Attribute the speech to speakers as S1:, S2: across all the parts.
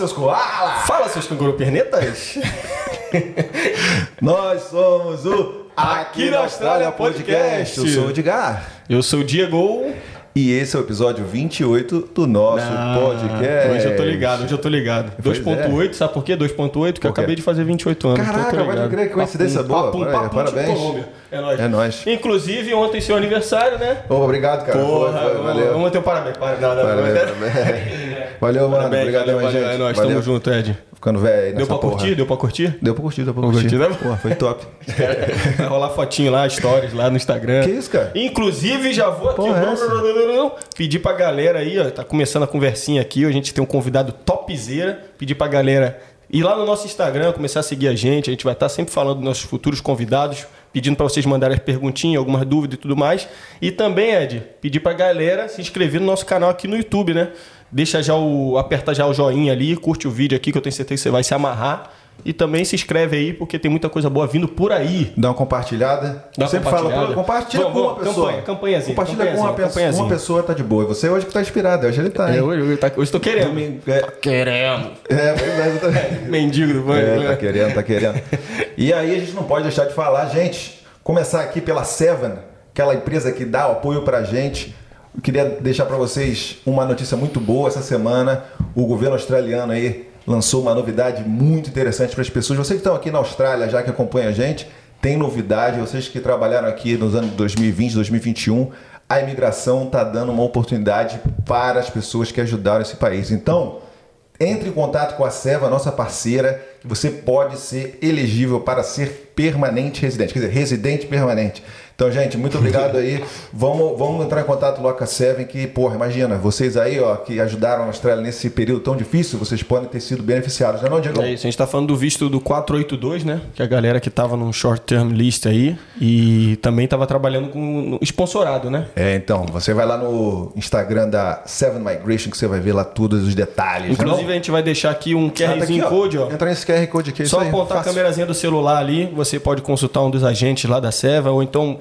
S1: seus koala!
S2: Fala, seus canguru pernetas!
S1: Nós somos o Aqui na Austrália Podcast. Eu sou o Edgar.
S2: Eu sou o Diego.
S1: E esse é o episódio 28 do nosso
S2: Ah,
S1: podcast.
S2: Hoje eu tô ligado, hoje eu tô ligado.
S1: Pois
S2: 2.8, sabe por quê? 2.8, que eu acabei de fazer 28 anos. então
S1: Caraca, pode crer, que coincidência
S2: Papum,
S1: boa.
S2: papum,
S1: Parabéns,
S2: papum,
S1: parabéns.
S2: É nóis.
S1: É nóis.
S2: Inclusive, ontem seu aniversário, né?
S1: Ô, obrigado, cara.
S2: Porra,
S1: Foi, foi, valeu.
S2: vamos ter um parabéns. Para, não, não,
S1: Valeu,
S2: não.
S1: valeu. Valeu, mano.
S2: Parabéns,
S1: Obrigado,
S2: valeu, valeu.
S1: gente.
S2: É nóis,
S1: Valeu.
S2: tamo junto, Ed.
S1: Ficando velho
S2: Deu pra
S1: porra.
S2: curtir? Deu pra curtir?
S1: Deu pra curtir, deu pra
S2: curtir,
S1: curtir.
S2: né?
S1: Porra, foi top.
S2: Vai rolar fotinho lá, stories lá no Instagram.
S1: Que isso, cara?
S2: Inclusive, já vou aqui
S1: é
S2: pedir pra galera aí, ó, tá começando a conversinha aqui, a gente tem um convidado topzera, pedir pra galera ir lá no nosso Instagram, começar a seguir a gente, a gente vai estar sempre falando dos nossos futuros convidados, pedindo pra vocês mandarem as perguntinhas, algumas dúvidas e tudo mais. E também, Ed, pedir pra galera se inscrever no nosso canal aqui no YouTube, né? Deixa já o. aperta já o joinha ali, curte o vídeo aqui que eu tenho certeza que você vai se amarrar. E também se inscreve aí, porque tem muita coisa boa vindo por aí.
S1: Dá uma compartilhada.
S2: Dá
S1: Eu sempre
S2: compartilhada.
S1: pô, compartilha
S2: Vamos,
S1: com uma pessoa.
S2: campanha, campanhazinha,
S1: Compartilha com uma
S2: campanhazinha,
S1: pessoa.
S2: campanhazinha.
S1: Uma pessoa tá de boa. Você hoje que tá inspirado. Hoje ele tá?
S2: É, hoje, tá- hoje tô querendo.
S1: Domingo- é,
S2: Querendo.
S1: é, verdade, tá-
S2: Mendigo do banco.
S1: É,
S2: né?
S1: tá querendo, tá querendo. E aí a gente não pode deixar de falar, gente, começar aqui pela Seven, aquela empresa que dá apoio pra gente. Eu queria deixar pra vocês uma notícia muito boa essa semana. O governo australiano aí lançou uma novidade muito interessante para as pessoas. Vocês que estão aqui na Austrália, já que acompanham a gente, tem novidade. Vocês que trabalharam aqui nos anos 2020, 2021, a imigração está dando uma oportunidade para as pessoas que ajudaram esse país. Então, entre em contato com a Seva, nossa parceira, que você pode ser elegível para ser permanente residente, quer dizer, residente permanente. Então, gente, muito obrigado aí. Vamos, vamos entrar em contato com a Seven, que, porra, imagina, vocês aí, ó, que ajudaram a Austrália nesse período tão difícil, vocês podem ter sido beneficiados, não é não, Diego?
S2: É isso, a gente tá falando do visto do 482, né? Que é a galera que tava num short term list aí e também tava trabalhando com sponsorado, né?
S1: É, então, você vai lá no Instagram da Seven Migration, que você vai ver lá todos os detalhes.
S2: Inclusive
S1: não?
S2: a gente vai deixar aqui um
S1: Ah, tá
S2: Code, ó.
S1: Entra nesse QR Code aqui, é
S2: Só
S1: aí,
S2: apontar a câmerazinha do celular ali, você pode consultar um dos agentes lá da Seva, ou então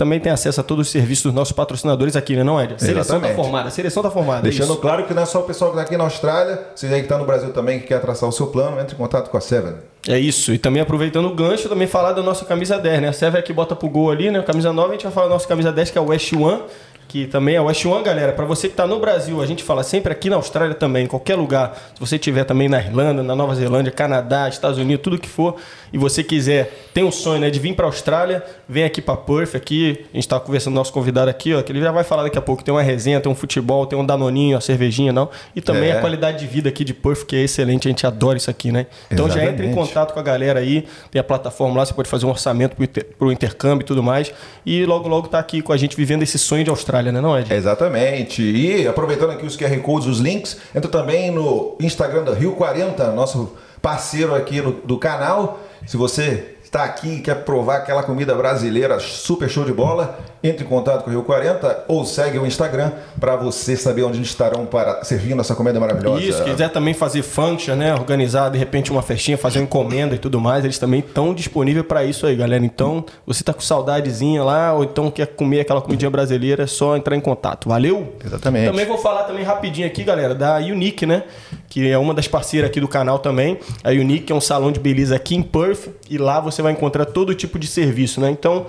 S2: também tem acesso a todos os serviços dos nossos patrocinadores aqui, né, não, Ed? A seleção
S1: Exatamente.
S2: tá formada, a seleção tá formada. é
S1: Deixando
S2: isso.
S1: claro que não é só o pessoal que está aqui na Austrália, vocês aí que estão no Brasil também, que quer traçar o seu plano, entre em contato com a Seven.
S2: É isso. E também aproveitando o gancho, também falar da nossa camisa 10, né? A Seva é que bota pro gol ali, né? Camisa 9, a gente vai falar da nossa camisa 10, que é o West One, que também é o West One, galera. Pra você que tá no Brasil, a gente fala sempre aqui na Austrália também, em qualquer lugar. Se você estiver também na Irlanda, na Nova Zelândia, Canadá, Estados Unidos, tudo que for, e você quiser, tem um sonho, né, de vir pra Austrália, vem aqui pra Perth, aqui. A gente tá conversando com o nosso convidado aqui, ó, que ele já vai falar daqui a pouco. Tem uma resenha, tem um futebol, tem um danoninho, uma cervejinha, não. E também
S1: É.
S2: a qualidade de vida aqui de Perth, que é excelente, a gente adora isso aqui, né? Então já entra em
S1: Exatamente.
S2: contato com a galera aí, tem a plataforma lá, você pode fazer um orçamento inter, pro intercâmbio e tudo mais. E logo, logo tá aqui com a gente vivendo esse sonho de Austrália, né, não, Ed?
S1: Exatamente. E aproveitando aqui os QR Codes, os links, entra também no Instagram da Rio 40, nosso parceiro aqui no- do canal. Se você está aqui e quer provar aquela comida brasileira super show de bola, entre em contato com o Rio 40 ou segue o Instagram para você saber onde estarão para servindo essa comida maravilhosa.
S2: Isso, quiser também fazer function, né? Organizar de repente uma festinha, fazer uma encomenda e tudo mais, eles também estão disponíveis para isso aí, galera. Então, você tá com saudadezinha lá, ou então quer comer aquela comidinha brasileira, é só entrar em contato. Valeu?
S1: Exatamente.
S2: Também vou falar também rapidinho aqui, galera, da Unique, né? Que é uma das parceiras aqui do canal também. A Unique é um salão de beleza aqui em Perth e lá você vai encontrar todo tipo de serviço, né? Então,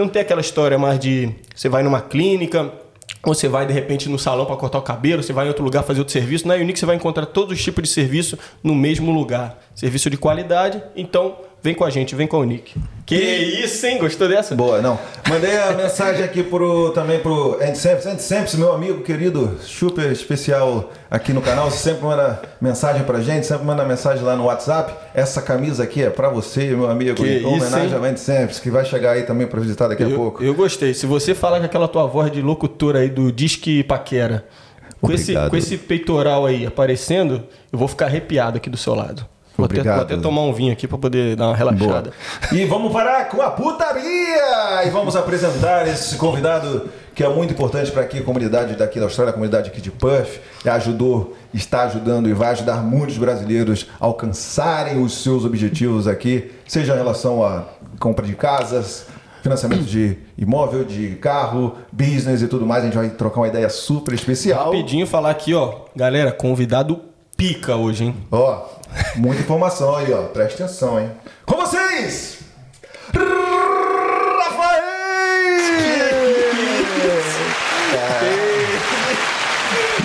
S2: não tem aquela história mais de você vai numa clínica, ou você vai de repente no salão para cortar o cabelo, você vai em outro lugar fazer outro serviço. Na Unique você vai encontrar todos os tipos de serviço no mesmo lugar. Serviço de qualidade, então vem com a gente, vem com a Unique. Que isso, hein? Gostou dessa?
S1: Boa, não. Mandei a mensagem aqui pro, também pro Andy Sampson. Andy Sampson, meu amigo querido, super especial aqui no canal. Você sempre manda mensagem pra gente, sempre manda mensagem lá no WhatsApp. Essa camisa aqui é pra você, meu amigo,
S2: Que
S1: em
S2: isso,
S1: homenagem
S2: hein?
S1: ao Andy Sampson, que vai chegar aí também pra visitar daqui a
S2: Eu,
S1: pouco.
S2: eu gostei. Se você falar com aquela tua voz de locutora aí do Disque Paquera, com esse, com esse peitoral aí aparecendo, eu vou ficar arrepiado aqui do seu lado. Vou até, vou até tomar um vinho aqui pra poder dar uma relaxada.
S1: E vamos parar com a putaria! E vamos apresentar esse convidado que é muito importante para aqui, a comunidade daqui da Austrália, a comunidade aqui de e ajudou, está ajudando e vai ajudar muitos brasileiros a alcançarem os seus objetivos aqui, seja em relação a compra de casas, financiamento de imóvel, de carro, business e tudo mais. A gente vai trocar uma ideia super especial.
S2: Rapidinho falar aqui, ó. Galera, convidado pica hoje, hein?
S1: Ó, muita informação aí, ó. Presta atenção, hein? Com vocês! Rafael!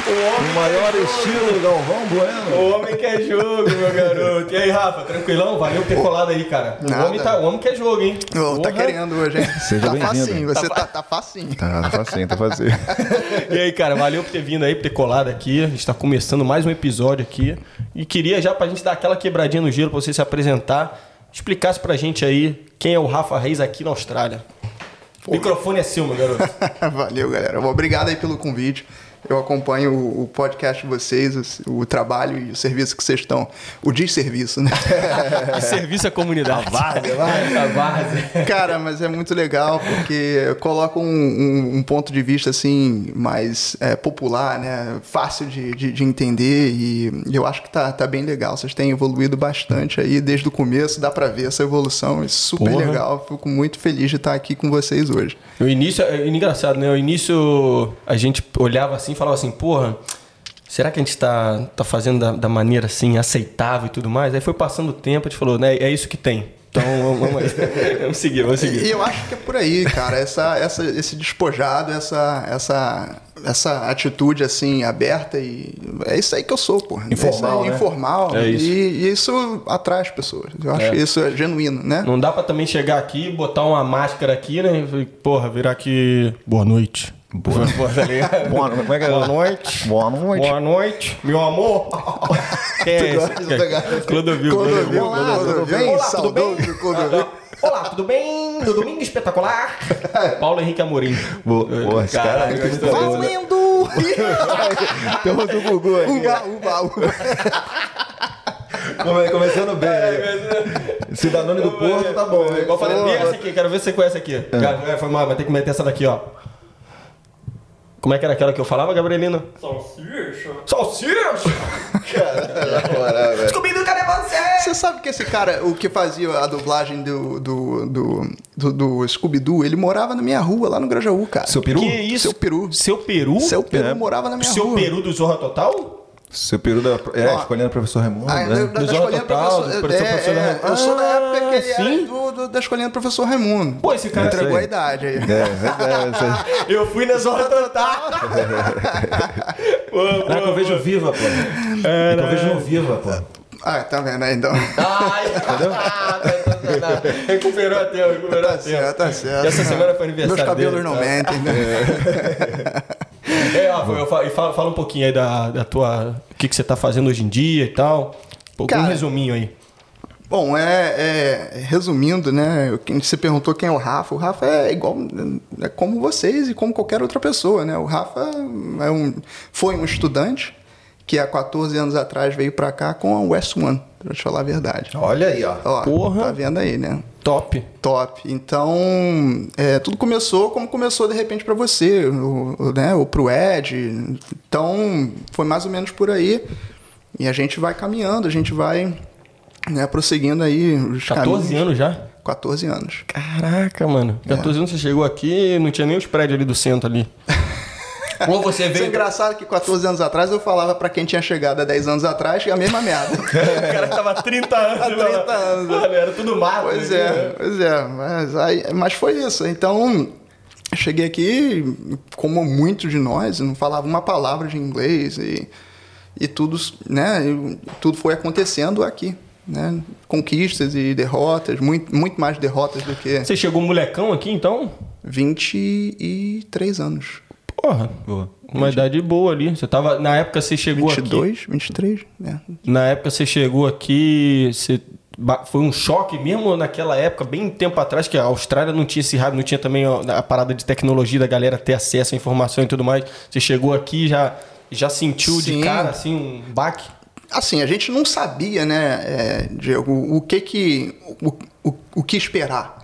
S1: O maior estilo Galvão Bueno.
S2: O homem quer jogo, meu garoto. E aí, Rafa, tranquilão? Valeu por ter colado aí, cara. O
S3: Nada.
S2: homem, tá, o homem quer jogo, hein?
S3: Ô, tá querendo hoje, hein?
S1: Seja
S3: tá
S1: bem-vindo.
S3: facinho, você tá, tá facinho.
S1: Tá, tá facinho, tá facinho.
S2: E aí, cara, valeu por ter vindo aí, por ter colado aqui. A gente tá começando mais um episódio aqui. E queria já pra gente dar aquela quebradinha no gelo, pra você se apresentar, explicasse pra gente aí quem é o Rafa Reis aqui na Austrália. O microfone é seu, meu garoto.
S3: Valeu, galera. Obrigado aí pelo convite. Eu acompanho o, o podcast de vocês, o, o trabalho e o serviço que vocês estão. O desserviço, né?
S2: De serviço à comunidade. A vai. A várzea.
S3: Cara, mas é muito legal porque coloca um, um- um ponto de vista assim mais é, popular, né? Fácil de, de, de entender e eu acho que tá, tá bem legal. Vocês têm evoluído bastante aí desde o começo, dá pra ver essa evolução. É super
S2: Porra.
S3: legal. Fico muito feliz de estar aqui com vocês hoje.
S2: No início, é engraçado, né? No início a gente olhava assim e falava assim, porra, será que a gente tá, tá fazendo da, da maneira assim, aceitável e tudo mais? Aí foi passando o tempo, a gente falou, né? É isso que tem. Então vamos, vamos, aí. vamos seguir, vamos seguir.
S3: E eu acho que é por aí, cara. Essa, essa, esse despojado, essa, essa, essa atitude assim, aberta e. É isso aí que eu sou, pô.
S1: Informal,
S3: é aí,
S1: né?
S3: informal.
S2: É isso.
S3: E, e isso atrai as pessoas. Eu acho
S2: É.
S3: que isso é genuíno, né?
S2: Não dá pra também chegar aqui, botar uma máscara aqui, né? E, Porra, virar aqui. Boa noite. Boa?
S1: Boa, como é que é?
S2: Boa noite.
S1: Boa noite.
S2: Boa noite, meu amor. Quem é esse? Clodovil.
S3: Clodovil,
S1: Olá, tudo bem?
S2: Olá, tudo bem?
S3: Clodovil.
S2: Olá, tudo bem? No domingo espetacular. Paulo Henrique Amorim.
S1: Boa, boa, esse cara é.
S3: Valendo!
S1: Temos o Gugu aqui.
S3: Uba, uba, uba.
S1: Come- Começando bem. aí. Cidadão do Porto, tá bom.
S2: Igual falei, essa aqui, quero ver se você conhece aqui. Cara, é, Foi mal, vai ter que meter essa daqui, ó. Como é que era aquela que eu falava, Gabrielina? Salsicha. Salsicha!
S1: na moral, velho.
S2: Scooby-Doo, cadê você?
S3: Você sabe que esse cara, o que fazia a dublagem do, do, do, do, do Scooby-Doo, ele morava na minha rua, lá no Grajaú, cara.
S1: Seu peru?
S2: Que isso?
S3: Seu peru.
S2: Seu peru?
S3: Seu peru
S1: É.
S3: morava na minha
S2: Seu
S3: rua.
S2: peru do Zorra Total?
S1: Seu peru da. É,
S3: Ó.
S1: escolhendo o professor Raimundo.
S3: Ah,
S1: né?
S3: da, da
S2: Do Zorra
S3: escolinha do
S2: Total,
S3: professor,
S2: do professor-
S3: é,
S2: professor
S3: é,
S2: Raimundo.
S3: Eu sou da
S2: Ah,
S3: época que ele
S2: sim?
S3: era do, do- da escolinha do professor Raimundo.
S2: Pô, esse cara
S1: Isso
S3: Entregou a idade aí.
S1: É, é, é, é,
S2: Eu fui na Zorra Total. Pô,
S1: é. Caraca, eu vejo viva, pô. É eu vejo no viva, pô.
S3: Ah, tá vendo aí então.
S2: Ai, recuperou a tempo, recuperou a
S3: Tá certo,
S2: tempo.
S3: tá certo.
S2: E essa semana foi aniversário
S3: Meus cabelos
S2: dele,
S3: não
S2: tá?
S3: mentem, né?
S2: É, eu falo, fala, fala um pouquinho aí da, da tua. O que, que você tá fazendo hoje em dia e tal. Um
S3: Cara,
S2: resuminho aí.
S3: Bom, é, é- resumindo, né? Você perguntou quem é o Rafa. O Rafa é igual, é como vocês e como qualquer outra pessoa, né? O Rafa é um, foi um estudante que há 14 anos atrás veio pra cá com a West One, pra te falar a verdade.
S1: Olha aí, ó.
S3: Ó,
S2: Porra.
S3: tá vendo aí, né?
S2: Top.
S3: Top. Então, é, tudo começou como começou de repente pra você, o, o, né, ou pro Ed. Então, foi mais ou menos por aí. E a gente vai caminhando, a gente vai né, prosseguindo aí os
S2: 14
S3: caminhos.
S2: anos já?
S3: 14 anos.
S2: Caraca, mano. 14 anos você chegou aqui não tinha nem os prédios ali do centro ali. Ou você
S3: Isso é
S2: veio.
S3: engraçado que 14 anos atrás eu falava pra quem tinha chegado há 10 anos atrás que é a mesma merda.
S2: O cara tava há 30 anos.
S3: Há 30 anos.
S2: Mano, era tudo mato.
S3: Pois
S2: né?
S3: é, pois é. Mas, aí, mas foi isso. Então, cheguei aqui, como muitos de nós, não falava uma palavra de inglês e, e tudo, né, e tudo foi acontecendo aqui. Né? Conquistas e derrotas, muito, muito mais derrotas do que
S2: Você chegou molecão aqui então?
S3: 23 anos.
S2: Porra.
S1: Boa.
S2: Uma idade boa ali. Você tava. Na época você chegou aqui.
S3: 22, 23, né?
S2: Na época você chegou aqui, você foi um choque mesmo naquela época, bem tempo atrás, que a Austrália não tinha esse rádio, não tinha também ó, a parada de tecnologia da galera ter acesso à informação e tudo mais. Você chegou aqui e já já sentiu de
S3: Sim.
S2: cara assim um baque?
S3: Assim, a gente não sabia, né, é, Diego, o que que, o, o, o que esperar.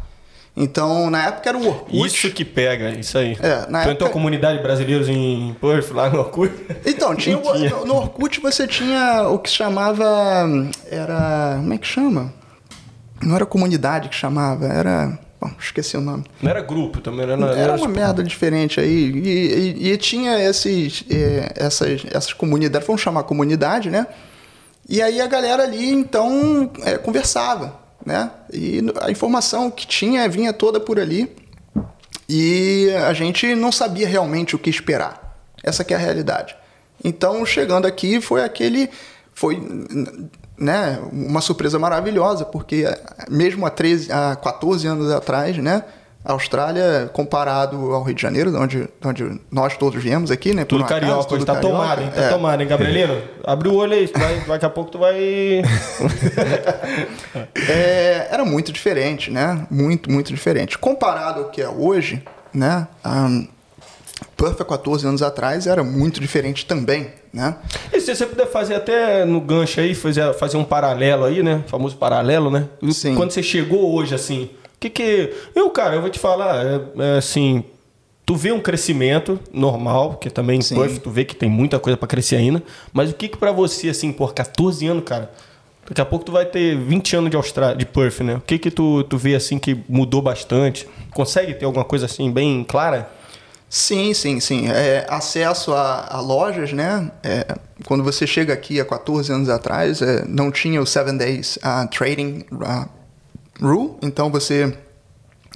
S3: Então, na época era o Orkut.
S2: Isso que pega, isso aí.
S3: É, na
S2: tu entrou
S3: época-
S2: a comunidade de brasileiros em Perth, lá no Orkut?
S3: Então, tinha,
S2: Tinha.
S3: no- no Orkut você tinha o que se chamava. Era. Como é que chama? Não era comunidade que chamava, era. Bom, esqueci o nome.
S2: Não era grupo também, era,
S3: Era
S2: tipo-
S3: uma merda diferente aí. E, e- e tinha esses, eh, essas, essas comunidades, vamos chamar comunidade, né? E aí a galera ali, então, é, conversava, né? E a informação que tinha vinha toda por ali. E a gente não sabia realmente o que esperar. Essa que é a realidade. Então, chegando aqui, foi aquele... Foi né, uma surpresa maravilhosa, porque mesmo há, 13, há 14 anos atrás, né, a Austrália, comparado ao Rio de Janeiro, de onde, de onde nós todos viemos aqui, né?
S2: Tudo carioca, acaso, tudo tá carioca, tomado, hein? Tá é. tomado, hein, Gabrielino? Abre o olho aí, vai, daqui a pouco tu vai...
S3: é, era muito diferente, né? Muito, muito diferente. Comparado ao que é hoje, né? Um, Perth há 14 anos atrás era muito diferente também, né?
S2: E se você puder fazer até no gancho aí, fazer, fazer um paralelo aí, né? O famoso paralelo, né?
S3: Sim.
S2: Quando você chegou hoje, assim, que que... Eu, cara, eu vou te falar, é, é assim... Tu vê um crescimento normal, porque também em Perth tu vê que tem muita coisa para crescer ainda, mas o que que para você, assim, por 14 anos, cara... Daqui a pouco tu vai ter 20 anos de Austrália, de Perth, né? O que que tu, tu vê, assim, que mudou bastante? Consegue ter alguma coisa, assim, bem clara?
S3: Sim, sim, sim. É, acesso a, a, lojas, né? É, quando você chega aqui há 14 anos atrás, é, não tinha o 7 Days uh, Trading uh, Rule, então você,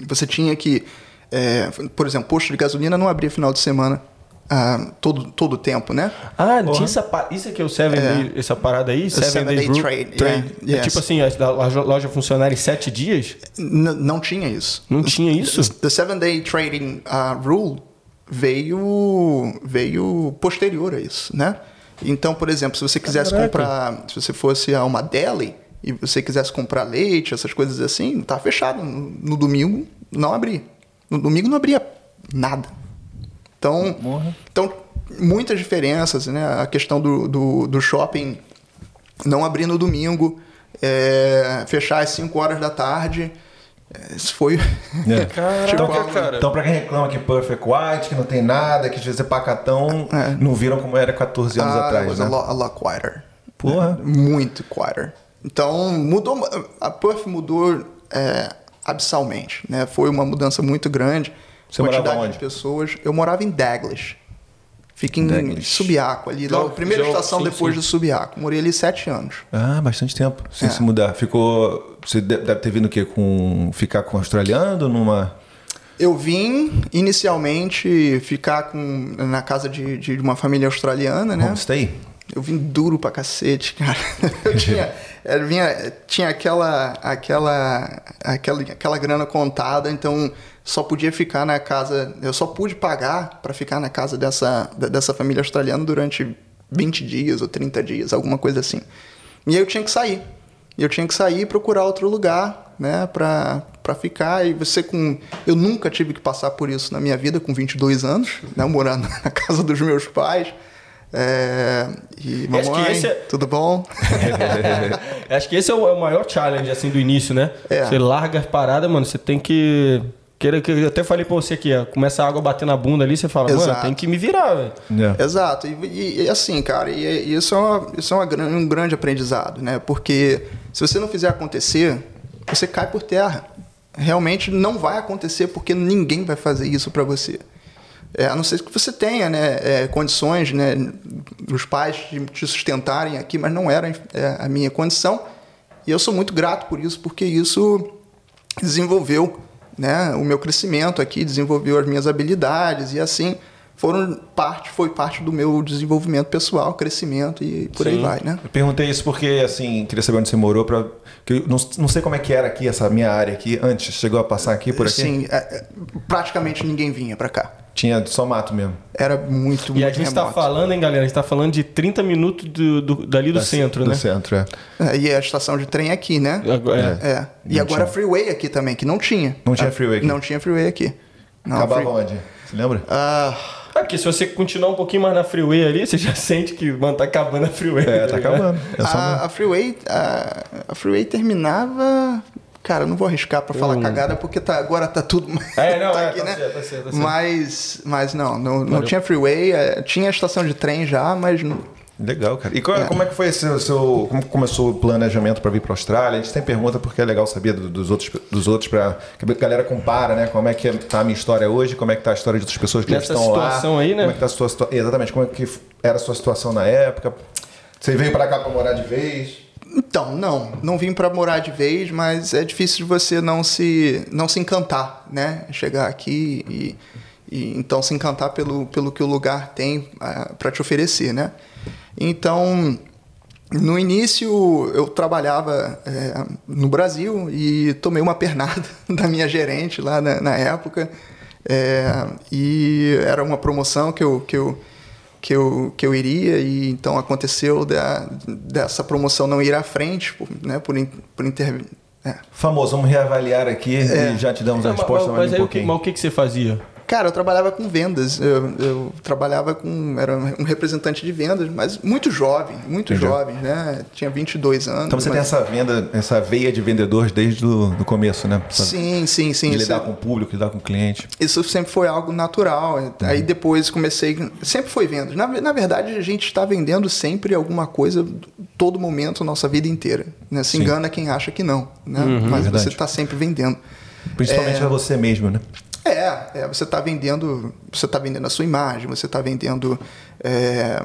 S3: você tinha que, é, por exemplo, posto de gasolina não abria final de semana. Uh, todo todo tempo, né?
S2: Ah, uhum. tinha essa isso aqui é o Seven é. Day, essa parada aí,
S3: Seven, seven Day Trade.
S2: trade. Yeah. É tipo assim, a loja funcionar em sete dias?
S3: N não tinha isso.
S2: Não tinha isso?
S3: The Seven Day Trading uh, Rule veio veio posterior a isso, né? Então, por exemplo, se você quisesse Caraca. comprar, se você fosse a uma deli e você quisesse comprar leite, essas coisas assim, tá fechado. No, no domingo não abria. No domingo não abria nada. Então, então muitas diferenças, né? A questão do, do, do shopping não abrir no domingo, é, fechar às 5 horas da tarde. Isso foi.
S1: É. Caraca, tipo, cara. Então, pra quem reclama que Perfect White, que não tem nada, que às vezes é pacatão, é. não viram como era 14 anos ah, atrás.
S3: Né? A, lot, a lot quieter. Porra. É, muito quieter. Então, mudou. A Puff mudou é, abissalmente. Né? Foi uma mudança muito grande.
S1: Você quantidade morava onde?
S3: de pessoas. Eu morava em Douglas. Fica em Douglas. Subiaco ali. Logo, primeira estação sim, depois sim. do Subiaco. Morei ali sete anos.
S1: Ah, bastante tempo. Sem é. se mudar. Ficou. Você deve ter vindo o quê? Com. Ficar com australiano numa.
S3: Eu vim inicialmente ficar com, na casa de, de uma família australiana, né?
S1: Homestay?
S3: Eu vim duro pra cacete, cara. Eu tinha, eu vinha, tinha aquela, aquela, aquela, aquela grana contada, então só podia ficar na casa. Eu só pude pagar para ficar na casa dessa, dessa família australiana durante 20 dias ou 30 dias, alguma coisa assim. E aí eu tinha que sair. Eu tinha que sair e procurar outro lugar, né, pra, pra ficar. E você com. Eu nunca tive que passar por isso na minha vida, com 22 anos, né, morando na casa dos meus pais. É, e mamãe, esse é... tudo bom?
S2: Acho que esse é o, é maior challenge assim do início, né? É. Você larga a parada, mano, você tem que que eu até falei pra você aqui, ó, começa a água bater na bunda ali, você fala, Exato. mano, tem que me virar, velho.
S3: Yeah. É. Exato. E, e, assim, cara, e, e isso é, uma, isso é uma, um grande aprendizado, né? Porque se você não fizer acontecer, você cai por terra. Realmente não vai acontecer porque ninguém vai fazer isso para você. É, a não ser que você tenha né, é, condições, né, os pais de te sustentarem aqui, mas não era é, a minha condição. E eu sou muito grato por isso, porque isso desenvolveu né, o meu crescimento aqui, desenvolveu as minhas habilidades e assim foram parte foi parte do meu desenvolvimento pessoal, crescimento e por Sim. aí vai, né?
S1: Eu perguntei isso porque assim queria saber onde você morou para não, não sei como é que era aqui essa minha área aqui antes chegou a passar aqui por aqui.
S3: Sim, é, é praticamente ninguém vinha para cá.
S1: Tinha só mato mesmo.
S3: Era muito, muito
S2: E a gente está falando, hein, galera? A gente está falando de 30 minutos do, do dali do da, centro,
S1: do
S2: né?
S1: Do centro, é.
S3: é. E a estação de trem aqui, né?
S2: Agora,
S3: é. é. E agora a freeway aqui também, que não tinha.
S1: Não tinha freeway aqui?
S3: Não tinha freeway aqui. Não,
S1: Acabava free... onde? Você lembra?
S3: Ah...
S2: É porque se você continuar um pouquinho mais na freeway ali, você já sente que, mano, tá acabando a freeway.
S1: É, tá, tá acabando. É
S3: a, a, freeway, a, a freeway terminava Cara, não vou arriscar para falar hum. cagada porque tá, agora tá tudo
S2: é, não, tá é, aqui, tá né? Certo, tá certo, tá certo.
S3: Mas, mas não, não, não tinha freeway, é, tinha estação de trem já, mas não,
S1: Legal, cara. E qual, é. como é que foi esse seu, como começou o planejamento para vir para a Austrália? A gente tem pergunta porque é legal saber dos outros dos outros para que a galera compara, né? Como é que tá a minha história hoje, como é que tá a história de outras pessoas que
S2: Nessa
S1: estão
S2: lá. situação aí, né?
S1: Como é que tá a sua exatamente, como é que era a sua situação na época? Você veio pra cá pra morar de vez?
S3: Então, não, não vim para morar de vez, mas é difícil de você não se não se encantar, né? Chegar aqui e, e então se encantar pelo, pelo que o lugar tem uh, para te oferecer, né? Então, no início eu trabalhava é, no Brasil e tomei uma pernada da minha gerente lá na, na época é, e era uma promoção que eu, que eu que eu, que eu iria e então aconteceu da, dessa promoção não ir à frente, por, né, por, por inter...
S1: É. Famoso, vamos reavaliar aqui é. e já te damos a resposta
S2: mas, mais mas um pouquinho. Mas o que, que você fazia?
S3: Cara, eu trabalhava com vendas. Eu, eu, trabalhava com. Era um representante de vendas, mas muito jovem, muito Entendi. jovem, né? Tinha 22 anos.
S1: Então você
S3: mas...
S1: tem essa venda, essa veia de vendedores desde o começo, né?
S3: Sim, sim, sim.
S1: De lidar com o público, lidar com o cliente.
S3: Isso sempre foi algo natural. Uhum. Aí depois comecei. Sempre foi vendas. Na, na verdade, a gente está vendendo sempre alguma coisa todo momento, nossa vida inteira. Né? Se sim. engana quem acha que não. Né? Uhum, mas verdade. você está sempre vendendo.
S1: Principalmente é... a você mesmo, né?
S3: É, é você está vendendo, você está vendendo a sua imagem, você está vendendo é,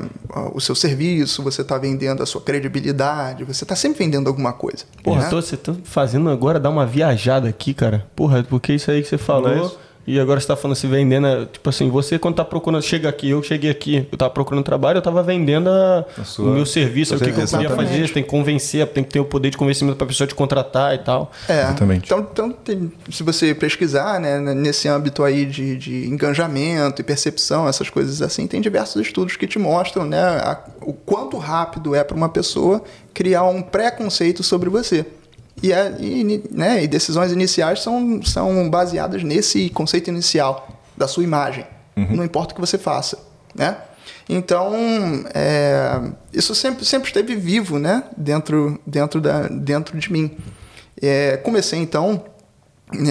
S3: o seu serviço, você está vendendo a sua credibilidade, você está sempre vendendo alguma coisa.
S2: Porra, né? tô, você tá fazendo agora dar uma viajada aqui, cara. Porra, porque isso aí que você falou. E agora você tá falando se vendendo, é, tipo assim, você quando tá procurando, chega aqui, eu cheguei aqui, eu tava procurando trabalho, eu tava vendendo a, a sua, o meu serviço, o que, que eu podia fazer, você tem que convencer, tem que ter o poder de convencimento para a pessoa te contratar e tal.
S3: É, exatamente. Então, então tem, se você pesquisar, né, nesse âmbito aí de, de engajamento e percepção, essas coisas assim, tem diversos estudos que te mostram, né, a, o quanto rápido é para uma pessoa criar um preconceito sobre você. E, é, e, né, e decisões iniciais são, são baseadas nesse conceito inicial da sua imagem. Uhum. Não importa o que você faça. Né? Então, é, isso sempre, sempre esteve vivo né? dentro, dentro, da, dentro de mim. É, comecei, então,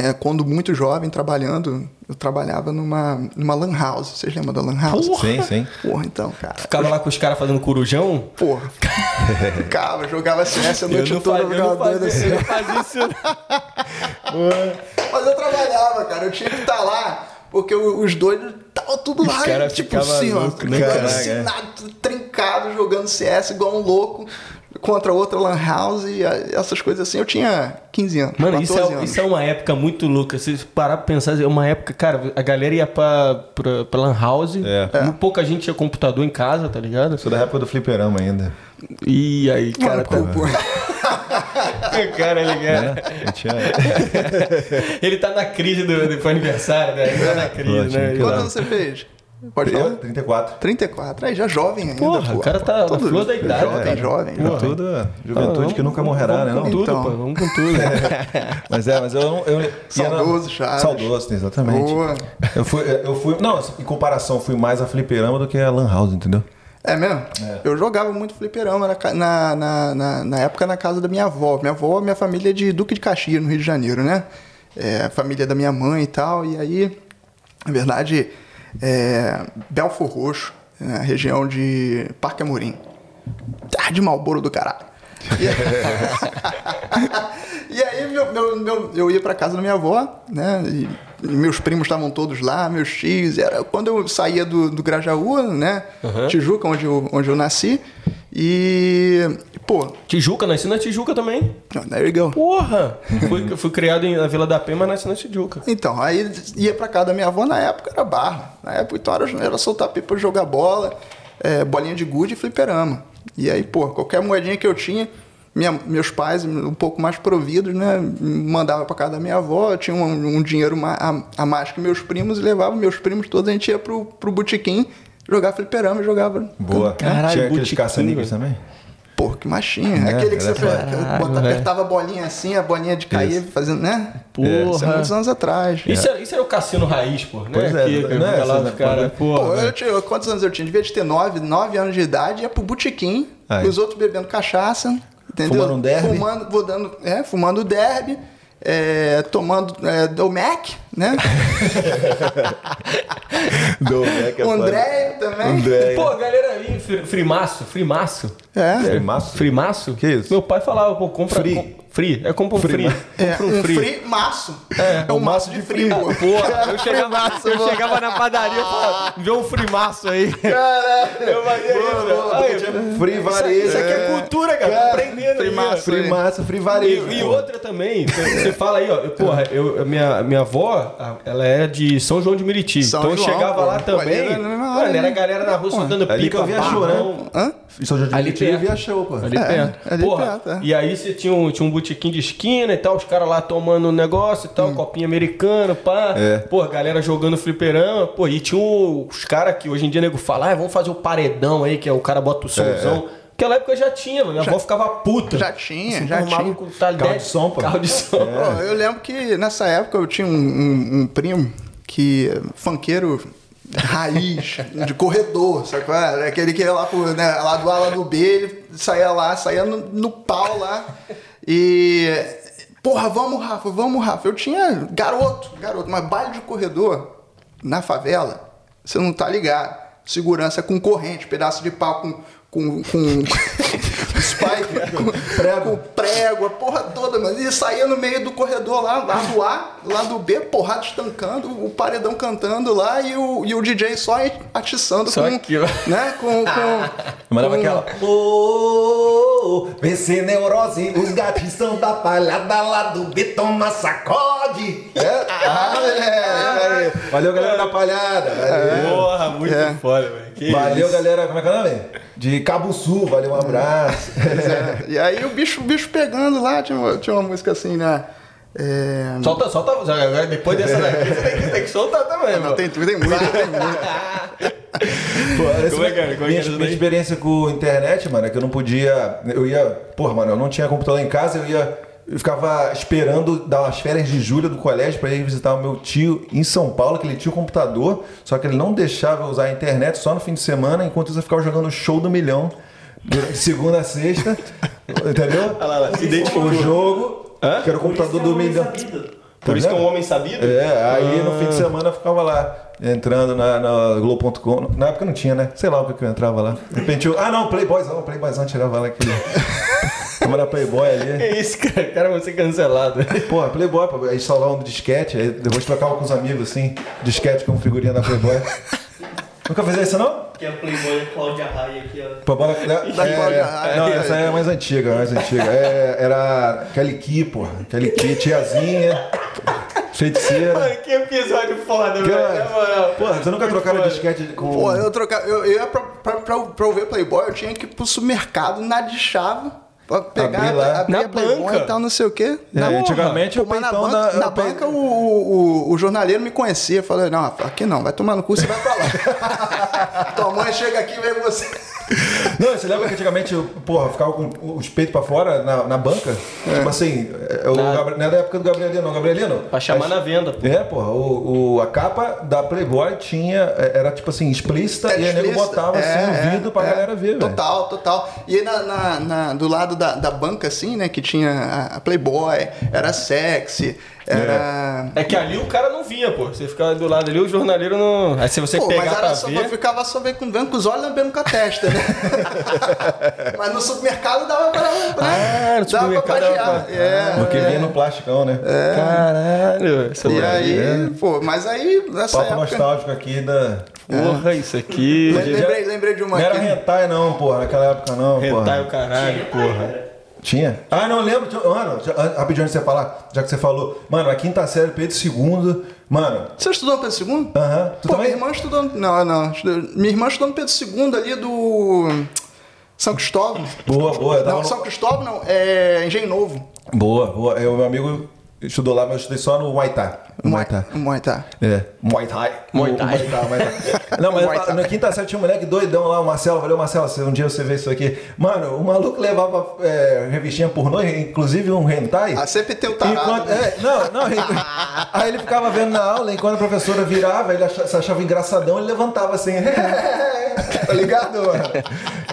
S3: é, quando muito jovem, trabalhando, eu trabalhava numa, numa lan house. Vocês lembram da lan house?
S1: Porra. Sim, sim.
S3: Porra, então, cara.
S2: Ficava lá com os caras fazendo corujão?
S3: Porra. Ficava, jogava CS a noite toda,
S2: eu não fazia, assim. Eu fazia isso.
S3: Mas eu trabalhava, cara. Eu tinha que estar lá, porque os doidos estavam tudo lá. Os tipo assim, louco, ó. Né, alucinado, trincado, jogando CS igual um louco contra outra lan house e essas coisas assim. Eu tinha 15 anos.
S2: Mano, isso é, anos. isso é uma época muito louca. Se parar pra pensar, é uma época, cara, a galera ia pra, pra, pra lan house. É. é. Pouca gente tinha computador em casa, tá ligado?
S1: Sou da época do fliperama ainda.
S2: E aí, cara, tá... cara, ele, é, tinha... ele tá na crise do, do aniversário, né? Ele tá na crise, né?
S3: Quando você fez?
S1: Pode falar? 34.
S3: 34. Aí já jovem ainda.
S2: Porra, pô, o cara tá na flor da idade.
S3: Jovem,
S2: cara.
S3: jovem.
S1: Porra. Tudo, juventude ah, que nunca morrerá,
S2: vamos
S1: né?
S2: Com tudo, então. pô, vamos com tudo.
S1: mas é, mas eu não. Eu,
S3: Saudoso, já.
S1: Saudoso, exatamente. Boa. Eu fui, eu fui. Não, em comparação, fui mais a fliperama do que a Lan House, entendeu?
S3: É mesmo? É. Eu jogava muito fliperama na, na, na, na, época na casa da minha avó. Minha avó, minha família é de Duque de Caxias, no Rio de Janeiro, né? É, a família da minha mãe e tal. E aí, na verdade é, Belfor Roxo, na região de Parque Amorim. Tarde de Malboro do caralho. E, e aí meu, meu, meu, eu ia para casa da minha avó, né? E meus primos estavam todos lá, meus tios. Era quando eu saía do, do Grajaú, né? Uhum. Tijuca, onde eu, onde eu nasci. E, pô.
S2: Tijuca, nasci na Tijuca também.
S3: There you go.
S2: Porra! fui, fui criado na Vila da Penha, mas nasci na Tijuca.
S3: Então, aí ia pra casa da minha avó, na época era barra. Na época, então era, era soltar pipa, jogar bola, é, bolinha de gude e fliperama. E aí, pô, qualquer moedinha que eu tinha, minha, meus pais, um pouco mais providos, né, mandava para casa da minha avó, tinha um, um dinheiro a, a, mais que meus primos e levava meus primos todos, a gente ia pro, pro botequim jogar fliperama, jogava.
S1: Boa. Caralho, Tinha aqueles caça-níqueis também?
S3: Pô, que machinha. É, Aquele que você caralho, bota, apertava a bolinha assim, a bolinha de cair, isso. fazendo, né?
S2: Porra. Isso
S3: é muitos anos atrás.
S2: Isso, é. isso era o cassino raiz, pô, né?
S1: Pois é, que, que não é,
S2: lá, né,
S3: porra, pô, eu tinha, quantos anos eu tinha? Devia de ter nove, nove anos de idade, ia pro botequim, os outros bebendo cachaça, entendeu?
S1: Fumando um derby.
S3: Fumando, vou dando, é, fumando derby é, tomando é, do Mac, né?
S1: do Mac é
S3: O André também. André.
S2: Pô, galera aí, frimaço, frimaço.
S3: É.
S1: Frimaço?
S2: Frimaço?
S1: Que isso?
S2: Meu pai falava, pô, compra...
S1: Free.
S2: Com, Free? É compra um free.
S3: É,
S2: Compra
S3: um free maço. É, um maço de free, pô.
S2: Porra, eu chegava, eu chegava na padaria e falava, vê um frimaço aí. Eu fazia isso. Aí,
S1: Free varejo.
S2: Isso aqui é cultura, cara. Aprendendo aí, ó.
S1: Free massa, free varejo.
S2: E, e outra também, você fala aí, ó, porra, eu, minha, minha avó, ela é de São João de Meriti.
S3: São
S2: então eu
S3: João,
S2: chegava
S3: pô.
S2: lá
S3: Pô,
S2: também.
S3: ali era
S2: Mano, era a
S3: né?
S2: galera na rua soltando pipa,
S1: eu vi a show, né?
S2: barrão.
S3: Hã?
S1: São João de
S2: Ali
S1: Meriti eu
S2: perto.
S1: vi a show, pô.
S2: Ali
S3: É,
S2: perto.
S3: ali perto, é.
S2: E aí você tinha um, tinha um botequim de esquina e tal, os caras lá tomando um negócio e tal, copinho americano, pá.
S1: É.
S2: Pô, galera jogando fliperama. Pô, e tinha os caras que hoje em dia nego fala, ah, vamos fazer o paredão aí, que é o cara bota o somzão. Naquela época já tinha. Minha avó ficava puta.
S3: Já tinha,
S2: Se
S3: já tinha.
S2: Com tal
S1: Carro
S2: de
S1: som, pô.
S2: Carro de som.
S3: Pô, eu lembro que nessa época eu tinha um, um- um primo que funkeiro raiz, de corredor, sabe qual é? Aquele que ia lá, pro, né, lá do A, lá do B, ele saía lá, saía no, no pau lá. E. Porra, vamos, Rafa, vamos, Rafa. Eu tinha garoto, garoto, mas baile de corredor na favela, você não tá ligado. Segurança com corrente, pedaço de pau com. com, com spike, com
S1: Prego.
S3: com prego, a porra toda, mas e saía no meio do corredor lá, lá do A, lá do B, porrada estancando, o paredão cantando lá e o, e o DJ só atiçando
S2: Só
S3: com,
S2: aqui, ó.
S3: né, com, com
S1: Mandava
S3: com-
S1: aquela. Ô, vê se neurose, os gatos são da palhada lá do B, toma sacode. É? Ah, é, é. Valeu, galera da palhada. Valeu,
S2: Porra, muito
S3: É.
S2: foda, velho. Que
S1: Valeu,
S2: isso.
S1: galera. Como é que é o nome? De Cabo Sul, valeu, um abraço.
S3: É, e aí o bicho, o bicho pegando lá, tinha uma, tinha uma música assim, né? É,
S2: Solta, solta. Agora, depois dessa daqui, você tem que, tem que soltar também,
S3: não, tem, tem muito, tem muito.
S1: Pô,
S2: Como é que é? Como é que
S1: minha,
S2: é
S1: minha experiência com internet, mano, é que eu não podia. Eu ia. Porra, mano, eu não tinha computador em casa, eu ia. Eu ficava esperando dar umas férias de julho do colégio para ir visitar o meu tio em São Paulo, que ele tinha o computador, só que ele não deixava eu usar a internet só no fim de semana, enquanto isso eu ficava jogando show do milhão de segunda a sexta. entendeu?
S2: Olha lá, lá, se identificou.
S1: O jogo,
S2: Hã?
S1: que era o computador do milhão.
S2: Por isso que é um
S1: vendo?
S2: homem sabido?
S1: É, aí no fim de semana eu ficava lá, entrando na, na Globo.com. Na época não tinha, né? Sei lá o que que eu entrava lá. De repente eu. Ah, não, Playboyzão, Playboyzão tirava lá aquele. Câmera Playboy ali.
S2: É isso, cara. Cara, vai ser cancelado.
S1: Porra, Playboy, pô, aí salvar um disquete, aí depois trocava com os amigos assim, disquete com figurinha da Playboy. Nunca fez isso não?
S4: Que é a Playboy Cláudia Raia aqui, ó.
S1: Pô, bora, é,
S3: Da
S1: é,
S3: Cláudia
S1: é,
S3: Raia.
S1: não, essa é mais antiga, mais antiga. É, era Kelly Key, porra. Kelly Key, tiazinha, feiticeira.
S2: Mano, que episódio foda, velho.
S1: Cara,
S2: Na moral.
S1: Porra, você nunca trocaram disquete com.
S3: Pô, eu trocava. Eu, eu ia pra, pra, pra, pra eu ver Playboy, eu tinha que ir pro supermercado na de chave. Pra pegar
S1: Abrir lá.
S3: abrir
S2: Na
S3: a
S2: banca.
S3: e tal, não sei o quê.
S1: É,
S3: Na-
S1: antigamente
S3: Pô,
S1: o
S3: na banca,
S1: da.
S3: na
S1: pe-
S3: banca o, o, o jornaleiro me conhecia. Falei, não, aqui não, vai tomar no cu, você vai pra lá. Tua mãe chega aqui e vem você.
S1: Não, você lembra que antigamente, porra, ficava com os peitos pra fora na, na banca? Tipo assim, é, o
S2: Na-
S1: Gabri- não é da época do Gabrielino, não. Gabrielino?
S2: Pra chamar
S1: as-
S2: na venda, pô.
S1: É, porra, o, o- a capa da Playboy tinha, é, era tipo assim, explícita e aí nego
S3: explícita.
S1: botava assim
S3: É,
S1: no vidro pra
S3: é,
S1: galera ver, velho.
S3: Total, total. E aí na, na- na- do lado da, da banca, assim, né, que tinha a, a Playboy, era sexy, era.
S2: É que ali o cara não via, pô. Você ficava do lado ali, o jornaleiro não. Aí se você
S3: Pô,
S2: pegar
S3: mas
S2: pra
S3: era só, eu
S2: ver.
S3: ficava só vendo com, vendo com os olhos lambendo com a testa, né? mas no supermercado dava pra. pra
S2: Ah, no
S3: dava
S2: supermercado
S3: pra
S2: dava
S3: pagear.
S2: pra-
S3: É.
S1: Porque vinha no plasticão, né?
S2: Caralho. Isso
S3: E
S2: é
S3: aí, pô, mas aí nessa
S1: Papo
S3: época.
S1: nostálgico aqui da.
S2: Porra, isso aqui.
S3: Le- Lembrei, lembrei de uma
S1: Não era
S3: aqui.
S1: hentai não, porra, naquela época não,
S2: Rentai o caralho, porra.
S1: Tinha? Ah, não lembro. Mano, rapidinho antes de você falar, já que você falou. Mano, a quinta série, Pedro II. Mano,
S3: Você estudou Pedro II?
S1: aham. Tu
S3: Pô,
S1: também?
S3: minha irmã estudou. Não, não. Minha irmã estudou no Pedro II ali do. São Cristóvão.
S1: Boa, boa.
S3: Não,
S1: no-
S3: São Cristóvão não, é Engenho Novo.
S1: Boa, boa. Eu, meu amigo estudou lá, mas eu estudei só no Muay Thai. No Muay Thai.
S3: Muay Thai.
S1: É, Muay Thai.
S2: Muay Thai.
S1: Muay Thai, Muay Thai. Não, mas
S3: Muay Thai.
S1: na quinta série tinha um moleque doidão lá, o Marcelo. Valeu, Marcelo, se um dia você vê isso aqui. Mano, o maluco levava é, revistinha pornô, inclusive um hentai.
S3: Ah, sempre tem o tarado.
S1: Enquanto, é, não, não. ele- Aí ele ficava vendo na aula, enquanto a professora virava, ele achava, se achava engraçadão, ele levantava assim. tá ligado, mano?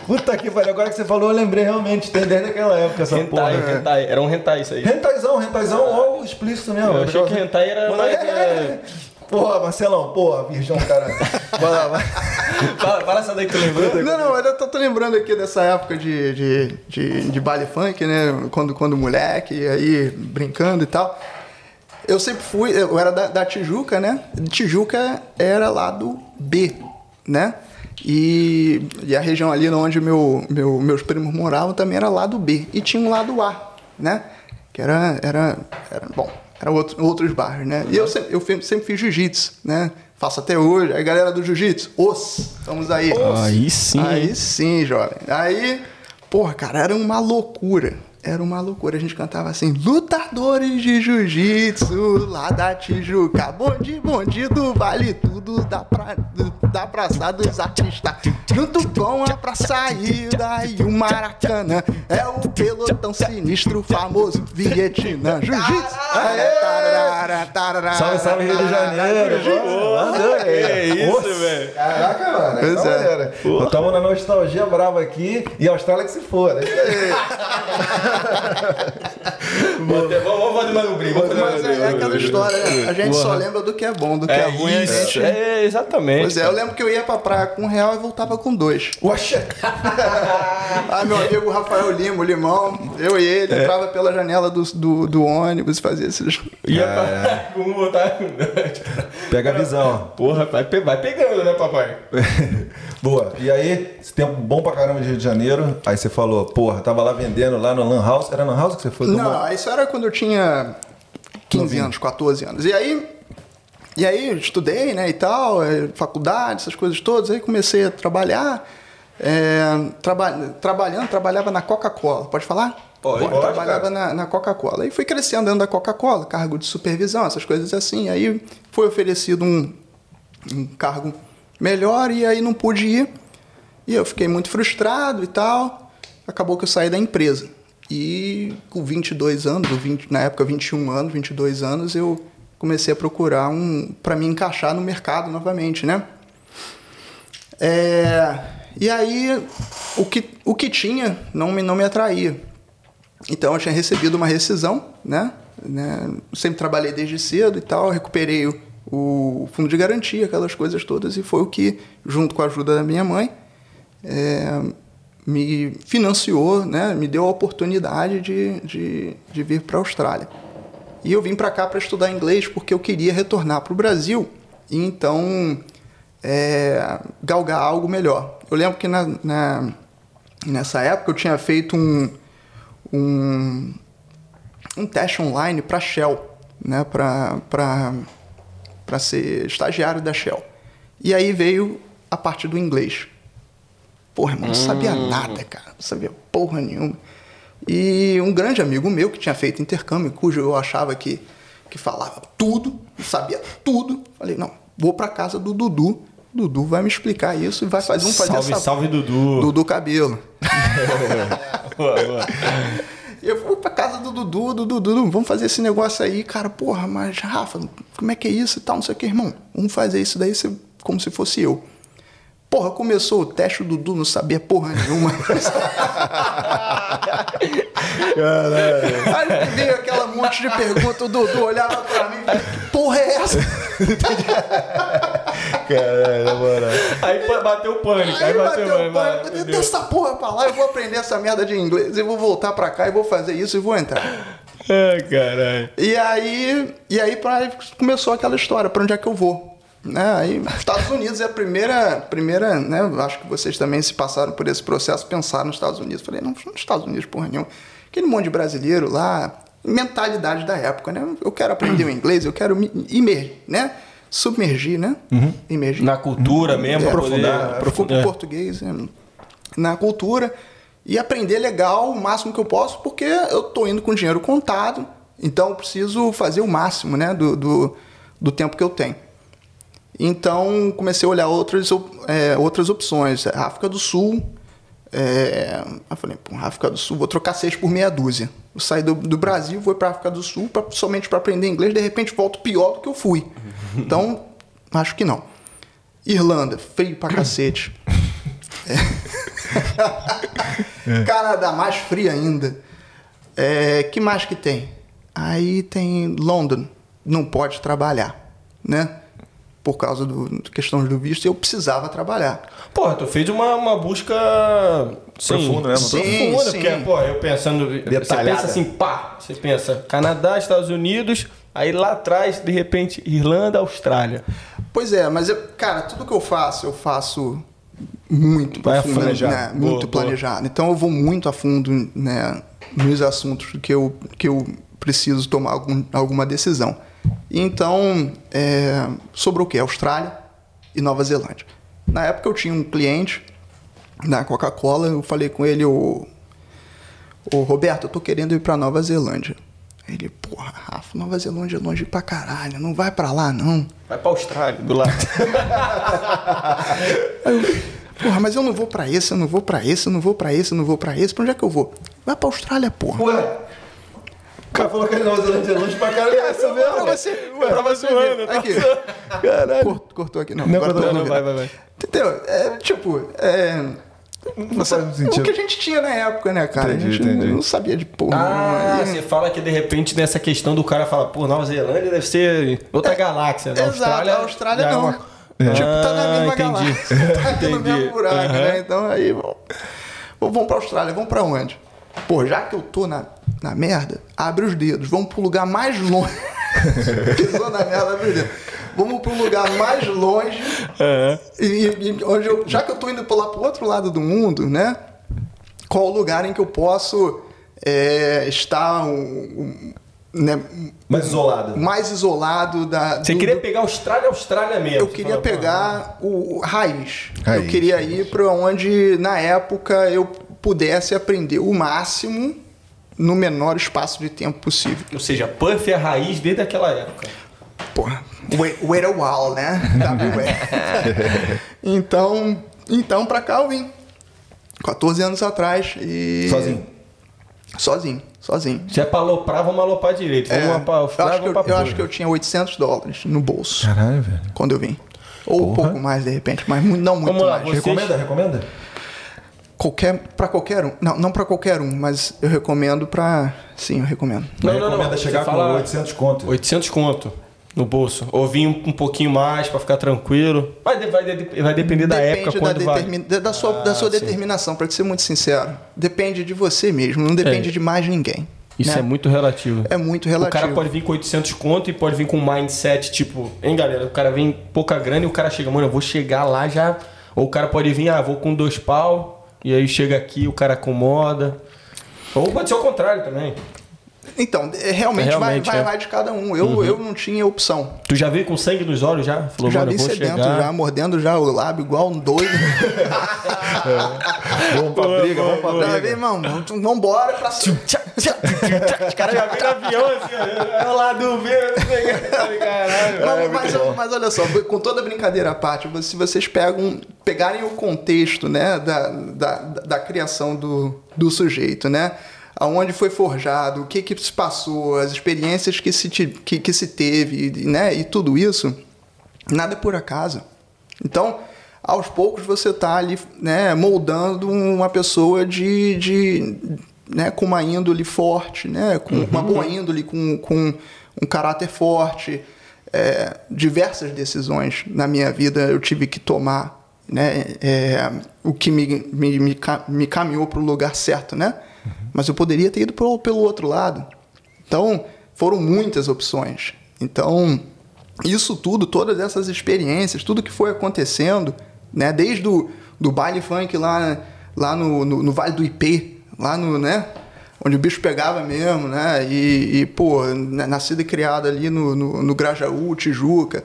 S1: Puta que pariu, agora que você falou, eu lembrei realmente, tem desde aquela época essa porra.
S2: Hentai, hentai. Era um hentai isso aí.
S1: Rentaizão, rentaizão ou explícito mesmo.
S2: Eu achei que hentai era
S1: Mano,
S2: mais,
S1: é,
S2: é,
S1: Porra, Marcelão, porra, virgão, cara. Vai lá, vai.
S2: Fala, fala essa daí que tu lembrou.
S3: Não, não, eu tô, tô lembrando aqui dessa época de, de, de, de baile funk, né? Quando, quando moleque, aí brincando e tal. Eu sempre fui, eu era da, da Tijuca, né? Tijuca era lado B, né? E, e a região ali onde meu, meu, meus primos moravam também era lado B. E tinha um lado A, né? Que era, era, era bom, era outro, outros bairros, né? E eu sempre, eu sempre fiz jiu-jitsu, né? Faço até hoje. Aí, galera do jiu-jitsu, os, estamos aí.
S2: Aí sim.
S3: Aí sim, jovem. Aí, porra, cara, era uma loucura. Era uma loucura. A gente cantava assim: lutadores de jiu-jitsu lá da Tijuca. Bonde, do vale tudo da, pra, da praça dos artistas. Junto com a praça saída e o Maracanã. É o pelotão sinistro, famoso Vietnã. Jiu-jitsu.
S1: Salve, salve, Rio de Janeiro.
S2: É isso, velho.
S1: Caraca, mano.
S3: Pois é.
S1: galera, Estamos na nostalgia brava aqui e a Austrália que se for. É
S2: Vamos vamos fazer mais um brinco. Vamos fazer mais
S3: Mas
S2: um
S3: é, é aquela história, né? A gente só
S2: Porra.
S3: lembra do que é bom, do que é,
S2: É
S3: ruim.
S2: isso,
S3: gente...
S2: é exatamente.
S3: Pois é, eu lembro que eu ia pra praia com um real e voltava com dois.
S1: Oxa!
S3: Ah, meu amigo Rafael Lima, o Limão, eu e ele entrava pela janela do, do, do ônibus e fazia esses.
S2: Ia pra... Vamos botar...
S1: Pega a visão.
S2: Porra, vai, vai pegando, né, papai?
S1: Boa. E aí, esse tempo bom pra caramba de Rio de Janeiro. Aí você falou, porra, tava lá vendendo lá no Lan House. Era Lan House que você foi?
S3: Não, isso era quando eu tinha 15 anos, 14 anos. E aí, e aí eu estudei, né, e tal, eh, faculdade, essas coisas todas. Aí comecei a trabalhar. eh, traba trabalhando, trabalhava na Coca-Cola. Pode falar?
S2: Pode,
S1: pode,
S3: trabalhava
S1: cara.
S3: na, na Coca-Cola. Aí fui crescendo dentro da Coca-Cola, cargo de supervisão, essas coisas assim. Aí foi oferecido um, um cargo melhor e aí não pude ir. E eu fiquei muito frustrado e tal. Acabou que eu saí da empresa. E com 22 anos, ou 20, na época 21 anos, 22 anos, eu comecei a procurar um para me encaixar no mercado novamente, né? É, e aí o que, o que tinha não me, não me atraía. Então eu tinha recebido uma rescisão, né? né? Sempre trabalhei desde cedo e tal, recuperei o, o fundo de garantia, aquelas coisas todas, e foi o que, junto com a ajuda da minha mãe, é, me financiou, né? Me deu a oportunidade de, de, de vir para a Austrália. E eu vim para cá para estudar inglês porque eu queria retornar para o Brasil e então é, galgar algo melhor. Eu lembro que na, na- nessa época eu tinha feito um, um, um teste online para Shell, né? para ser estagiário da Shell. E aí veio a parte do inglês. Porra, irmão, não sabia nada, cara. Não sabia porra nenhuma. E um grande amigo meu que tinha feito intercâmbio, cujo eu achava que, que falava tudo, sabia tudo. Falei, não, vou pra casa do Dudu. Dudu vai me explicar isso e vai fazer um fazer
S2: Salve,
S3: essa
S2: salve, Dudu.
S3: Dudu Cabelo.
S2: Boa, boa.
S3: E eu fui pra casa do Dudu, do Dudu, vamos fazer esse negócio aí, cara, porra, mas Rafa, como é que é isso e tal, não sei o que, irmão. Vamos fazer isso daí como se fosse eu. Porra, começou o teste, o Dudu não sabia porra nenhuma. Aí veio aquela monte de perguntas, o Dudu olhava pra mim e falava, que porra é essa?
S1: Caralho, na moral.
S2: Aí bateu o pânico. Aí,
S3: Aí
S2: bateu,
S3: bateu o pânico, eu dei essa porra pra lá, eu vou aprender essa merda de inglês, eu vou voltar pra cá e vou fazer isso e vou entrar.
S2: Ai, caralho.
S3: E aí, e aí pra, começou aquela história, pra onde é que eu vou? Né? Aí, Estados Unidos é a primeira, primeira, né? Acho que vocês também se passaram por esse processo, pensaram nos Estados Unidos. Falei, não, nos Estados Unidos, porra nenhuma. Aquele monte de brasileiro lá, mentalidade da época, né? Eu quero aprender o inglês, eu quero me imer, né? Submergir, né? Imergir.
S2: Na cultura mesmo,
S3: É, aprofundar,
S2: aprofundar.
S3: português é, na cultura e aprender legal o máximo que eu posso, porque eu tô indo com dinheiro contado, então eu preciso fazer o máximo né, do, do, do tempo que eu tenho. Então comecei a olhar outras, é, outras opções. África do Sul. É, eu falei, pô, África do Sul, vou trocar seis por meia dúzia. Eu saí do, do Brasil, vou para África do Sul pra, somente para aprender inglês, de repente volto pior do que eu fui. Então, acho que não. Irlanda, frio pra cacete. É. Canadá, mais frio ainda. É, que mais que tem? Aí tem London, não pode trabalhar, né? Por causa do da questão do visto, eu precisava trabalhar.
S2: Porra, tu fez uma, uma busca sim,
S1: Profunda, né?
S3: Sim,
S2: profunda,
S3: sim.
S2: porque, pô, eu pensando. Você
S1: Detalhada.
S2: pensa assim, pá, você pensa Canadá, Estados Unidos, aí lá atrás, de repente, Irlanda, Austrália.
S3: Pois é, mas eu, cara, tudo que eu faço, eu faço muito
S2: Vai fundo.
S3: né?
S2: Boa,
S3: muito
S2: boa.
S3: planejado. Então eu vou muito a fundo, né, nos assuntos que eu, que eu preciso tomar algum, alguma decisão. Então, é, sobre o que? Austrália e Nova Zelândia. Na época eu tinha um cliente na Coca-Cola, eu falei com ele, o, o Roberto, eu tô querendo ir pra Nova Zelândia. Ele, porra, Rafa, Nova Zelândia é longe pra caralho, não vai pra lá não.
S2: Vai pra Austrália, do lado.
S3: Aí eu, porra, mas eu não vou pra esse, eu não vou pra esse, eu não vou pra esse, eu não vou pra esse. Pra onde é que eu vou? Vai pra Austrália, porra.
S1: Ué, cara falou que ele Nova Zelândia é longe pra caralho. É essa mesmo?
S3: Pra você, ué,
S2: tava
S3: pra você
S2: zoando,
S3: Aqui.
S1: Caralho.
S3: Cort- cortou aqui, não.
S1: Não,
S3: agora
S1: cortou,
S2: não,
S3: ouvindo.
S2: vai, vai, vai.
S3: Entendeu? É, tipo, é...
S1: Não faz muito sentido.
S3: O que a gente tinha na época, né, cara?
S1: Entendi,
S3: a gente
S1: entendi.
S3: não sabia de porra.
S2: Ah, você fala que de repente nessa questão do cara fala, pô, Nova Zelândia deve ser outra galáxia. né?
S3: Exato, a Austrália
S2: é
S3: não.
S2: uma-
S3: Tipo, tá na
S2: Ah,
S3: mesma galáxia. Tá aqui no
S2: Entendi.
S3: mesmo buraco,
S2: Aham.
S3: né? Então aí, vamos, vamos pra Austrália, vamos pra onde? Pô, já que eu tô na, na merda, abre os dedos, vamos pro lugar mais longe. Pisou na merda, abre os dedos. Vamos pro lugar mais longe. E, e- e onde eu, já que eu tô indo lá pro outro lado do mundo, né? Qual o lugar em que eu posso é, estar um- um, né,
S1: Mais isolado.
S3: mais isolado da.
S2: Você
S3: do-
S2: queria pegar Austrália, Austrália mesmo.
S3: eu queria pegar o, o raiz.
S1: Raiz,
S3: Eu queria ir para onde, na época, eu pudesse aprender o máximo no menor espaço de tempo possível.
S2: Ou seja, Puff é a raiz desde aquela época.
S3: Porra, wait, wait a while, né? Então, então, pra cá eu vim. 14 anos atrás e...
S1: Sozinho.
S3: Sozinho, sozinho.
S2: Se é pra aloprar, vamos aloprar direito. Vamos
S3: É,
S2: lá pra
S3: eu, acho que eu,
S2: vamos
S3: eu acho que eu tinha 800 dólares no bolso
S1: Caralho, velho.
S3: quando eu vim. Ou um
S1: Porra.
S3: pouco mais, de repente, mas não muito
S2: Vamos lá,
S3: mais.
S2: Vocês-
S1: Recomenda, recomenda?
S3: Qualquer, pra qualquer um. Não, não pra qualquer um, mas eu recomendo pra. Sim, eu recomendo.
S2: Não, não, não.
S1: recomenda chegar
S2: fala-
S1: com 800 conto.
S2: 800 conto no bolso. Ou vir um, um pouquinho mais pra ficar tranquilo. Vai, vai, vai depender da época,
S3: da,
S2: quando vai.
S3: determin- da- da sua, da sua
S2: Ah, sim.
S3: determinação, pra te ser muito sincero. Depende de você mesmo, não depende
S2: É.
S3: de mais ninguém.
S2: Isso
S3: né?
S2: é muito relativo.
S3: É muito
S2: O
S3: relativo.
S2: cara pode vir com 800 conto e pode vir com um mindset tipo, hein, galera? O cara vem pouca grana e o cara chega, mano, eu vou chegar lá já. Ou o cara pode vir, ah, vou com dois pau, e aí chega aqui, o cara acomoda. Ou pode ser o contrário também.
S3: Então, é, realmente,
S2: Realmente,
S3: vai, vai,
S2: é.
S3: vai de cada um. Eu, eu não tinha opção.
S2: Tu já veio com sangue nos olhos já? Falou,
S3: já vi sedento,
S2: chegar.
S3: já mordendo já o lábio igual um doido.
S1: Vamos pra briga, vamos pra briga.
S3: irmão, vamos- vambora pra cima.
S2: Os caras já no avião assim, ó, lá do o que. Caralho.
S3: Mas, mas- mas olha só, com toda brincadeira à parte, se vocês pegam, pegarem o contexto né, da, da, da criação do, do sujeito, né? Aonde foi forjado, o que, que se passou, as experiências que se, que, que se teve, né? E tudo isso, nada é por acaso. Então, aos poucos você está ali né, moldando uma pessoa de, de né, com uma índole forte, né, com uma boa índole, com, com um caráter forte. É, diversas decisões na minha vida eu tive que tomar, né, é, o que me, me, me, me caminhou para o lugar certo, né? Mas eu poderia ter ido pelo, pelo outro lado. Então, foram muitas opções. Então, isso tudo, todas essas experiências, tudo que foi acontecendo, né? Desde o do baile funk lá, lá no, no, no Vale do IP, lá no, né? Onde o bicho pegava mesmo, né? E, e pô, nascido e criado ali no, no, no Grajaú, Tijuca,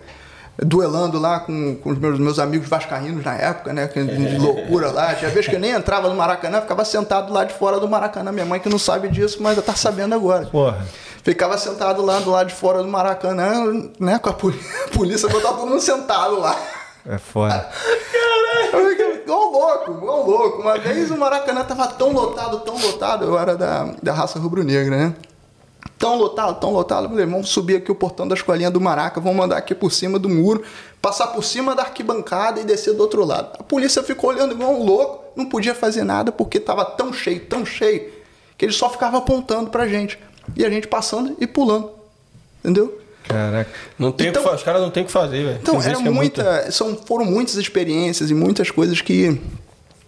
S3: duelando lá com, com os meus, meus amigos vascaínos na época, né? que- De loucura lá. Tinha vez que eu nem entrava no Maracanã, ficava sentado lá de fora do Maracanã. Minha mãe que não sabe disso, mas tá sabendo agora.
S1: Porra.
S3: Ficava sentado lá do lado de fora do Maracanã, né? Com a polícia, botava todo mundo sentado lá.
S1: É foda.
S3: Fiquei igual louco, igual louco. Uma vez o Maracanã tava tão lotado, tão lotado, eu era da, da raça rubro-negra, né? Tão lotado, tão lotado. Eu falei, vamos subir aqui o portão da escolinha do Maraca, vamos andar aqui por cima do muro, passar por cima da arquibancada e descer do outro lado. A polícia ficou olhando igual um louco, não podia fazer nada porque tava tão cheio, tão cheio, que eles só ficavam apontando pra gente. E a gente passando e pulando. Entendeu?
S2: Caraca. Não tem
S3: Então-
S2: que os caras não tem o que fazer, velho.
S3: Então, era
S2: é
S3: muita, são, foram muitas experiências e muitas coisas que,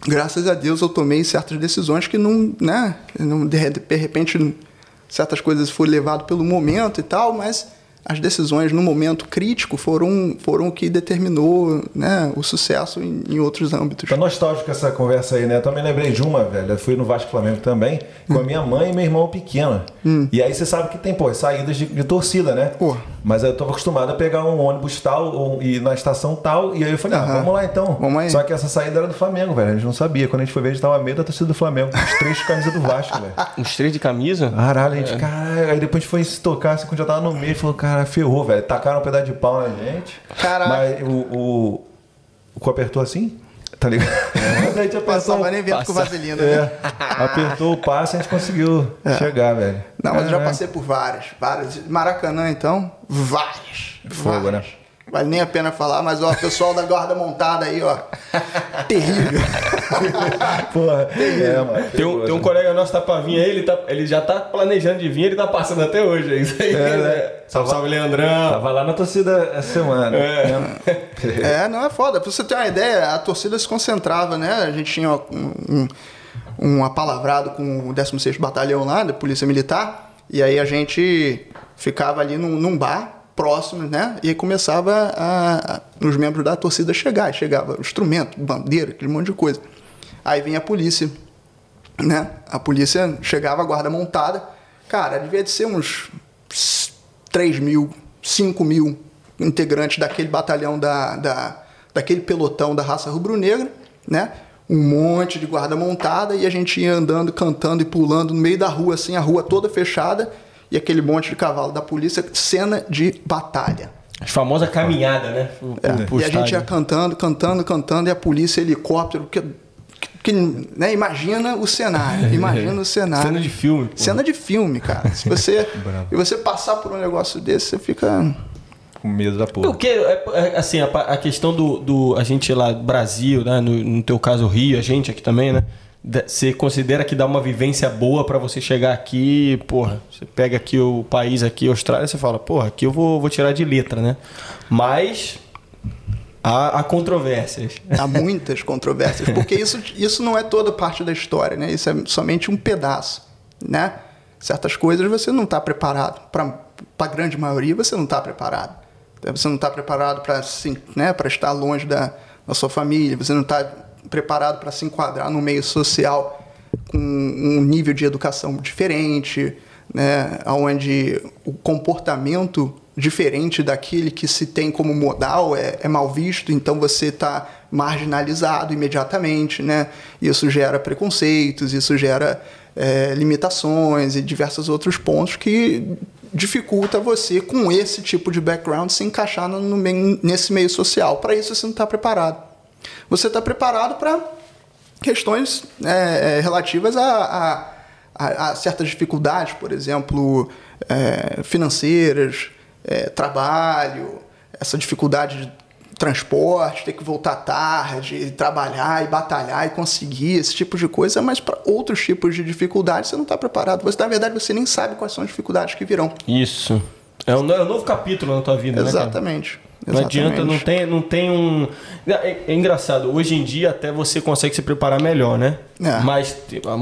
S3: graças a Deus, eu tomei certas decisões que não, né, não, de repente, certas coisas foram levadas pelo momento e tal, mas as decisões no momento crítico foram, foram o que determinou né, o sucesso em, em outros âmbitos.
S1: Tá nostálgico essa conversa aí, né? Eu também lembrei de uma, velho. Eu fui no Vasco Flamengo também, com a minha mãe e meu irmão pequeno. E aí você sabe que tem, pô, as saídas de, de torcida, né?
S3: Pô.
S1: Mas eu tava acostumado a pegar um ônibus tal ou, e na estação tal. E aí eu falei, ah,
S3: Aham.
S1: vamos lá então.
S3: Vamos aí.
S1: Só que essa saída era do Flamengo, velho. A gente não sabia. Quando a gente foi ver, a gente tava meio da torcida do Flamengo. Os três de camisa do Vasco, velho.
S2: Uns três de camisa?
S1: Caralho, a gente, caralho. Aí depois a gente foi se tocar, assim, quando já tava no meio, falou, cara, ferrou, velho. Tacaram um pedaço de pau na gente. Mas o. O, o cu apertou assim? Tá ligado? Mas a gente apertou.
S3: Passava nem vento com vaselina, né?
S1: É, apertou o passe e a gente conseguiu chegar, velho.
S3: Não, mas eu já passei por várias, várias. Maracanã, então, várias.
S1: Fogo,
S3: várias.
S1: né?
S3: Vale nem a pena falar, mas ó, o pessoal da guarda montada aí, ó. terrível.
S1: Porra, é, mano.
S2: Tem um, tem um colega nosso que tá pra vir aí, ele, tá, ele já tá planejando de vir, ele tá passando até hoje. É isso aí.
S1: É, né?
S2: né? Salve, salve, Leandrão.
S1: Tava lá na torcida essa semana. né?
S3: É, não é foda. Pra você ter uma ideia, a torcida se concentrava, né? A gente tinha um, um, um apalavrado com o 16º Batalhão lá, da Polícia Militar, e aí a gente ficava ali num, num bar próximo, né? E começava a, a- os membros da torcida chegar. Chegava instrumento, bandeira, aquele monte de coisa. Aí vinha a polícia, né? A polícia chegava, a guarda montada. Cara, devia de ser uns 3 mil, 5 mil integrantes daquele batalhão, da, da, daquele pelotão da raça rubro-negra, né? Um monte de guarda montada e a gente ia andando, cantando e pulando no meio da rua, assim, a rua toda fechada e aquele monte de cavalo da polícia, cena de batalha.
S2: A famosa caminhada, né?
S3: É. e a gente ia cantando, cantando, cantando, e a polícia, helicóptero, que, que, né, imagina o cenário, imagina o cenário.
S2: Cena de filme, pô.
S3: Cena de filme, cara. Se você, e você passar por um negócio desse, você fica...
S1: Com medo da porra.
S2: O que, é, é, assim, a, a questão do, do- A gente lá Brasil, né? No, no teu caso, Rio, a gente aqui também, né? Você considera que dá uma vivência boa pra você chegar aqui, porra, você pega aqui o país aqui, Austrália, você fala, porra, aqui eu vou, vou tirar de letra, né? Mas há, há controvérsias.
S3: Há muitas controvérsias, porque isso, isso não é toda parte da história, né? Isso é somente um pedaço, né? Certas coisas você não está preparado. Para a grande maioria, você não está preparado. Você não está preparado para assim, né, para estar longe da, da sua família. Você não está preparado para se enquadrar no meio social com um nível de educação diferente, né, onde o comportamento diferente daquele que se tem como modal é, é mal visto, então você está marginalizado imediatamente, né? Isso gera preconceitos, isso gera é, limitações e diversos outros pontos que dificulta você com esse tipo de background se encaixar no, no nesse meio social. Para isso você não está preparado. Você está preparado para questões é, é, relativas a, a- a- certas dificuldades, por exemplo, é, financeiras, é, trabalho, essa dificuldade de transporte, ter que voltar tarde, trabalhar e batalhar e conseguir esse tipo de coisa, mas para outros tipos de dificuldades você não está preparado. Você, na verdade, você nem sabe quais são as dificuldades que virão.
S2: Isso. É um, é novo capítulo na tua vida, né? cara?
S3: Exatamente.
S2: Não adianta, não tem, não tem um. É, é engraçado, hoje em dia até você consegue se preparar melhor, né?
S3: É.
S2: Mas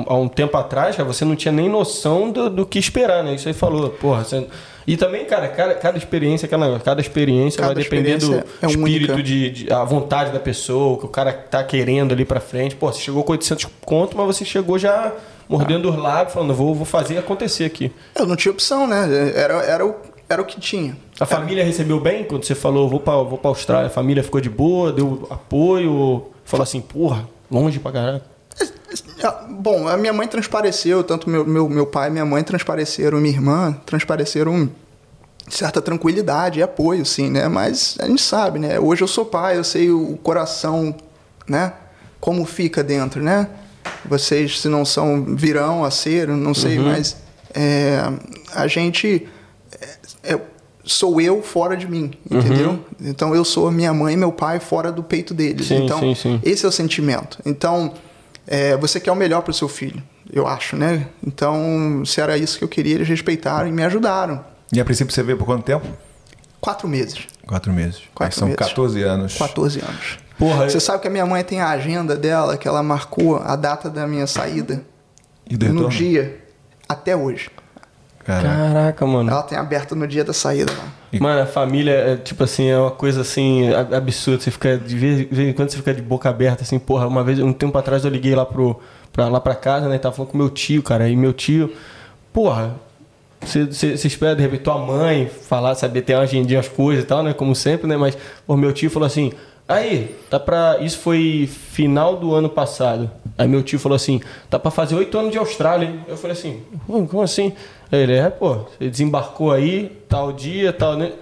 S2: há um tempo atrás, cara, você não tinha nem noção do, do que esperar, né? Isso aí falou, porra. você- E também, cara, cada, cada experiência, aquela, cada experiência
S3: Cada
S2: vai depender do
S3: experiência é
S2: espírito,
S3: única.
S2: de, de- a vontade da pessoa, o que o cara tá querendo ali pra frente. Pô, você chegou com 800 conto, mas você chegou já mordendo os lábios, falando, vou, vou fazer acontecer aqui.
S3: Eu não tinha opção, né? Era, era, o, era o que tinha.
S2: A família recebeu bem quando você falou, vou pra, vou pra Austrália? A família ficou de boa, deu apoio? Falou assim, porra, longe pra caralho.
S3: Ah, Bom, a minha mãe transpareceu, tanto meu, meu, meu pai e minha mãe transpareceram, minha irmã transpareceram certa tranquilidade e apoio, sim, né? Mas a gente sabe, né? Hoje eu sou pai, eu sei o coração, né? Como fica dentro, né? Vocês, se não são, virão a ser, não sei, mas é, a gente é, sou eu fora de mim, entendeu? Então eu sou minha mãe e meu pai fora do peito deles.
S2: Sim,
S3: então
S2: sim, sim.
S3: esse é o sentimento. Então é, você quer o melhor para o seu filho, eu acho, né? Então se era isso que eu queria, eles respeitaram e me ajudaram.
S1: E a princípio você veio por quanto tempo?
S3: Quatro meses.
S1: Quatro meses.
S3: Quatro
S1: são
S3: meses.
S1: 14 anos.
S3: 14 anos.
S2: Porra,
S3: Você sabe que a minha mãe tem a agenda dela, que ela marcou a data da minha saída
S1: E do
S3: no
S1: retorno?
S3: dia até hoje.
S1: Caraca.
S2: Caraca, mano.
S3: Ela tem aberto no dia da saída lá.
S2: Mano, a família, é, tipo assim, é uma coisa assim, ab- absurda. Você fica, de vez, de vez em quando, você fica de boca aberta, assim, porra. Uma vez, um tempo atrás, eu liguei lá, pro, pra, lá pra casa, né? Tava falando com meu tio, cara. E meu tio, porra, você espera, de repente, tua mãe falar, saber, ter uma agendinha, as coisas e tal, né? Como sempre, né? Mas, o meu tio falou assim. Aí, tá pra. Isso foi final do ano passado. Aí meu tio falou assim: tá pra fazer oito anos de Austrália? Eu falei assim: "Hum, como assim? Aí ele, é, pô, você desembarcou aí, tal dia, tal, né?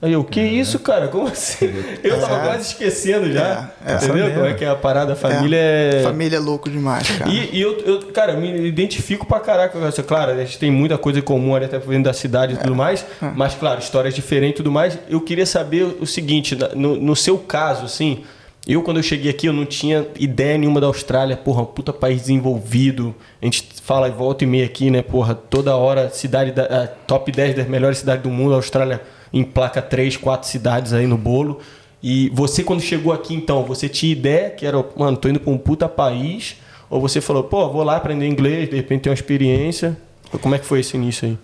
S2: Aí eu, que isso, cara? Como assim? Eu tava quase esquecendo já.
S3: É, é.
S2: entendeu? Como é que é a parada? A família
S3: É,
S2: é.
S3: Família é louco demais, cara.
S2: E, e eu, eu, cara, eu me identifico pra caraca com essa. Claro, a gente tem muita coisa em comum ali, até vendo da cidade e tudo mais. Mas, claro, histórias diferentes e tudo mais. Eu queria saber o seguinte: no, no seu caso, assim. Eu, quando eu cheguei aqui, eu não tinha ideia nenhuma da Austrália. Porra, um puta país desenvolvido. A gente fala volta e meia aqui, né? Porra, toda hora, cidade da, top 10 das melhores cidades do mundo. A Austrália emplaca 3, 4 cidades aí no bolo. E você, quando chegou aqui, então, você tinha ideia que era, mano, tô indo pra um puta país? Ou você falou, pô, vou lá aprender inglês, de repente ter uma experiência? Como é que foi esse início aí?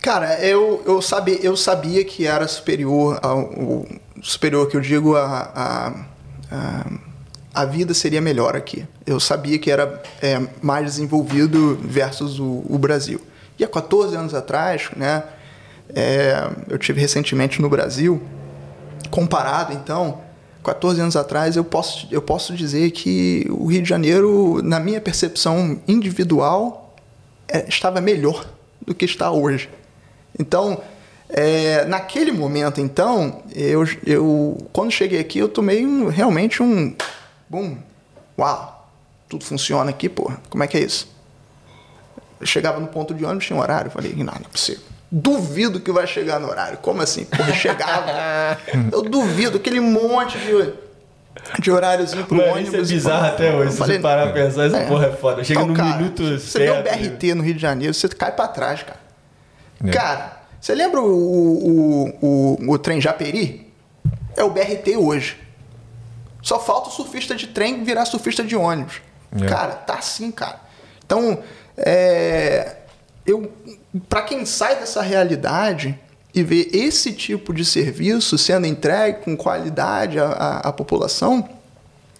S3: Cara, eu, eu, sabia, eu sabia que era superior ao, superior que eu digo a, a, a, a vida seria melhor aqui. Eu sabia que era é, mais desenvolvido versus o, o Brasil. E há 14 anos atrás, né, é, eu tive recentemente no Brasil, comparado então, 14 anos atrás, eu posso, eu posso dizer que o Rio de Janeiro, na minha percepção individual, é, estava melhor do que está hoje. Então, é, naquele momento, então, eu, eu quando cheguei aqui, eu tomei um- realmente um bum, uau, tudo funciona aqui, porra. Como é que é isso? Eu chegava no ponto de ônibus, tinha um horário, falei, não, não é possível. Duvido que vai chegar no horário. Como assim? Porra, chegava. eu duvido, aquele monte de, de horáriozinho pro
S2: Mano,
S3: ônibus.
S2: isso é bizarro
S3: pô,
S2: até hoje. Se
S3: falei,
S2: você parar pra pensar, essa
S3: É.
S2: porra é foda. Chega
S3: então,
S2: no
S3: cara,
S2: minuto
S3: Você vê o
S2: certo.
S3: BRT no Rio de Janeiro, você cai pra trás, cara.
S1: É.
S3: Cara, você lembra o, o, o, o trem Japeri? É o BRT hoje. Só falta o surfista de trem virar surfista de ônibus.
S1: É.
S3: Cara, tá assim, cara. Então, é, eu, para quem sai dessa realidade e vê esse tipo de serviço sendo entregue com qualidade à, à- à população,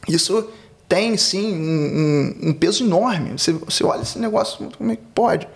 S3: isso tem sim um, um- um peso enorme. Você, você olha esse negócio, como é que pode?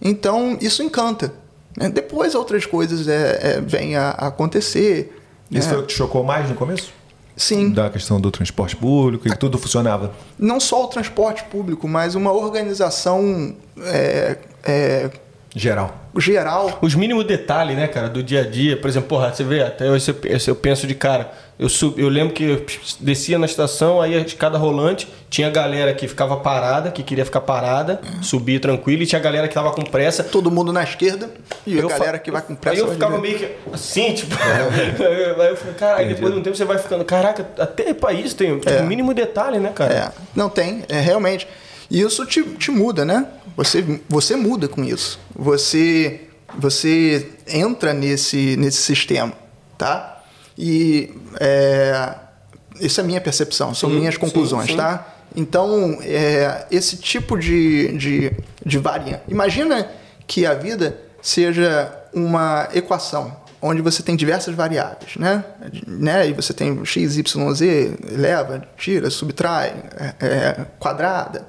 S3: Então, isso encanta. né? Depois outras coisas é, é, vêm a, a acontecer.
S1: Isso
S3: né?
S1: foi o que te chocou mais no começo?
S3: Sim.
S1: Da questão do transporte público e tudo funcionava.
S3: Não só o transporte público, mas uma organização é, é,
S1: Geral.
S3: geral.
S2: Os mínimos detalhes, né, cara, do dia a dia. Por exemplo, porra, você vê, até hoje eu, eu penso de cara. Eu, sub, eu lembro que eu descia na estação, aí a escada rolante, tinha galera que ficava parada, que queria ficar parada, subir tranquilo, e tinha galera que tava com pressa.
S3: Todo mundo na esquerda e a
S2: Eu
S3: galera
S2: fa-
S3: que vai com pressa.
S2: Aí eu ficava meio que assim, tipo. aí eu falei, cara, aí depois de um tempo você vai ficando, caraca, até pra isso tem tipo,
S3: É.
S2: mínimo detalhe, né, cara?
S3: É, não tem, é realmente. E isso te, te muda, né? Você, você muda com isso. Você, você entra nesse, nesse sistema, tá? E é, isso é minha percepção, são
S2: Sim,
S3: minhas
S2: sim,
S3: conclusões,
S2: sim.
S3: tá? Então, é, esse tipo de, de, de variante. Imagina que a vida seja uma equação onde você tem diversas variáveis, né? né? E você tem x, y, z, leva, tira, subtrai, é, é, quadrada,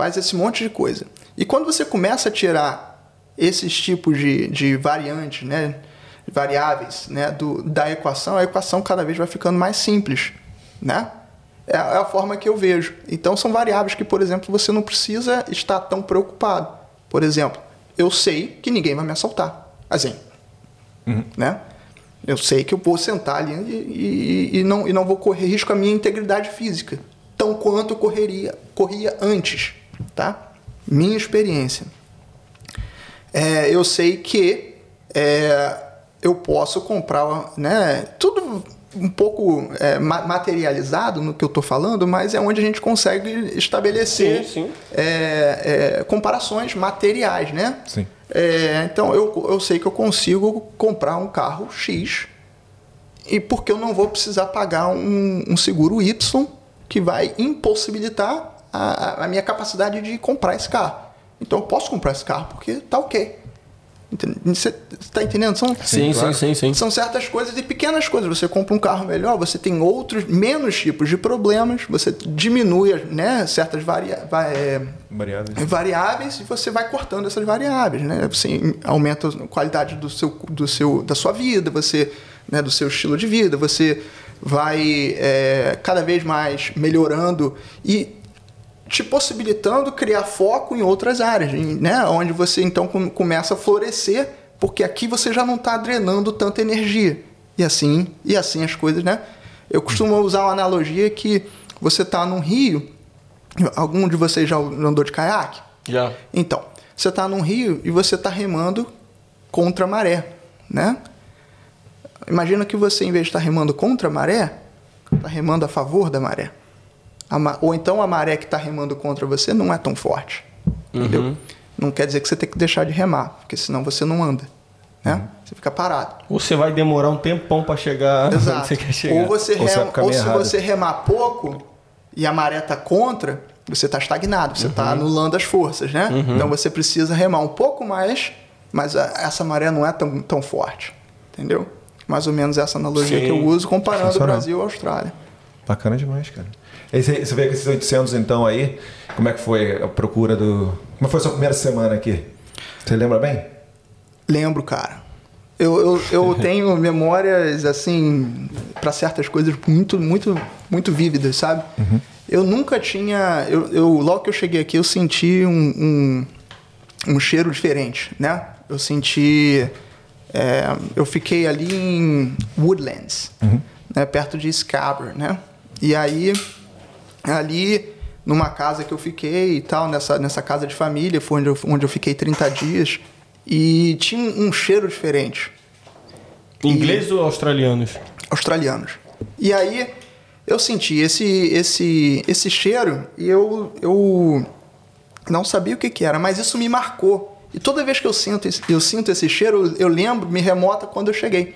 S3: faz esse monte de coisa. E quando você começa a tirar esses tipos de, de variantes, né? variáveis né? Do, da equação, a equação cada vez vai ficando mais simples, né? É a é a forma que eu vejo. Então são variáveis que, por exemplo, você não precisa estar tão preocupado. Por exemplo, eu sei que ninguém vai me assaltar. Assim, né? Eu sei que eu vou sentar ali e, e- e não, e não vou correr risco à minha integridade física, tão quanto eu correria, corria antes, tá? Minha experiência. É, eu sei que é, eu posso comprar, né? Tudo um pouco é, ma- materializado no que eu estou falando, mas é onde a gente consegue estabelecer
S2: Sim, sim.
S3: é, é, comparações materiais, né?
S1: Sim.
S3: É, então eu, eu sei que eu consigo comprar um carro X e porque eu não vou precisar pagar um, um seguro Y que vai impossibilitar a, a- minha capacidade de comprar esse carro. Então eu posso comprar esse carro porque tá ok. Entende? Você está entendendo? São,
S2: Sim, sim, sim, sim.
S3: são certas coisas e pequenas coisas. Você compra um carro melhor, você tem outros, menos tipos de problemas, você diminui né, certas varia va- é,
S1: Variáveis.
S3: variáveis e você vai cortando essas variáveis, né? Você aumenta a qualidade do seu, do seu, da sua vida, você, né, do seu estilo de vida, você vai é, cada vez mais melhorando e te possibilitando criar foco em outras áreas, né? Onde você então com- começa a florescer, porque aqui você já não está drenando tanta energia. E assim, e assim as coisas, né? Eu costumo usar uma analogia que você está num rio, algum de vocês já andou de caiaque?
S2: Já.
S3: Então, você está num rio e você está remando contra a maré, né? Imagina que você, em vez de estar remando contra a maré, está remando a favor da maré. Ma- Ou então a maré que está remando contra você não é tão forte. Entendeu? Não quer dizer que você tem que deixar de remar, porque senão você não anda. Né? Você fica parado.
S2: Ou você vai demorar um tempão pra chegar onde
S3: Exato.
S2: você quer chegar.
S3: Ou, você
S1: Ou
S3: rema, ou se você remar pouco e a maré tá contra, você tá estagnado, você
S1: Uhum.
S3: tá anulando as forças, né? Então você precisa remar um pouco mais, mas a- essa maré não é tão, tão forte. Entendeu? Mais ou menos essa analogia
S2: Sim.
S3: que eu uso comparando o. Brasil e a Austrália.
S1: Bacana demais, cara. Você, você vê que esses 800 então aí, como é que foi a procura do... Como foi a sua primeira semana aqui? Você lembra bem?
S3: Lembro, cara. Eu, eu, eu tenho memórias, assim, para certas coisas muito, muito, muito vívidas, sabe? Eu nunca tinha. Eu, eu, logo que eu cheguei aqui, eu senti um, um, um cheiro diferente, né? Eu senti. é, eu fiquei ali em Woodlands, né, perto de Scarborough, né? E aí, ali, numa casa que eu fiquei e tal, nessa, nessa casa de família, foi onde eu, onde eu fiquei 30 dias, e tinha um, cheiro diferente
S2: Inglês ou australianos?
S3: australianos. E aí eu senti esse esse esse cheiro e eu eu não sabia o que, que era, mas isso me marcou. E toda vez que eu sinto esse, eu sinto esse cheiro, eu lembro, me remota quando eu cheguei.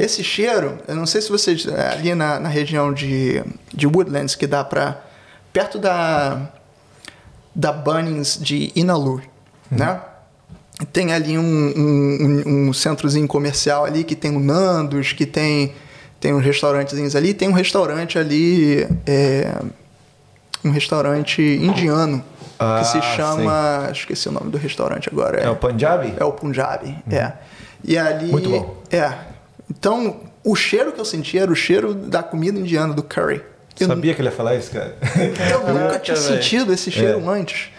S3: Esse cheiro, eu não sei se vocês é, ali na, na região de, de Woodlands que dá para perto da da Bunnings de Inalur, né? Tem ali um, um, um- centrozinho comercial ali que tem o Nandos, que tem, tem uns restaurantezinhos ali. Tem um restaurante ali, é, um restaurante indiano,
S1: Ah,
S3: que se chama... Esqueci o nome do restaurante agora.
S1: É o Punjabi?
S3: É o Punjabi, é. E ali...
S1: Muito bom.
S3: É. Então, o cheiro que eu senti era o cheiro da comida indiana, do curry. Eu,
S1: Sabia que ele ia falar isso, cara?
S3: eu nunca tinha sentido esse cheiro
S1: É.
S3: antes.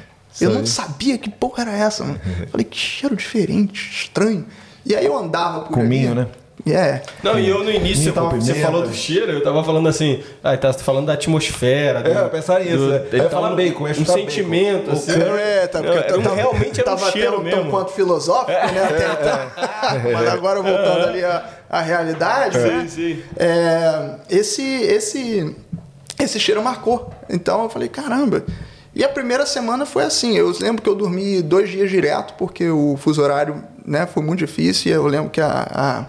S3: Eu não sabia que porra era essa, mano. Falei, que cheiro diferente, estranho. E aí eu andava por
S1: Cominho,
S3: ali.
S1: né?
S3: É.
S2: Não, e eu no início,
S1: Pimenta,
S2: você, você
S1: pimenta.
S2: falou do cheiro, eu tava falando assim, ah, tá falando da atmosfera. Do,
S1: É, eu pensava nisso,
S2: do-
S1: né?
S2: ele
S1: Eu
S2: tava
S1: falar
S2: um-
S1: bacon, eu
S2: Um sentimento,
S1: bacon.
S2: assim.
S3: É, tá, porque
S2: Não,
S3: eu tava,
S2: realmente era um
S3: tava
S2: cheiro
S3: até um
S2: mesmo.
S3: tão quanto filosófico, né? Até então. Mas agora voltando ali à, à realidade, né?
S2: Sim, sim.
S3: É, esse, esse, esse cheiro marcou. Então eu falei, caramba. E a primeira semana foi assim. Eu lembro que eu dormi dois dias direto, porque o fuso horário né, foi muito difícil. E eu lembro que a,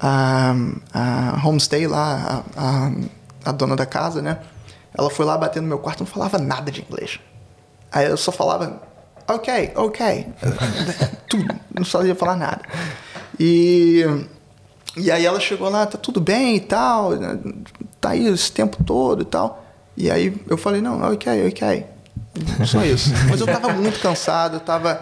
S3: a, a, a homestay lá, a, a, a dona da casa, né? Ela foi lá bater no meu quarto não falava nada de inglês. Aí eu só falava, ok, ok. Tudo, não sabia falar nada. E, e aí ela chegou lá, tá tudo bem e tal, né, tá aí esse tempo todo e tal. E aí eu falei, não, ok, ok. Só isso. Mas eu tava muito cansado, eu tava.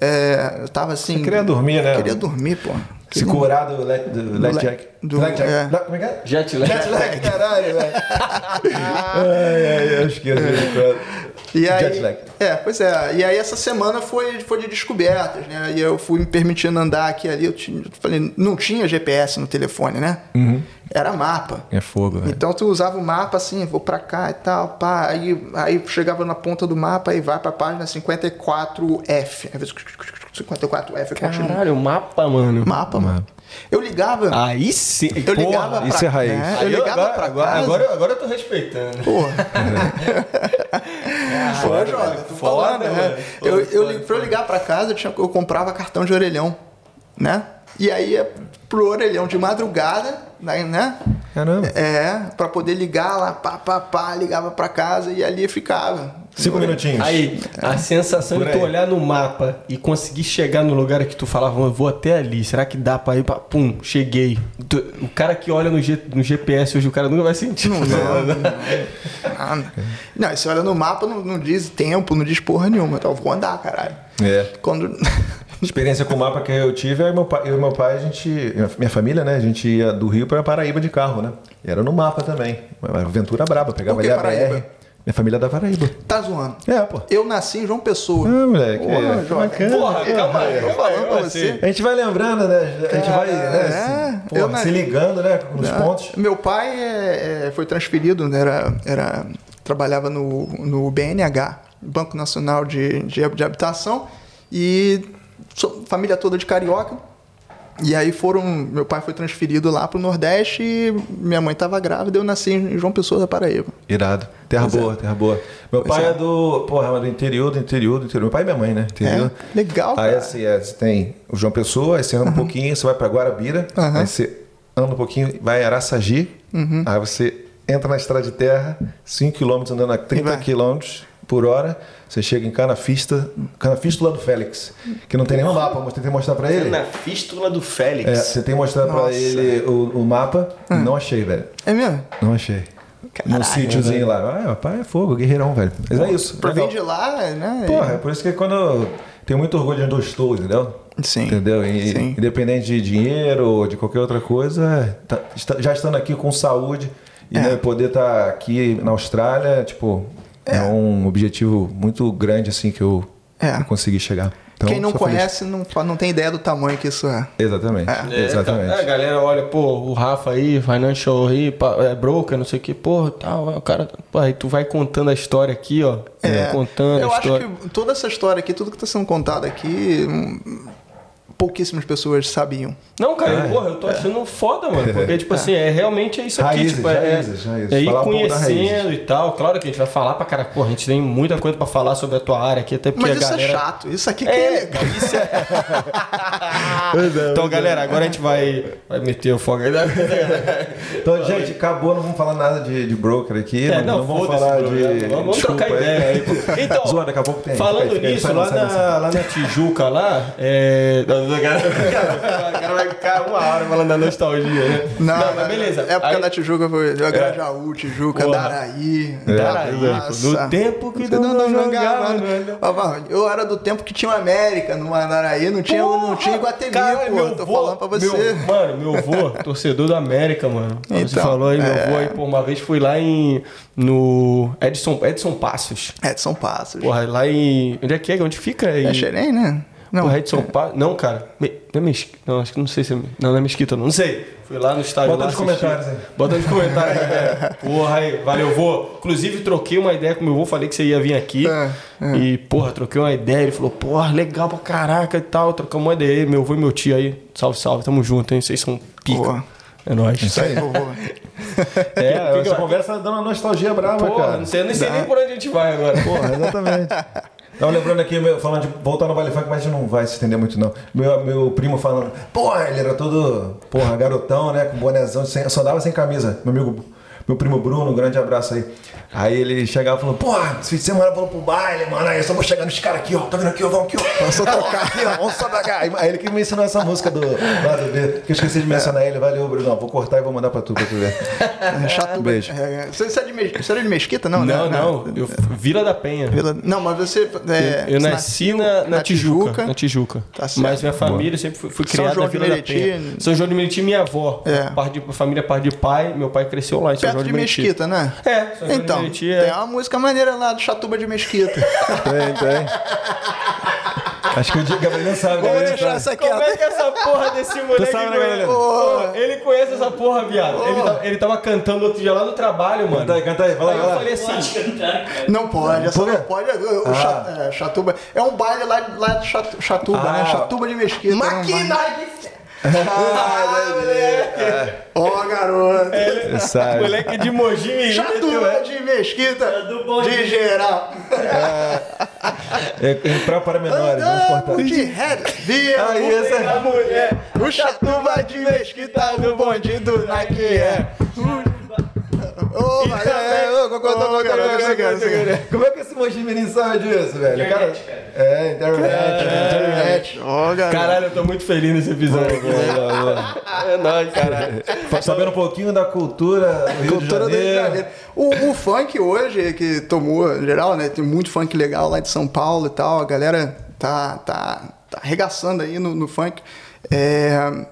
S3: é, eu tava assim.
S1: Você queria dormir, né?
S3: Eu queria dormir, pô.
S1: Se curar do Jack.
S3: do-
S1: Jack.
S3: é.
S1: Como é que é?
S2: Jet lag.
S1: Jet lag, caralho, velho. ai, ai, eu esqueço quando.
S3: E aí,
S1: Jet lag.
S3: É, pois é. E aí essa semana foi, foi de descobertas, né? E eu fui me permitindo andar aqui ali. Eu tinha- eu falei, não tinha GPS no telefone, né? Era mapa.
S1: É fogo, velho.
S3: Então tu usava o mapa assim, vou pra cá e tal, pá. Aí, aí chegava na ponta do mapa e vai pra página 54F. Às vezes 54F eu continuo.
S2: Caralho, mapa, mano.
S3: Mapa, mano. Eu ligava.
S2: Aí sim.
S3: eu ligava
S1: isso
S3: pra,
S1: é raiz.
S3: né?
S2: Aí
S3: Eu ligava
S2: agora,
S3: pra
S2: agora,
S3: casa.
S2: agora, agora eu tô respeitando.
S3: Porra. Pô, Joga, tô
S2: Foda,
S3: falando, né?
S2: mano.
S3: Eu, eu, pra eu ligar pra casa, eu, tinha, eu comprava cartão de orelhão, né? E aí ia pro orelhão de madrugada, né? né?
S1: Caramba.
S3: É, pra poder ligar lá, pá, pá, pá, ligava pra casa e ali ficava.
S1: Cinco minutinhos.
S2: Aí, a sensação
S1: Por
S2: de tu
S1: aí.
S2: olhar no mapa e conseguir chegar no lugar que tu falava, eu vou até ali, será que dá pra ir pra. Pum, cheguei. Tu- O cara que olha no, G- no GPS hoje, o cara nunca vai sentir.
S3: Não, não, não. Ah, não. Não, você olha no mapa, não, não diz tempo, não diz porra nenhuma. Então, eu vou andar, caralho.
S1: É.
S3: Quando.
S1: Experiência com o mapa que eu tive, eu e meu pai, eu e meu pai, a gente, minha família, né, a gente ia do Rio para Paraíba de carro, né? E era no mapa também. Uma aventura braba, pegava ali a
S3: Paraíba?
S1: BR. Minha família é da Paraíba.
S3: tá zoando.
S1: É, pô.
S3: Eu nasci em João Pessoa.
S1: Ah, moleque.
S3: Porra,
S1: é. Bacana.
S2: Porra, calma aí,
S3: Tô
S2: calma
S3: falando pra você.
S1: A gente vai lembrando, né? A gente vai né,
S3: é,
S1: se, porra,
S3: eu
S1: se ligando, né? Nos
S3: Ah,
S1: pontos.
S3: Meu pai é, é, foi transferido, né, era, era, trabalhava no, no BNH, Banco Nacional de, de, de Habitação, e família toda de carioca. E aí foram. Meu pai foi transferido lá pro Nordeste e minha mãe estava grávida, eu nasci em João Pessoa da Paraíba.
S1: Irado. Terra
S3: Pois
S1: boa, terra boa. Meu
S3: Pois
S1: pai é.
S3: é.
S1: do. Porra, do interior, do interior, do interior. Meu pai e minha mãe, né? Interior.
S3: É, legal,
S1: Aí
S3: cara.
S1: assim, é, você tem o João Pessoa, aí você anda um pouquinho, você vai pra Guarabira,
S3: Aham.
S1: aí você anda um pouquinho, vai a Araçagi,
S3: Uhum.
S1: aí você entra na estrada de terra, 5 km andando a 30
S3: vai.
S1: km por hora, você chega em Canafista, Canafístula do Félix, que não tem nenhum mapa, mas tentei mostrar pra ele.
S2: Na fístula do Félix.
S1: É, você tem que mostrar pra
S3: Nossa.
S1: ele o, o mapa, não achei, velho.
S3: É mesmo?
S1: Não achei.
S3: Caralho,
S1: no sítiozinho lá. Ah, papai é fogo, guerreirão, velho. Mas é isso.
S3: Pra vir de lá, né?
S1: Porra, é por isso que quando eu tenho muito orgulho de onde eu estou, entendeu?
S3: Sim.
S1: Entendeu? E,
S3: Sim.
S1: Independente de dinheiro ou de qualquer outra coisa, tá- já estando aqui com saúde e
S3: É.
S1: né, poder estar aqui na Austrália, tipo, é. um objetivo muito grande assim que eu,
S3: É.
S1: eu consegui chegar. Então,
S3: Quem não
S1: feliz.
S3: conhece não, não tem ideia do tamanho que isso é.
S1: Exatamente.
S2: É,
S1: Exatamente.
S2: cara, a galera olha, pô, o Rafa aí, financial aí, é broker, não sei o que, porra, tal, o cara, pô, aí tu vai contando a história aqui, ó,
S3: É,
S2: contando
S3: eu
S2: a
S3: acho
S2: história.
S3: que toda essa história aqui, tudo que está sendo contado aqui, hum, pouquíssimas pessoas sabiam.
S2: Não, cara,
S1: É.
S2: porra, eu tô achando foda, mano. Porque, tipo assim, é realmente é isso aqui,
S1: Raízes,
S2: tipo, é,
S1: raízes, raízes.
S2: é ir
S1: Falar um pouco da
S2: conhecendo e tal. Claro que a gente vai falar pra cara, porra, a gente tem muita coisa pra falar sobre a tua área aqui, até porque
S3: Mas
S2: a
S3: isso
S2: galera.
S3: é chato, isso aqui que é,
S2: É,
S3: legal.
S2: isso é. então, galera, agora a gente vai, vai meter o fogo aí. né?
S1: Então, gente, acabou, não vamos falar nada de, de broker aqui.
S2: É,
S1: não,
S2: não,
S1: vamos falar de.
S2: Vamos, trocar ideia aí. Então,
S1: Zoa, daqui a pouco tem.
S2: Falando nisso, lá na, lá na Tijuca, lá, é. O cara vai ficar uma hora falando da nostalgia, né?
S3: Não,
S2: mas beleza.
S3: época
S2: Aí-
S3: da Tijuca foi Grajaú, Tijuca,
S2: Porra.
S3: Daraí.
S1: É,
S2: Daraí,
S3: Nossa.
S2: no tempo que
S3: Não,
S2: não,
S3: não
S2: jogava,
S3: jogava. Varro, Eu era do tempo que tinha o América no Andaraí, não tinha, não tinha Iguatemi,
S2: Caralho,
S3: pô.
S2: meu
S3: Tô
S2: vô-
S3: falando pra você.
S2: meu- mano, meu avô, torcedor da América, mano. Você
S3: Então,
S2: falou aí, meu
S3: é.
S2: avô aí, pô, uma vez fui lá em. No Edson, Edson Passos.
S3: Edson Passos.
S2: Porra, lá em. Onde é que é? Onde fica? Em...
S3: É Xerém, né? Não.
S2: Porra, Edson Passos. Não, cara. Me... Não é Mesquita. Não, acho que não sei se é. Não, não é Mesquita, não. Não sei. Fui lá no estádio.
S1: Bota
S2: lá
S1: nos
S2: assistir.
S1: comentários aí.
S2: Bota nos comentários. é. Porra, aí. Valeu, vô. Inclusive, troquei uma ideia com meu avô. Falei que você ia vir aqui.
S3: É,
S2: E, porra, troquei uma ideia. Ele falou, porra, legal pra caraca e tal. Trocamos uma ideia. aí, Meu avô e meu tio aí. Salve, salve. Tamo junto, hein? Vocês são pica.
S3: Boa.
S2: É nóis.
S3: Isso aí.
S1: É, essa
S2: que-
S1: conversa tá dando uma nostalgia brava,
S2: Porra,
S1: cara.
S2: não sei, eu nem sei nem por onde a gente vai agora.
S1: Porra, exatamente. Não, lembrando aqui, meu, falando de voltar no baile funk, mas não vai se estender muito, não. Meu, meu primo falando, porra, ele era todo, porra, garotão, né? Com bonezão, sem, só andava sem camisa. Meu amigo, meu primo Bruno, um grande abraço aí. Aí ele chegava falando, porra, esse fim de semana vamos pro baile, mano. Aí eu só vou chegar nos caras aqui, ó. Tá vendo aqui, ó? Vamos aqui, ó. Vamos só tocar aqui, ó. Vamos só tocar. Aí ele que me ensinou essa música do lado B, que eu esqueci de mencionar ele. Valeu, Bruno. Vou cortar e vou mandar pra tu, pra tu ver.
S3: É Chato.
S1: Beijo.
S3: É, Você, você é de Mes- você era de Mesquita, não?
S2: Não,
S3: né?
S2: não. Eu, Vila da Penha.
S3: Vila- Não, mas você. é,
S2: Eu
S3: você
S2: nasci
S3: nasceu
S2: na, na Tijuca, Na Tijuca.
S3: Tá certo.
S2: Mas minha família sempre foi, fui
S3: São
S2: criada na
S3: de
S2: Vila da
S3: Meriti.
S2: Penha. São João de Meriti, minha avó.
S3: É.
S2: Parte de, família parte de pai. Meu pai cresceu lá em São
S3: Perto de
S2: de.
S3: Mesquita, né?
S2: É, São João
S3: Então,
S2: de Meriti
S3: tem
S2: é...
S3: uma música maneira lá do Chatuba de Mesquita.
S1: Tem, tem. Acho que o Diego Gabriel não sabe,
S3: Vamos deixar essa
S2: Como
S3: quieta.
S2: é que essa porra desse moleque
S1: sabe, né? Gabriel?
S2: Porra, Ele conhece essa porra, viado. Ele, tá- ele tava cantando outro dia lá no trabalho, mano.
S1: Canta aí, canta aí, vai lá,
S2: Aí
S1: vai
S2: eu
S1: lá.
S2: falei assim...
S4: Pode cantar.
S3: Não pode, essa
S1: quê?
S3: não pode. O,
S1: Ah.
S3: É, Chatuba. É um baile lá, lá de Chatu- Chatuba,
S1: Ah.
S3: né? Chatuba de Mesquita. é um
S2: de fé.
S3: Ó, garoto.
S1: Ele sabe.
S2: Moleque de Mogi me meteu
S3: Chatuba
S2: essa.
S3: de Mesquita.
S4: do bom
S3: de geral.
S1: É, é pra, para menores, vamos cortar.
S3: Andamos de ré, via
S1: Aí, essa
S3: a mulher, o chatuba de mesquita no bonde do Nike é. Ô, mas é,
S1: Como é que esse Mogi Mirim sabe disso, velho?
S4: Internet,
S1: Cara, é, internet, internet.
S2: Caralho, eu tô muito feliz nesse episódio. é nóis, caralho.
S1: Sabendo um pouquinho da cultura do Rio
S3: Cultura
S1: de
S3: do Rio de
S1: Janeiro.
S3: O, o funk hoje, que tomou em geral, né? Tem muito funk legal lá de São Paulo e tal. A galera tá, tá, tá arregaçando aí no, no funk. É,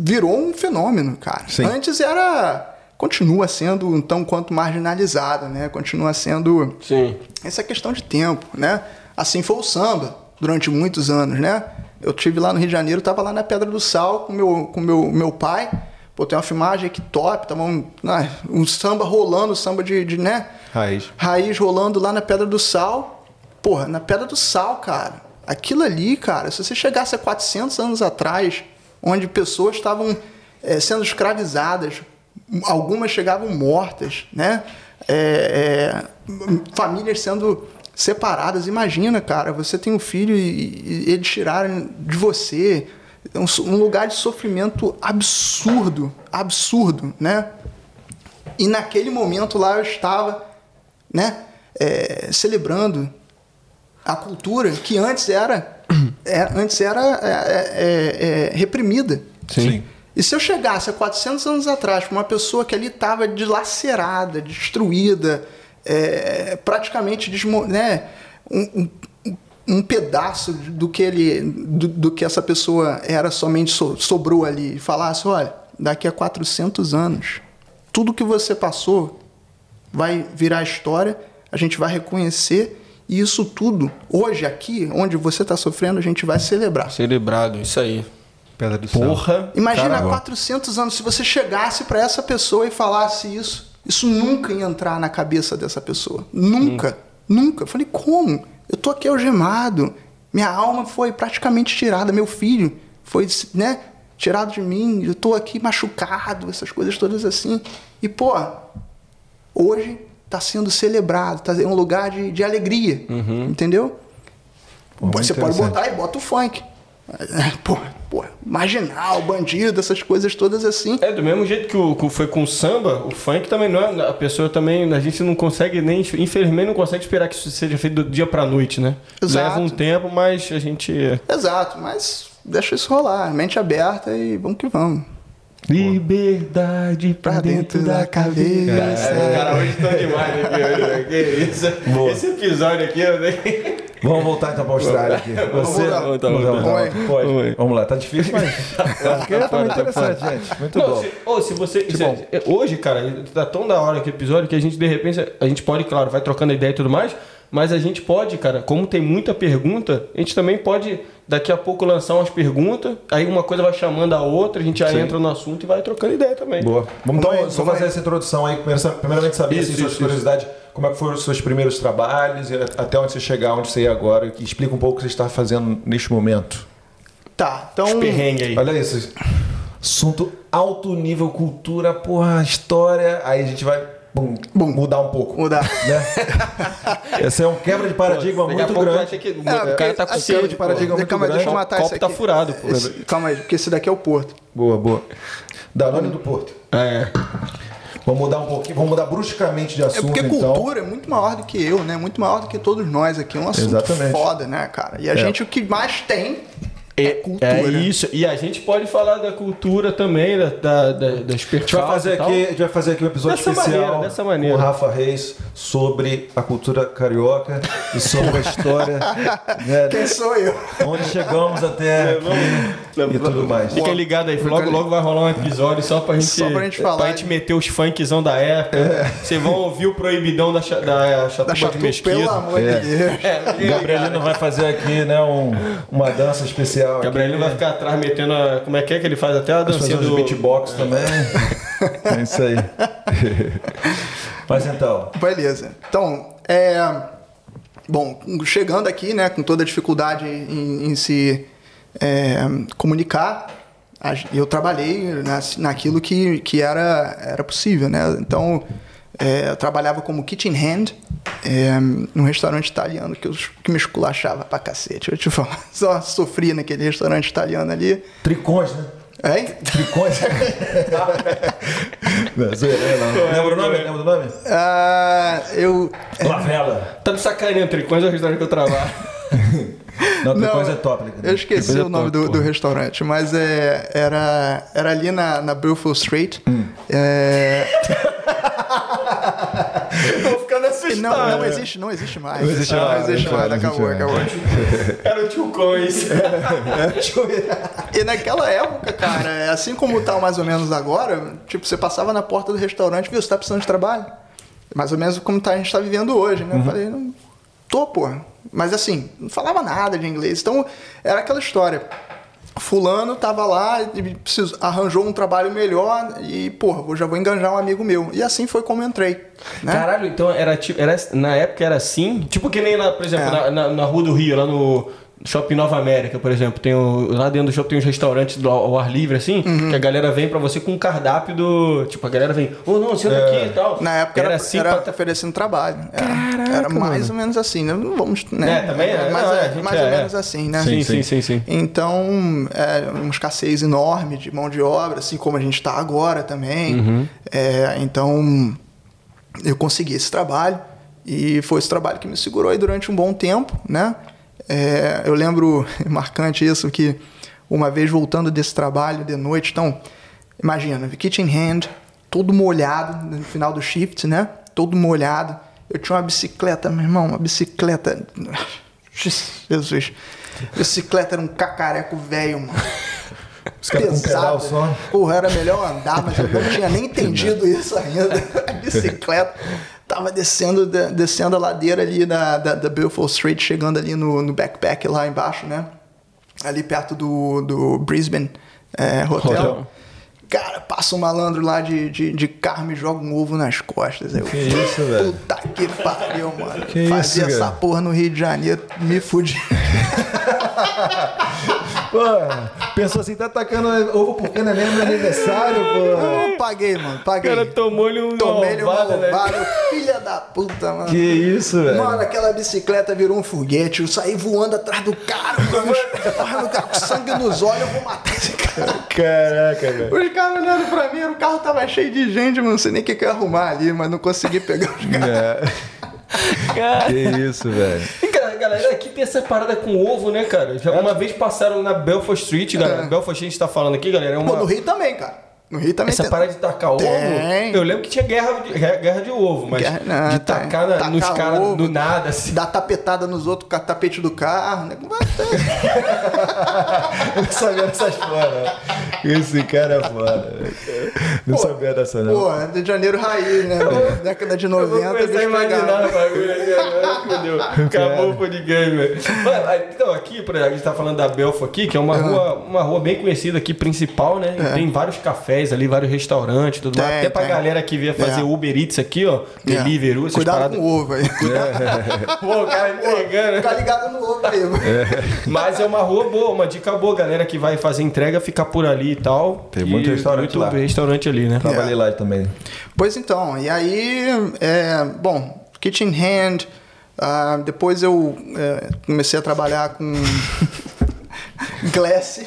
S3: virou um fenômeno, cara.
S1: Sim.
S3: Antes era. Continua sendo um tão quanto marginalizado, né? Continua sendo.
S2: Sim.
S3: Essa é questão de tempo, né? Assim foi o samba durante muitos anos, né? Eu tive lá no Rio de Janeiro, tava lá na Pedra do Sal com meu com meu meu pai. Pô, tem uma filmagem aqui top, tava um, ah, um samba rolando, samba de, de, né?
S1: Raiz.
S3: Raiz rolando lá na Pedra do Sal. Porra, na Pedra do Sal, cara. Aquilo ali, cara, se você chegasse a 400 anos atrás, onde pessoas estavam eh, sendo escravizadas, algumas chegavam mortas, né? É, é, famílias sendo separadas. Imagina, cara, você tem um filho e, e eles tiraram de você. É um, um lugar de sofrimento absurdo, absurdo, né? E naquele momento lá eu estava, né, é, celebrando a cultura que antes era, é, antes era é, é, é, reprimida.
S1: Sim.
S3: E se eu chegasse a 400 anos atrás com uma pessoa que ali estava dilacerada, destruída, é, praticamente desmo, né, um, um, um pedaço do que ele, do, do que essa pessoa era somente so- sobrou ali, e falasse, olha, daqui a 400 anos, tudo que você passou vai virar história, a gente vai reconhecer e isso tudo, hoje aqui, onde você está sofrendo, a gente vai celebrar.
S2: Celebrado, isso aí.
S1: Pedra do.
S2: Porra.
S3: Imagina
S1: Caramba.
S3: 400 anos, se você chegasse para essa pessoa e falasse isso, isso nunca ia entrar na cabeça dessa pessoa. Nunca, nunca. Eu falei, como? Eu tô aqui algemado, minha alma foi praticamente tirada, meu filho foi, né, tirado de mim, eu tô aqui machucado, essas coisas todas assim. E, pô, hoje tá sendo celebrado, tá, é um lugar de, de alegria, entendeu?
S1: Pô,
S3: você pode botar e bota o funk. É, Pô, pô, marginal, bandido, essas coisas todas assim.
S2: É, do mesmo jeito que, o, que foi com o samba, o funk também não é. A pessoa também. A gente não consegue nem. Infelizmente não consegue esperar que isso seja feito do dia pra noite, né?
S3: Exato.
S2: Leva um tempo, mas a gente.
S3: Exato, mas deixa isso rolar, mente aberta e vamos que vamos.
S2: Liberdade
S3: Pra dentro da cabeça.
S2: Os caras hoje estão demais, né? Que isso?
S1: Boa.
S2: Esse episódio aqui, eu nem.
S1: Vamos voltar então pra Austrália aqui. Você...
S2: Vamos lá,
S1: Vamos. Pode.
S2: Vamos
S1: tá difícil, mas... Porque tá muito interessante, gente. Muito
S2: Não,
S1: bom.
S2: se, ou se você. se- é, hoje, cara, tá tão da hora aquele episódio que a gente, de repente, a gente pode, claro, vai trocando ideia e tudo mais, mas a gente pode, cara, como tem muita pergunta, a gente também pode daqui a pouco lançar umas perguntas, aí uma coisa vai chamando a outra, a gente já
S1: Sim.
S2: entra no assunto e vai trocando ideia também.
S1: Boa. Vamos então
S3: aí,
S1: só
S3: vamos
S1: fazer essa introdução aí. Primeiramente saber
S2: Isso,
S1: assim, suas
S2: isso,
S1: curiosidades, como é que foram os seus primeiros trabalhos e até onde você chegar, onde você é agora. E explica um pouco o que você está fazendo neste momento.
S3: Tá, então.
S2: Os aí.
S1: Olha isso. Assunto alto nível, cultura, porra, história. Aí a gente vai bum,
S3: Bum.
S1: mudar um pouco.
S3: Mudar.
S1: Né? Esse é um quebra de paradigma
S2: a
S1: muito grande.
S2: que-
S3: É,
S2: o cara tá com
S3: assim,
S2: sede,
S1: de
S2: pô.
S1: paradigma muito
S3: calma aí, deixa eu
S1: grande.
S3: matar
S2: O copo tá furado, pô.
S3: Esse- calma aí, porque esse daqui é o Porto.
S1: Boa, boa. Danone do Porto.
S2: É.
S1: Vamos mudar um pouquinho, vamos mudar bruscamente de
S3: É
S1: assunto,
S3: porque
S1: então.
S3: cultura é muito maior do que eu, né? Muito maior do que todos nós aqui. É um assunto
S1: Exatamente.
S3: foda, né, cara? E a
S1: É.
S3: gente o que mais tem é, cultura.
S2: É isso. E a gente pode falar da cultura também, da, da, da, das
S1: A gente vai fazer aqui, a gente vai fazer aqui um episódio
S2: Dessa
S1: especial
S2: maneira, dessa maneira.
S1: com o Rafa Reis sobre a cultura carioca e sobre a história, né,
S3: Quem sou eu?
S1: onde chegamos até aqui e tudo mais.
S2: Fica ligado aí, logo, logo vai rolar um episódio só pra gente,
S3: Só pra gente falar
S2: pra gente meter os funkzão da época. Vocês vão ouvir o proibidão da, cha- da Chatuba
S3: Da
S2: de Mesquita.
S3: pelo amor
S1: É.
S3: de Deus.
S2: É,
S1: Gabrielino vai fazer aqui, né, um- uma dança especial. Aqui.
S2: Gabrielino vai ficar atrás metendo a. Como é que é que ele faz? Até a dancinha
S1: fazemos
S2: do.
S1: beatbox também. É isso aí. Mas então,
S3: Beleza. Então, é. Bom, chegando aqui, né, com toda a dificuldade em, em se é, comunicar, eu trabalhei na, naquilo que, que era, era possível, né? Então, É, eu trabalhava como kitchen hand é, num restaurante italiano que, eu, que me esculachava pra cacete. Eu te falo, só sofri naquele restaurante italiano ali.
S1: Tricões, né?
S3: Hein?
S1: Tricões. não, zoeira, não. Lembra o nome? Lembra o nome?
S3: Ah, eu.
S1: Lavela.
S2: Tá me sacaneando, Tricões é o restaurante que eu trabalho.
S1: Não, Tricões é top. né?
S3: Eu esqueci
S2: é
S3: o nome
S2: top,
S3: do, do restaurante, mas é, era, era ali na, na Beaufort Street.
S1: Hum.
S3: É,
S2: Tô ficando assustado.
S3: não, não existe, não existe mais.
S1: Não existe mais,
S3: existe
S1: não
S3: mais,
S1: existe
S3: acabou,
S1: mais.
S3: acabou.
S2: Era o tio Cois.
S3: E naquela época, cara, é assim como tá mais ou menos agora, tipo, você passava na porta do restaurante, viu, você tá precisando de trabalho. Mais ou menos como tá, a gente tá vivendo hoje, né? Eu falei, não tô, pô. Mas assim, não falava nada de inglês. Então, era aquela história. Fulano tava lá e arranjou um trabalho melhor e, porra, eu já vou enganjar um amigo meu. E assim foi como entrei. Né?
S2: Caralho, então era tipo. Era, na época era assim? Tipo que nem lá, por exemplo,
S3: É.
S2: na, na, na Rua do Rio, lá no. Shopping Nova América, por exemplo, tem o, lá dentro do shopping tem uns restaurantes do, ao ar livre, assim,
S3: Uhum.
S2: que a galera vem pra você com um cardápio do. Tipo, a galera vem, ô não, senta
S1: É.
S2: aqui e tal.
S3: Na época era,
S2: assim
S3: era
S2: pra-
S3: oferecendo trabalho. Era,
S2: Caraca,
S3: era mais
S2: mano.
S3: ou menos assim, né? Não vamos, né?
S2: É, também é.
S3: Mas
S2: Não,
S3: é,
S2: gente
S3: mais
S2: é,
S3: ou
S2: é.
S3: menos assim, né?
S2: Sim, sim, sim, sim.
S3: Então, é, uma escassez enorme de mão de obra, assim como a gente está agora também.
S2: Uhum.
S3: É, então, eu consegui esse trabalho e foi esse trabalho que me segurou aí durante um bom tempo, né? É, eu lembro, marcante isso, que uma vez voltando desse trabalho de noite, então, imagina, kitchen hand, todo molhado no final do shift, né? Todo molhado. Eu tinha uma bicicleta, meu irmão, uma bicicleta. Jesus. Bicicleta era um cacareco velho, mano.
S1: Os só.
S3: Porra, era melhor andar, mas eu não tinha nem entendido isso ainda. A bicicleta tava descendo, de- descendo a ladeira ali da, da, da Beaufort Street, chegando ali no, no backpack lá embaixo, né? Ali perto do, do Brisbane é, Hotel.
S2: Hotel.
S3: Cara, passa um malandro lá de, de, de carro e joga um ovo nas costas. Eu,
S1: Que isso, velho?
S3: Puta que pariu, mano.
S1: Que
S3: Fazia
S1: isso,
S3: essa porra no Rio de Janeiro, me fudi.
S1: Pô, pensou assim, tá atacando ovo porque não é mesmo aniversário, pô.
S3: Eu paguei, mano,
S2: O
S3: paguei.
S2: cara tomou-lhe um
S3: Tomei-lhe uma
S2: ovada, né?
S3: filha da puta, mano.
S1: Que isso, velho.
S3: Mano, aquela bicicleta virou um foguete. Eu saí voando atrás do cara, mano. Porra, o cara com sangue nos olhos, eu vou matar esse cara.
S1: Caraca, velho.
S3: Os caras olhando pra mim, o carro tava cheio de gente, mano. Não sei nem o que, que eu ia arrumar ali, mas não consegui pegar os caras.
S1: É. Que isso, velho.
S2: E, cara, galera, aqui tem essa parada com ovo, né, cara? Já uma vez passaram na Belfort Street, galera.
S3: É.
S2: Street a gente tá falando aqui, galera. É
S3: Pô,
S2: uma...
S3: no Rio também, cara. No Rio também
S2: Essa
S3: tem.
S2: parada de tacar ovo,
S3: Tem.
S2: eu lembro que tinha guerra de, guerra de ovo, mas
S3: Guerra- não,
S2: de
S3: tem.
S2: tacar na- nos caras do nada, assim.
S3: Dar tapetada nos outros com a tapete do carro, né?
S1: Eu não sabia dessas foda. Esse cara é foda. velho. Não
S3: Pô,
S1: sabia dessa, não.
S3: Pô, Rio de Janeiro raiz, né? Década de
S2: Eu vou
S3: 90,
S2: a imaginar o bagulho. Acabou o podcast, velho. Então, aqui, por exemplo, a gente tá falando da Belfo aqui, que é uma, rua, uma rua bem conhecida aqui, principal, né? E Tem vários cafés ali, vários restaurantes, tudo mais.
S3: Tem,
S2: Até pra
S3: tem.
S2: galera que vier fazer
S3: É.
S2: Uber Eats aqui, ó. Deliveroo, essas
S3: Cuidado
S2: paradas.
S3: com o ovo aí.
S2: Pô, o cara entregando.
S3: Fica ligado no ovo aí. mano.
S2: Mas é uma rua boa, uma dica boa, galera que vai fazer entrega, ficar por ali e tal.
S1: Tem
S2: E
S1: muito restaurante
S2: muito
S1: lá.
S2: restaurante ali, né?
S1: Trabalhei lá também.
S3: Pois então, e aí, é, bom, Kitchen Hand, ah, depois eu é, comecei a trabalhar com Glass.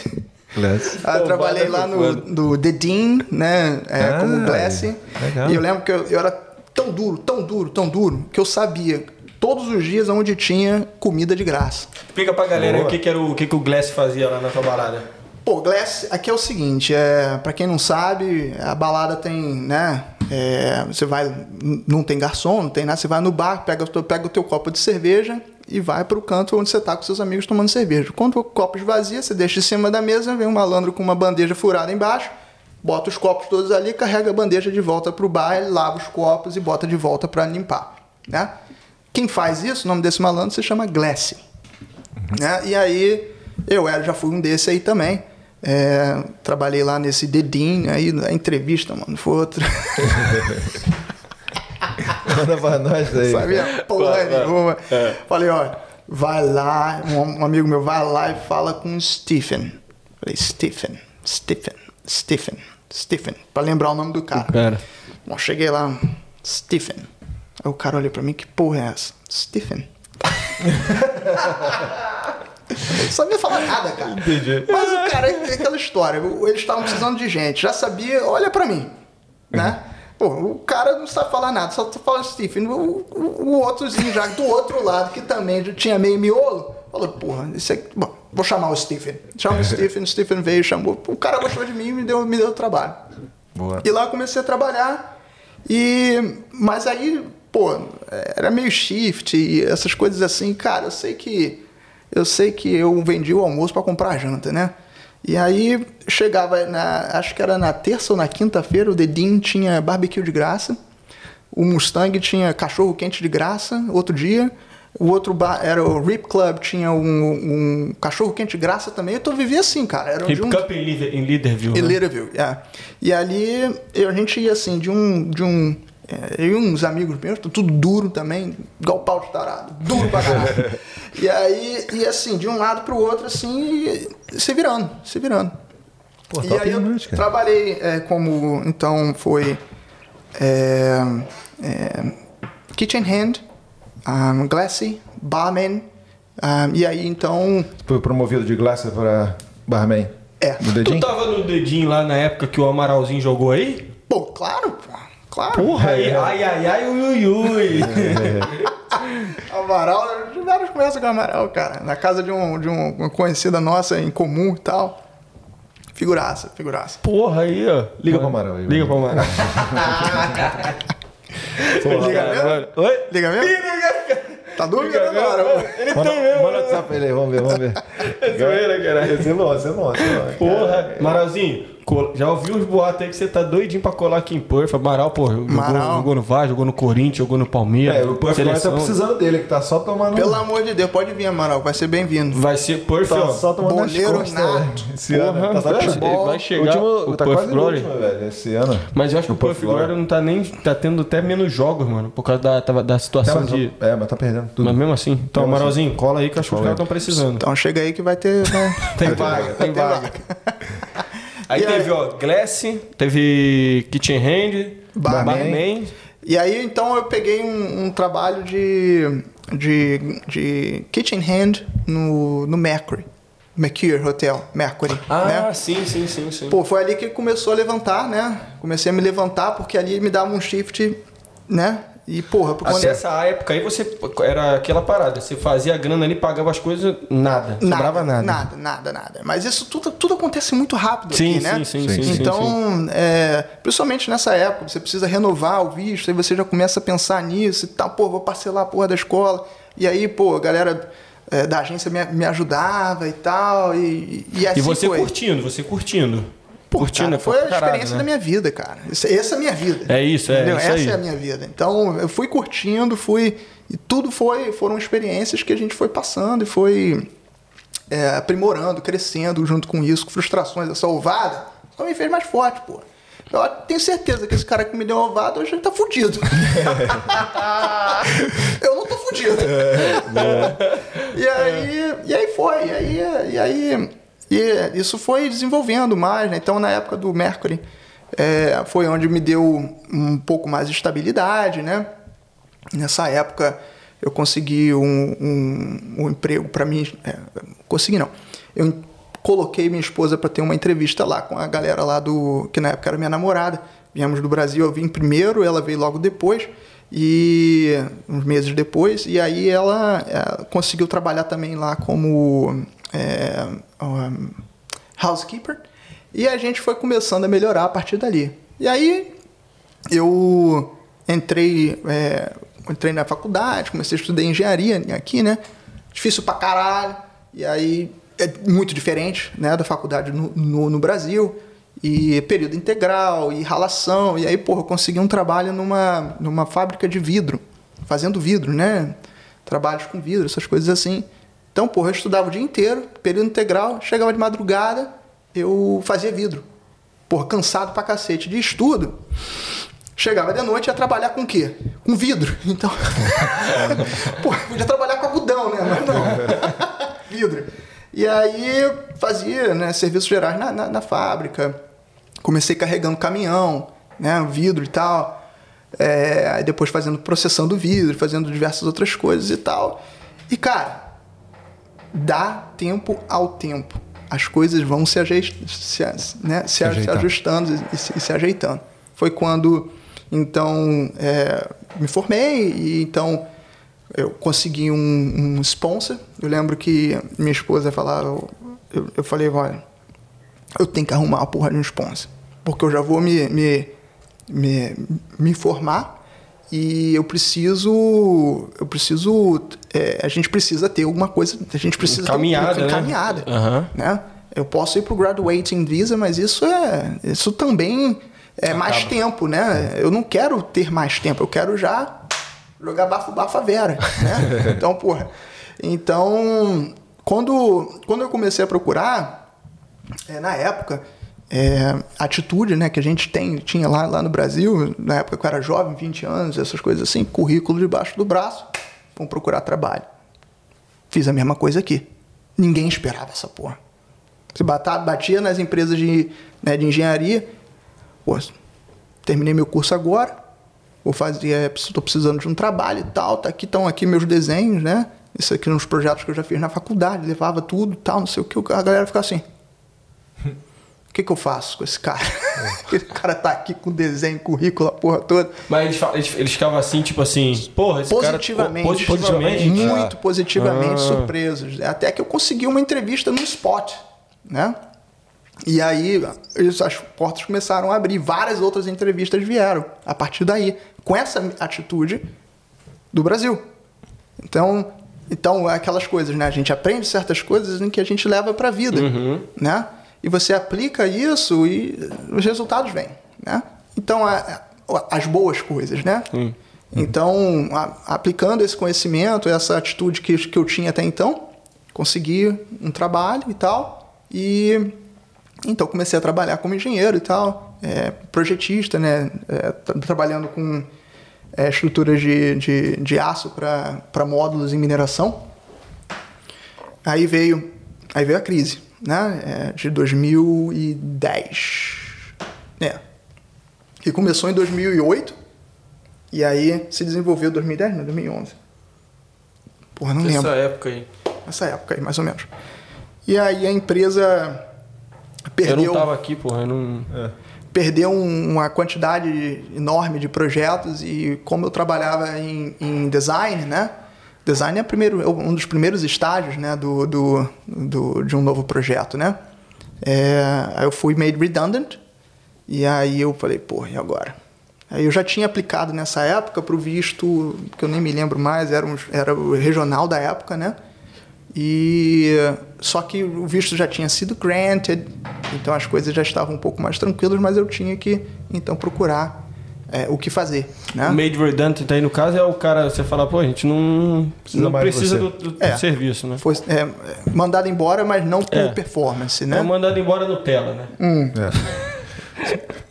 S1: Glass.
S3: Ah, eu trabalhei lá no do The Dean, né? é,
S1: Ah,
S3: como Glass.
S1: legal.
S3: E eu lembro que eu, eu era tão duro, tão duro, tão duro, que eu sabia todos os dias onde tinha comida de graça.
S2: Explica pra galera
S1: Boa.
S2: o que, que era o, o que, que o Glass fazia lá na tua balada.
S3: Pô, Glass, aqui é o seguinte, é, para quem não sabe, a balada tem, né? é, você vai, não tem garçom, não tem nada, você vai no bar, pega, pega o teu copo de cerveja e vai pro canto onde você tá com seus amigos tomando cerveja. Quando o copo esvazia, você deixa em cima da mesa, vem um malandro com uma bandeja furada embaixo, bota os copos todos ali, carrega a bandeja de volta pro bar, ele lava os copos e bota de volta para limpar, né? Quem faz isso, o nome desse malandro se chama Glass né? E aí eu era, já fui um desse aí também. É, trabalhei lá nesse dedinho, aí a entrevista, mano, foi outra.
S1: Manda pra nós aí.
S3: Sabia porra nenhuma. Falei, ó, vai lá, um, um amigo meu, vai lá e fala com o Stephen. Falei, Stephen, Stephen, Stephen, Stephen, pra lembrar o nome do cara.
S2: Cara.
S3: Bom, cheguei lá, Stephen. Aí o cara olhou pra mim, que porra é essa? Stephen. Não sabia falar nada, cara.
S1: Entendi.
S3: Mas o cara, é aquela história, eles estavam precisando de gente, já sabia, olha pra mim, né? Pô, o cara não sabe falar nada, só fala Stephen. O, o, o outrozinho já do outro lado, que também já tinha meio miolo, falou, porra, isso aqui, bom, vou chamar o Stephen. Chama o Stephen, o Stephen veio, chamou. O cara gostou de mim e me deu, me deu trabalho.
S1: Boa.
S3: E lá eu comecei a trabalhar. E mas aí, pô, era meio shift e essas coisas assim, cara, eu sei que eu sei que eu vendi o almoço para comprar janta, né? E aí chegava na, acho que era na terça ou na quinta-feira, o Dedinho tinha barbecue de graça. O Mustang tinha cachorro quente de graça, outro dia. O outro bar era o Rip Club, tinha um, um cachorro quente de graça também. Eu vivia assim, cara. Era de um,
S2: Cup em, Lider, em Leaderville.
S3: em
S2: né?
S3: Leaderville, é. E ali eu- a gente ia assim, de um. De um é, eu e uns amigos meus, tudo duro também, igual pau de tarado, duro pra caralho. e aí, e assim, de um lado pro outro, assim, e se virando, se virando.
S1: Pô,
S3: e aí eu trabalhei é, como, então, foi é, é, kitchen hand, um, glassy, barman, um, e aí então,
S1: Foi promovido de glaça para barman.
S3: é.
S1: No
S2: Tu
S1: dedinho?
S2: tava no dedinho lá na época que o Amaralzinho jogou aí?
S3: Pô, claro, pô, claro.
S2: Porra, aí, ai, ai, ai, ui, ui, ui.
S3: Amaral, várias conversas com o Amaral, cara. Na casa de, um, de um- uma conhecida nossa em comum e tal. Figuraça, figuraça.
S2: Porra, aí, ó.
S1: Liga pro Amaral aí,
S2: Liga pro. Amaral.
S3: Liga mesmo?
S2: Mano, Oi?
S3: Liga mesmo? Tá dúvida
S2: Liga
S3: agora,
S2: mesmo.
S3: mano?
S2: Ele
S1: Manda,
S2: tem mesmo.
S1: manda o WhatsApp pra ele aí, vamos ver, vamos ver.
S2: É zoeira, caralho.
S1: Esse é bom, esse é bom. é.
S2: Porra, Maralzinho, já ouviu os boatos aí que você tá doidinho pra colar aqui em Perth? Amaral, pô, jogou,
S3: Amaral.
S2: jogou no Vasco, jogou no Corinthians, jogou no Palmeiras.
S1: É, o Boy tá precisando dele, que tá só tomando.
S3: Pelo amor de Deus, pode vir, Amaral. Vai ser bem-vindo.
S2: Vai ser Perth,
S1: Tá
S2: ó.
S1: só tomando nas
S3: Boleiro
S1: costas,
S3: nato.
S1: né? Esse ano.
S2: Porra,
S1: Tá só
S2: vai-
S1: futebol.
S2: vai chegar
S1: último,
S2: o
S1: tá no
S2: Glory.
S1: último, velho, esse ano.
S2: Mas eu acho que o
S1: Puff
S2: Glory não tá nem. tá tendo até menos jogos, mano, por causa da, da
S1: É
S2: situação
S1: mas,
S2: de.
S1: é, mas tá perdendo tudo.
S2: Mas mesmo assim. Então,
S1: Mesmo
S2: Amaralzinho, cola aí que eu acho que os caras estão precisando.
S3: Então chega aí que vai ter. Vai...
S2: Tem vaga, tem vaga. Aí
S3: E aí-
S2: teve, ó, Glass, teve Kitchen Hand,
S3: Barman.
S2: Barman.
S3: E aí, então, eu peguei um, um trabalho de, de, de kitchen hand no, no Mercury. Mercure Hotel, Mercury.
S2: Ah,
S3: né?
S2: sim, sim, sim, sim.
S3: Pô, foi ali que começou a levantar, né? Comecei a me levantar porque ali me dava um shift, né? E, porra, por
S2: Até essa época aí você era aquela parada, você fazia a grana ali, pagava as coisas, nada, sobrava nada.
S3: Nada, nada, nada. Mas isso tudo, tudo acontece muito rápido
S2: Sim,
S3: aqui, né?
S2: sim, sim, sim, sim,
S3: Então, é, principalmente nessa época, você precisa renovar o visto, aí você já começa a pensar nisso e tal, pô, vou parcelar a porra da escola. E aí, pô, a galera é, da agência me, me ajudava e tal, e, e assim
S2: E você
S3: foi.
S2: curtindo, você curtindo.
S3: Pô,
S2: curtindo
S3: cara,
S2: é
S3: foi a
S2: caralho,
S3: experiência
S2: né?
S3: da minha vida, cara. Essa, essa é a minha vida.
S2: É isso, é,
S3: Entendeu?
S2: isso
S3: essa
S2: aí.
S3: é a minha vida. Então, eu fui curtindo, fui. E tudo foi, foram experiências que a gente foi passando e foi é, aprimorando, crescendo junto com isso, com frustrações. Essa ovada só me fez mais forte, pô. Eu tenho certeza que esse cara que me deu uma ovada hoje ele tá fudido. eu não tô fudido. e, aí, e aí foi, e aí, e aí e isso foi desenvolvendo mais, né? Então na época do Mercury é, foi onde me deu um pouco mais de estabilidade, né? Nessa época eu consegui um, um, um emprego para mim, é, consegui não, eu coloquei minha esposa para ter uma entrevista lá com a galera lá do que na época era minha namorada. Viemos do Brasil, eu vim primeiro, ela veio logo depois e uns meses depois e aí ela, é, conseguiu trabalhar também lá como é, um, housekeeper e a gente foi começando a melhorar a partir dali. E aí eu entrei, é, entrei na faculdade, comecei a estudar engenharia aqui, né? Difícil pra caralho. E aí é muito diferente, né, da faculdade no, no, no Brasil. E período integral, e ralação. E aí, porra, eu consegui um trabalho numa, numa fábrica de vidro, fazendo vidro, né? Trabalhos com vidro, essas coisas assim. Então, porra, eu estudava o dia inteiro, período integral, chegava de madrugada, eu fazia vidro. Porra, cansado pra cacete de estudo. Chegava de noite e ia trabalhar com o quê? Com vidro. Então. Pô, podia trabalhar com algodão, né? Mas não. vidro. E aí fazia né, serviços gerais na, na, na fábrica. Comecei carregando caminhão, né? Vidro e tal. É, aí depois fazendo processando vidro, fazendo diversas outras coisas e tal. E cara, dá tempo ao tempo. As coisas vão se, se, né, se, a- se ajustando e se, e se ajeitando. Foi quando, então, é, me formei e então eu consegui um, um sponsor. Eu lembro que minha esposa falava, eu, eu falei, olha, eu tenho que arrumar uma porra de um sponsor. Porque eu já vou me, me, me, me formar e eu preciso. Eu preciso. é, a gente precisa ter alguma coisa. A gente precisa
S2: Encaminhada,
S3: ter
S2: né?
S3: uma encaminhada.
S2: Aham.
S3: Né? Eu posso ir pro graduating visa, mas isso é. Isso também é mais tempo, né? Eu não quero ter mais tempo, eu quero já jogar bafo bafo a Vera. Né? então, porra. Então, quando, quando eu comecei a procurar, é, na época, é, atitude né, que a gente tem, tinha lá, lá no Brasil, na época que eu era jovem, 20 anos, essas coisas assim, currículo debaixo do braço, vamos procurar trabalho. Fiz a mesma coisa aqui. Ninguém esperava essa porra. Bata- batia nas empresas de, né, de engenharia, pô, terminei meu curso agora, vou fazer, estou precisando de um trabalho e tal, tá aqui estão aqui meus desenhos, né? Isso aqui nos projetos que eu já fiz na faculdade, levava tudo tal, não sei o que, a galera ficava assim. O que, que eu faço com esse cara? Aquele cara tá aqui com desenho, currículo, a porra toda.
S2: Mas eles, eles, eles ficavam assim, tipo assim, porra, esse
S3: Positivamente.
S2: cara... Positivamente.
S3: Muito positivamente
S2: Ah.
S3: surpresos. Até que eu consegui uma entrevista no Spot, né? E aí as portas começaram a abrir. Várias outras entrevistas vieram a partir daí. Com essa atitude do Brasil. Então, então aquelas coisas, né? A gente aprende certas coisas em que a gente leva para a vida, né? E você aplica isso e os resultados vêm, né? Então, a- a- as boas coisas, né? Então, a- aplicando esse conhecimento, essa atitude que, que eu tinha até então, consegui um trabalho e tal. E então comecei a trabalhar como engenheiro e tal, é, projetista, né? É, tra- trabalhando com é, estruturas de, de, de aço para módulos em mineração. Aí veio, aí veio a crise, né? É, de 2010. É. Que começou em 2008 e aí se desenvolveu em 2010, não, 2011. Porra, não lembro.
S2: Nessa época aí.
S3: Nessa época aí, mais ou menos. E aí a empresa
S2: Eu
S3: perdeu,
S2: não tava aqui, porra, eu não...
S3: perdeu um- uma quantidade enorme de projetos e como eu trabalhava em, em design, né? Design é primeiro, é um dos primeiros estágios né, do, do, do- de um novo projeto, né? É, aí eu fui made redundant e aí eu falei, porra, e agora? Aí eu já tinha aplicado nessa época para o visto, que eu nem me lembro mais, era, um, era o regional da época, né? E só que o visto já tinha sido granted, então as coisas já estavam um pouco mais tranquilas, mas eu tinha que então procurar é, o que fazer, né?
S2: Made redundant aí no caso é o cara, você fala, pô, a gente não
S1: Precisa
S2: não precisa do, do
S3: É.
S2: serviço, né?
S3: Foi é, é, mandado embora, mas não por
S2: É.
S3: performance,
S2: É
S3: né?
S2: mandado embora Nutella, né?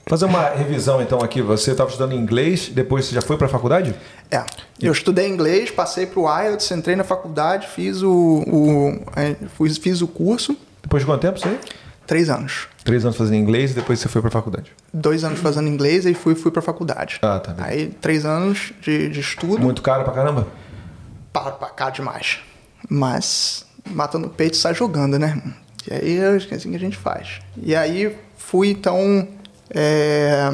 S1: Fazer uma revisão então aqui. Você estava estudando inglês, depois você já foi para a faculdade?
S3: É. Eu estudei inglês, passei para o IELTS, entrei na faculdade, fiz o, o é, fiz, fiz o curso,
S1: Depois de quanto tempo você?
S3: Três anos.
S1: Três anos fazendo inglês e depois você foi para faculdade.
S3: Dois anos fazendo inglês e fui, fui para faculdade.
S1: Ah, tá bem.
S3: Aí, três anos de, de estudo.
S1: Muito caro pra caramba?
S3: para pra cá demais. Mas mata no peito sai jogando, né? E aí é assim que a gente faz. E aí fui então. é,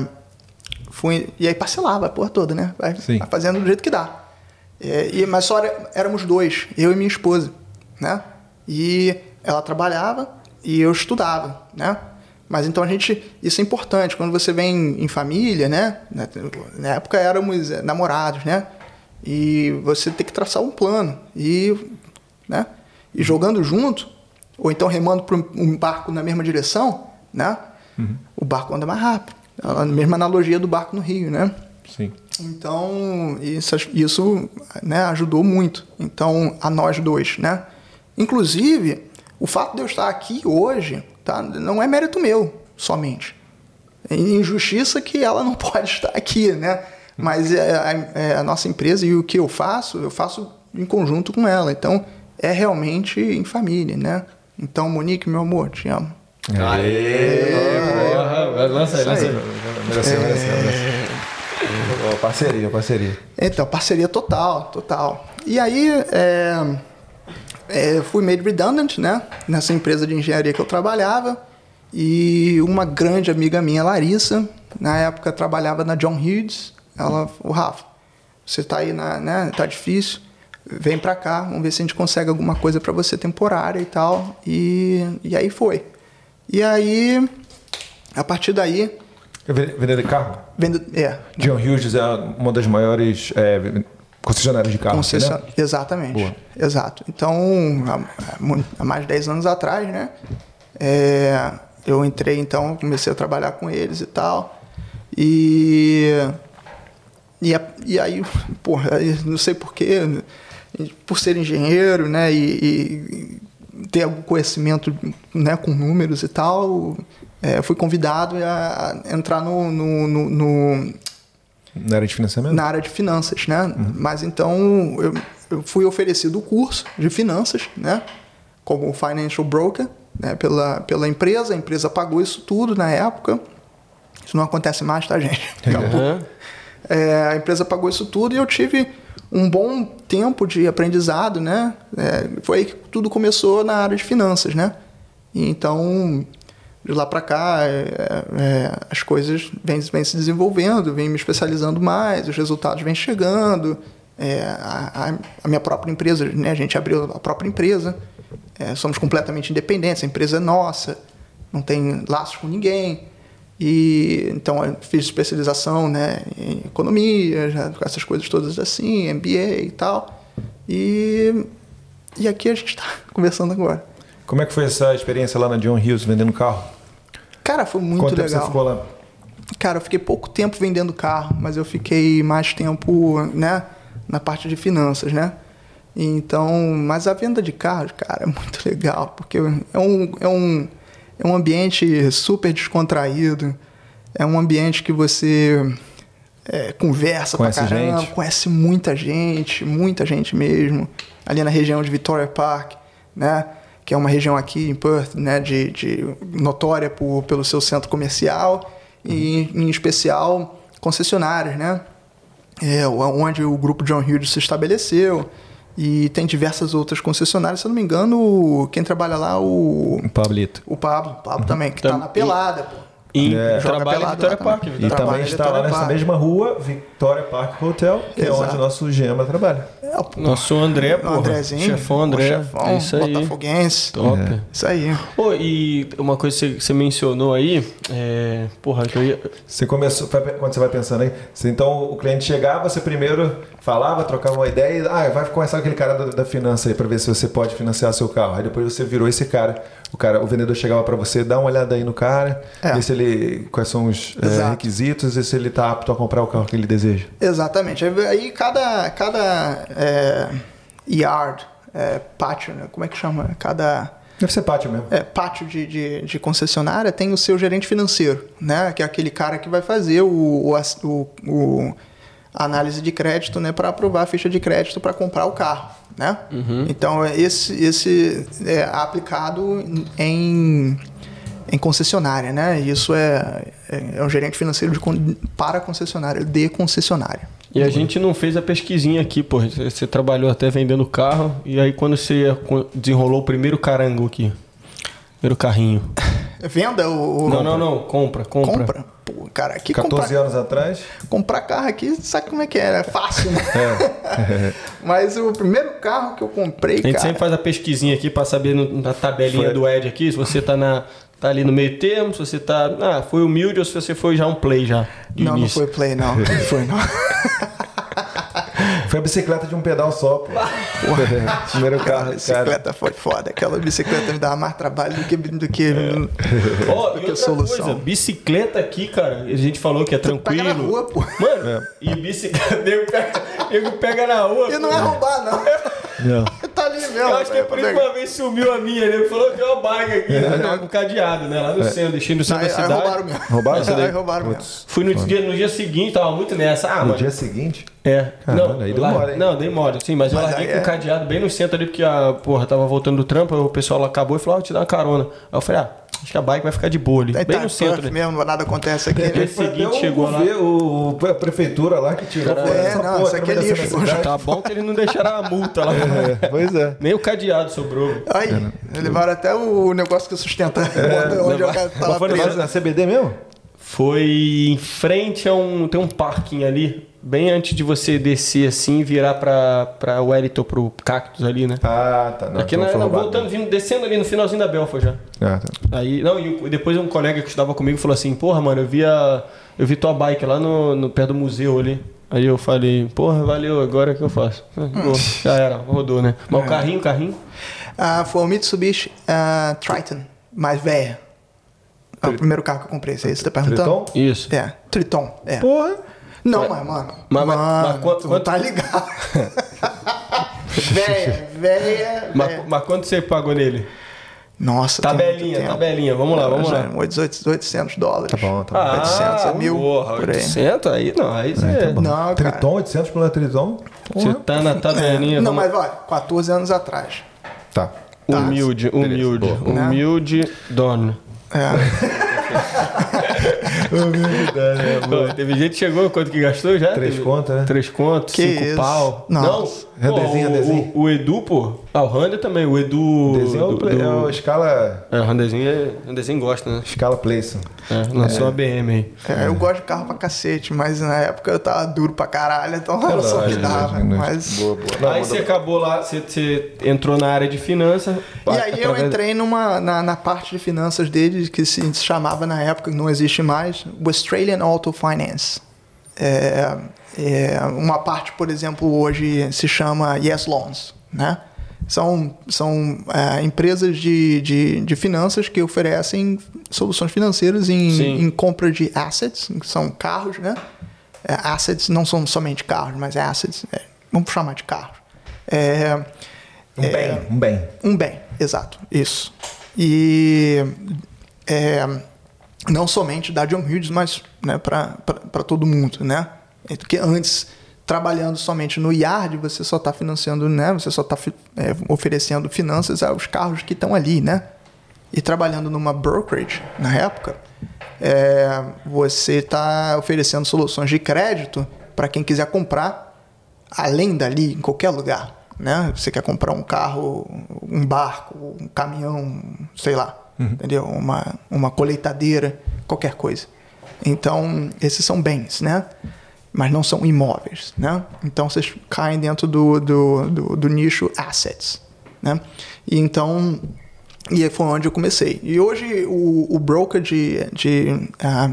S3: fui, e aí parcelava a porra toda, né? Vai, vai fazendo do jeito que dá. É, e, mas só era- éramos dois, eu e minha esposa, né? E ela trabalhava e eu estudava, né? Mas então a gente, isso é importante, quando você vem em família, né? Na, época éramos eh, namorados, né? E você tem que traçar um plano e, né? E jogando junto, ou então remando para um barco na mesma direção, né? O barco anda mais rápido. A mesma analogia do barco no rio, né?
S1: Sim.
S3: Então, isso, isso né, ajudou muito. Então, a nós dois, né? Inclusive, o fato de eu estar aqui hoje tá, não é mérito meu somente. É injustiça que ela não pode estar aqui, né? Mas é, a- é a nossa empresa e o que eu faço, eu faço em conjunto com ela. Então, é realmente em família, né? Então, Monique, meu amor, te amo.
S2: Porra, lança aí, lança aí.
S1: Mereceu, mereceu, parceria, parceria.
S3: Então, parceria total, total. E aí, é, é, fui made redundant, né? Nessa empresa de engenharia que eu trabalhava. E uma grande amiga minha, Larissa, na época trabalhava na John Hughes. Ela falou, Rafa, você tá aí, na, né? Tá difícil. Vem pra cá, vamos ver se a gente consegue alguma coisa para você temporária e tal. E, e aí foi. E aí, a partir daí,
S1: ven- Vender de carro?
S3: vendo. É,
S1: John Hughes é uma das maiores é, concessionárias de carro.
S3: Concession...
S1: né?
S3: Exatamente.
S1: Boa.
S3: Exato. Então, há, mais de 10 anos atrás, né? é, eu entrei, então, comecei a trabalhar com eles e tal. E. E, e aí, porra, não sei porquê, por ser engenheiro, né? E, e ter algum conhecimento né, com números e tal, é, fui convidado a a entrar no- no- no- no,
S1: Na área de financiamento?
S3: na área de finanças, né? Mas então eu, eu fui oferecido o curso de finanças, né? Como financial broker, né? Pela, pela empresa, a empresa pagou isso tudo na época. Isso não acontece mais, tá, gente?
S2: Aham.
S3: É, a empresa pagou isso tudo e eu tive um bom tempo de aprendizado, né? É, foi aí que tudo começou na área de finanças, né? E então, de lá para cá, é, é, as coisas vêm, se desenvolvendo, vêm me especializando mais, os resultados vêm chegando. É, a, a- minha própria empresa, né? A gente abriu a própria empresa, é, somos completamente independentes, a empresa é nossa, não tem laços com ninguém. E então eu fiz especialização né, em economia, já, essas coisas todas assim, MBA e tal. E, e aqui a gente está conversando agora.
S1: Como é que foi essa experiência lá na John Hughes vendendo carro?
S3: Cara, foi muito
S1: Quanto tempo
S3: legal.
S1: você ficou lá?
S3: Cara, eu fiquei pouco tempo vendendo carro, mas eu fiquei mais tempo, né, na parte de finanças, né? Então, mas a venda de carros, cara, é muito legal, porque é um, é um, é um ambiente super descontraído, é um ambiente que você é, conversa
S1: Conhece
S3: pra caramba,
S1: gente?
S3: conhece muita gente, muita gente mesmo, ali na região de Victoria Park, né? Que é uma região aqui em Perth, né? De, de notória por, pelo seu centro comercial e, em especial, concessionárias, né? É, onde o grupo John Hughes se estabeleceu e tem diversas outras concessionárias. Se eu não me engano, quem trabalha lá, o,
S1: Pablito.
S3: o Pablo, o Pablo também, que tá
S2: Tam-
S3: na pelada, pô.
S2: E
S1: É.
S2: Trabalha em Vitória Park.
S1: E
S3: Trabalha
S1: também está lá
S3: Vitória
S1: nessa
S3: Park.
S1: mesma rua, Victoria Park Hotel, que é onde
S3: Exato.
S1: o nosso Gema trabalha.
S3: É, pô,
S2: Nosso André.
S3: Andrezinho,
S2: Chefão André.
S3: chefão,
S2: é isso aí.
S3: botafoguense.
S2: Top.
S1: É.
S3: Isso aí.
S2: Pô, e uma coisa que você- mencionou aí, é. Porra, que eu ia.
S1: Você começou, quando você vai pensando aí, você, então o cliente chegava, você primeiro falava, trocava uma ideia, e, ah, vai conversar com aquele cara da, da finança aí para ver se você pode financiar seu carro. Aí depois você virou esse cara, o cara, o vendedor chegava para você, dá uma olhada aí no cara,
S3: É.
S1: ver se ele quais são os é, requisitos e se ele tá apto a comprar o carro que ele deseja.
S3: Exatamente. Aí- cada, cada é, yard, é, pátio, né? como é que chama? Cada
S1: Deve ser pátio mesmo.
S3: é, pátio de, de, de concessionária tem o seu gerente financeiro, né? Que é aquele cara que vai fazer o, o, o- análise de crédito, né? Para aprovar a ficha de crédito para comprar o carro, né? Então esse esse é aplicado em em concessionária, né? Isso é, é, é um gerente financeiro de, para concessionária, de concessionária.
S2: E a gente não fez a pesquisinha aqui, pô. Você trabalhou até vendendo carro. E aí quando você desenrolou o primeiro carango aqui? Primeiro carrinho.
S3: Venda o.
S2: Não, não, não. Compra, compra.
S3: Compra. Pô, cara, aqui
S1: 14
S3: comprar,
S1: anos atrás.
S3: comprar carro aqui, sabe como é que é? É fácil, né?
S1: É.
S3: Mas o primeiro carro que eu comprei,
S2: A gente
S3: cara.
S2: sempre faz a pesquisinha aqui pra saber no- na tabelinha
S1: Foi.
S2: do Ed aqui, se você tá na tá ali no meio termo, se você tá, ah, foi humilde ou se você foi já um play já.
S3: Não, não
S2: início.
S3: foi play, não. Não foi, não.
S1: Foi a bicicleta de um pedal só, pô. Primeiro
S3: Aquela
S1: carro, cara.
S3: bicicleta foi foda. Aquela bicicleta me dava mais trabalho do que. Do que
S1: É.
S2: Ó,
S3: do que
S2: outra
S3: solução.
S2: coisa, bicicleta aqui, cara, a gente falou que é
S3: Pega
S2: tranquilo.
S3: na rua, pô.
S2: Mano, e bicicleta, nego pega, nego pega na rua.
S3: E não
S2: pô.
S3: é roubar, não.
S1: Não.
S3: Tá ali mesmo.
S2: Eu acho que é por isso que uma vez sumiu a minha, né? Falou que tem uma bike aqui, né? Tava com cadeado, né? Lá no centro, deixei no centro
S3: Aí,
S2: da
S3: aí
S2: cidade.
S3: roubaram mesmo.
S1: Roubaram?
S3: Aí roubaram mesmo.
S2: Fui no dia, no dia seguinte, tava muito nessa. Ah,
S1: No
S2: mano.
S1: dia seguinte,
S2: É.
S1: Caralho,
S2: não,
S1: aí mole, hein?
S2: Não, dei mole. Sim, mas, eu larguei com
S3: é.
S2: o cadeado bem no centro ali, porque a, porra, tava voltando do trampo, o pessoal acabou e falou, ah, vou te dar uma carona. Aí eu falei, ah, Acho que a bike vai ficar de boa ali.
S3: Aí
S2: bem
S3: tá,
S2: no centro. né?
S3: mesmo, nada acontece aqui.
S2: Dia
S3: né?
S2: seguinte chegou lá.
S1: o- a prefeitura lá que tirou. Foi
S3: É,
S1: essa
S3: não,
S1: porra
S3: isso aqui é lixo,
S1: cidade.
S2: Tá bom que eles não deixaram a multa lá.
S1: É, pois é.
S2: Nem o cadeado sobrou.
S3: Aí, levaram até o negócio que sustenta onde o cara tá lá
S2: Mas foi
S1: na CBD mesmo?
S2: Foi em frente a um. Tem um parking ali, bem antes de você descer assim e virar pra, pra Wellington, pro Cactus ali, né?
S1: Ah, tá. Não,
S2: Aqui
S1: então
S2: na, não, voltando, vindo, descendo ali no finalzinho da Belfa já.
S1: Ah, tá.
S2: Aí, não, e depois um colega que estudava comigo falou assim, porra, mano, eu vi, a, eu vi tua bike lá no, no pé do museu ali. Aí eu falei, porra, valeu, agora o que eu faço? Boa, já era, rodou, né? Mas o carrinho, o carrinho.
S3: Ah, foi o Mitsubishi ah, Triton, mais velha. É o primeiro carro que eu comprei, você está perguntando?
S1: Triton?
S2: Isso.
S3: É, Triton, é.
S1: Porra.
S3: Não, mas, mano,
S2: Mas- mas-
S3: mano,
S2: mas quanto-
S3: tu
S2: quanto-
S3: tá ligado. véia, véia,
S2: Mas,
S3: véia.
S2: mas quanto você pagou nele?
S3: Nossa,
S2: Tabelinha,
S3: tempo.
S2: tabelinha, vamos lá, vamos lá.
S3: 800, 800 dólares.
S1: Tá bom, tá bom.
S3: 800 a mil,
S2: porra,
S3: por aí.
S2: 800 aí, não, aí você...
S1: tá bom.
S3: Não, cara.
S1: Triton, 800 pelo Triton?
S2: Você tá na tabelinha.
S3: Não,
S2: vamos-
S3: mas vai, 14 anos atrás.
S1: Tá.
S2: Humilde, humilde,
S1: Beleza, boa.
S2: humilde dono.
S3: É.
S2: Pô, Teve gente que chegou, quanto que gastou já?
S1: Três
S2: Teve-
S1: contas, né?
S2: Três contos,
S3: Que
S2: cinco
S3: isso?
S2: pau.
S3: Nossa.
S2: Não, pô,
S1: Randezinho,
S2: o,
S1: randezinho.
S2: o, o Edu, pô. Ah, o Rander também, o Edu...
S1: Desenho
S2: do- do-
S1: é o escala,
S2: É, o Randerzinho, é, Randerzinho gosta, né?
S1: escala Playson.
S2: É, lançou a BM aí.
S3: É, eu gosto de carro pra cacete, mas na época eu tava duro pra caralho, então era só o que
S1: Verdade,
S3: dava.
S1: verdade.
S3: Mas...
S1: Boa, boa. Não,
S2: aí você acabou lá, você, você entrou na área de finanças.
S3: E aí eu
S2: através-
S3: entrei numa, na, na parte de finanças dele, que se chamava na época, que não existe mais, o Australian Auto Finance. É, é, uma parte, por exemplo, hoje se chama Yes Loans, né? São, são é, empresas de, de, de finanças que oferecem soluções financeiras em, em compra de assets, que são carros, né? É, assets não são somente carros, mas assets, é, vamos chamar de carros. É,
S1: Um bem, um bem.
S3: um bem, exato, isso. E é, não somente da John Hughes, mas né, para todo mundo, né? Porque antes, trabalhando somente no yard, você só está financiando, né? Você só está oferecendo finanças aos carros que estão ali, né? E trabalhando numa brokerage, na época, é, você está oferecendo soluções de crédito para quem quiser comprar além dali, em qualquer lugar. Né? Você quer comprar um carro, um barco, um caminhão, sei lá, entendeu? Uma, uma colheitadeira, qualquer coisa. Então, esses são bens, né? Mas não são imóveis, né? Então, vocês caem dentro do, do, do, do nicho assets, né? E então, e foi onde eu comecei. E hoje, o, o broker de... de ah,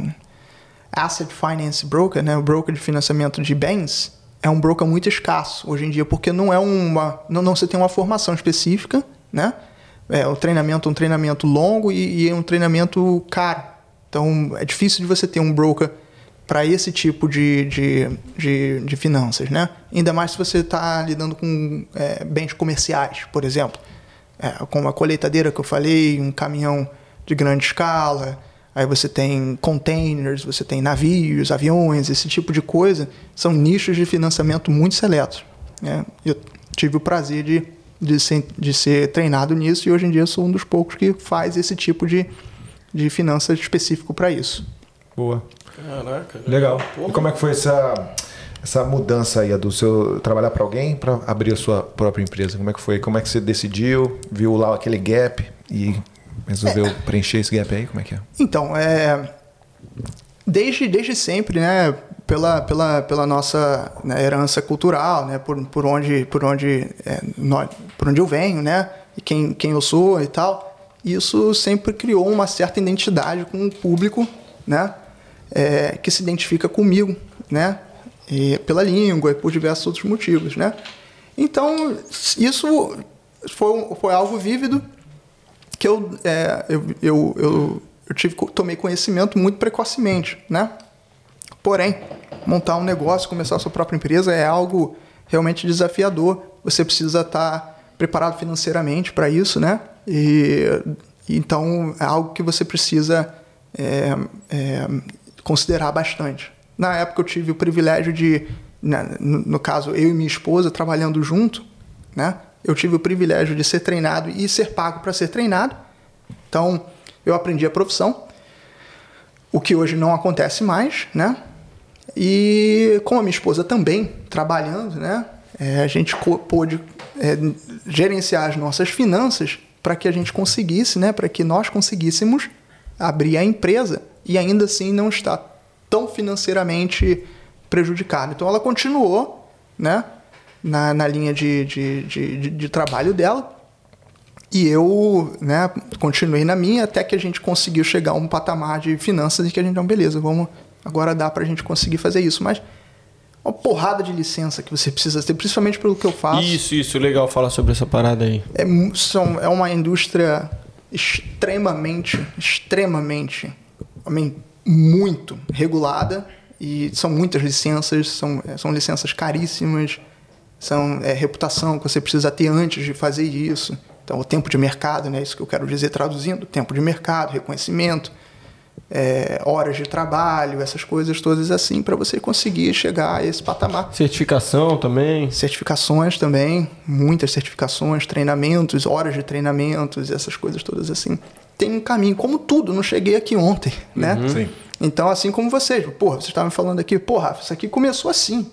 S3: asset finance broker, né, o broker de financiamento de bens, é um broker muito escasso hoje em dia, porque não é uma, não, não se tem uma formação específica, né? É o treinamento, um treinamento longo e, e um treinamento caro. Então é difícil de você ter um broker para esse tipo de, de, de, de finanças, né? Ainda mais se você está lidando com é, bens comerciais, por exemplo, é, como a colheitadeira que eu falei, um caminhão de grande escala, Aí você tem containers, você tem navios, aviões, esse tipo de coisa. São nichos de financiamento muito seletos. né? Eu tive o prazer de, de, ser, de ser treinado nisso e hoje em dia sou um dos poucos que faz esse tipo de, de finanças específico para isso.
S1: Boa.
S2: Caraca.
S1: Legal. E como é que foi essa, essa mudança aí, do seu trabalhar para alguém para abrir a sua própria empresa? Como é que foi? Como é que você decidiu? Viu lá aquele gap e resolveu preencher esse gap aí? Como é que é?
S3: Então, é, desde, desde sempre, né, pela, pela, pela nossa né, herança cultural, né, por, por onde, por, onde, é, nós, por onde eu venho, né, e quem, quem eu sou e tal, isso sempre criou uma certa identidade com o público, né, é, que se identifica comigo, né, e pela língua e por diversos outros motivos, né. Então, isso foi, foi algo vívido que eu, é, eu, eu, eu, eu tive, tomei conhecimento muito precocemente, né? Porém, montar um negócio, começar a sua própria empresa é algo realmente desafiador. Você precisa estar preparado financeiramente para isso, né? E então é algo que você precisa é, é, considerar bastante. Na época eu tive o privilégio de, né, no, no caso eu e minha esposa trabalhando junto, né? Eu tive o privilégio de ser treinado e ser pago para ser treinado. Então eu aprendi a profissão, o que hoje não acontece mais, né? E com a minha esposa também trabalhando, né? É, a gente pôde é, gerenciar as nossas finanças para que a gente conseguisse, né? Para que nós conseguíssemos abrir a empresa e ainda assim não estar tão financeiramente prejudicado. Então ela continuou, né? Na, na linha de, de, de, de- de trabalho dela. E eu, né, continuei na minha até que a gente conseguiu chegar a um patamar de finanças e que a gente, não, beleza, vamos, agora dá pra gente conseguir fazer isso. Mas uma porrada de licença que você precisa ter, principalmente pelo que eu faço.
S2: Isso, isso, legal falar sobre essa parada aí.
S3: É, são, é uma indústria extremamente, extremamente, muito regulada e são muitas licenças, são, é, são licenças caríssimas, são é, reputação que você precisa ter antes de fazer isso. Então, o tempo de mercado, né, isso que eu quero dizer traduzindo, tempo de mercado, reconhecimento, é, horas de trabalho, essas coisas todas assim, para você conseguir chegar a esse patamar.
S2: Certificação também.
S3: Certificações também, muitas certificações, treinamentos, horas de treinamentos, essas coisas todas assim. Tem um caminho, como tudo, não cheguei aqui ontem, né?
S1: Sim.
S3: Então, assim como vocês, porra, vocês estavam falando aqui, porra, Rafa, isso aqui começou assim.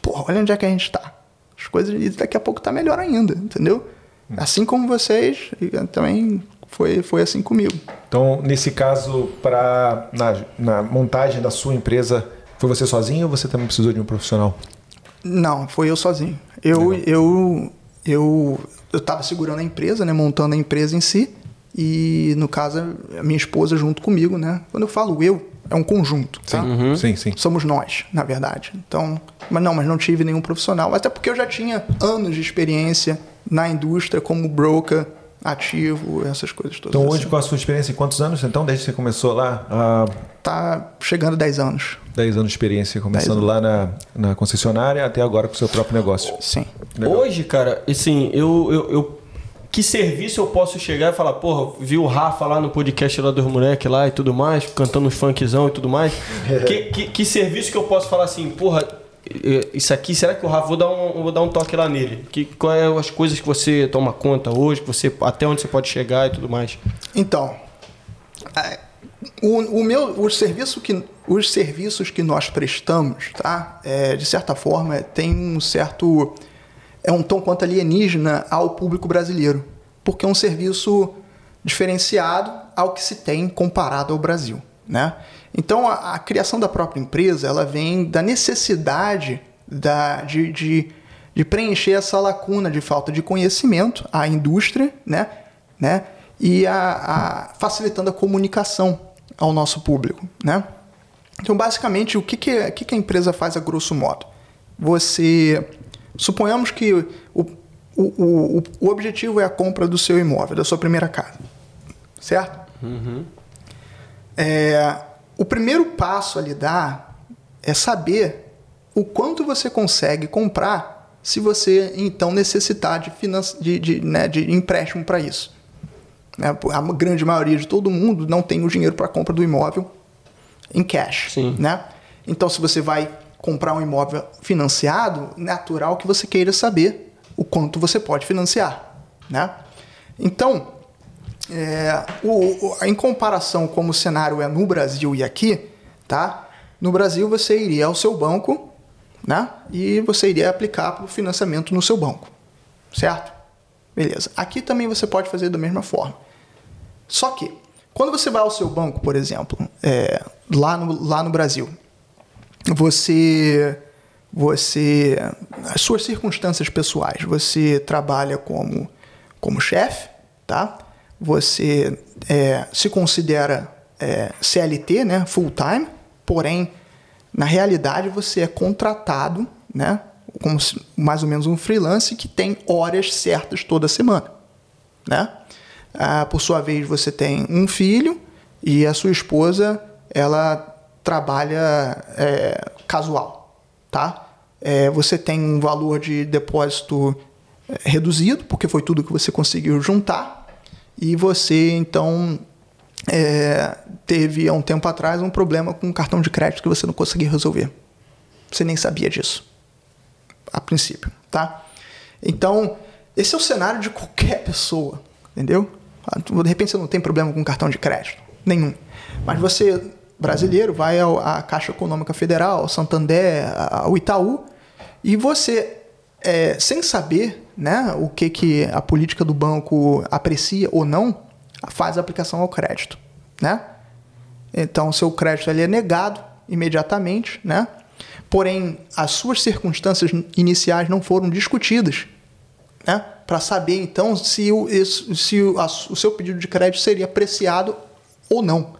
S3: Porra, olha onde é que a gente tá. As coisas e daqui a pouco tá melhor ainda, entendeu? Assim como vocês, e também foi, foi assim comigo.
S1: Então, nesse caso, para na, na montagem da sua empresa, foi você sozinho ou você também precisou de um profissional?
S3: Não, foi eu sozinho. Eu eu eu eu tava segurando a empresa, né, montando a empresa em si, e no caso a minha esposa junto comigo, né? Quando eu falo eu, é um conjunto, tá?
S1: Sim, sim.
S3: Somos nós, na verdade. Então, mas não, mas não tive nenhum profissional, até porque eu já tinha anos de experiência na indústria como broker ativo, essas coisas todas.
S1: Então, hoje,
S3: assim.
S1: com a sua experiência, em quantos anos? Então, desde que você começou lá, há
S3: tá chegando a 10 anos.
S1: 10 anos de experiência, começando lá na, na concessionária até agora com o seu próprio negócio.
S3: Sim.
S1: Legal.
S2: Hoje, cara, assim, eu, eu, eu- Que serviço eu posso chegar e falar, porra, vi o Rafa lá no podcast lá dos moleques lá e tudo mais, cantando uns funkzão e tudo mais. que, que, que serviço que eu posso falar assim, porra, isso aqui, será que o Rafa, vou dar um, vou dar um toque lá nele? Que, qual é as coisas que você toma conta hoje, que você, até onde você pode chegar e tudo mais?
S3: Então, o, o meu, o serviço que, os serviços que nós prestamos, tá? É, de certa forma, tem um certo. É um tom quanto alienígena ao público brasileiro. Porque é um serviço diferenciado ao que se tem comparado ao Brasil. Né? Então, a, a criação da própria empresa ela vem da necessidade da, de, de, de preencher essa lacuna de falta de conhecimento à indústria, né? né? e a, a- facilitando a comunicação ao nosso público. Né? Então, basicamente, o que, que, o que que a empresa faz a grosso modo? Você. Suponhamos que o, o, o, o objetivo é a compra do seu imóvel, da sua primeira casa. Certo? É, o primeiro passo a lhe dar é saber o quanto você consegue comprar se você então necessitar de, de, de, né, de empréstimo para isso. Né? A grande maioria de todo mundo não tem o dinheiro para a compra do imóvel em cash.
S2: Sim.
S3: Né? Então, se você vai comprar um imóvel financiado, natural que você queira saber o quanto você pode financiar. Né? Então, é, o- em comparação como o cenário é no Brasil e aqui, tá? No Brasil você iria ao seu banco, né? E você iria aplicar para o financiamento no seu banco, certo? Beleza. Aqui também você pode fazer da mesma forma. Só que, quando você vai ao seu banco, por exemplo, é, lá, no, lá no Brasil, você, você, as suas circunstâncias pessoais, você trabalha como, como chefe, tá? Você é, se considera é, CLT, né, full time, porém, na realidade você é contratado, né, como se- mais ou menos um freelance que tem horas certas toda semana, né? Ah, por sua vez, você tem um filho e a sua esposa ela trabalha é, casual, tá? É, você tem um valor de depósito é, reduzido porque foi tudo que você conseguiu juntar e você então é, teve há um tempo atrás um problema com um cartão de crédito que você não conseguia resolver. Você nem sabia disso a princípio, tá? Então, esse é o cenário de qualquer pessoa, entendeu? De repente você não tem problema com cartão de crédito. Nenhum. Mas você, brasileiro, vai à Caixa Econômica Federal, ao Santander, ao Itaú, e você, é, sem saber né, o que, que a política do banco aprecia ou não, faz a aplicação ao crédito. Né? Então, seu crédito é negado imediatamente, né? Porém, as suas circunstâncias iniciais não foram discutidas, né? Para saber então se, o, se o, a- o seu pedido de crédito seria apreciado ou não.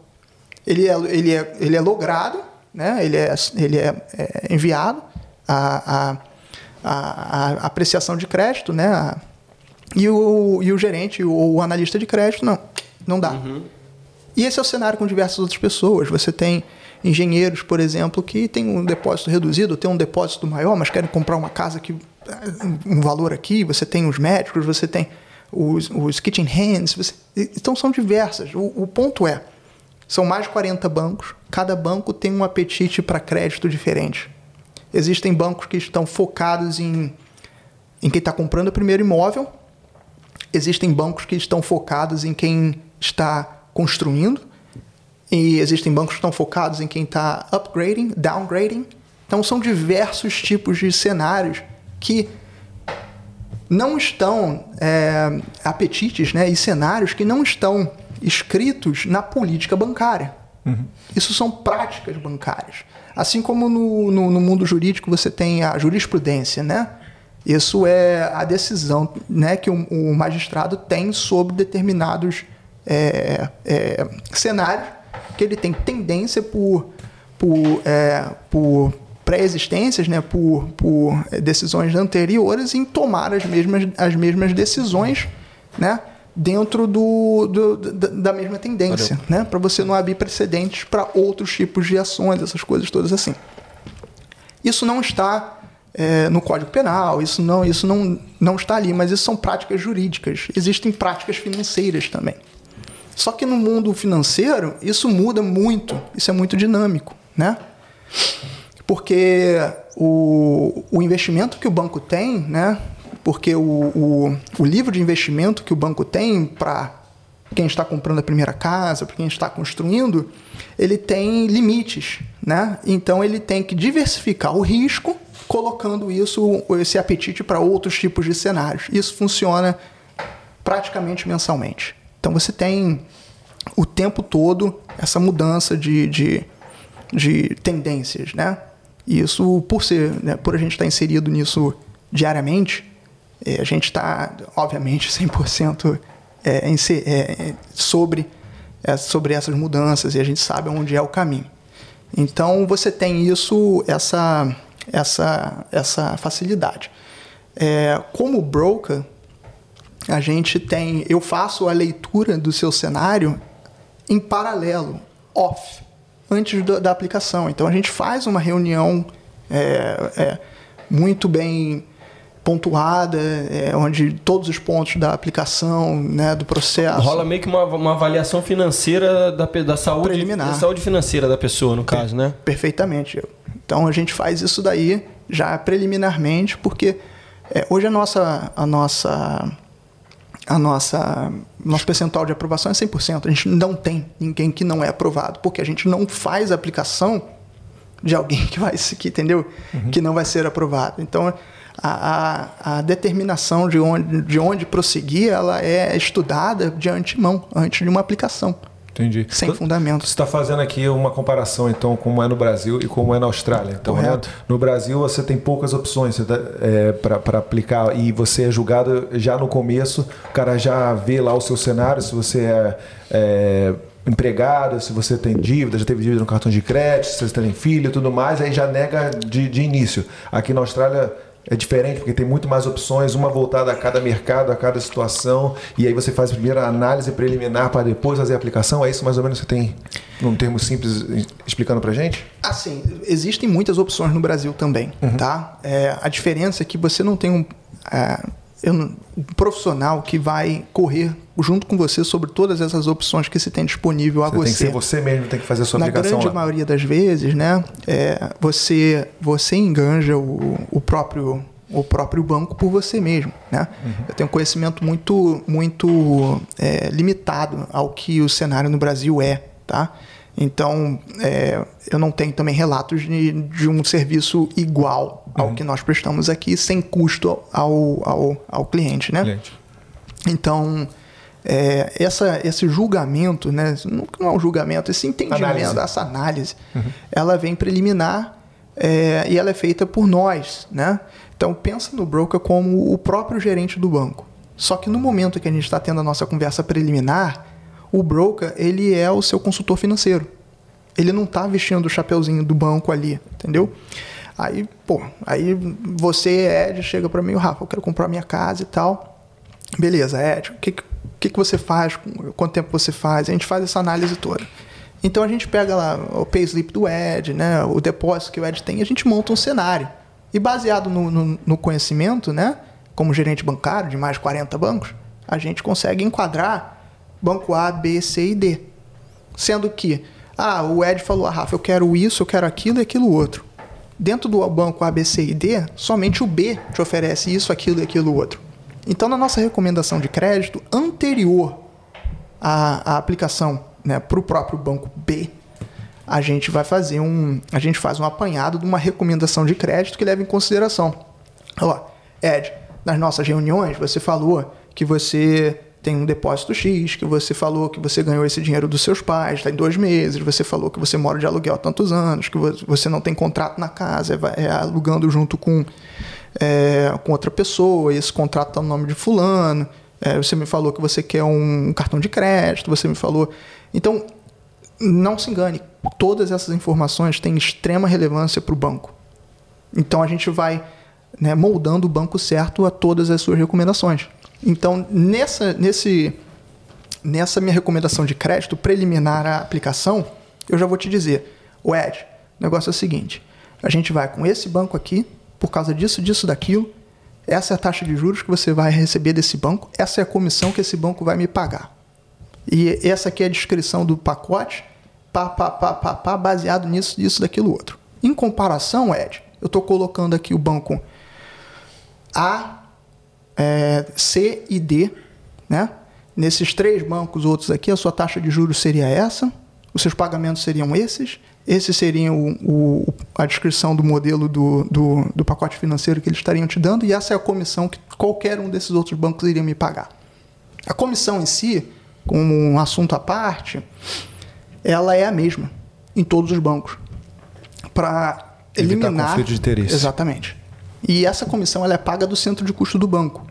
S3: Ele é, ele é, ele é logrado, né? Ele é, ele é, é enviado a, a, a, a apreciação de crédito, né? A- e, o, e o gerente ou o analista de crédito não, não dá. E esse é o cenário com diversas outras pessoas. Você tem engenheiros, por exemplo, que têm um depósito reduzido, tem um depósito maior, mas querem comprar uma casa que um valor aqui. Você tem os médicos, você tem os, os kitchen hands. você- então são diversas. O, o ponto é, são mais de 40 bancos. Cada banco tem um apetite para crédito diferente. Existem bancos que estão focados em, em quem está comprando o primeiro imóvel. Existem bancos que estão focados em quem está construindo. E existem bancos que estão focados em quem está upgrading, downgrading. Então são diversos tipos de cenários que não estão é, apetites né, e cenários que não estão escritos na política bancária. Isso são práticas bancárias. Assim como no, no, no mundo jurídico você tem a jurisprudência, né? Isso é a decisão né, que o, o magistrado tem sobre determinados é, é, cenários que ele tem tendência por, por, é, por pré-existências, né, por, por decisões anteriores em tomar as mesmas, as mesmas decisões né, dentro do, do- da, mesma tendência, né, para você não abrir precedentes para outros tipos de ações, essas coisas todas assim. Isso não está é, no Código Penal, isso não, isso não, não está ali, mas isso são práticas jurídicas. Existem práticas financeiras também. Só que no mundo financeiro, isso muda muito, isso é muito dinâmico, né? Porque o, o investimento que o banco tem, né? Porque o, o, o livro de investimento que o banco tem para quem está comprando a primeira casa, para quem está construindo, ele tem limites, né? Então ele tem que diversificar o risco, colocando isso, esse apetite para outros tipos de cenários. Isso funciona praticamente mensalmente. Então você tem o tempo todo essa mudança de, de, de tendências, né? E isso, por ser, né, por a gente estar inserido nisso diariamente, a gente está, obviamente, 100% é, inse- é, é, sobre, é, sobre essas mudanças e a gente sabe onde é o caminho. Então você tem isso, essa, essa, essa facilidade. É, como broker, a gente tem, eu faço a leitura do seu cenário em paralelo, off, antes da, da aplicação. Então a gente faz uma reunião é, é, muito bem pontuada, é, onde todos os pontos da aplicação, né, do processo.
S2: Rola meio que uma, uma avaliação financeira da, da saúde
S3: Preliminar.
S2: da saúde financeira da pessoa, no caso, né?
S3: Perfeitamente. Então a gente faz isso daí já preliminarmente, porque é, hoje a nossa, a nossa, a nossa, nosso percentual de aprovação é 100%. A gente não tem ninguém que não é aprovado, porque a gente não faz aplicação de alguém que vai se- que entendeu que não vai ser aprovado. Então a, a, a determinação de onde, de onde prosseguir ela é estudada de antemão antes de uma aplicação
S1: Entendi.
S3: sem
S1: Então,
S3: fundamento.
S1: Você está fazendo aqui uma comparação, então, como é no Brasil e como é na Austrália. Então, né, no Brasil você tem poucas opções para aplicar e você é julgado já no começo. O cara já vê lá o seu cenário, se você é, é, empregado, se você tem dívida, já teve dívida no cartão de crédito, se você tem filho e tudo mais, aí já nega de, de início. Aqui na Austrália é diferente, porque tem muito mais opções, uma voltada a cada mercado, a cada situação, e aí você faz primeiro a análise preliminar para depois fazer a aplicação. É isso mais ou menos que você tem, num termo simples, explicando pra gente?
S3: Assim, existem muitas opções no Brasil também, tá? É, a diferença é que você não tem um, é, eu um profissional que vai correr junto com você sobre todas essas opções que se tem disponível a
S1: Você tem que
S3: você.
S1: ser você mesmo, tem que fazer a sua
S3: Na
S1: aplicação
S3: grande
S1: lá.
S3: maioria das vezes, né, é, você, você enganja o, o próprio o próprio banco por você mesmo, né? Eu tenho conhecimento muito, muito é, limitado ao que o cenário no Brasil é, tá? Então, é, eu não tenho também relatos de, de um serviço igual ao que nós prestamos aqui, sem custo ao, ao, ao cliente, né?
S1: Cliente.
S3: Então, é, essa, esse julgamento, né, não, não é um julgamento, esse entendimento,
S1: Análise.
S3: essa análise, ela vem preliminar é, e ela é feita por nós. Né? Então, pensa no broker como o próprio gerente do banco. Só que no momento que a gente está tendo a nossa conversa preliminar, o broker ele é o seu consultor financeiro. Ele não está vestindo o chapeuzinho do banco ali, entendeu? Aí, pô, aí você, Ed, chega para mim, Rafa, eu quero comprar minha casa e tal. Beleza, Ed, o que, que, que você faz? Quanto tempo você faz? A gente faz essa análise toda. Então a gente pega lá o payslip do Ed, né, o depósito que o Ed tem, e a gente monta um cenário. E baseado no, no, no conhecimento, né, como gerente bancário de mais de 40 bancos, a gente consegue enquadrar banco A, B, C e D. Sendo que, ah, o Ed falou, ah, Rafa, eu quero isso, eu quero aquilo e aquilo outro. Dentro do banco A, B, C e D, somente o B te oferece isso, aquilo e aquilo outro. Então, na nossa recomendação de crédito anterior à, à aplicação né, para o próprio banco B, a gente vai fazer um, a gente faz um apanhado de uma recomendação de crédito que leva em consideração. Ó, Ed, nas nossas reuniões você falou que você tem um depósito X, que você falou que você ganhou esse dinheiro dos seus pais, está em dois meses, você falou que você mora de aluguel há tantos anos, que vo- você não tem contrato na casa, é, é alugando junto com, é, com outra pessoa, e esse contrato está no nome de fulano, é, você me falou que você quer um cartão de crédito, você me falou... Então, não se engane, todas essas informações têm extrema relevância para o banco. Então a gente vai né, moldando o banco certo a todas as suas recomendações. Então, nessa, nesse, nessa minha recomendação de crédito preliminar à aplicação, eu já vou te dizer, o Ed, o negócio é o seguinte: a gente vai com esse banco aqui, por causa disso, disso, daquilo. Essa é a taxa de juros que você vai receber desse banco, essa é a comissão que esse banco vai me pagar. E essa aqui é a descrição do pacote, pá, pá, pá, pá, pá, baseado nisso, disso, daquilo outro. Em comparação, Ed, eu estou colocando aqui o banco A, é, C e D, né? Nesses três bancos outros aqui, a sua taxa de juros seria essa, os seus pagamentos seriam esses, esse seria o, o- a descrição do modelo do, do, do pacote financeiro que eles estariam te dando, e essa é a comissão que qualquer um desses outros bancos iria me pagar. A comissão em si, como um assunto à parte, ela é a mesma em todos os bancos. Para
S1: Evitar
S3: eliminar.
S1: conflito de interesse.
S3: Exatamente. E essa comissão ela é paga do centro de custo do banco.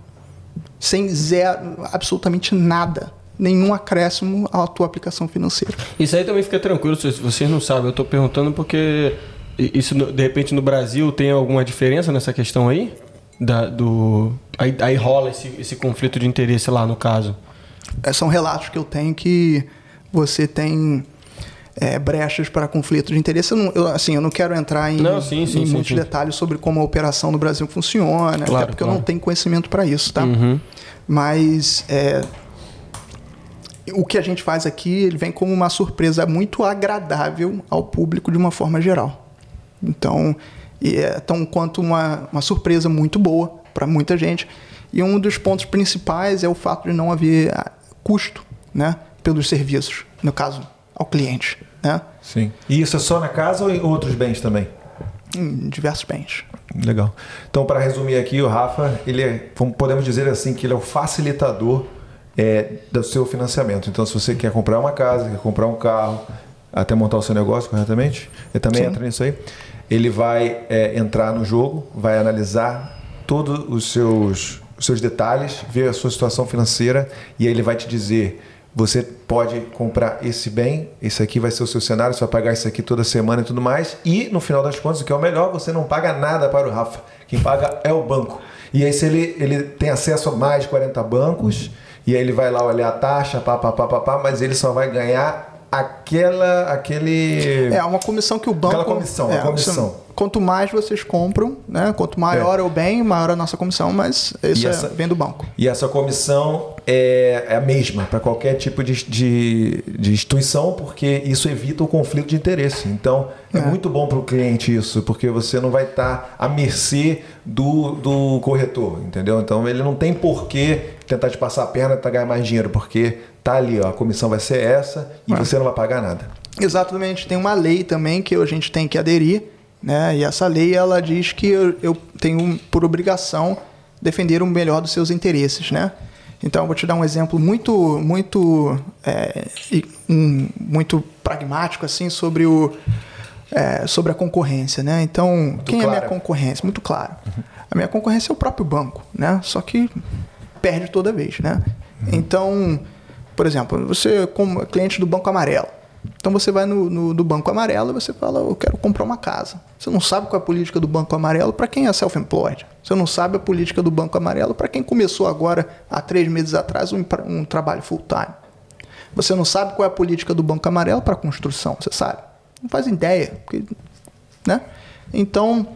S3: Sem zero, absolutamente nada. Nenhum acréscimo à tua aplicação financeira.
S2: Isso aí também fica tranquilo, se vocês não sabem. Eu tô perguntando porque isso, de repente, no Brasil tem alguma diferença nessa questão aí? Da, do, aí, aí rola esse, esse conflito de interesse lá, no caso.
S3: É, São relatos que eu tenho que você tem é, brechas para conflito de interesse. Eu não, eu, assim, eu não quero entrar em,
S2: Não, sim, sim,
S3: em
S2: sim,
S3: muitos detalhes sobre como a operação no Brasil funciona,
S2: Claro,
S3: até porque eu
S2: claro.
S3: não tenho conhecimento para isso, tá?
S2: Uhum.
S3: Mas é, o que a gente faz aqui ele vem como uma surpresa muito agradável ao público de uma forma geral. Então, é tão quanto uma, uma surpresa muito boa para muita gente. E um dos pontos principais é o fato de não haver ah, custo né, pelos serviços, no caso, ao cliente, né,
S1: Sim. E isso é só na casa ou em outros bens também?
S3: em diversos bens.
S1: Legal. Então, para resumir aqui, o Rafa, ele é, podemos dizer assim, que ele é o facilitador é, do seu financiamento. Então, se você quer comprar uma casa, quer comprar um carro, até montar o seu negócio corretamente, ele também
S3: Sim.
S1: entra nisso aí. Ele vai é, entrar no jogo, vai analisar todos os seus, os seus detalhes, ver a sua situação financeira e aí ele vai te dizer você pode comprar esse bem, esse aqui vai ser o seu cenário, você vai pagar isso aqui toda semana e tudo mais. E no final das contas, o que é o melhor, você não paga nada para o Rafa. Quem paga é o banco. E aí, se ele, ele tem acesso a mais de 40 bancos, e aí ele vai lá olhar a taxa, pá, pá, pá, pá, pá, mas ele só vai ganhar aquela, aquele.
S3: É uma comissão que o banco.
S1: Aquela comissão,
S3: é,
S1: a comissão.
S3: Quanto mais vocês compram, né? Quanto maior é, o bem, maior a nossa comissão, mas isso
S1: E essa-
S3: é, vem do banco.
S1: E essa comissão é, é a mesma para qualquer tipo de, de, de instituição, porque isso evita o conflito de interesse. Então, é,
S3: É.
S1: muito bom para o cliente isso, porque você não vai estar à mercê do, do corretor, entendeu? Então, ele não tem por que tentar te passar a perna para ganhar mais dinheiro, porque tá ali, ó, a comissão vai ser essa e
S3: É.
S1: você não vai pagar nada.
S3: Exatamente, tem uma lei também que a gente tem que aderir, né? E essa lei ela diz que eu, eu tenho por obrigação defender o melhor dos seus interesses, né? Então eu vou te dar um exemplo muito, muito, é, um- muito pragmático assim sobre o é, sobre a concorrência, né? Então quem é a minha concorrência? Muito claro. A minha concorrência é o próprio banco, né? Só que perde toda vez, né? Então, por exemplo, você como cliente do Banco Amarelo, então você vai no, no- do Banco Amarelo e você fala, eu quero comprar uma casa. Você não sabe qual é a política do Banco Amarelo para quem é self-employed. Você não sabe a política do Banco Amarelo para quem começou agora, há três meses atrás, um, um trabalho full-time. Você não sabe qual é a política do Banco Amarelo para construção, você sabe? Não faz ideia. porque- né? Então,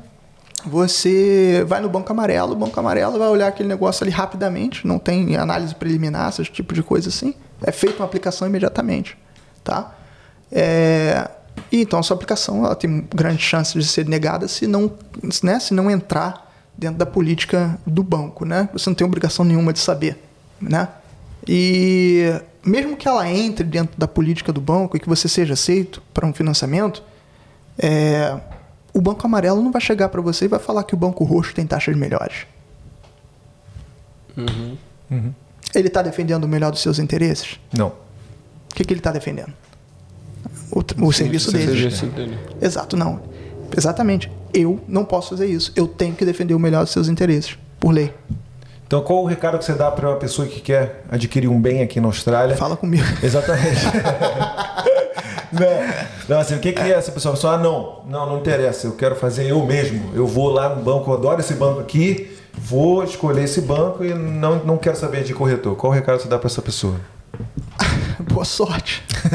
S3: você vai no Banco Amarelo, o Banco Amarelo vai olhar aquele negócio ali rapidamente, não tem análise preliminar, esse tipo de coisa assim. É feita uma aplicação imediatamente, tá? É, e então a sua aplicação ela tem grande chance de ser negada se não, né, se não entrar dentro da política do banco, né? Você não tem obrigação nenhuma de saber, né? E mesmo que ela entre dentro da política do banco e que você seja aceito para um financiamento, é, o banco amarelo não vai chegar para você e vai falar que o banco roxo tem taxas melhores. Ele está defendendo o melhor dos seus interesses?
S1: Não.
S3: O que, que ele está defendendo? O, o serviço dele.
S2: Serviço dele.
S3: Exato, não. Exatamente. Eu não posso fazer isso. Eu tenho que defender o melhor dos seus interesses, por lei.
S1: Então, qual o recado que você dá para uma pessoa que quer adquirir um bem aqui na Austrália?
S3: Fala comigo.
S1: Exatamente. não, não, assim, o que, que é essa pessoa? Só, ah, não, não, não interessa, eu quero fazer eu mesmo. Eu vou lá no banco, eu adoro esse banco aqui, vou escolher esse banco e não, não quero saber de corretor. Qual o recado você dá para essa pessoa?
S3: Boa sorte.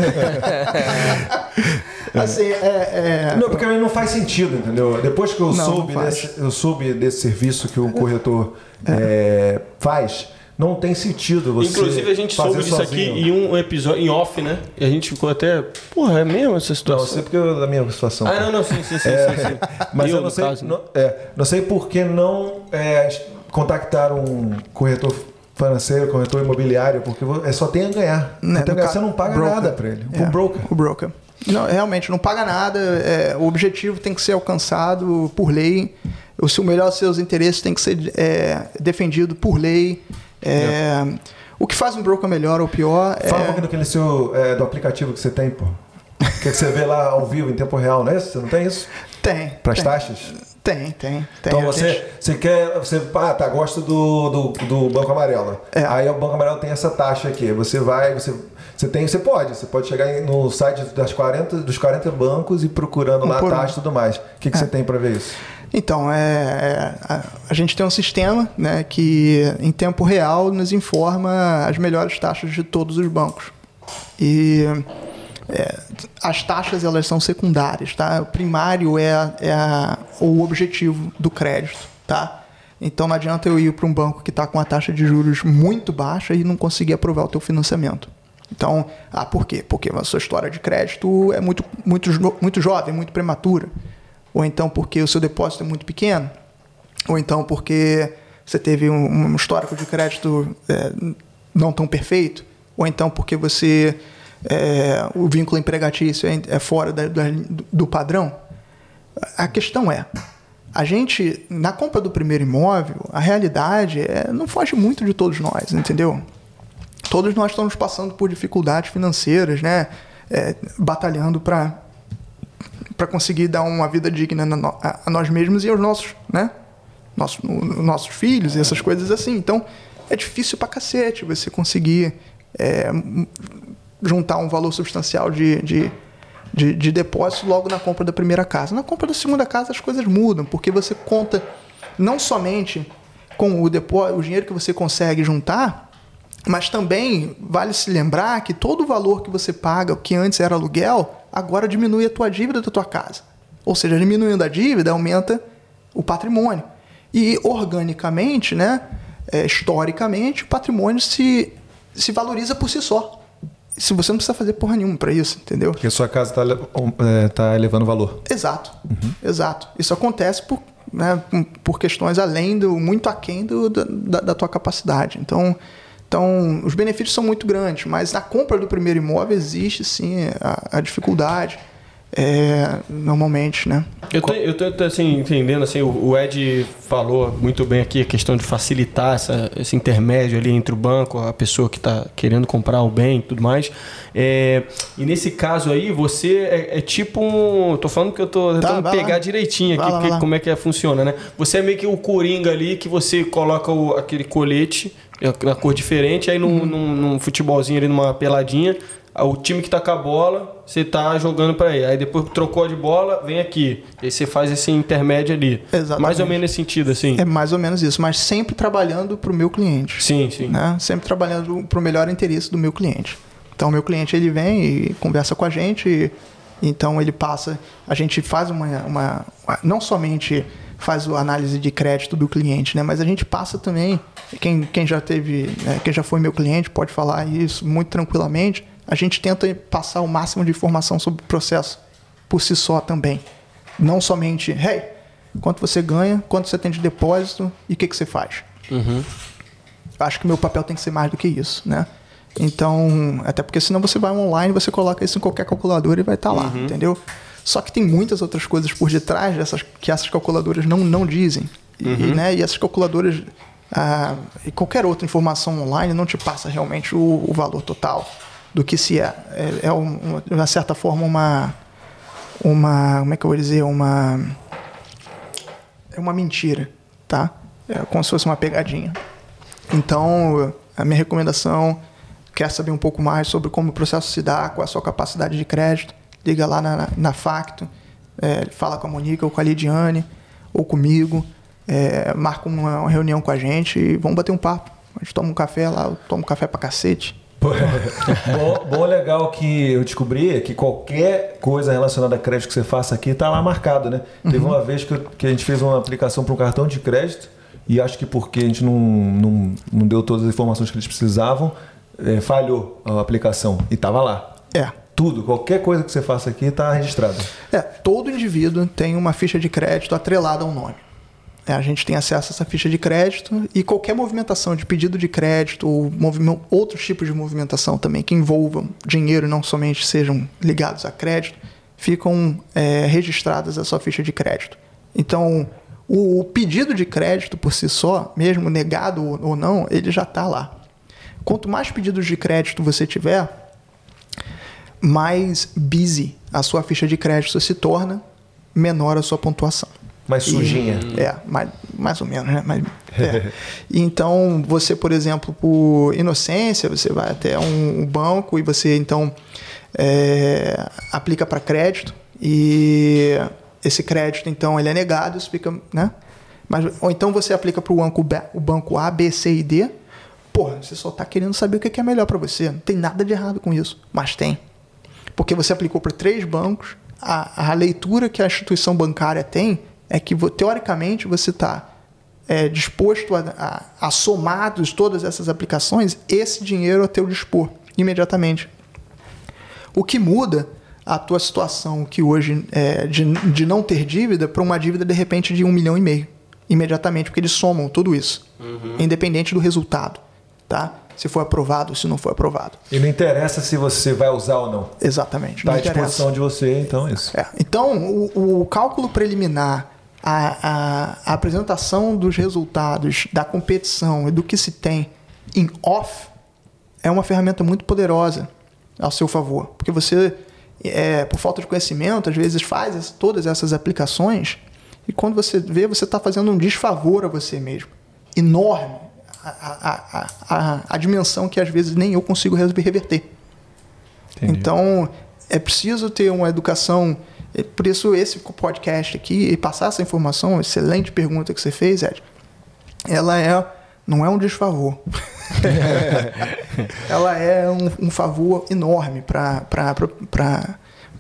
S3: assim, é, é-
S1: Não, porque não faz sentido, entendeu? Depois que eu,
S3: Não, não
S1: soube,
S3: faz.
S1: desse, eu soube desse serviço que o corretor é, faz, não tem sentido você.
S2: Inclusive, a gente
S1: fazer
S2: soube disso aqui em um episódio, em off, né? E a gente ficou até. Porra, é mesmo essa
S1: Não, eu
S2: situação?
S1: sei porque eu, da minha situação.
S2: Ah, não, não, sim, sim, sim.
S1: É,
S2: sim, sim.
S1: Mas eu,
S2: no
S1: não sei,
S2: caso, né?
S1: não, é, não sei por que não é, contactar um corretor financeiro, corretor imobiliário, porque é só tem a ganhar.
S3: Né, ca-
S1: você não paga
S3: broker.
S1: nada para ele.
S3: É,
S1: O broker.
S3: O broker. Não, realmente, não paga nada. é, o objetivo tem que ser alcançado por lei. O seu melhor dos seus interesses tem que ser é, defendido por lei. É, O que faz um broker melhor ou pior é.
S1: Fala um pouquinho daquele seu, é, do aplicativo que você tem, pô. Que, que você vê lá ao vivo, em tempo real, não é isso? Você não tem isso?
S3: Tem.
S1: Para as taxas?
S3: Tem, tem. tem.
S1: Então você, você quer. Você, ah, tá, gosta do, do, do Banco Amarelo.
S3: É.
S1: Aí o Banco Amarelo tem essa taxa aqui. Você vai, você, você tem, você pode. Você pode chegar no site das 40, dos 40 bancos e procurando
S3: Um
S1: lá a taxa e tudo mais. O que, que você tem para ver isso?
S3: Então, é, é, a, a gente tem um sistema né, que, em tempo real, nos informa as melhores taxas de todos os bancos. E é, as taxas elas são secundárias, tá? O primário é, é a- o objetivo do crédito, tá? Então não adianta eu ir para um banco que está com a taxa de juros muito baixa e não conseguir aprovar o teu financiamento. Então, ah, por quê? Porque a sua história de crédito é muito, muito, muito jovem, muito prematura. Ou então porque o seu depósito é muito pequeno. Ou então porque você teve um, um histórico de crédito é, não tão perfeito. Ou então porque você é, o vínculo empregatício é, é fora da- da- do padrão. A questão é, a gente, na compra do primeiro imóvel, a realidade é, não foge muito de todos nós, entendeu? Todos nós estamos passando por dificuldades financeiras, né? É, batalhando para para conseguir dar uma vida digna a, a nós mesmos e aos nossos, né? Nossos, no- nossos filhos e essas coisas assim. Então, é difícil pra cacete você conseguir é, juntar um valor substancial de, de, de, de depósito logo na compra da primeira casa. Na compra da segunda casa as coisas mudam, porque você conta não somente com o, depósito, o dinheiro que você consegue juntar, mas também vale se lembrar que todo o valor que você paga, que antes era aluguel, agora diminui a tua dívida da tua casa. Ou seja, diminuindo a dívida, aumenta o patrimônio. E organicamente, né, é, historicamente, o patrimônio se, se valoriza por si só. Se você não precisa fazer porra nenhuma para isso, entendeu?
S1: Porque sua casa está é, tá elevando valor.
S3: Exato, exato. Isso acontece por, né, por questões além do, muito aquém do, da, da tua capacidade. Então, então, os benefícios são muito grandes, mas na compra do primeiro imóvel existe sim a, a dificuldade é, normalmente, né?
S2: Eu tô, eu tô assim, entendendo, assim, o, o Ed falou muito bem aqui a questão de facilitar essa, esse intermédio ali entre o banco, a pessoa que está querendo comprar o bem e tudo mais. É, e nesse caso aí, você é, é tipo um. Tô falando que eu tô
S3: Tá,
S2: tentando
S3: vai
S2: pegar
S3: lá.
S2: direitinho aqui
S3: lá.
S2: como é que é, funciona, né? Você é meio que o coringa ali que você coloca o- aquele colete é, na cor diferente, aí num,
S3: Uhum.
S2: num, num futebolzinho ali, numa peladinha. Ah, O time que tá com a bola, você tá jogando pra ele. Aí depois trocou de bola, vem aqui. Aí você faz esse intermédio ali.
S3: Exatamente.
S2: Mais ou menos nesse sentido, assim.
S3: É mais ou menos isso, mas sempre trabalhando para o meu cliente.
S2: Sim, sim.
S3: né? Sempre trabalhando para o melhor interesse do meu cliente. Então, o meu cliente ele vem e conversa com a gente, e, então ele passa, a gente faz uma, uma não somente faz a análise de crédito do cliente, né? Mas a gente passa também, quem, quem já teve, né, quem já foi meu cliente pode falar isso muito tranquilamente. A gente tenta passar o máximo de informação sobre o processo por si só também. Não somente, hey, quanto você ganha, quanto você tem de depósito e o que, que você faz. Acho que meu papel tem que ser mais do que isso, né? Então, até porque senão você vai online, você coloca isso em qualquer calculadora e vai estar lá, entendeu? Só que tem muitas outras coisas por detrás dessas que essas calculadoras não, não dizem. E, né, e essas calculadoras ah, e qualquer outra informação online não te passa realmente o, o valor total do que se é. É, é de uma certa forma uma uma como é que eu vou dizer uma é uma mentira, tá? É como se fosse uma pegadinha. Então, a minha recomendação, quer saber um pouco mais sobre como o processo se dá, qual é a sua capacidade de crédito, liga lá na, na Facto, é, fala com a Monica ou com a Lidiane, ou comigo, é, marca uma, uma reunião com a gente e vamos bater um papo. A gente toma um café lá, eu tomo café pra cacete.
S1: Bom, bom, legal que eu descobri é que qualquer coisa relacionada a crédito que você faça aqui tá lá marcado, né? Teve uma vez que, eu- que a gente fez uma aplicação para um cartão de crédito e acho que porque a gente não, não, não deu todas as informações que eles precisavam, é, falhou a aplicação e tava lá.
S3: É.
S1: Tudo, qualquer coisa que você faça aqui tá registrado.
S3: É, todo indivíduo tem uma ficha de crédito atrelada a um nome. É, a gente tem acesso a essa ficha de crédito e qualquer movimentação de pedido de crédito ou outros tipos de movimentação também que envolvam dinheiro e não somente sejam ligados a crédito, ficam é, registradas a sua ficha de crédito. Então, o, o pedido de crédito por si só, mesmo negado ou não, ele já está lá. Quanto mais pedidos de crédito você tiver, mais busy a sua ficha de crédito se torna, menor a sua pontuação.
S1: Mais sujinha.
S3: E- é, mais, mais ou menos, né? Mas, é. Então, você, por exemplo, por inocência, você vai até um, um banco e você, então, é, aplica para crédito e esse crédito, então, ele é negado, isso fica, né? Mas, ou então você aplica para o banco, B- o banco A, B, C e D. Porra, você só está querendo saber o que que é melhor para você. Não tem nada de errado com isso, mas tem porque você aplicou para três bancos, a, a leitura que a instituição bancária tem é que, teoricamente, você está disposto a, a, a somados todas essas aplicações, esse dinheiro a teu dispor imediatamente. O que muda a tua situação que hoje é de, de não ter dívida para uma dívida de repente de um milhão e meio imediatamente, porque eles somam tudo isso, independente do resultado, tá? Se foi aprovado ou se não foi aprovado.
S1: E não interessa se você vai usar ou não.
S3: Exatamente.
S1: Tá
S3: não
S1: à disposição de você, então é isso.
S3: É, Então, o, o cálculo preliminar, a, a- a apresentação dos resultados da competição e do que se tem em off é uma ferramenta muito poderosa ao seu favor. Porque você, é, por falta de conhecimento, às vezes faz todas essas aplicações e quando você vê, você está fazendo um desfavor a você mesmo. Enorme. A, a, a, a, dimensão que às vezes nem eu consigo re- reverter.
S1: Entendi.
S3: Então, é preciso ter uma educação. É Por isso, esse podcast aqui, e passar essa informação, excelente pergunta que você fez, Ed, ela é, não é um desfavor. ela é um, um favor enorme para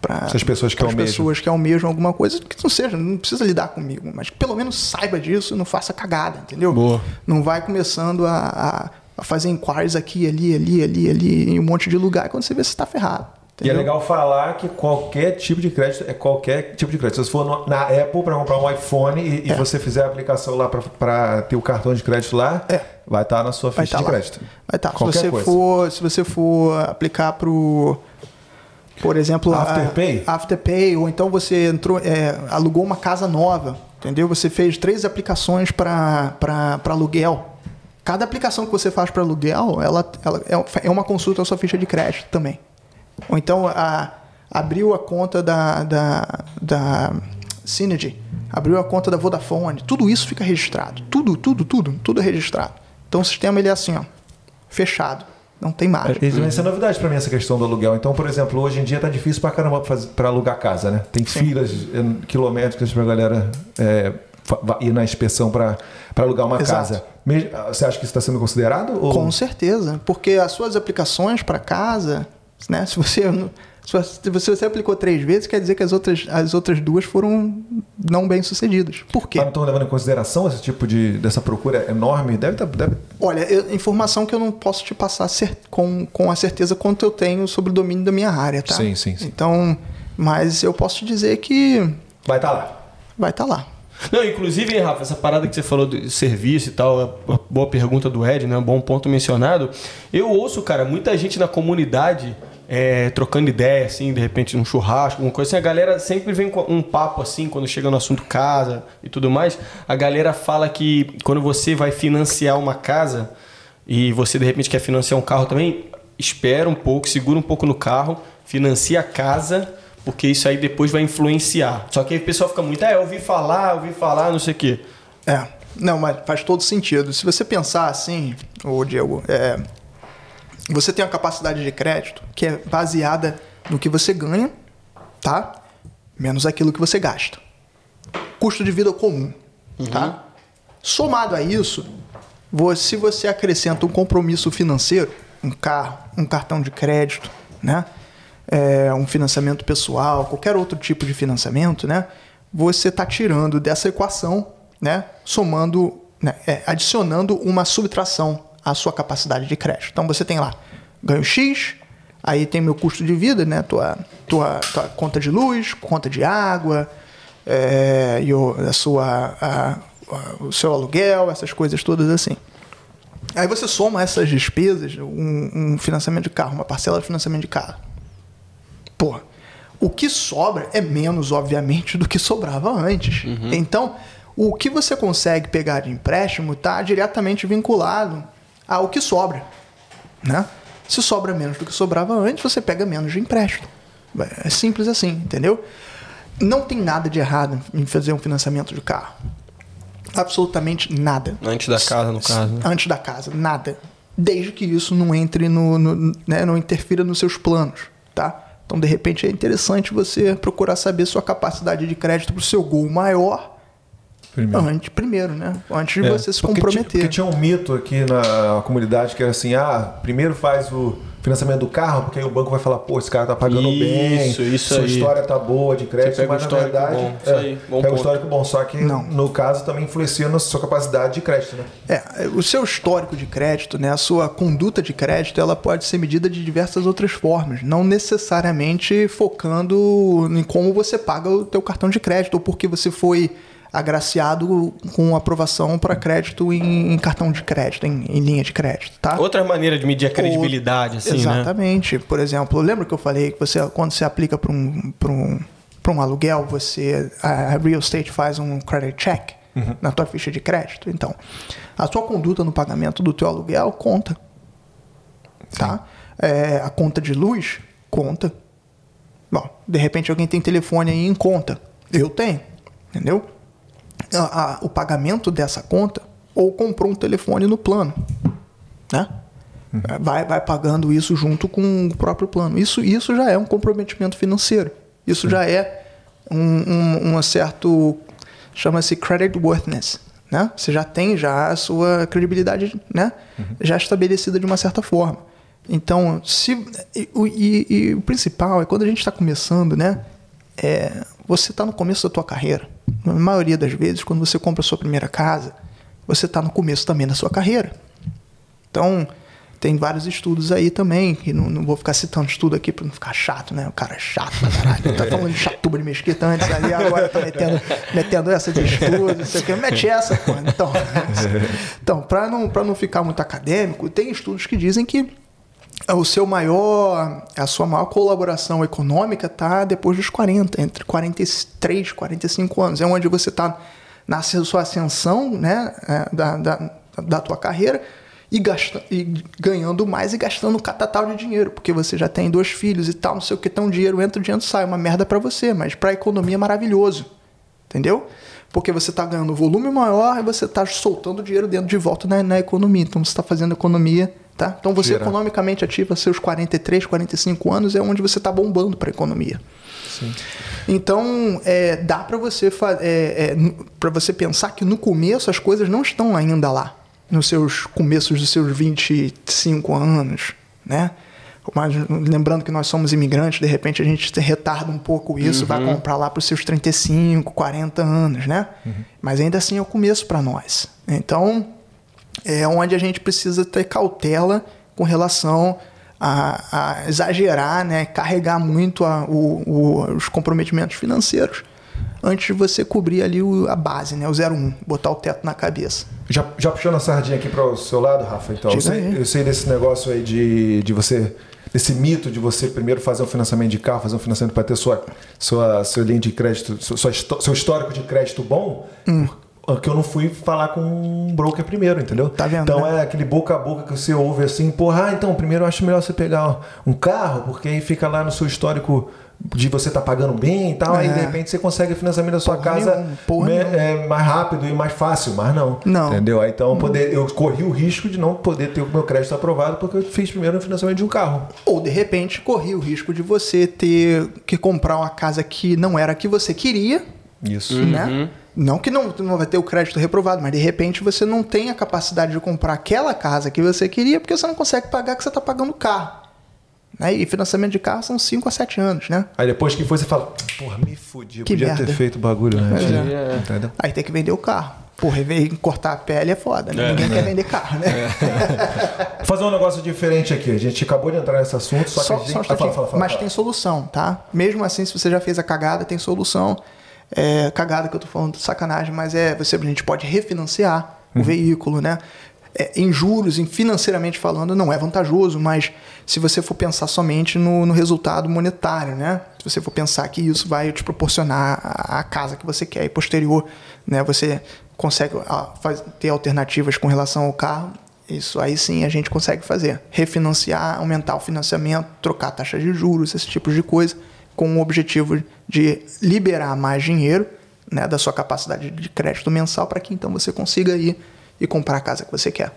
S3: para
S1: Essas pessoas que
S3: as
S1: almejam.
S3: pessoas que almejam alguma coisa que não seja, não precisa lidar comigo, mas que pelo menos saiba disso e não faça cagada, entendeu?
S2: Boa.
S3: Não vai começando a, a, a fazer inquiries aqui, ali, ali, ali, ali, em um monte de lugar, quando você vê se está ferrado.
S1: E é
S3: entendeu?
S1: legal falar que qualquer tipo de crédito é qualquer tipo de crédito. Se você for no- na Apple para comprar um iPhone e, e
S3: É.
S1: você fizer a aplicação lá para ter o cartão de crédito lá,
S3: É.
S1: vai estar na sua ficha
S3: estar
S1: de
S3: lá.
S1: crédito.
S3: Vai estar. Se
S1: Qualquer
S3: você
S1: coisa.
S3: for, se você for aplicar pro por exemplo, a-
S1: Afterpay?
S3: Afterpay, ou então você entrou, é, alugou uma casa nova, entendeu? Você fez três aplicações para aluguel. Cada aplicação que você faz para aluguel, ela, ela é, é uma consulta à sua ficha de crédito também. Ou então a, abriu a conta da, da, da Synergy, abriu a conta da Vodafone, tudo isso fica registrado. Tudo, tudo, tudo, tudo é registrado. Então o sistema ele é assim, ó, fechado. Não tem margem.
S1: Isso ser novidade para mim essa questão do aluguel. Então, por exemplo, hoje em dia tá difícil pra caramba para alugar casa, né? Tem filas eh, quilométricas pra galera é, ir na inspeção para alugar uma
S3: Exato.
S1: casa. Você acha que isso está sendo considerado? Ou...
S3: Com certeza, porque as suas aplicações para casa, né? Se você, se você aplicou três vezes, quer dizer que as outras, as outras duas foram não bem sucedidas. Por quê?
S1: Mas não estão levando em consideração esse tipo de dessa procura enorme? Deve, tá, deve
S3: Olha, eu- informação que eu não posso te passar com, com a certeza quanto eu tenho sobre o domínio da minha área, tá?
S1: Sim, sim, sim.
S3: Então, mas eu posso te dizer que
S1: vai estar lá.
S3: vai estar lá.
S2: Não, inclusive, hein, Rafa, essa parada que você falou do serviço e tal, é boa pergunta do Ed, né? Um bom ponto mencionado. Eu ouço, cara, muita gente na comunidade é, trocando ideia, assim, de repente num churrasco, alguma coisa assim. A galera sempre vem com um papo assim, quando chega no assunto casa e tudo mais. A galera fala que quando você vai financiar uma casa e você de repente quer financiar um carro também, espera um pouco, segura um pouco no carro, financia a casa porque isso aí depois vai influenciar. Só que aí o pessoal fica muito, ah, eu ouvi falar, eu ouvi falar, não sei o quê.
S3: É, não, mas faz todo sentido. Se você pensar assim, ô Diego, é, você tem uma capacidade de crédito que é baseada no que você ganha, tá? Menos aquilo que você gasta. Custo de vida comum, tá? Somado a isso, se você acrescenta um compromisso financeiro, um carro, um cartão de crédito, né? É, um financiamento pessoal, qualquer outro tipo de financiamento, né? Você está tirando dessa equação, né? Somando, né? é, adicionando uma subtração à sua capacidade de crédito. Então você tem lá ganho X, aí tem meu custo de vida, né? Tua, tua, tua conta de luz, conta de água, é, e o, a sua, a- a- o seu aluguel, essas coisas todas assim. Aí você soma essas despesas, um, um financiamento de carro, uma parcela de financiamento de carro. Pô, o que sobra é menos, obviamente, do que sobrava antes. Então, o que você consegue pegar de empréstimo está diretamente vinculado ao que sobra. Né? Se sobra menos do que sobrava antes, você pega menos de empréstimo. É simples assim, entendeu? Não tem nada de errado em fazer um financiamento de carro. Absolutamente nada.
S2: Antes da casa, no caso. né?
S3: Antes da casa, nada. Desde que isso não entre no, no- né, não interfira nos seus planos, tá? Então, de repente, é interessante você procurar saber sua capacidade de crédito para o seu gol maior
S1: Primeiro.
S3: antes, primeiro, né? Antes de
S1: É,
S3: você se comprometer.
S1: Porque tinha um mito aqui na comunidade que era assim: ah, primeiro faz o financiamento do carro, porque aí o banco vai falar, pô, esse cara tá pagando bem,
S2: Isso, isso
S1: sua
S2: aí.
S1: história tá boa de crédito, mas
S2: um
S1: na verdade.
S2: bom, isso aí, bom
S1: pega um
S2: ponto.
S1: histórico bom, só que
S3: Não.
S1: no caso também influencia na sua capacidade de crédito, né?
S3: É, o seu histórico de crédito, né, a sua conduta de crédito, ela pode ser medida de diversas outras formas, não necessariamente focando em como você paga o teu cartão de crédito ou porque você foi agraciado com aprovação para crédito em, em cartão de crédito, em, em linha de crédito, tá?
S2: Outra maneira de medir a credibilidade, assim, né?
S3: Exatamente. Por exemplo, lembra que eu falei que você, quando você aplica para um, pra um, pra um aluguel, você a real estate faz um credit check na tua ficha de crédito? Então, a sua conduta no pagamento do teu aluguel conta. Tá? É, a conta de luz conta. Bom, de repente alguém tem telefone aí em conta. Eu tenho. Entendeu? A- a- o pagamento dessa conta ou comprou um telefone no plano. Né? Vai, vai pagando isso junto com o próprio plano. Isso, isso já é um comprometimento financeiro. Isso já é um, um, um certo. chama-se credit worthiness. Né? Você já tem já a sua credibilidade né? já estabelecida de uma certa forma. Então, se e, o- e- e o principal é quando a gente está começando, né? É, você está no começo da tua carreira. Na maioria das vezes, quando você compra a sua primeira casa, você está no começo também da sua carreira. Então, tem vários estudos aí também, que não, não vou ficar citando estudo aqui para não ficar chato, né? O cara é chato pra caralho. Tá falando de chatuba de mesquita antes ali, agora tá metendo, metendo essa de estudo, não sei o que. Mete essa, pô. Então, então para não, pra não ficar muito acadêmico, tem estudos que dizem que o seu maior, a sua maior colaboração econômica tá depois dos 40, entre 43 e 45 anos. É onde você está na sua ascensão né, é, da, da, da tua carreira e, gasta, e ganhando mais e gastando um catatal de dinheiro, porque você já tem dois filhos e tal, não sei o que, então dinheiro entra, dinheiro sai, uma merda para você, mas para a economia é maravilhoso, entendeu? Porque você está ganhando volume maior e você está soltando dinheiro dentro de volta na, na economia, então você está fazendo economia, tá? Então você
S1: Girar.
S3: economicamente ativa seus 43, 45 anos é onde você está bombando para a economia. Então, é, dá para você, é, é, para você pensar que no começo as coisas não estão ainda lá. Nos seus começos dos seus 25 anos, né? Mas lembrando que nós somos imigrantes, de repente a gente retarda um pouco isso, vai comprar lá para os seus 35, 40 anos, né? Mas ainda assim é o começo para nós. Então, é onde a gente precisa ter cautela com relação a, a exagerar, né, carregar muito a- o- o- os comprometimentos financeiros antes de você cobrir ali o- a base, né, o 01, botar o teto na cabeça.
S1: Já, já puxando a sardinha aqui para o seu lado, Rafa, então. Eu sei, eu sei desse negócio aí de, de você. Desse mito de você primeiro fazer um financiamento de carro, fazer um financiamento para ter sua, sua, seu linha de crédito, sua, sua seu histórico de crédito bom.
S3: Hum.
S1: Que eu não fui falar com um broker primeiro, entendeu?
S3: Tá vendo,
S1: Então
S3: né?
S1: é aquele boca a boca que você ouve assim, porra, ah, então primeiro eu acho melhor você pegar um carro, porque aí fica lá no seu histórico de você tá pagando bem e tal, aí
S3: É.
S1: de repente você consegue o financiamento da sua
S3: Porra
S1: casa
S3: nenhuma, porra
S1: me- é, mais rápido e mais fácil, mas não.
S3: Não.
S1: Entendeu? Aí, Então poder, eu corri o risco de não poder ter o meu crédito aprovado porque eu fiz primeiro o financiamento de um carro.
S3: Ou de repente corria o risco de você ter que comprar uma casa que não era a que você queria,
S1: Isso.
S3: né? Não que não, não vai ter o crédito reprovado, mas de repente você não tem a capacidade de comprar aquela casa que você queria porque você não consegue pagar que você está pagando o carro. Né? E financiamento de carro são 5 a 7 anos, né?
S1: Aí depois que foi, você fala, porra, me fudi, eu
S3: Que
S1: podia
S3: merda.
S1: ter feito o bagulho antes.
S3: Pois
S2: é.
S1: Entendeu?
S3: Aí tem que vender o carro. Porra, cortar a pele é foda, né? Ninguém quer vender carro, né?
S1: Vou fazer um negócio diferente aqui. A gente acabou de entrar nesse assunto, só que
S3: Só,
S1: a gente...
S3: só um
S1: Ah, fala, fala, fala,
S3: Mas
S1: fala.
S3: tem solução, tá? Mesmo assim, se você já fez a cagada, tem solução. É, cagada que eu tô falando, sacanagem, mas é você, a gente pode refinanciar
S1: Uhum.
S3: o veículo, né? É, em juros, em financeiramente falando, não é vantajoso, mas se você for pensar somente no, no resultado monetário, né? Se você for pensar que isso vai te proporcionar a, a casa que você quer e posterior, né? Você consegue ah, faz- ter alternativas com relação ao carro, isso aí sim a gente consegue fazer. Refinanciar, aumentar o financiamento, trocar taxa de juros, esse tipo de coisa, com o objetivo de liberar mais dinheiro né, da sua capacidade de crédito mensal para que então você consiga ir e comprar a casa que você quer.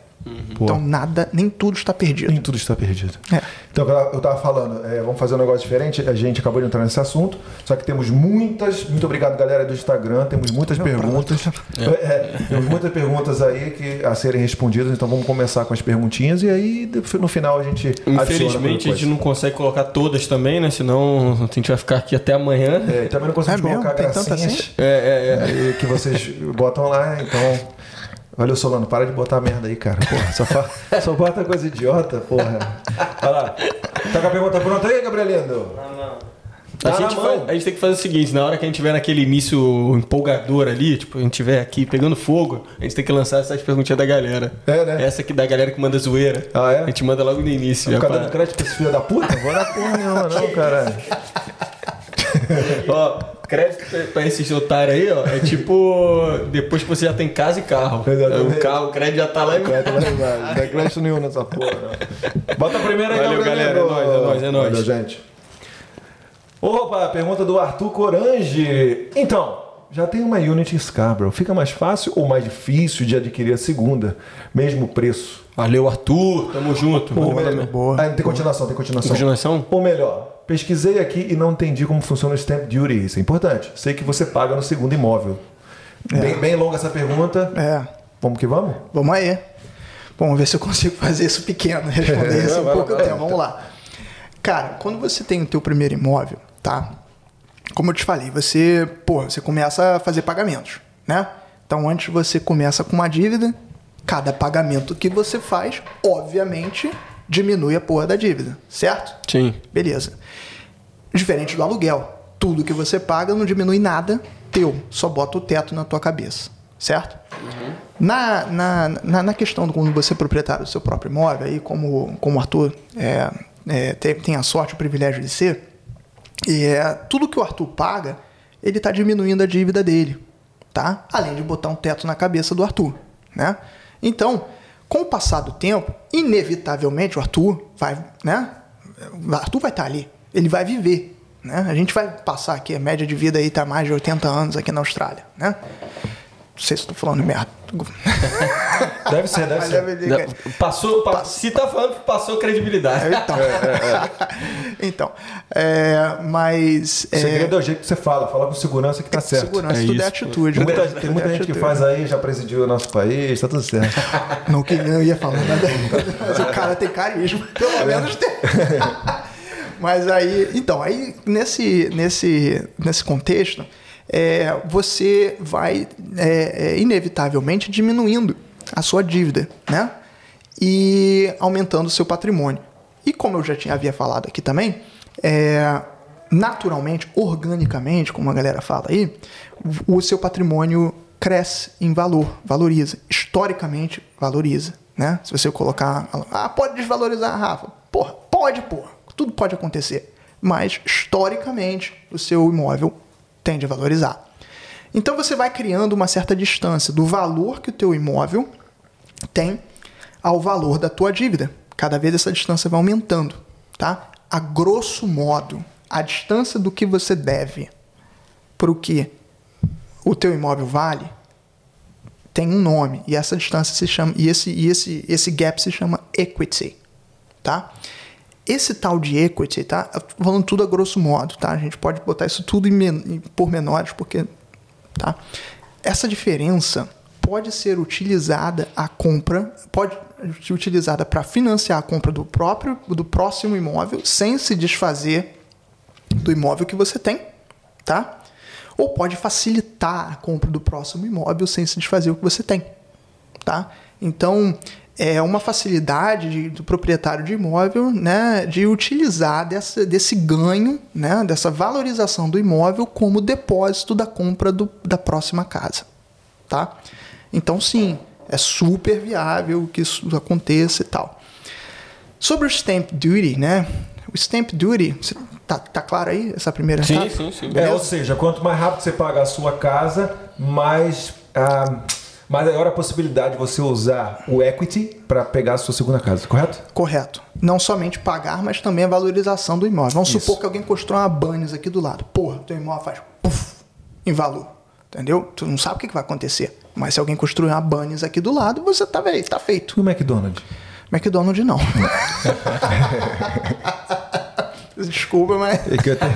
S3: Então nada, nem tudo está perdido.
S1: Nem tudo está perdido.
S3: É.
S1: Então, eu estava falando, é, vamos fazer um negócio diferente. A gente acabou de entrar nesse assunto, só que temos muitas. Muito obrigado, galera do Instagram. Temos muitas perguntas. É, temos muitas perguntas aí que, a serem respondidas. Então, vamos começar com as perguntinhas e aí no final a gente.
S2: Infelizmente a gente não consegue colocar todas também, né? Senão a gente vai ficar aqui até amanhã.
S1: É, e também não conseguimos
S3: É mesmo?
S1: colocar
S3: tanta
S1: gracinhas
S3: assim?
S2: É, é, é.
S1: aí que vocês botam lá, então. Valeu, Solano, para de botar merda aí, cara. Porra, só, fa- só bota coisa idiota, porra. Vai lá. Tá com a pergunta pronta aí, Gabrielindo?
S4: Não, não.
S1: Tá
S2: a, gente
S1: mão.
S2: a gente tem que fazer o seguinte, na hora que a gente tiver naquele início empolgador ali, tipo, a gente tiver aqui pegando fogo, a gente tem que lançar essas perguntinhas da galera.
S1: É, né?
S2: Essa aqui da galera que manda zoeira.
S1: Ah, é?
S2: A gente manda logo no início.
S1: Ficar dando crédito pra esse filho da puta? Vou dar porra nenhuma, não, cara.
S2: Ó, crédito pra- pra esses otários aí, ó, é tipo depois que você já tem casa e carro.
S1: Exatamente.
S2: O carro, o crédito já tá lá em
S1: embaixo. Não dá crédito nenhum nessa porra, não. Bota a primeira aí,
S2: Valeu, galera. É nóis, é nóis, é nóis.
S1: Valeu, gente. Opa, pergunta do Arthur Corange. Então, já tem uma Unity em Scarborough. Fica mais fácil ou mais difícil de adquirir a segunda? Mesmo preço?
S2: Valeu, Arthur. Tamo junto.
S1: Ou
S2: Valeu,
S1: melhor-
S3: boa.
S1: Ah, tem continuação, tem continuação.
S2: Continuação?
S1: Ou melhor, pesquisei aqui e não entendi como funciona o stamp duty. Isso é importante. Sei que você paga no segundo imóvel. Bem, bem longa essa pergunta.
S3: É.
S1: Vamos que vamos?
S3: Vamos aí. Vamos ver se eu consigo fazer isso pequeno, responder isso em
S2: vai
S3: pouco
S2: vai
S3: tempo. Vamos lá. Cara, quando você tem o teu primeiro imóvel, tá? Como eu te falei, você, pô, você começa a fazer pagamentos, né? Então, antes você começa com uma dívida, cada pagamento que você faz, obviamente, diminui a porra da dívida, certo?
S2: Sim.
S3: Beleza. Diferente do aluguel. Tudo que você paga não diminui nada teu, só bota o teto na tua cabeça, certo? Na, na, na, na questão do quando você é proprietário do seu próprio imóvel, aí como, como o Arthur é, é, tem, tem a sorte, o privilégio de ser, e é, tudo que o Arthur paga, ele está diminuindo a dívida dele, tá? Além de botar um teto na cabeça do Arthur, né? Então, com o passar do tempo, inevitavelmente o Arthur vai, né? O Arthur vai estar ali, ele vai viver, né? A gente vai passar aqui, a média de vida aí tá mais de 80 anos aqui na Austrália, né? Não sei se estou falando merda.
S1: Deve ser, deve ser.
S3: deve-
S2: Passou, pa- se tá falando, passou credibilidade.
S3: Então, então é, mas
S1: O
S3: é,
S1: segredo é o jeito que você fala. Fala com segurança que tá certo.
S3: segurança,
S2: É
S3: tudo é
S2: isso.
S3: atitude.
S1: Tem muita,
S3: né?
S1: tem muita
S3: é
S1: gente que
S3: atitude.
S1: faz aí, já presidiu o nosso país, tá tudo certo.
S3: Não que eu ia falar nada, mas o cara tem carisma, pelo menos tem. Mas aí, então, aí nesse, nesse, nesse contexto, é, você vai é, é, inevitavelmente diminuindo a sua dívida, né? E aumentando o seu patrimônio. E como eu já tinha, havia falado aqui também, é, naturalmente, organicamente, como a galera fala aí, o seu patrimônio cresce em valor, valoriza. Historicamente, valoriza. Né? Se você colocar. Ah, pode desvalorizar, Rafa. Porra, pode, porra. Tudo pode acontecer. Mas, historicamente, o seu imóvel tende a valorizar. Então você vai criando uma certa distância do valor que o teu imóvel tem ao valor da tua dívida. Cada vez essa distância vai aumentando, tá? A grosso modo, a distância do que você deve para o que o teu imóvel vale tem um nome e essa distância se chama e esse e esse esse gap se chama equity, tá? Esse tal de equity, tá? Falando tudo a grosso modo, tá? A gente pode botar isso tudo em, men em pormenores porque tá? Essa diferença pode ser utilizada a compra, pode ser utilizada para financiar a compra do próprio do próximo imóvel sem se desfazer do imóvel que você tem, tá? Ou pode facilitar a compra do próximo imóvel sem se desfazer o que você tem, tá? Então, é uma facilidade de- do proprietário de imóvel, né, de utilizar dessa, desse ganho, né, dessa valorização do imóvel como depósito da compra do- da próxima casa, tá? Então, sim, é super viável que isso aconteça e tal. Sobre o stamp duty, né? O stamp duty, tá, tá claro aí essa primeira
S2: Sim,
S3: etapa?
S2: sim, sim.
S1: É, ou seja, quanto mais rápido você pagar a sua casa, mais, ah, mais maior a possibilidade de você usar o equity para pegar a sua segunda casa, correto?
S3: Correto. Não somente pagar, mas também a valorização do imóvel. Vamos
S1: Isso.
S3: supor que alguém constrói uma Bunnies aqui do lado. Porra, teu imóvel faz puff, em valor. Entendeu? Tu não sabe o que vai acontecer. Mas se alguém construir uma Bunnies aqui do lado, você tá, tá feito.
S1: E o McDonald's?
S3: McDonald's não. Desculpa, mas.
S1: É que eu tenho,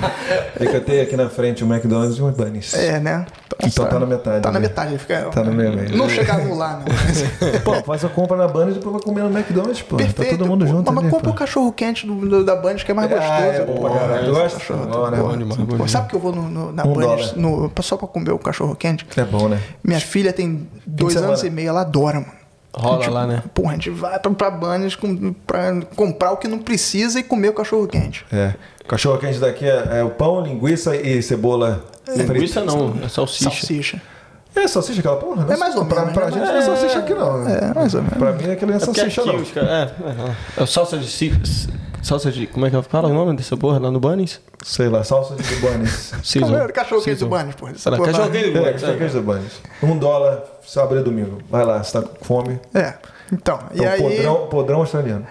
S1: é que eu tenho aqui na frente o McDonald's e o Bunnies.
S3: É, né?
S1: Então tá na metade,
S3: Tá na
S1: né?
S3: metade. Fica,
S1: Tá no meio, meio.
S3: Não chegaram lá, não.
S1: Pô, faz a compra na Bunnies e depois vai comer no McDonald's, pô.
S3: Perfeito.
S1: Tá todo mundo
S3: pô.
S1: junto
S3: Mas
S1: ali,
S3: compra
S1: pô.
S3: o cachorro quente do, do- da Bunnies, que é mais
S1: Ah,
S3: gostoso.
S1: é
S3: Pô,
S1: caralho.
S3: esse
S1: Eu gosto.
S3: cachorro,
S1: Bom, né? Bom
S2: demais, bom
S3: sabe que eu vou no, no- na
S1: Um
S3: Bunnies
S1: dólar.
S3: no, só pra comer o cachorro quente?
S1: É bom, né?
S3: Minha filha tem dois anos e meio, ela adora, mano.
S2: Rola
S3: gente-
S2: lá, né?
S3: Porra, a gente vai pra, pra Bunnies com, pra comprar o que não precisa e comer o cachorro quente.
S1: É. Cachorro quente daqui é, é o pão, linguiça e cebola
S2: Linguiça
S1: frita.
S2: não, é salsicha.
S3: Salsicha.
S1: É salsicha aquela porra? né?
S3: É mais ou
S1: pra,
S3: menos,
S1: Pra
S3: né?
S1: gente não é salsicha aqui não. né?
S3: É, mais ou menos.
S1: Pra mim aquilo não é
S2: É
S1: salsicha não.
S2: os é, é, é, salsa de salsa de como é que fala o nome dessa porra lá no Bunnies?
S1: Sei lá, salsa de Bunnies.
S3: Cachorro quente
S2: Season.
S3: do Bunnies, porra.
S2: Cachorro quente do
S1: É,
S2: Bunnies.
S1: cachorro quente do Bunnies. Um dólar, só abrir domingo. Vai lá, você tá com fome.
S3: É. Então,
S1: É
S3: e aí...
S1: podrão, podrão australiano.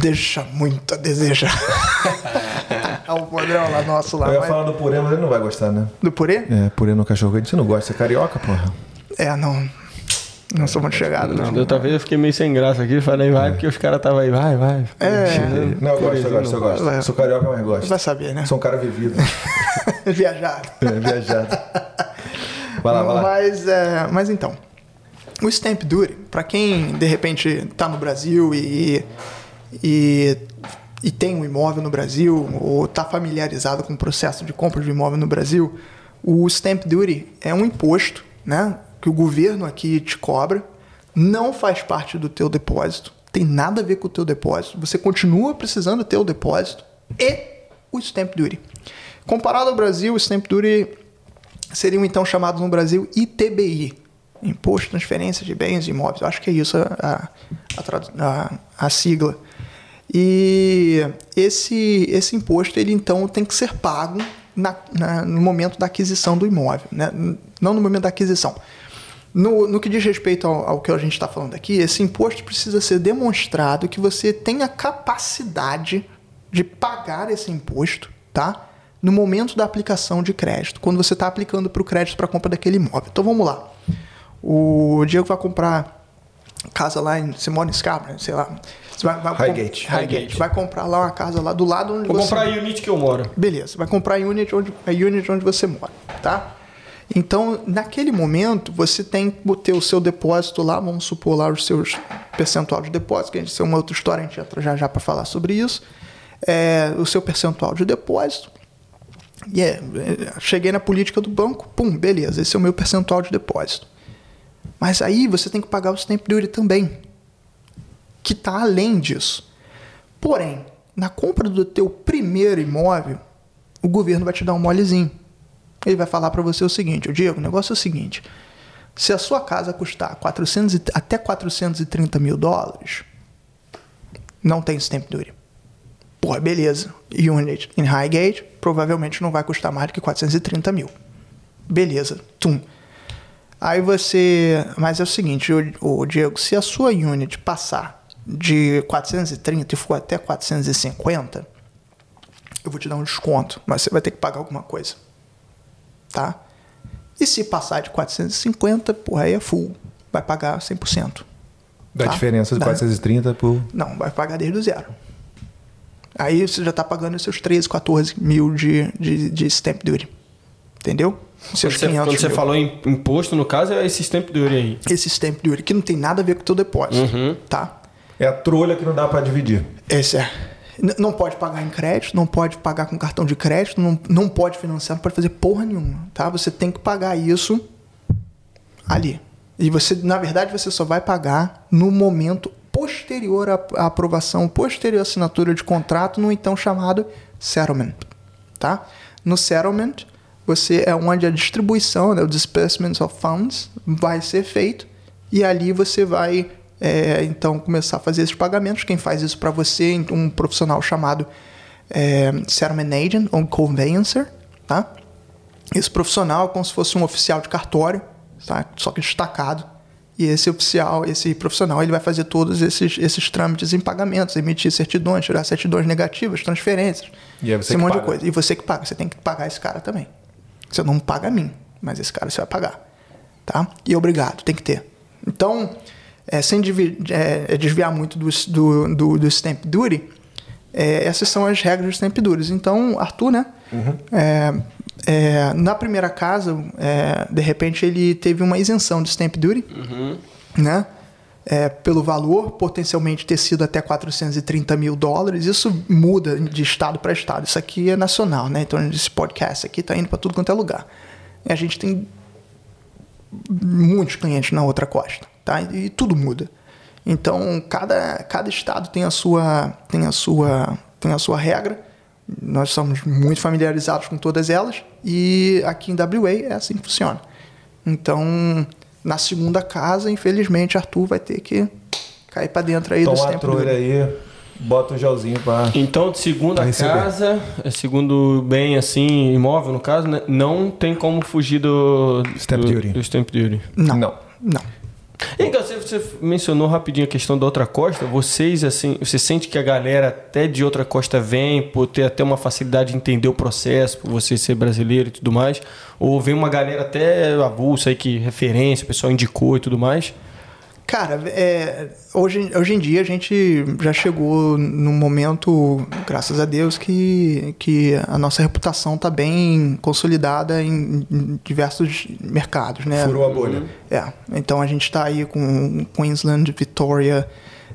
S3: Deixa muito a desejar. é o podrão lá nosso lá.
S1: Eu ia
S3: mas-
S1: falar do purê, mas ele não vai gostar, né?
S3: Do purê?
S1: É, purê no cachorro quente. Você não gosta, você é carioca, porra?
S3: É, não. Não sou muito chegado, não.
S2: Não, da outra vez eu fiquei meio sem graça aqui, falei vai, porque os caras estavam aí, vai, vai.
S3: É.
S1: Não, eu gosto, eu gosto, eu gosto.
S3: Vai.
S1: Sou carioca, mas gosto.
S3: Vai saber, né?
S1: Sou um cara vivido.
S3: Viajado.
S1: É, viajado. Vai lá, vai lá.
S3: Mas, é, mas então. O stamp duty, para quem de repente está no Brasil e, e, e tem um imóvel no Brasil ou está familiarizado com o processo de compra de imóvel no Brasil, o stamp duty é um imposto, né, que o governo aqui te cobra, não faz parte do teu depósito, tem nada a ver com o teu depósito. Você continua precisando ter o depósito e o stamp duty. Comparado ao Brasil, o stamp duty seriam então chamados no Brasil ITBI, Imposto de Transferência de Bens e Imóveis. Eu acho que é isso a, a, a, a sigla. E esse, esse imposto, ele então tem que ser pago na, na, no momento da aquisição do imóvel, né? não no momento da aquisição. No, no que diz respeito ao, ao que a gente está falando aqui, esse imposto precisa ser demonstrado que você tem a capacidade de pagar esse imposto, tá? No momento da aplicação de crédito, quando você está aplicando para o crédito para compra daquele imóvel. Então vamos lá. O Diego vai comprar casa lá em. Você mora em Scarborough, sei lá. Você vai, vai
S1: Highgate.
S3: Com, Highgate.
S2: Highgate.
S3: Vai comprar lá uma casa lá do lado onde
S2: Vou
S3: você.
S2: comprar a unit que eu moro.
S3: Beleza, vai comprar a unit onde, a unit onde você mora, tá? Então, naquele momento, você tem que ter o seu depósito lá, vamos supor lá os seus percentual de depósito, que a gente isso é uma outra história, a gente entra já já para falar sobre isso. É, o seu percentual de depósito. E é, é, cheguei na política do banco, pum, beleza, esse é o meu percentual de depósito. Mas aí você tem que pagar o stamp duty também, que está além disso. Porém, na compra do teu primeiro imóvel, o governo vai te dar um molezinho. Ele vai falar para você o seguinte, Diego, o negócio é o seguinte, se a sua casa custar 400, e- até 430 mil dólares, não tem stamp duty. Pô, beleza. Unit em Highgate provavelmente não vai custar mais do que 430 mil. Beleza. Tum. Aí você. Mas é o seguinte, o, Diego, se a sua unit passar de 430 e for até 450, eu vou te dar um desconto, mas você vai ter que pagar alguma coisa. Tá? E se passar de 450, porra, aí é full. Vai pagar 100%.
S1: Da
S3: Tá?
S1: diferença de
S3: Dá.
S1: 430 por.
S3: Não, vai pagar desde o zero. Aí você já está pagando seus 13, 14 mil de, de, de stamp duty. Entendeu? Seus
S2: Quando você, quando você falou em imposto, no caso, é esse stamp duty aí.
S3: Esse stamp duty que não tem nada a ver com o teu depósito.
S2: Uhum.
S3: Tá?
S1: É a trolha que não dá para dividir.
S3: Esse é. Não pode pagar em crédito, não pode pagar com cartão de crédito, não, não pode financiar, não pode fazer porra nenhuma, tá? Você tem que pagar isso ali. E você, na verdade, você só vai pagar no momento posterior à, à aprovação, posterior à assinatura de contrato, no então chamado settlement, tá? No settlement, você é onde a distribuição, né, o disbursement of funds, vai ser feito e ali você vai é, então começar a fazer esses pagamentos. Quem faz isso para você é um profissional chamado é, settlement agent ou conveyancer, tá? Esse profissional é como se fosse um oficial de cartório, tá? só que destacado. E esse oficial, esse profissional, ele vai fazer todos esses, esses trâmites em pagamentos, emitir certidões, tirar certidões negativas, transferências,
S1: E é você
S3: esse monte
S1: paga.
S3: de coisa. E você que paga, você tem que pagar esse cara também. Você não paga a mim, mas esse cara você vai pagar. Tá? E obrigado, tem que ter. Então, é, sem desvi- é, desviar muito do, do, do, do stamp duty, é, essas são as regras do stamp duty. Então, Arthur, né? É, é, na primeira casa, é, de repente, ele teve uma isenção de stamp duty, né? É, pelo valor, potencialmente ter sido até 430 mil dólares. Isso muda de estado para estado. Isso aqui é nacional, né? Então, esse podcast aqui está indo para tudo quanto é lugar. E a gente tem muitos clientes na outra costa, tá? E tudo muda. Então, cada, cada estado tem a sua tem a sua tem a sua regra. Nós somos muito familiarizados com todas elas e aqui em WA é assim que funciona. Então, na segunda casa, infelizmente, Arthur vai ter que cair para dentro aí do
S1: Toma a
S3: tempo
S1: trolha aí, bota o gelzinho pra.
S2: Então, de segunda casa, é segundo bem assim, imóvel no caso, né? Não tem como fugir do
S1: Stamp
S2: do,
S1: duty.
S2: do stamp duty.
S3: Não.
S1: Não.
S3: Não.
S2: E Gal, você, você mencionou rapidinho a questão da outra costa. Vocês, assim, você sente que a galera até de outra costa vem por ter até uma facilidade de entender o processo, por você ser brasileiro e tudo mais? Ou vem uma galera até avulsa aí que referência, o pessoal indicou e tudo mais?
S3: Cara, é, hoje, hoje em dia a gente já chegou num momento, graças a Deus, que, que a nossa reputação está bem consolidada em, em diversos mercados, né?
S1: Furou a bolha.
S3: É, então a gente está aí com Queensland, Victoria,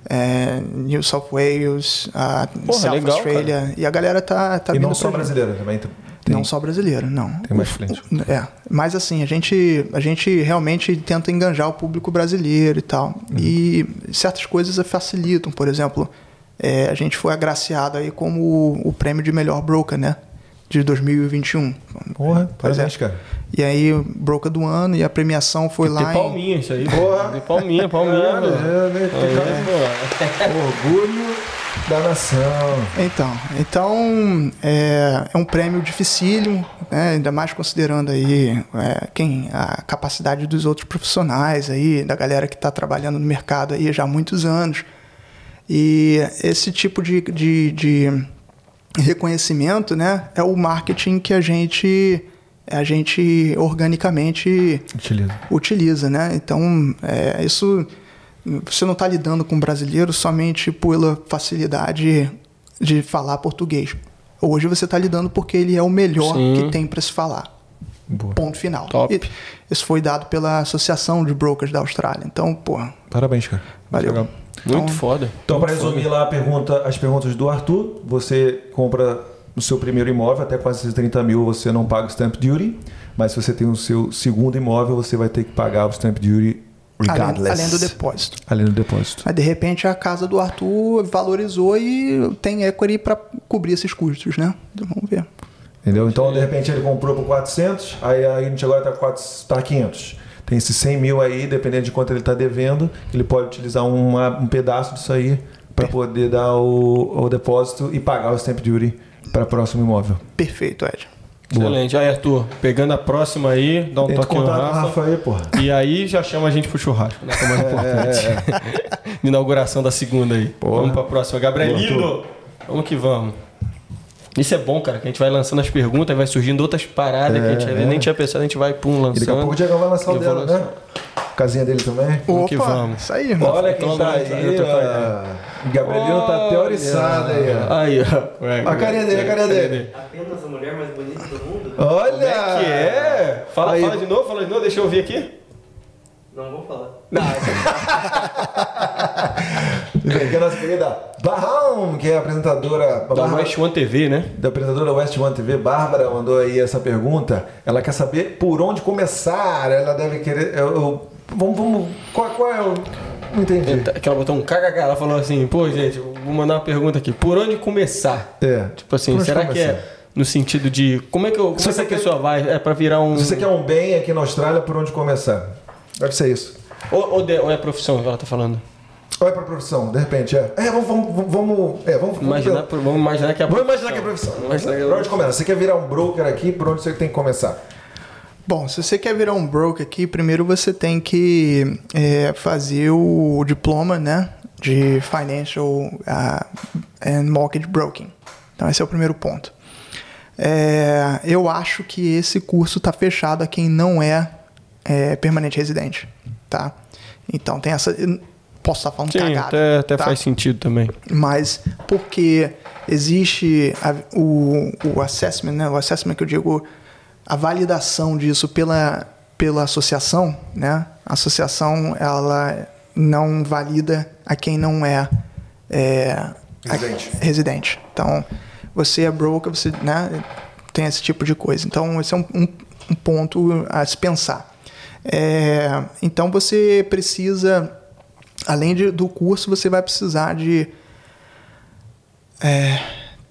S3: é, New South Wales, a
S2: Porra,
S3: South
S2: legal,
S3: Australia, e a galera tá, tá
S1: E
S3: vindo
S1: não só brasileira também. Tem,
S3: Não só brasileiro, não.
S1: Tem mais
S3: o- É, mas assim, a gente, a gente realmente tenta enganjar o público brasileiro e tal.
S1: Uhum.
S3: E certas coisas facilitam. Por exemplo, é, a gente foi agraciado aí como o, o prêmio de melhor broker, né? De 2021.
S1: Porra,
S3: Pois
S1: parabéns,
S3: é.
S1: cara.
S3: E aí, broker do ano, e a premiação foi
S2: Tem
S3: lá em...
S2: palminha isso aí.
S1: Porra.
S2: Tem palminha, palminha.
S1: É, né, tem. Orgulho da nação.
S3: Então, então é, é um prêmio dificílimo, né? ainda mais considerando aí é, quem a capacidade dos outros profissionais aí, da galera que está trabalhando no mercado aí já há muitos anos. E esse tipo de, de, de reconhecimento, né, é o marketing que a gente a gente organicamente
S1: Utiliza.
S3: utiliza, né? Então, é, isso você não está lidando com brasileiro somente pela facilidade de falar português. Hoje você está lidando porque ele é o melhor
S2: Sim.
S3: que tem para se falar.
S1: Boa.
S3: Ponto final.
S2: Top.
S3: E isso foi dado pela Associação de Brokers da Austrália. Então, porra,
S1: Parabéns, cara.
S3: valeu.
S1: Legal.
S2: Muito
S3: Então-
S2: foda.
S1: Então, para resumir
S2: foda.
S1: lá a pergunta, as perguntas do Arthur, você compra o seu primeiro imóvel, até 430 mil você não paga o stamp duty, mas se você tem o seu segundo imóvel, você vai ter que pagar o stamp duty regardless.
S3: além do depósito.
S1: Além do depósito.
S3: Mas de repente a casa do Arthur valorizou e tem equity para cobrir esses custos, né? Então, vamos ver.
S1: Entendeu? Então, de repente, ele comprou por 400, aí a gente agora está tá 500. Tem esses 100 mil aí, dependendo de quanto ele está devendo, ele pode utilizar uma- um pedaço disso aí para poder dar o, o depósito e pagar o stamp duty para o próximo imóvel.
S3: Perfeito, Ed.
S2: Excelente. Aí, Arthur, pegando a próxima aí, dá um
S1: Tenta
S2: toque no Rafa.
S1: Rafa aí, porra.
S2: E aí já chama a gente pro churrasco, né? Que é mais importante. Inauguração da segunda aí.
S1: Porra.
S2: Vamos pra próxima. Gabrielino! Vamos que vamos. Isso é bom, cara, que a gente vai lançando as perguntas, vai surgindo outras paradas que a gente
S1: É,
S2: nem tinha pensado, a gente vai pum, lançando.
S1: E daqui a pouco o Diego vai lançar o dela,
S2: lançar.
S1: né? Casinha dele também.
S2: Vamos que vamos.
S3: Isso aí, irmão.
S1: Olha quem
S2: Toma,
S1: tá aí. Gabrielino tá
S2: Olha.
S1: teorizado aí, ó.
S2: Aí, ó. É,
S1: A carinha dele, a carinha dele.
S4: Apenas a mulher mais bonita do mundo?
S1: Olha!
S2: Como é que é? Fala,
S1: Aí.
S2: fala de novo, fala de novo, deixa eu ouvir aqui.
S4: Não vou falar.
S1: Vem aqui a nossa querida Barrão, que é a apresentadora.
S2: Da
S1: Bárbara-
S2: West One TV, né?
S1: da apresentadora West One TV, Bárbara, mandou aí essa pergunta. Ela quer saber por onde começar. Ela deve querer. Eu, eu- vamos, vamos. Qual, qual é o. Não entendi.
S2: Que ela botou um kkk, ela falou assim, pô, gente, vou mandar uma pergunta aqui. Por onde começar?
S1: É.
S2: Tipo assim, será que
S1: começar?
S2: é no sentido de como é que, eu, como
S1: Se
S2: é que
S1: você
S2: a
S1: quer-
S2: pessoa vai? É pra virar um.
S1: Se você quer um bem aqui na Austrália, por onde começar? Deve ser isso.
S2: Ou, ou, de- ou é profissão que ela tá falando?
S1: Ou é pra profissão, de repente, é. É, vamos. vamos, vamos é, vamos,
S2: Imaginar, por- vamos imaginar que é a
S1: Vamos imaginar que é profissão.
S2: Vamos imaginar que é
S1: Por onde começa? Você quer virar um broker aqui, por onde você tem que começar?
S3: Bom, se você quer virar um broker aqui, primeiro você tem que é, fazer o diploma, né, de Financial uh, and Mortgage Broking. Então esse é o primeiro ponto. É, eu acho que esse curso está fechado a quem não é, é, permanente residente, tá? Então tem essa, posso estar falando
S2: Sim,
S3: cagada,
S2: até, até
S3: tá?
S2: faz sentido também.
S3: mas porque existe a- o, o assessment, né? O assessment que eu digo, a validação disso pela, pela associação, né? A associação, ela não valida a quem não é, é, a-
S1: Residente.
S3: residente. Então, você é broker, você né, tem esse tipo de coisa. Então, esse é um, um- um ponto a se pensar. É, então, você precisa, além de- do curso, você vai precisar de é,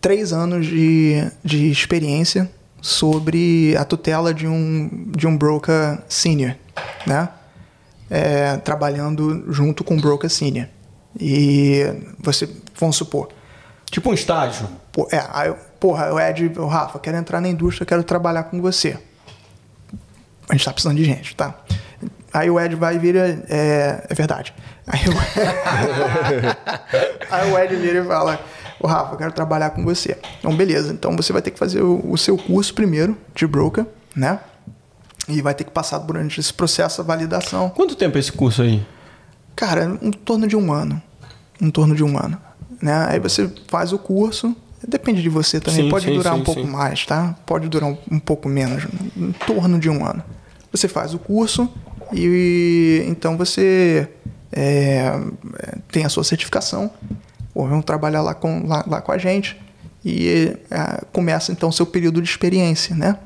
S3: três anos de, de experiência sobre a tutela de um, de um broker senior, né? É, trabalhando junto com o broker senior. E você, vamos supor,
S2: Tipo um estágio.
S3: Pô, é, aí, porra, o Ed, o Rafa, quero entrar na indústria, quero trabalhar com você. A gente tá precisando de gente, tá? Aí o Ed vai e vira. É, é verdade. Aí o, aí o Ed vira e fala: Ô Rafa, quero trabalhar com você. Então, beleza. Então você vai ter que fazer o, o seu curso primeiro de broker, né? E vai ter que passar durante esse processo a validação.
S2: Quanto tempo é esse curso aí?
S3: Cara, em torno de um ano. Em torno de um ano. Né? Aí você faz o curso, depende de você também.
S2: Sim,
S3: Pode
S2: sim,
S3: durar
S2: sim,
S3: um pouco mais, tá? Pode durar um, um pouco menos, em torno de um ano. Você faz o curso e então você é, é, tem a sua certificação, ou vão trabalhar lá com, lá, lá com a gente e é, começa então o seu período de experiência, né?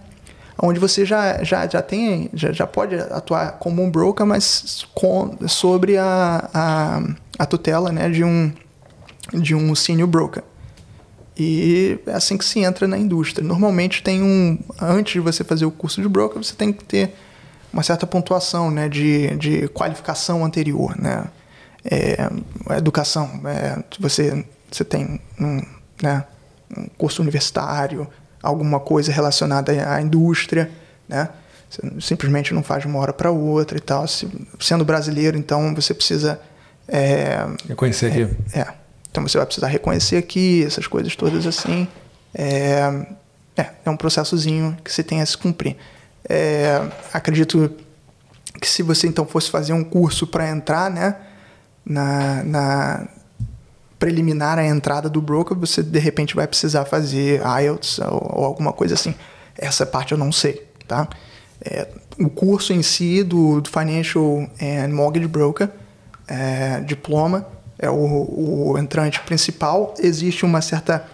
S3: Onde você já, já, já tem, já, já pode atuar como um broker, mas com, sobre a, a, a tutela né, de, um, de um senior broker. E é assim que se entra na indústria. Normalmente tem um. Antes de você fazer o curso de broker, você tem que ter uma certa pontuação né, de, de qualificação anterior. Né? É, educação. É, você, você tem um, né, um curso universitário, alguma coisa relacionada à indústria. Né? Você simplesmente não faz de uma hora para outra e tal. Se- sendo brasileiro, então você precisa. É,
S1: Reconhecer aqui.
S3: é. Então você vai precisar reconhecer aqui, essas coisas todas assim. É, é, é um processozinho que você tem a se cumprir. É, acredito que se você então fosse fazer um curso para entrar, né, na, na preliminar à entrada do broker, você de repente vai precisar fazer IELTS ou, ou alguma coisa assim. Essa parte eu não sei, tá? É, o curso em si do, do Financial and Mortgage Broker, é, diploma, é o, o entrante principal. Existe uma certa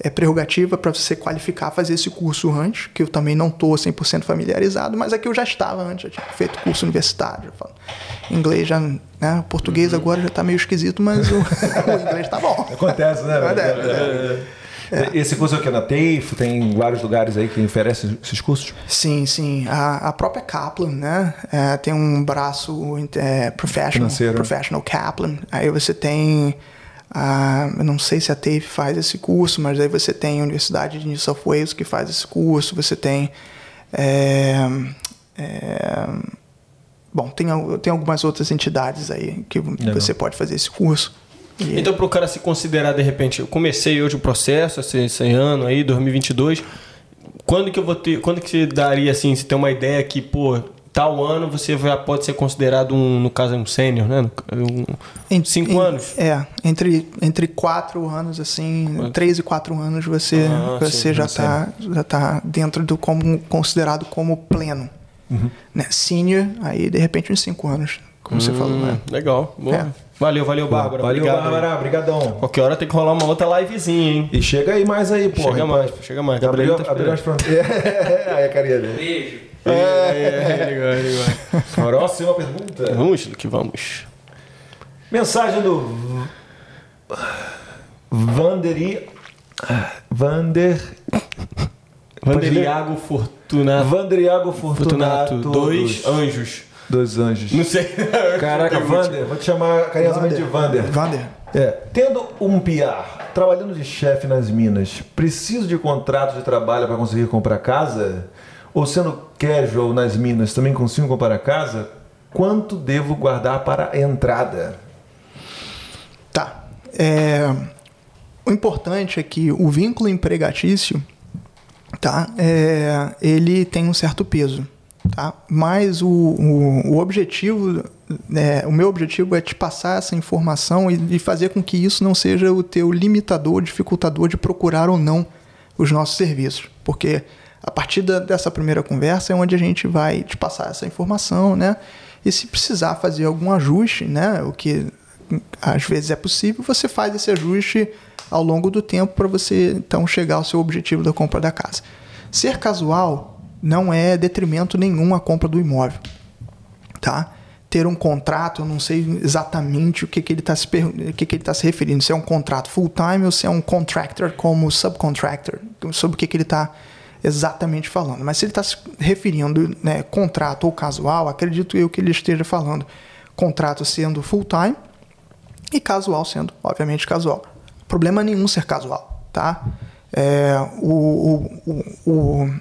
S3: é, prerrogativa para você qualificar fazer esse curso antes, que eu também não estou 100% familiarizado, mas aqui eu já estava antes, já tinha feito curso universitário. Inglês já, né, português agora já está meio esquisito, mas o, o inglês está bom.
S1: Acontece, né?
S3: Acontece,
S1: Esse curso aqui é na TAFE, tem vários lugares aí que oferecem esses cursos?
S3: Sim, sim. A, a própria Kaplan, né? é, tem um braço é, professional,
S1: Financeiro.
S3: professional Kaplan. Aí você tem, eu não sei se a TAFE faz esse curso, mas aí você tem a Universidade de New South Wales que faz esse curso. Você tem, é, é, bom, tem, tem algumas outras entidades aí que você pode fazer esse curso. E-
S2: Então, para o cara se considerar, de repente, eu comecei hoje o processo, esse, esse ano aí, 2022, quando que eu vou ter, quando que você daria, assim, se tem uma ideia que, pô, tal ano você já pode ser considerado, um, no caso, um sênior, né? Um,
S3: Em-
S2: cinco
S3: em-
S2: anos?
S3: É, entre, entre quatro anos, assim, três e quatro anos você,
S2: Ah,
S3: você
S2: sim,
S3: já está já tá dentro do como considerado como pleno.
S2: Uhum.
S3: Né? Senior, aí de repente uns cinco anos, como você falou, né?
S2: Hum, Legal, boa.
S3: É.
S2: Valeu, valeu, Bárbara.
S1: Valeu,
S2: Obrigado.
S1: Bárbara.
S2: aí.
S1: Obrigadão.
S2: Qualquer hora tem que rolar uma outra livezinha, hein?
S1: E chega aí mais aí, pô.
S2: Chega mais, chega mais.
S1: Abriu,
S2: Gabriel tá
S1: abriu as fronteiras. Aí a carinha dele.
S4: Beijo.
S2: É, é, é, legal, legal.
S1: Próxima pergunta.
S2: Vamos, que vamos.
S1: Mensagem do Vanderi. Vander.
S2: Vanderiago Fortunato.
S1: Vandriago Fortunato.
S2: Dois anjos.
S1: Dois anjos.
S2: Não sei.
S1: Caraca, Vander. Vou te chamar carinhosamente de Vander.
S3: Vander.
S1: É, tendo um PR, trabalhando de chefe nas minas, preciso de contrato de trabalho para conseguir comprar casa? Ou sendo casual nas minas, também consigo comprar casa? Quanto devo guardar para a entrada?
S3: Tá. É, o importante é que o vínculo empregatício, tá? É, ele tem um certo peso, tá? Mas o, o, o objetivo, é, o meu objetivo é te passar essa informação e, e fazer com que isso não seja o teu limitador, dificultador de procurar ou não os nossos serviços, porque a partir da- dessa primeira conversa é onde a gente vai te passar essa informação, né? E se precisar fazer algum ajuste, né? O que às vezes é possível, você faz esse ajuste ao longo do tempo para você então chegar ao seu objetivo da compra da casa. Ser casual não é detrimento nenhum à compra do imóvel, tá? Ter um contrato, eu não sei exatamente o que, que ele está se, que que tá se referindo, se é um contrato full time ou se é um contractor como subcontractor, sobre o que, que ele está exatamente falando. Mas se ele está se referindo né, contrato ou casual, acredito eu que ele esteja falando contrato sendo full time e casual sendo, obviamente, casual. Problema nenhum ser casual, tá? É, o, o, o, o,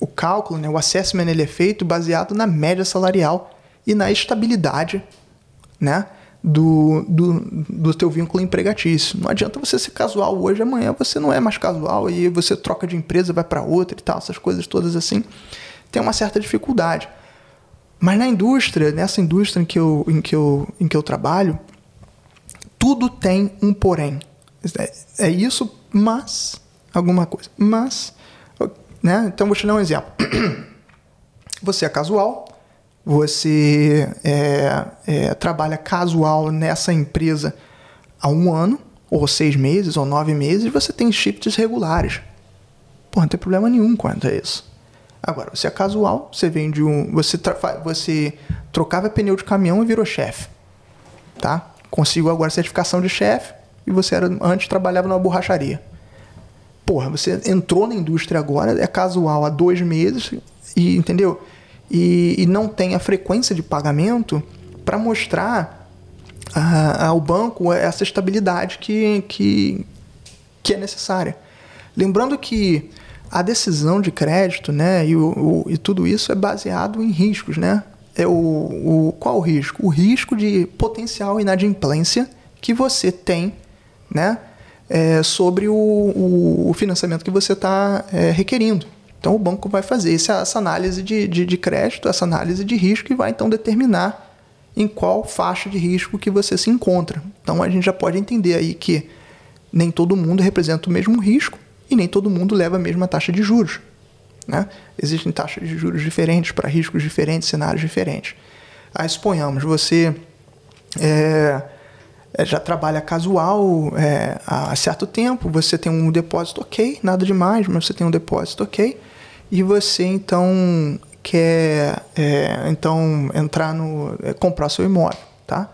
S3: o cálculo, né, o assessment, ele é feito baseado na média salarial e na estabilidade, né? Do, do, do teu vínculo empregatício. Não adianta você ser casual hoje, amanhã você não é mais casual e você troca de empresa, vai para outra e tal, essas coisas todas assim. Tem uma certa dificuldade. Mas na indústria, nessa indústria em que eu, em que eu, em que eu trabalho, tudo tem um porém. É, é isso, mas alguma coisa. Mas, né? Então vou te dar um exemplo. Você é casual, você é, é, trabalha casual nessa empresa há um ano, ou seis meses, ou nove meses, você tem shifts regulares. Pô, não tem problema nenhum quanto a isso. Agora, você é casual, você vende um. Você, você trocava pneu de caminhão e virou chefe. Tá? Conseguiu agora certificação de chefe e você era, antes trabalhava numa borracharia. Porra, você entrou na indústria agora, é casual há dois meses, e entendeu? E, e não tem a frequência de pagamento para mostrar a, ao banco essa estabilidade que, que, que é necessária. Lembrando que a decisão de crédito, né, e, o, o, e tudo isso é baseado em riscos, né? É o, o, qual o risco? O risco de potencial inadimplência que você tem, né, é, sobre o, o, financiamento que você está é, requerindo. Então o banco vai fazer essa, essa análise de, de, de crédito, essa análise de risco e vai então determinar em qual faixa de risco que você se encontra. Então a gente já pode entender aí que nem todo mundo representa o mesmo risco e nem todo mundo leva a mesma taxa de juros. Né? Existem taxas de juros diferentes para riscos diferentes, cenários diferentes. Aí suponhamos, você é, é, já trabalha casual é, há certo tempo, você tem um depósito ok, nada demais, mas você tem um depósito ok, e você então quer é, então entrar no é, comprar seu imóvel, tá?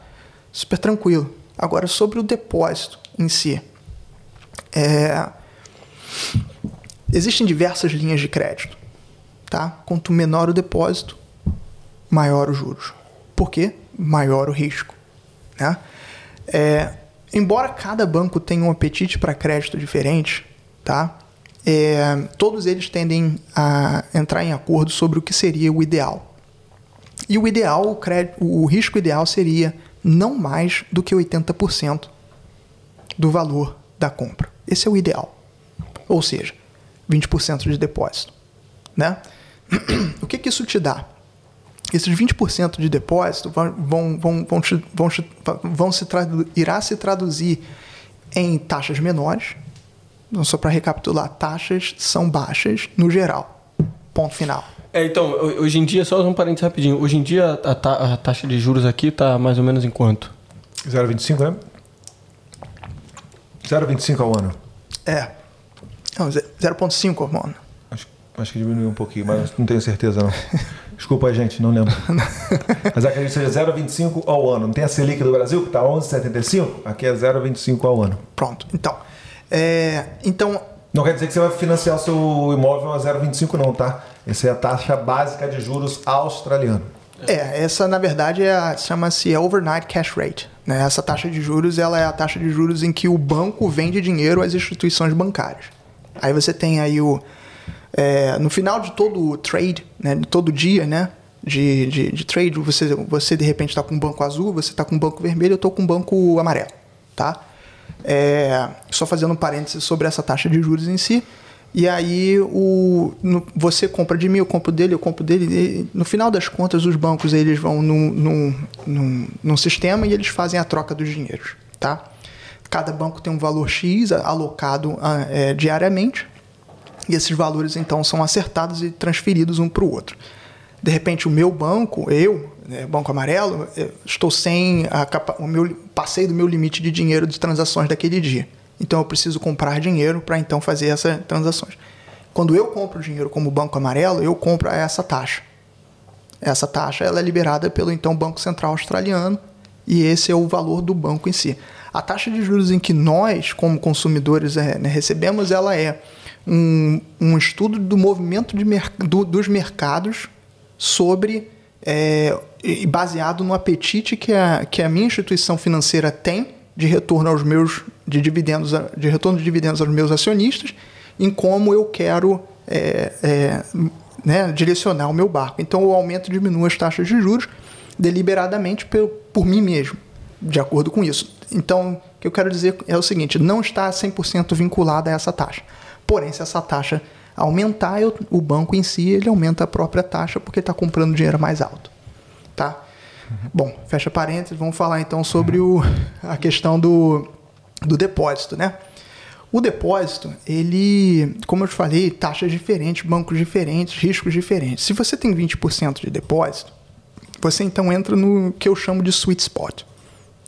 S3: Super tranquilo. Agora sobre o depósito em si, é, Existem diversas linhas de crédito, tá? Quanto menor o depósito, maior os juros. Por quê? Maior o risco, né? É, embora cada banco tenha um apetite para crédito diferente, tá? É, todos eles tendem a entrar em acordo sobre o que seria o ideal. E o ideal, o, crédito, o risco ideal seria não mais do que 80% do valor da compra. Esse é o ideal. Ou seja, 20% de depósito. Né? O que, que isso te dá? Esses 20% de depósito vão, vão, vão, vão, te, vão, te, vão se irá se traduzir em taxas menores. Então, só para recapitular, taxas são baixas no geral. Ponto final.
S2: É, então, hoje em dia, só um parênteses rapidinho. Hoje em dia, a, ta a taxa de juros aqui está mais ou menos em quanto?
S1: 0,25, né? 0,25 ao ano.
S3: É. Não, 0,5, mano.
S1: Acho, acho que diminuiu um pouquinho, mas não tenho certeza não. Desculpa, gente, não lembro. mas acredito que seja 0,25 ao ano. Não tem a Selic do Brasil, que está 11,75? Aqui é 0,25 ao ano.
S3: Pronto. Então, é, então...
S1: Não quer dizer que você vai financiar o seu imóvel a 0,25 não, tá? Essa é a taxa básica de juros australiana.
S3: É, essa na verdade é chama-se overnight cash rate. Né? Essa taxa de juros ela é a taxa de juros em que o banco vende dinheiro às instituições bancárias. Aí você tem aí o. É, no final de todo o trade, né, de todo dia, né, de, de, de trade, você, você de repente está com um banco azul, você está com um banco vermelho, eu estou com um banco amarelo, tá? É, só fazendo um parênteses sobre essa taxa de juros em si. E aí o, no, você compra de mim, eu compro dele, eu compro dele. no final das contas, os bancos eles vão num, num, num, num sistema e eles fazem a troca dos dinheiros, tá? Cada banco tem um valor X alocado é, diariamente e esses valores então são acertados e transferidos um para o outro. De repente, o meu banco, eu, né, Banco Amarelo, estou sem a capa o meu passei do meu limite de dinheiro de transações daquele dia. Então eu preciso comprar dinheiro para então fazer essas transações. Quando eu compro dinheiro como Banco Amarelo, eu compro a essa taxa. Essa taxa ela é liberada pelo então Banco Central Australiano e esse é o valor do banco em si. A taxa de juros em que nós, como consumidores, é, né, recebemos, ela é um, um, estudo do movimento mer do, dos mercados sobre é, baseado no apetite que a, que a minha instituição financeira tem de retorno aos meus de dividendos de retorno de dividendos aos meus acionistas em como eu quero é, é, né, direcionar o meu barco. Então eu aumento e diminuo as taxas de juros deliberadamente por, por mim mesmo, de acordo com isso. Então, o que eu quero dizer é o seguinte: não está 100% vinculada a essa taxa. Porém, se essa taxa aumentar, eu, o banco em si ele aumenta a própria taxa porque está comprando dinheiro mais alto. Tá? Bom, fecha parênteses, vamos falar então sobre o, a questão do, do depósito, né? O depósito, ele, como eu te falei, taxas diferentes, bancos diferentes, riscos diferentes. Se você tem 20% de depósito, você então entra no que eu chamo de sweet spot.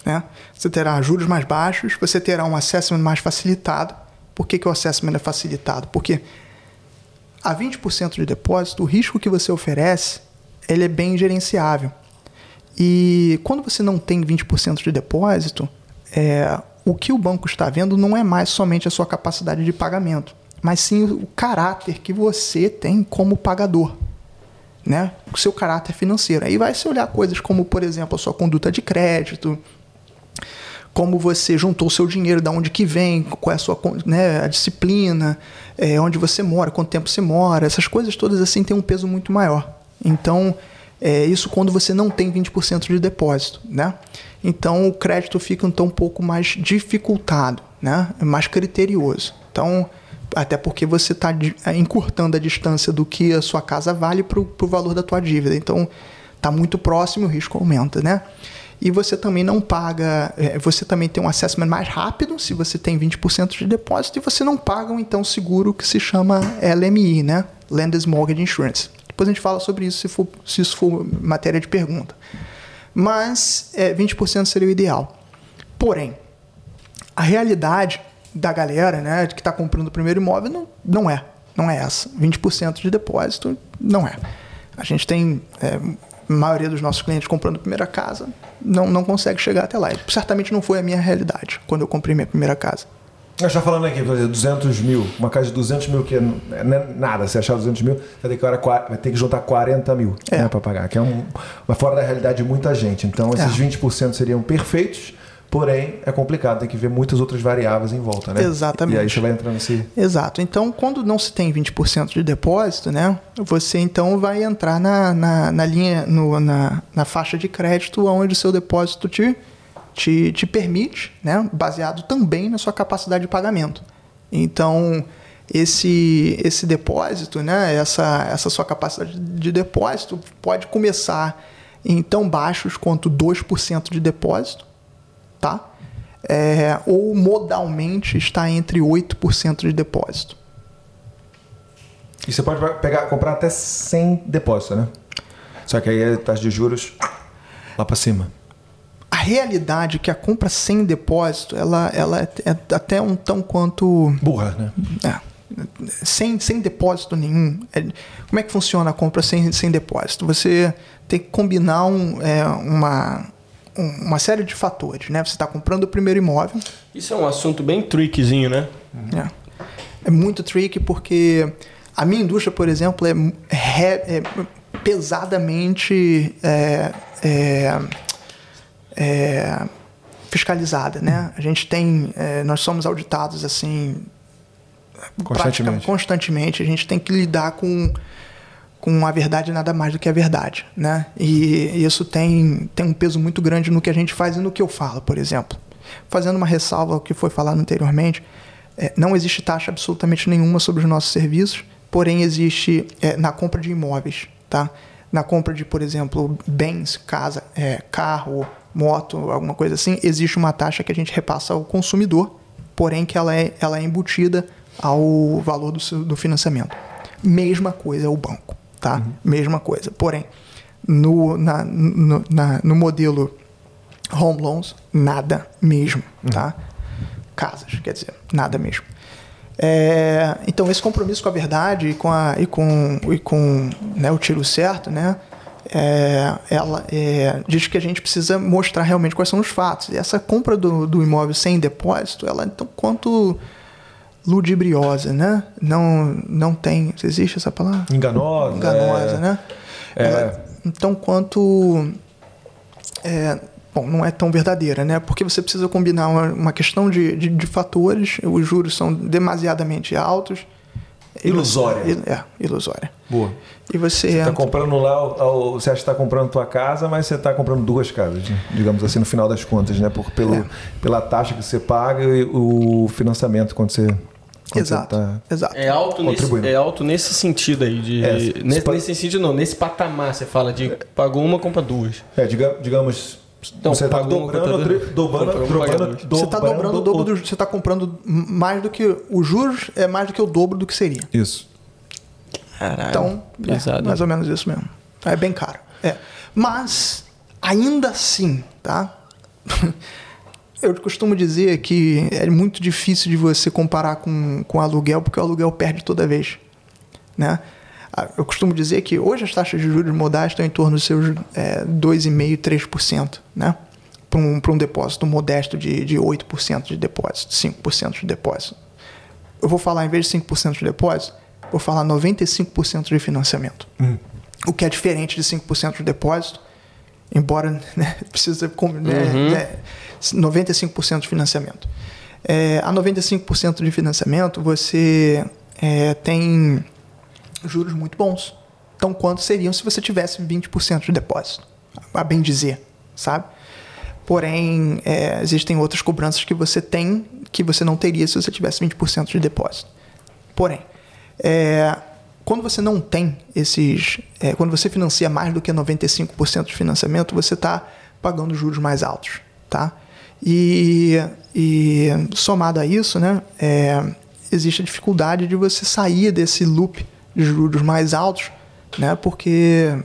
S3: Né? Você terá juros mais baixos, você terá um assessment mais facilitado. Por que, que o assessment é facilitado? Porque a 20% de depósito, o risco que você oferece, ele é bem gerenciável. E quando você não tem 20% de depósito, é, o que o banco está vendo não é mais somente a sua capacidade de pagamento, mas sim o caráter que você tem como pagador. Né? O seu caráter financeiro. Aí vai se olhar coisas como, por exemplo, a sua conduta de crédito, como você juntou o seu dinheiro, da onde que vem, qual é a sua né, a disciplina, é, onde você mora, quanto tempo você mora, essas coisas todas assim têm um peso muito maior. Então, é, isso quando você não tem 20% de depósito, né? Então, o crédito fica então um pouco mais dificultado, né? É mais criterioso. Então, até porque você está encurtando a distância do que a sua casa vale para o valor da tua dívida. Então, está muito próximo, o risco aumenta, né? E você também não paga, é, você também tem um assessment mais rápido se você tem 20% de depósito e você não paga um então seguro que se chama LMI, né? Lenders Mortgage Insurance. Depois a gente fala sobre isso se, for, se isso for matéria de pergunta. Mas é, 20% seria o ideal. Porém, a realidade da galera né, que está comprando o primeiro imóvel não, não é. Não é essa. 20% de depósito não é. A gente tem é, a maioria dos nossos clientes comprando primeira casa não, não consegue chegar até lá. E certamente não foi a minha realidade quando eu comprei minha primeira casa.
S1: Nós está falando aqui, por exemplo, 200 mil, uma casa de 200 mil que não é nada, se achar 200 mil, vai ter que, vai ter que juntar 40 mil é. né, para pagar, que é um, fora da realidade de muita gente. Então, esses é. 20% seriam perfeitos, Porém, é complicado, tem que ver muitas outras variáveis em volta, né?
S3: Exatamente.
S1: E aí você vai entrando nesse.
S3: Exato. Então, quando não se tem 20% de depósito, né? Você então vai entrar na, na, na linha, no, na, na faixa de crédito onde o seu depósito te, te, te permite, né? Baseado também na sua capacidade de pagamento. Então, esse, esse depósito, né? Essa, essa sua capacidade de depósito pode começar em tão baixos quanto 2% de depósito tá? É, ou modalmente está entre 8% de depósito.
S1: E você pode pegar, comprar até sem depósito, né? Só que aí a taxa de juros lá para cima.
S3: Realidade é que a compra sem depósito, ela, ela é, é até um tão quanto...
S1: Burra, né?
S3: É. Sem, sem depósito nenhum. É, como é que funciona a compra sem, sem depósito? Você tem que combinar um, é, uma, uma série de fatores, né? Você está comprando o primeiro imóvel.
S2: Isso é um assunto bem trickzinho, né?
S3: É. é muito tricky porque a minha indústria, por exemplo, é, é, é pesadamente é, é, é, fiscalizada, né? A gente tem, é, nós somos auditados assim
S1: constantemente.
S3: constantemente. A gente tem que lidar com com a verdade nada mais do que a verdade, né? E isso tem, tem um peso muito grande no que a gente faz e no que eu falo, por exemplo. Fazendo uma ressalva ao que foi falado anteriormente, é, não existe taxa absolutamente nenhuma sobre os nossos serviços, porém existe é, na compra de imóveis, tá? Na compra de, por exemplo, bens, casa, é, carro, moto, alguma coisa assim, existe uma taxa que a gente repassa ao consumidor, porém que ela é, ela é embutida ao valor do, do financiamento. Mesma coisa é o banco tá? Uhum. Mesma coisa. Porém, no, na, no, na, no modelo home loans, nada mesmo, uhum. tá? Casas, quer dizer, nada mesmo. É, então, esse compromisso com a verdade e com, a, e com, e com né, o tiro certo, né? É, ela é, diz que a gente precisa mostrar realmente quais são os fatos. E essa compra do, do imóvel sem depósito, ela então quanto ludibriosa, né? Não, não tem. Existe essa palavra?
S1: Enganosa.
S3: Enganosa,
S1: é...
S3: né?
S1: É...
S3: Ela, então, quanto. É, bom, não é tão verdadeira, né? Porque você precisa combinar uma, uma questão de, de, de, fatores, os juros são demasiadamente altos.
S1: Ilusória.
S3: É, ilusória.
S1: Boa.
S3: E você.
S1: Está comprando lá, você acha que está comprando tua casa, mas você está comprando duas casas, né? digamos assim, no final das contas, né? Por, pelo, é. Pela taxa que você paga e o financiamento quando você
S3: Exato.
S1: tá-
S3: Exato.
S2: É alto, nesse, é alto nesse sentido aí. De,
S1: É,
S2: nesse,
S1: pa-
S2: nesse sentido, não. Nesse patamar, você fala de pagou uma, compra duas.
S1: É, diga- digamos,
S2: Então,
S1: você está dobrando, tri- dobrando, dobrando.
S3: Você está dobrando o dobro do, Você está comprando mais do que. Os juros é mais do que o dobro do que seria.
S1: Isso.
S2: Caralho.
S3: Então, é, mais ou menos isso mesmo. É bem caro. É. Mas, ainda assim, tá? Eu costumo dizer que é muito difícil de você comparar com, com aluguel, porque o aluguel perde toda vez. Né? Ah, Eu costumo dizer que hoje as taxas de juros modais estão em torno dos seus é, 2,5%, 3%, né? Para um, pra um depósito modesto de, de 8% de depósito, 5% de depósito. Eu vou falar, em vez de 5% de depósito, vou falar 95% de financiamento. O que é diferente de 5% de depósito, embora né, precisa com- né, né, 95% de financiamento. É, a 95% de financiamento você é, tem juros muito bons. Tão quanto seriam se você tivesse 20% de depósito, a bem dizer, sabe? Porém, é, existem outras cobranças que você tem que você não teria se você tivesse 20% de depósito. Porém, é, quando você não tem esses. é, quando você financia mais do que 95% de financiamento, você está pagando juros mais altos. Tá? E, e somado a isso, né, é, existe a dificuldade de você sair desse loop juros mais altos, né, porque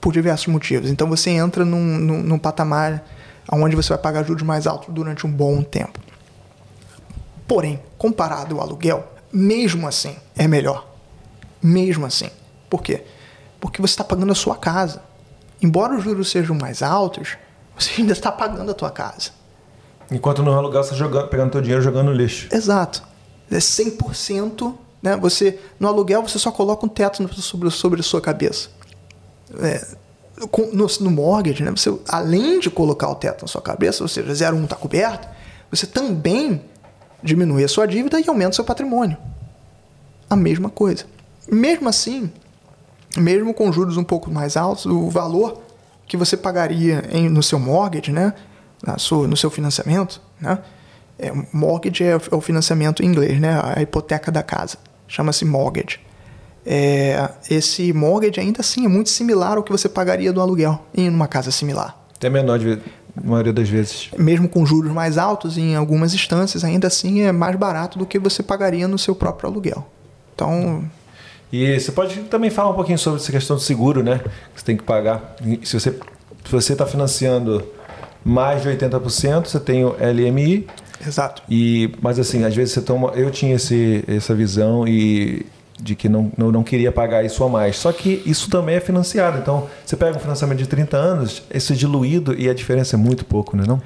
S3: por diversos motivos. Então você entra num, num, num patamar onde você vai pagar juros mais altos durante um bom tempo. Porém, comparado ao aluguel, mesmo assim é melhor. Mesmo assim. Por quê? Porque você está pagando a sua casa. Embora os juros sejam mais altos, você ainda está pagando a tua casa.
S1: Enquanto no aluguel você jogando, pegando teu dinheiro jogando no lixo.
S3: Exato. É 100%. Né? Você, no aluguel, você só coloca um teto sobre, sobre a sua cabeça. É, no, no mortgage, né? você, além de colocar o teto na sua cabeça, ou seja, 0,1 está coberto, você também diminui a sua dívida e aumenta o seu patrimônio. A mesma coisa. Mesmo assim, mesmo com juros um pouco mais altos, o valor que você pagaria em- no seu mortgage, né, na sua, no seu financiamento, né, é, mortgage é, o- é o financiamento em inglês, né, a hipoteca da casa, chama-se mortgage. É, esse mortgage ainda assim é muito similar ao que você pagaria do aluguel em uma casa similar.
S1: Até menor de na maioria das vezes.
S3: Mesmo com juros mais altos em algumas instâncias, ainda assim é mais barato do que você pagaria no seu próprio aluguel. Então,
S1: E você pode também falar um pouquinho sobre essa questão do seguro, né? Que você tem que pagar. Se você se você está financiando mais de 80%, você tem o LMI.
S3: Exato.
S1: E, mas assim, às vezes você toma. Eu tinha esse, essa visão e de que não, não, não queria pagar isso a mais. Só que isso também é financiado. Então, você pega um financiamento de 30 anos, isso é diluído e a diferença é muito pouco, né? Não?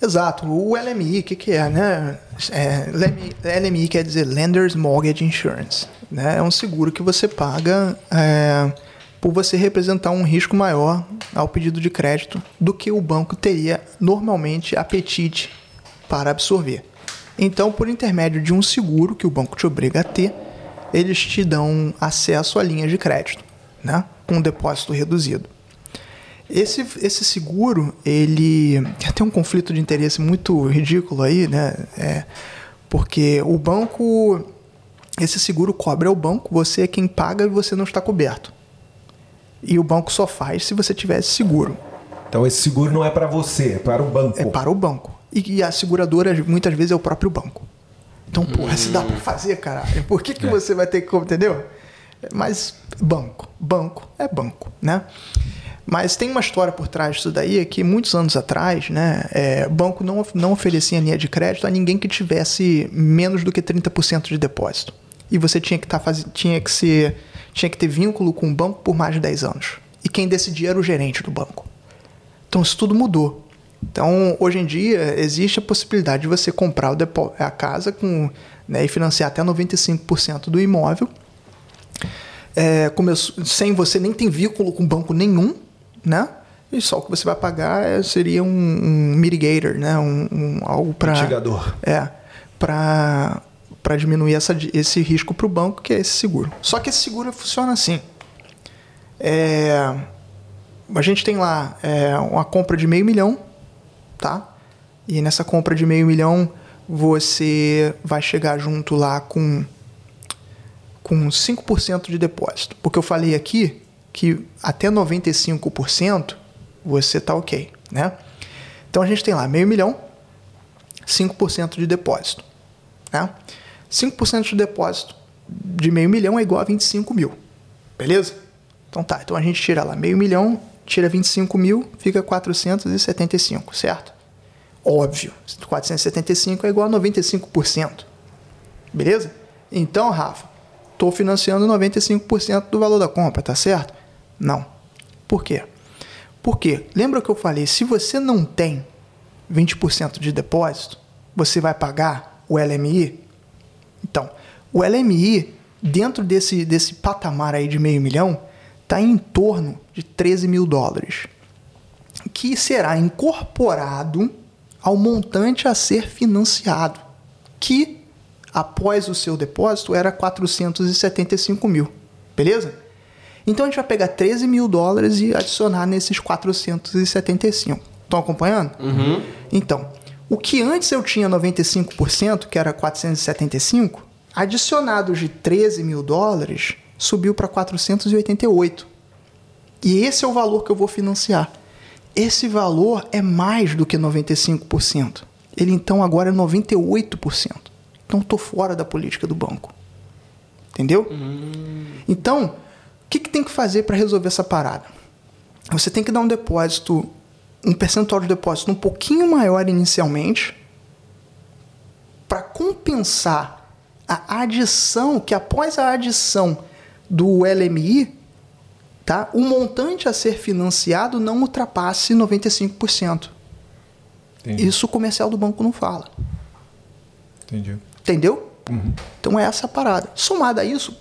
S3: Exato. O LMI, o que, que é, né? É, LMI, LMI quer dizer Lenders Mortgage Insurance. Né? É um seguro que você paga é, por você representar um risco maior ao pedido de crédito do que o banco teria normalmente apetite para absorver. Então, por intermédio de um seguro que o banco te obriga a ter, eles te dão acesso a linhas de crédito, né? com um depósito reduzido. Esse, esse seguro, ele tem um conflito de interesse muito ridículo aí, né? É, porque o banco, esse seguro cobre ao banco, você é quem paga e você não está coberto. E o banco só faz se você tivesse seguro.
S1: Então, esse seguro não é para você, é para o banco.
S3: É para o banco. E, a seguradora muitas vezes é o próprio banco. Então, porra, se dá para fazer, caralho. Por que, que
S1: É.
S3: você vai ter que. Entendeu? Mas banco. Banco é banco, né? Mas tem uma história por trás disso daí, é que muitos anos atrás, né, é, banco não, não oferecia linha de crédito a ninguém que tivesse menos do que 30% de depósito. E você tinha que, tá faz... tinha, que ser... tinha que ter vínculo com o banco por mais de 10 anos. E quem decidia era o gerente do banco. Então isso tudo mudou. Então, hoje em dia, existe a possibilidade de você comprar a casa com, né, e financiar até 95% do imóvel, é, começou- sem você nem ter vínculo com banco nenhum, né? E só o que você vai pagar é- seria um, um mitigator, né? Um, um- algo para
S1: Mitigador.
S3: é para para diminuir essa, esse risco para o banco, que é esse seguro. Só que esse seguro funciona assim. É, a gente tem lá é, uma compra de meio milhão, tá? E nessa compra de meio milhão você vai chegar junto lá com, com 5% de depósito. Porque eu falei aqui que até 95% você tá ok, né? Então a gente tem lá meio milhão, 5% de depósito. Né? 5% de depósito de meio milhão é igual a 25 mil. Beleza? Então tá, então a gente tira lá meio milhão, tira 25 mil, fica 475, certo? Óbvio, 475 é igual a 95%. Beleza? Então, Rafa, estou financiando 95% do valor da compra, tá certo? Não. Por quê? Porque, lembra que eu falei, se você não tem 20% de depósito, você vai pagar o LMI? Então, o LMI, dentro desse, desse patamar aí de meio milhão, está em torno de 13 mil dólares, que será incorporado ao montante a ser financiado, que após o seu depósito era 475 mil, beleza? Então a gente vai pegar 13 mil dólares e adicionar nesses 475. Estão acompanhando?
S2: Uhum.
S3: Então, o que antes eu tinha 95%, que era 475, adicionados de 13 mil dólares, subiu para 488. E esse é o valor que eu vou financiar. Esse valor é mais do que 95%. Ele então agora é 98%. Então estou fora da política do banco. Entendeu? Então, o que, que tem que fazer para resolver essa parada? Você tem que dar um depósito, um percentual de depósito um pouquinho maior inicialmente, para compensar a adição, que após a adição do LMI, tá, o montante a ser financiado não ultrapasse 95%.
S1: Entendi.
S3: Isso o comercial do banco não fala.
S1: Entendi.
S3: Entendeu? Então é essa a parada. Somada a isso,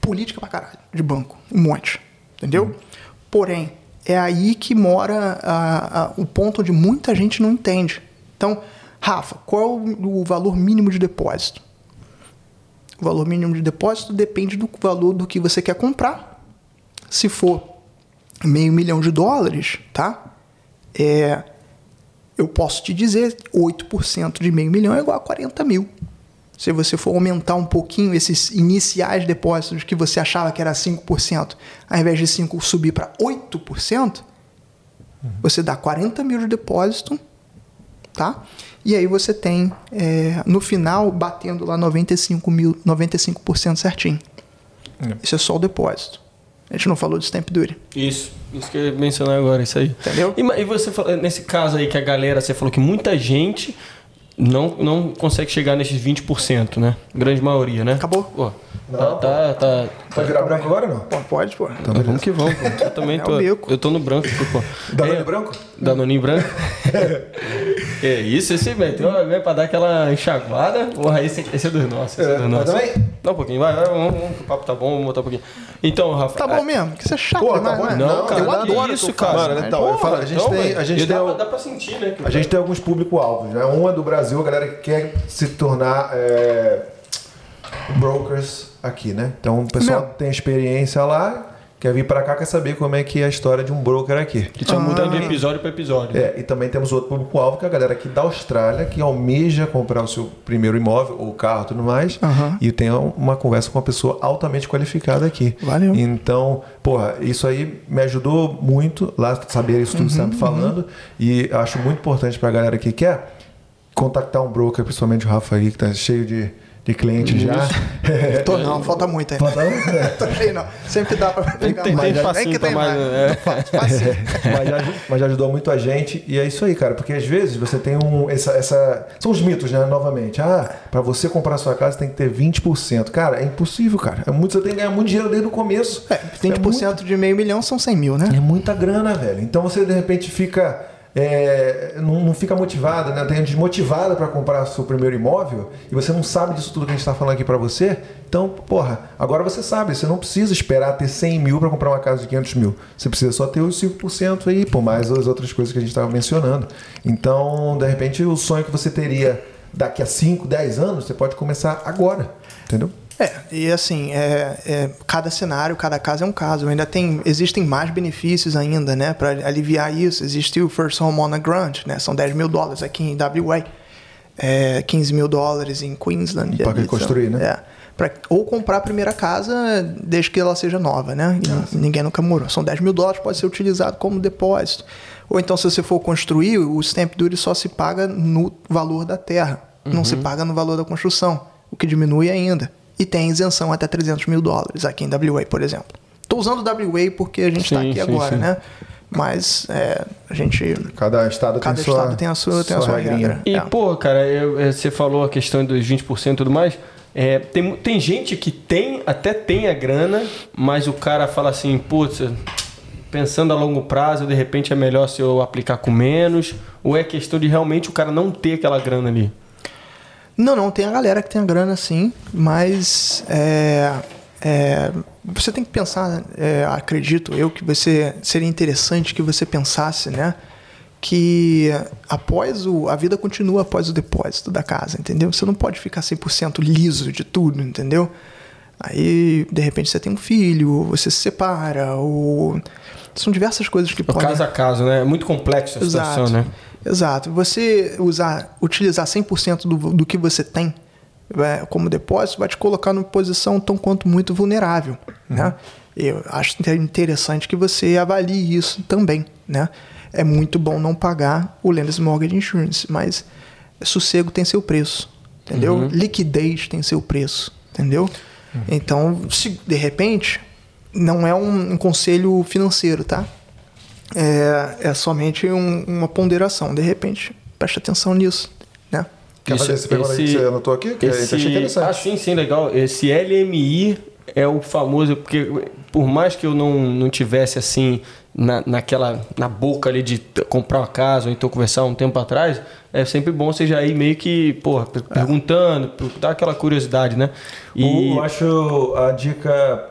S3: política pra caralho de banco. Um monte. Entendeu? Porém, é aí que mora a- a- o ponto onde muita gente não entende. Então, Rafa, qual é o, o valor mínimo de depósito? O valor mínimo de depósito depende do valor do que você quer comprar. Se for meio milhão de dólares, tá? É, eu posso te dizer, 8% de meio milhão é igual a 40 mil. Se você for aumentar um pouquinho esses iniciais depósitos que você achava que era 5%, ao invés de 5% subir para 8%, você dá 40 mil de depósito, tá? E aí você tem, é, no final, batendo lá 95 mil, 95% certinho.
S1: É.
S3: Isso é só o depósito. A gente não falou de stamp duty.
S2: Isso, isso que eu ia mencionar agora, isso aí.
S3: Entendeu?
S2: E, e você falou, nesse caso aí que a galera, você falou que muita gente não, não consegue chegar nesses 20%, né? Grande maioria, né?
S3: Acabou?
S2: Pô,
S1: Não,
S2: tá, tá, tá,
S1: Vai virar branco agora ou não?
S3: Pô, pode, pô.
S2: Então, vamos que vamos, pô. Eu também
S3: É
S2: tô. eu tô no branco pô.
S1: Danone
S2: É,
S1: branco?
S2: Danoninho branco? é isso, esse meteu é pra dar aquela enxaguada. Porra, esse, esse é dos nossos. Esse é,
S1: É,
S2: dos
S1: mas
S2: nossos.
S1: também-
S2: Dá um pouquinho, vai, vai, vamos, vamos, o papo tá bom, vamos botar um pouquinho. Então, Rafa.
S3: Tá bom mesmo, que você é chato
S1: Pô, tá
S3: demais,
S1: bom,
S3: né?
S2: Não, cara,
S3: eu adoro
S2: isso, cara.
S1: Mano,
S3: né?
S1: então, eu falo, a gente tem-
S2: velho.
S1: a gente tem
S2: dá,
S1: o-
S2: pra- dá pra sentir, né? que-
S1: A gente tem alguns público-alvos, né? Um é do Brasil, a galera que quer se tornar é, brokers aqui, né? Então o pessoal
S3: Meu.
S1: tem experiência lá, quer vir pra cá, quer saber como é que é a história de um broker aqui.
S2: Que tinha mudando de episódio pra episódio.
S1: É, e também temos outro público-alvo, que é a galera aqui da Austrália, que almeja comprar o seu primeiro imóvel, ou carro tudo mais, e tem uma conversa com uma pessoa altamente qualificada aqui.
S3: Valeu.
S1: Então, porra, isso aí me ajudou muito lá, saber isso tudo que você
S3: Uhum,
S1: está me falando, e acho muito importante pra galera que quer contactar um broker, principalmente o Rafa aí, que tá cheio de, de clientes já.
S3: Tô não, falta muito ainda.
S1: Falta um?
S3: Tô cheio não. Sempre dá pra pegar
S2: tem-
S3: mais.
S2: tem
S3: que tem
S2: mais,
S3: mais.
S2: né?
S3: Facinho.
S1: mas, já, mas já ajudou muito a gente. E é isso aí, cara. Porque às vezes você tem um. Essa, essa- são os mitos, né? Novamente. Ah, pra você comprar a sua casa tem que ter 20%. Cara, é impossível, cara. É muito, você tem que ganhar muito dinheiro desde o começo.
S3: É, 20% de meio milhão são 100 mil, né?
S1: É muita grana, velho. Então você de repente fica. É, não, não fica motivado, né? Tem desmotivado para comprar seu primeiro imóvel e você não sabe disso tudo que a gente está falando aqui para você. Então, porra, agora você sabe, você não precisa esperar ter 100 mil para comprar uma casa de 500 mil. Você precisa só ter os 5% aí, por mais as outras coisas que a gente estava mencionando. Então, de repente, o sonho que você teria daqui a 5, 10 anos, você pode começar agora. Entendeu?
S3: É, e assim, é, é, cada cenário, cada caso é um caso. Ainda tem, existem mais benefícios ainda, né, para aliviar isso. Existe o First Home on a Grant, né, são 10 mil dólares aqui em WA. é, 15 mil dólares em Queensland.
S1: Pra
S3: ali,
S1: construir, né?
S3: É. Pra, ou comprar a primeira casa desde que ela seja nova, né? Ninguém nunca morou. São 10 mil dólares, pode ser utilizado como depósito. Ou então, se você for construir, o stamp duty só se paga no valor da terra. Não
S1: Uhum.
S3: se paga no valor da construção, o que diminui ainda. E tem isenção até 300 mil dólares aqui em WA, por exemplo. Estou usando WA porque a gente está aqui
S2: sim,
S3: agora,
S2: sim.
S3: né? Mas é, a gente...
S1: Cada estado
S3: Cada
S1: tem sua,
S3: estado tem a sua, tem a sua
S1: regrinha.
S3: regra.
S2: E,
S3: É.
S2: pô, cara, eu- é, você falou a questão dos 20% e tudo mais. É, tem, tem gente que tem, até tem a grana, mas o cara fala assim, putz, pensando a longo prazo, de repente é melhor se eu aplicar com menos, ou é questão de realmente o cara não ter aquela grana ali?
S3: Não, não, tem a galera que tem a grana sim, mas é, é, você tem que pensar, é, acredito eu, que você seria interessante que você pensasse, né? Que após o. A vida continua após o depósito da casa, entendeu? Você não pode ficar 100% liso de tudo, entendeu? Aí, de repente, você tem um filho, ou você se separa, ou. São diversas coisas que
S2: O
S3: podem.
S2: caso a caso, né? É muito complexo a situação,
S3: Exato.
S2: né?
S3: Exato. Você usar, utilizar 100% do, do que você tem é, como depósito vai te colocar numa posição tão quanto muito vulnerável, né? Eu acho interessante que você avalie isso também, né? É muito bom não pagar o Lenders Mortgage Insurance, mas sossego tem seu preço, entendeu? Liquidez tem seu preço, entendeu? Então, se de repente, não é um, um conselho financeiro, tá? É, é somente um- uma ponderação. De repente, preste atenção nisso, né?
S1: Quer
S2: Isso-
S1: fazer pergunta aí que
S2: esse-
S1: você anotou aqui? Que
S2: Esse,
S1: eu achei interessante.
S2: Ah, sim, sim, legal. Esse LMI é o famoso, porque por mais que eu não, não tivesse assim na, naquela na boca ali de comprar uma casa ou então conversar um tempo atrás, é sempre bom você já ir meio que, porra, per- perguntando, dar aquela curiosidade, né? E
S1: Eu acho a dica.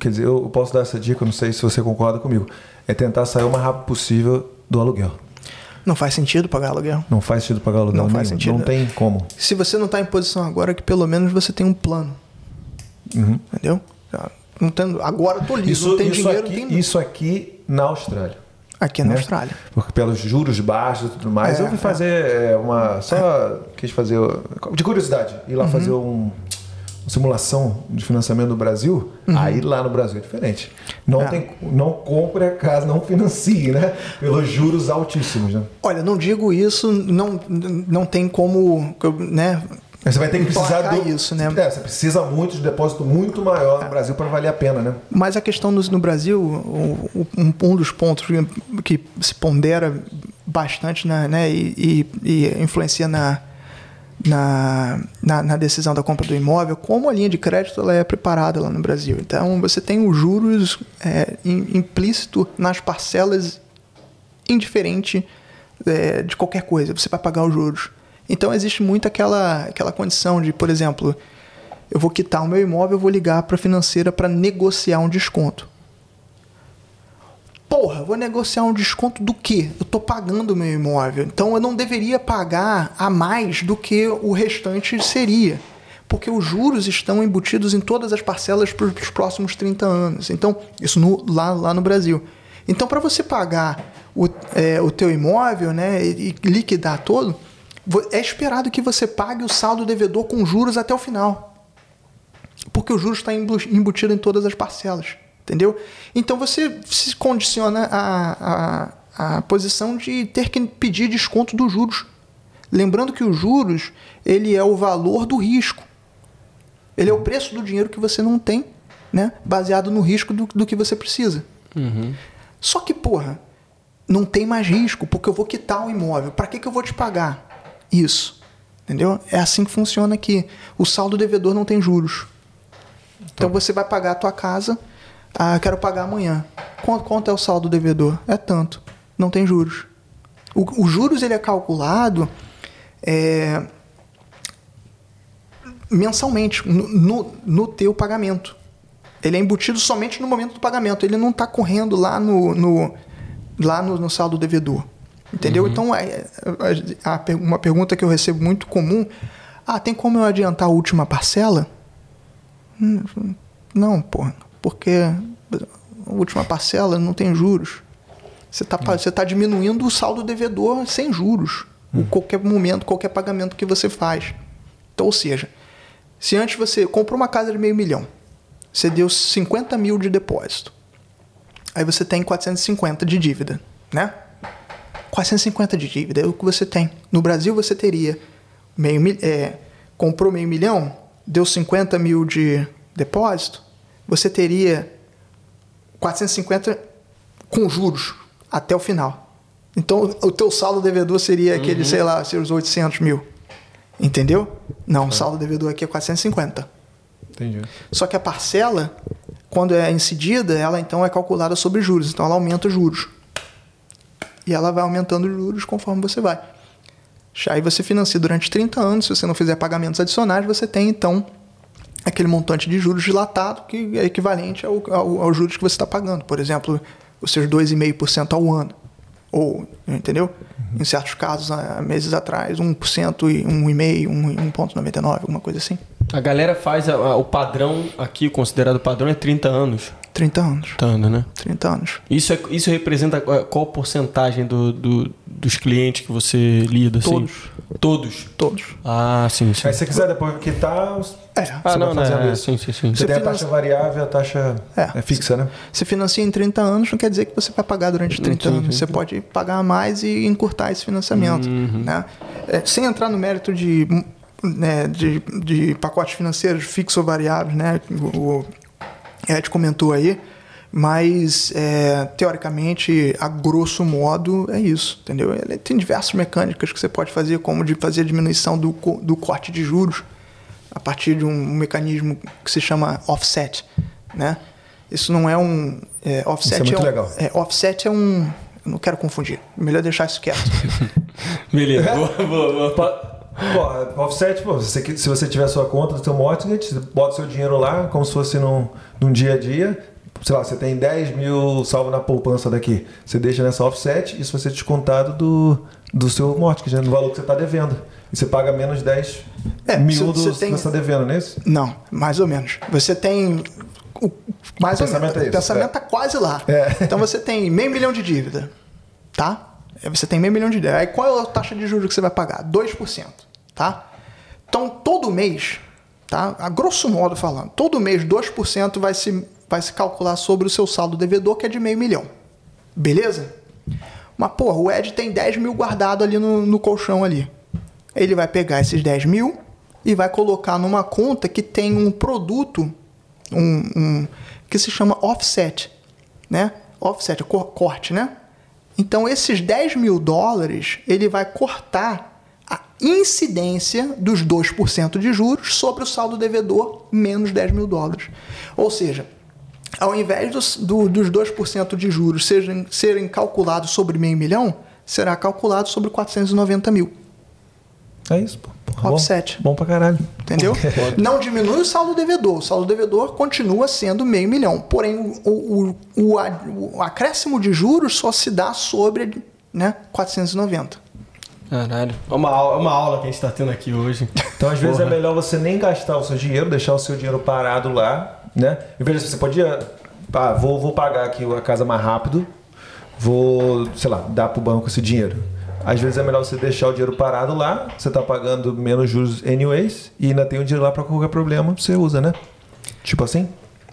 S1: Quer dizer, eu posso dar essa dica, não sei se você concorda comigo. É tentar sair o mais rápido possível do aluguel.
S3: Não faz sentido pagar aluguel.
S1: Não faz sentido pagar aluguel.
S3: Não faz
S1: nenhum.
S3: sentido.
S1: Não tem como.
S3: Se você não está em posição agora, que pelo menos você tem um plano. Entendeu? Já Não tendo, agora eu tô liso, não tem dinheiro,
S1: aqui,
S3: não tem
S1: isso aqui na Austrália.
S3: Aqui na
S1: né?
S3: Austrália.
S1: Porque pelos juros baixos e tudo mais,
S3: É,
S1: eu fui fazer é, uma. Só quis fazer. De curiosidade, ir
S3: Uhum.
S1: lá fazer um. Simulação de financiamento no Brasil, aí lá no Brasil é diferente. Não,
S3: Uhum. É.
S1: tem, não compre a casa, não financie, né? Pelos juros altíssimos, né?
S3: Olha, não digo isso, não, não tem como, né?
S1: Você vai ter que precisar do,
S3: isso, né?
S1: É, você precisa muito de depósito muito maior no Brasil para valer a pena, né?
S3: Mas a questão no, no Brasil, um, um dos pontos que, que se pondera bastante na, né, e, e- e influencia na, na, na, na decisão da compra do imóvel, como a linha de crédito ela é preparada lá no Brasil. Então, você tem os juros é, im- implícito nas parcelas indiferente é, de qualquer coisa. Você vai pagar os juros. Então, existe muito aquela, aquela condição de, por exemplo, eu vou quitar o meu imóvel, eu vou ligar para a financeira para negociar um desconto. Porra, vou negociar um desconto do quê? Eu estou pagando meu imóvel. Então eu não deveria pagar a mais do que o restante seria. Porque os juros estão embutidos em todas as parcelas para os próximos 30 anos. Então, isso no- lá, lá no Brasil. Então, para você pagar o, é, o teu imóvel né, e, liquidar todo, é esperado que você pague o saldo devedor com juros até o final porque o juros está embu- embutido em todas as parcelas, entendeu? Então você se condiciona à, à, à posição de ter que pedir desconto dos juros. Lembrando que os juros, ele é o valor do risco. Ele é o preço do dinheiro que você não tem, né? Baseado no risco do, do que você precisa. Só que, porra, não tem mais risco, porque eu vou quitar o imóvel. Para que, que eu vou te pagar isso? Entendeu? É assim que funciona aqui. O saldo devedor não tem juros. Então você vai pagar a tua casa, ah, quero pagar amanhã. Quanto, quanto é o saldo devedor? É tanto. Não tem juros. O, o juros ele é calculado é, mensalmente, no, no, no teu pagamento. Ele é embutido somente no momento do pagamento. Ele não está correndo lá no, no- lá no, no saldo devedor. Entendeu? Então, é, per- uma pergunta que eu recebo muito comum: ah, tem como eu adiantar a última parcela? Hum, Não, porra, porque a última parcela não tem juros. Você está você tá diminuindo o saldo devedor sem juros. o qualquer momento, qualquer pagamento que você faz. Então, ou seja, se antes você comprou uma casa de meio milhão, você deu 50 mil de depósito, aí você tem 450 de dívida, né? 450 de dívida é o que você tem. No Brasil você teria meio é, comprou meio milhão, deu 50 mil de depósito, você teria 450 com juros até o final. Então o teu saldo devedor seria aquele, sei lá, seus 800 mil. Entendeu? Não, o saldo devedor aqui é 450.
S1: Entendi.
S3: Só que a parcela, quando é incidida, ela então é calculada sobre juros. Então ela aumenta os juros. E ela vai aumentando os juros conforme você vai. Aí você financia durante 30 anos. Se você não fizer pagamentos adicionais, você tem então aquele montante de juros dilatado que é equivalente ao, ao, aos juros que você está pagando. Por exemplo, os seus 2,5% ao ano. Ou, entendeu? Em certos casos, há meses atrás, 1% e 1,5%, 1,99%, alguma coisa assim.
S2: A galera faz a- a- o padrão aqui, considerado padrão é 30 anos.
S3: 30 anos.
S2: 30 anos, né?
S3: 30 anos.
S2: Isso, é, isso representa qual porcentagem do, do- dos clientes que você lida? assim?
S3: Todos.
S2: Todos?
S3: Todos.
S2: Ah, sim, sim.
S1: Aí se você quiser depois quitar, você
S3: É.
S2: Ah, não, não,
S1: fazendo
S2: é,
S1: isso.
S2: sim, sim, sim.
S3: Você
S1: tem a
S3: financia-
S1: taxa variável, a taxa
S3: É.
S1: é, fixa, né?
S3: Se financia em 30 anos, não quer dizer que você vai pagar durante 30
S2: Sim,
S3: anos.
S2: sim,
S3: Você pode pagar mais e encurtar esse financiamento. Né? É, sem entrar no mérito de, né, de, de pacotes financeiros fixos ou variáveis, né? o Ed comentou aí, mas é, teoricamente, a grosso modo, é isso, entendeu? Ele tem diversas mecânicas que você pode fazer, como de fazer a diminuição do, do corte de juros a partir de um mecanismo que se chama offset, né? Isso não é um é, offset
S1: Isso é muito
S3: um,
S1: legal.
S3: é, offset é um eu não quero confundir. Melhor deixar isso quieto.
S2: Beleza, boa, boa, boa.
S1: Pô, offset, pô, se você, se você tiver sua conta do seu mortgage, você bota seu dinheiro lá, como se fosse num, num dia a dia. Sei lá, você tem 10 mil salvo na poupança daqui. Você deixa nessa offset, isso vai ser descontado do, do seu mortgage, né, do valor que você está devendo. E você paga menos 10
S3: É,
S1: mil do que você está devendo, não é isso?
S3: Não, mais ou menos. Você tem. O, mais
S1: O
S3: ou menos.
S1: pensamento é
S3: O pensamento
S1: é.
S3: tá quase lá.
S1: É.
S3: Então você tem meio milhão de dívida. Tá? Aí Você tem meio milhão de dívida. Aí qual é a taxa de juros que você vai pagar? 2%. Tá? Então todo mês, tá? A grosso modo falando, todo mês 2% vai se, vai se calcular sobre o seu saldo devedor, que é de meio milhão. Beleza? Mas, porra, o Ed tem 10 mil guardado ali no, no colchão ali. Ele vai pegar esses 10 mil e vai colocar numa conta que tem um produto um, um- que se chama offset, né? Offset, cor- corte, né? Então, esses 10 mil dólares, ele vai cortar a incidência dos 2% de juros sobre o saldo devedor menos 10 mil dólares. Ou seja, ao invés dos, do, dos 2% de juros sejam, serem calculados sobre meio milhão, será calculado sobre 490 mil.
S1: É isso, pô. Porra, bom.
S3: Offset.
S1: Bom pra caralho.
S3: Entendeu? Não diminui o saldo devedor. O saldo devedor continua sendo meio milhão. Porém, o, o, o, a- o acréscimo de juros só se dá sobre né, 490.
S2: Caralho. É uma, aula, é uma aula que a gente tá tendo aqui hoje.
S1: Então, às vezes, é melhor você nem gastar o seu dinheiro, deixar o seu dinheiro parado lá, né? Em vez de você podia, ah, vou, vou pagar aqui a casa mais rápido, vou, sei lá, dar pro banco esse dinheiro. Às vezes é melhor você deixar o dinheiro parado lá, você tá pagando menos juros anyways, e ainda tem o dinheiro lá para qualquer problema, você usa, né? Tipo assim?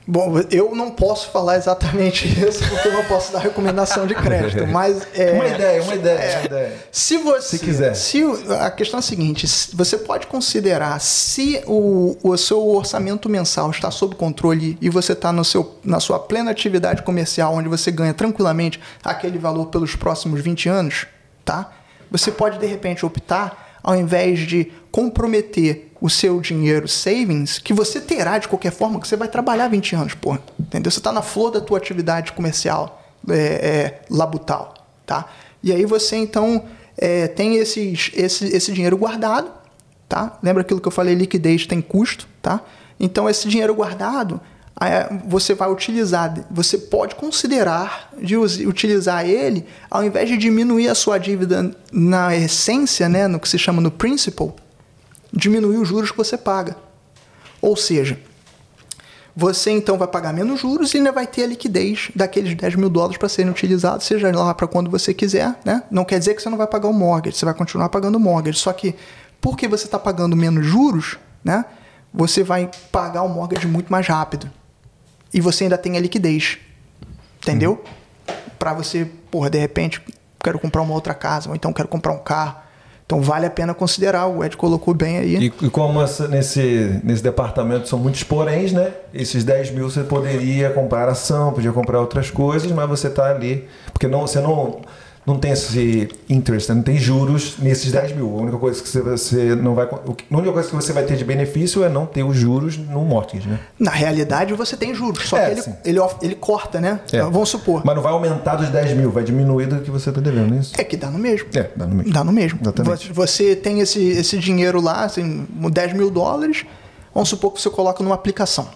S3: Bom, eu não posso falar exatamente isso porque eu não posso dar recomendação de crédito, mas é,
S1: uma ideia, uma ideia, uma ideia.
S3: Se você
S1: Se quiser.
S3: se a questão é a seguinte, se- você pode considerar se o, o seu orçamento mensal está sob controle e você está no seu, na sua plena atividade comercial, onde você ganha tranquilamente aquele valor pelos próximos 20 anos, tá? Você pode de repente optar ao invés de comprometer o seu dinheiro savings, que você terá de qualquer forma, que você vai trabalhar 20 anos, porra. Entendeu? Você está na flor da tua atividade comercial é, é, labutal, tá? E aí você então é, tem esses, esse, esse dinheiro guardado, tá? Lembra aquilo que eu falei, liquidez tem custo, tá? Então esse dinheiro guardado você vai utilizar, você pode considerar de utilizar ele ao invés de diminuir a sua dívida na essência, né, no que se chama no principal, diminuir os juros que você paga. Ou seja, Você então vai pagar menos juros e ainda vai ter a liquidez daqueles 10 mil dólares para serem utilizados, seja lá para quando você quiser, né? Não quer dizer que você não vai pagar o mortgage, você vai continuar pagando o mortgage. Só que porque você está pagando menos juros, né? Você vai pagar o mortgage muito mais rápido. E você ainda tem a liquidez. Entendeu? Para você, porra, de repente, quero comprar uma outra casa, ou então quero comprar um carro. Então vale a pena considerar, o Ed colocou bem aí.
S1: E, e como essa- nesse, nesse departamento são muitos poréns, né? Esses 10 mil você poderia comprar ação, podia comprar outras coisas, mas você tá ali. Porque não, você não, não tem esse interest, né? não tem juros nesses 10 mil. A única coisa que você, não vai. A única coisa que você vai ter de benefício é não ter os juros no mortgage, né?
S3: Na realidade, você tem juros, só
S1: É,
S3: que ele, ele, ele corta, né?
S1: É.
S3: Vamos supor.
S1: Mas não vai aumentar dos 10 mil, vai diminuir do que você tá devendo, é isso?
S3: É que dá no mesmo.
S1: É, dá no mesmo.
S3: Dá no mesmo.
S1: Exatamente.
S3: Você- Você tem esse, esse dinheiro lá, assim, 10 mil dólares, vamos supor que você coloca numa aplicação.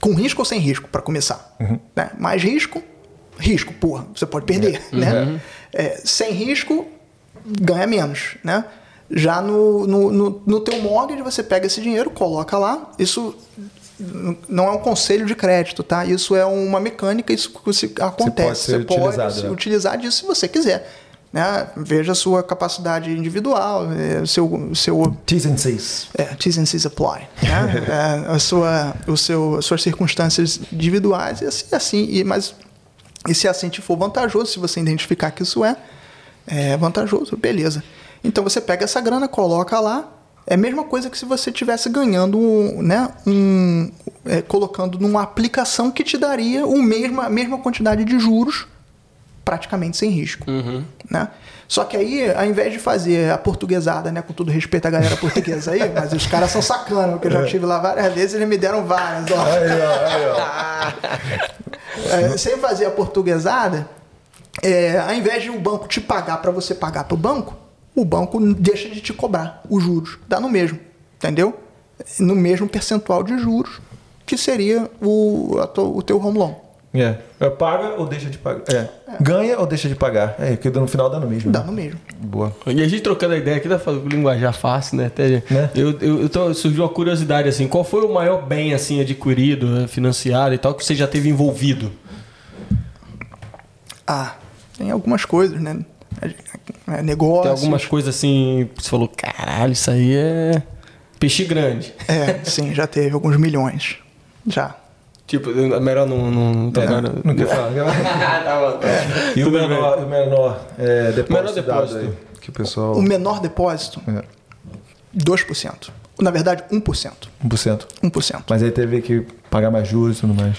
S3: Com risco ou sem risco, para começar?
S1: Uhum.
S3: Né? Mais risco, risco, porra, você pode perder, né? É, sem risco, ganha menos, né? Já no, no, no, no teu mortgage, você pega esse dinheiro, coloca lá, isso não é um conselho de crédito, tá? Isso é uma mecânica, isso você- acontece. Você pode
S1: utilizado,
S3: se
S1: né?
S3: utilizar disso se você quiser. Né? Veja a sua capacidade individual, é, o seu, seu
S1: T's and C's.
S3: é, T's and C's apply. Né? É, a sua, o seu, as suas circunstâncias individuais e assim, assim e, mas e se assim te for vantajoso, se você identificar que isso é, é vantajoso, beleza. Então você pega essa grana, coloca lá. É a mesma coisa que se você estivesse ganhando, um, né, um, é, colocando numa aplicação que te daria o mesma, a mesma quantidade de juros, praticamente sem risco. Né? Só que aí, ao invés de fazer a portuguesada, né, com todo respeito à galera portuguesa aí, mas os caras são sacanas, porque eu já estive lá várias vezes e eles me deram várias. Ó. É, sem fazer a portuguesada, é, ao invés de o banco te pagar para você pagar para o banco, o banco deixa de te cobrar os juros. Dá no mesmo, entendeu? No mesmo percentual de juros que seria o, o teu home loan.
S1: É. É, Paga ou deixa de pagar? É. Ganha ou deixa de pagar? É, porque no final dá no mesmo.
S3: Dá
S1: né?
S3: no mesmo.
S1: Boa.
S2: E a gente trocando a ideia aqui, falando linguajar fácil, né? Até,
S1: Né?
S2: Eu, eu, eu tô- surgiu uma curiosidade, assim, qual foi o maior bem, assim, adquirido, financiado e tal, que você já teve envolvido?
S3: Ah, tem algumas coisas, né? É, negócios.
S2: Tem algumas coisas, assim, que você falou, caralho, isso aí é peixe grande.
S3: É, sim, já teve alguns milhões. Já.
S2: Tipo, é melhor não... Não, não, tocar,
S1: É, não quer falar.
S2: tá bom.
S1: E o menor, o menor é, depósito,
S2: Menor depósito.
S1: aí, que o pessoal...
S3: O menor depósito,
S1: É,
S3: 2%. Na verdade, 1%.
S1: 1%.
S3: 1%.
S1: Mas aí teve que pagar mais juros e tudo mais.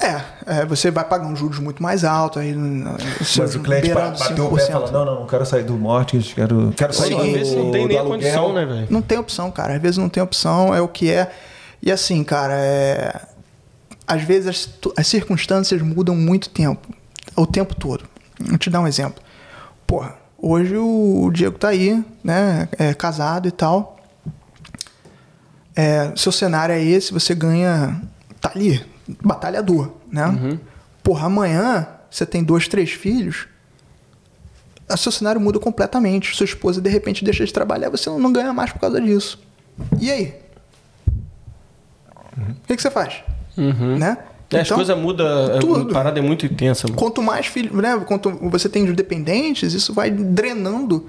S3: É, é, você vai pagar uns juros muito mais altos. Aí,
S1: Mas o cliente ba- bateu o pé e falou, não, não, não quero sair do mortgage, quero, quero sair
S3: Sim.
S1: do,
S2: Às vezes não tem nem
S1: aluguel.
S2: condição, né, velho?
S3: Não tem opção, cara. Às vezes não tem opção, é o que é. E assim, cara, é... às vezes as, as circunstâncias mudam muito tempo, o tempo todo. Vou te dar um exemplo. Porra, hoje o Diego tá aí, né? É casado e tal. É, seu cenário é esse, você ganha. Tá ali, batalhador, né? Porra, amanhã você tem dois, três filhos. O seu cenário muda completamente. Sua esposa de repente deixa de trabalhar, você não ganha mais por causa disso. E aí? O que, que você faz? Né?
S2: É, as coisas mudam,
S3: tudo.
S2: a parada é muito intensa. mano.
S3: Quanto mais filhos, né? Quanto você tem de dependentes, isso vai drenando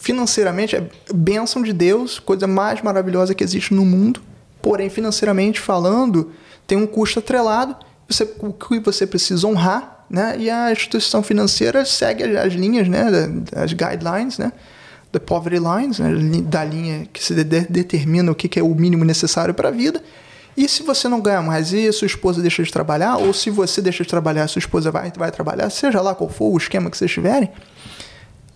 S3: financeiramente. É bênção de Deus, coisa mais maravilhosa que existe no mundo. Porém, financeiramente falando, tem um custo atrelado. Você, o que você precisa honrar, né? E a instituição financeira segue as, as linhas, né? As guidelines, né? The poverty lines, né? da linha que se de- determina o que que é o mínimo necessário para a vida. E se você não ganha mais e sua esposa deixa de trabalhar, ou se você deixa de trabalhar, sua esposa vai, vai trabalhar, seja lá qual for o esquema que vocês tiverem,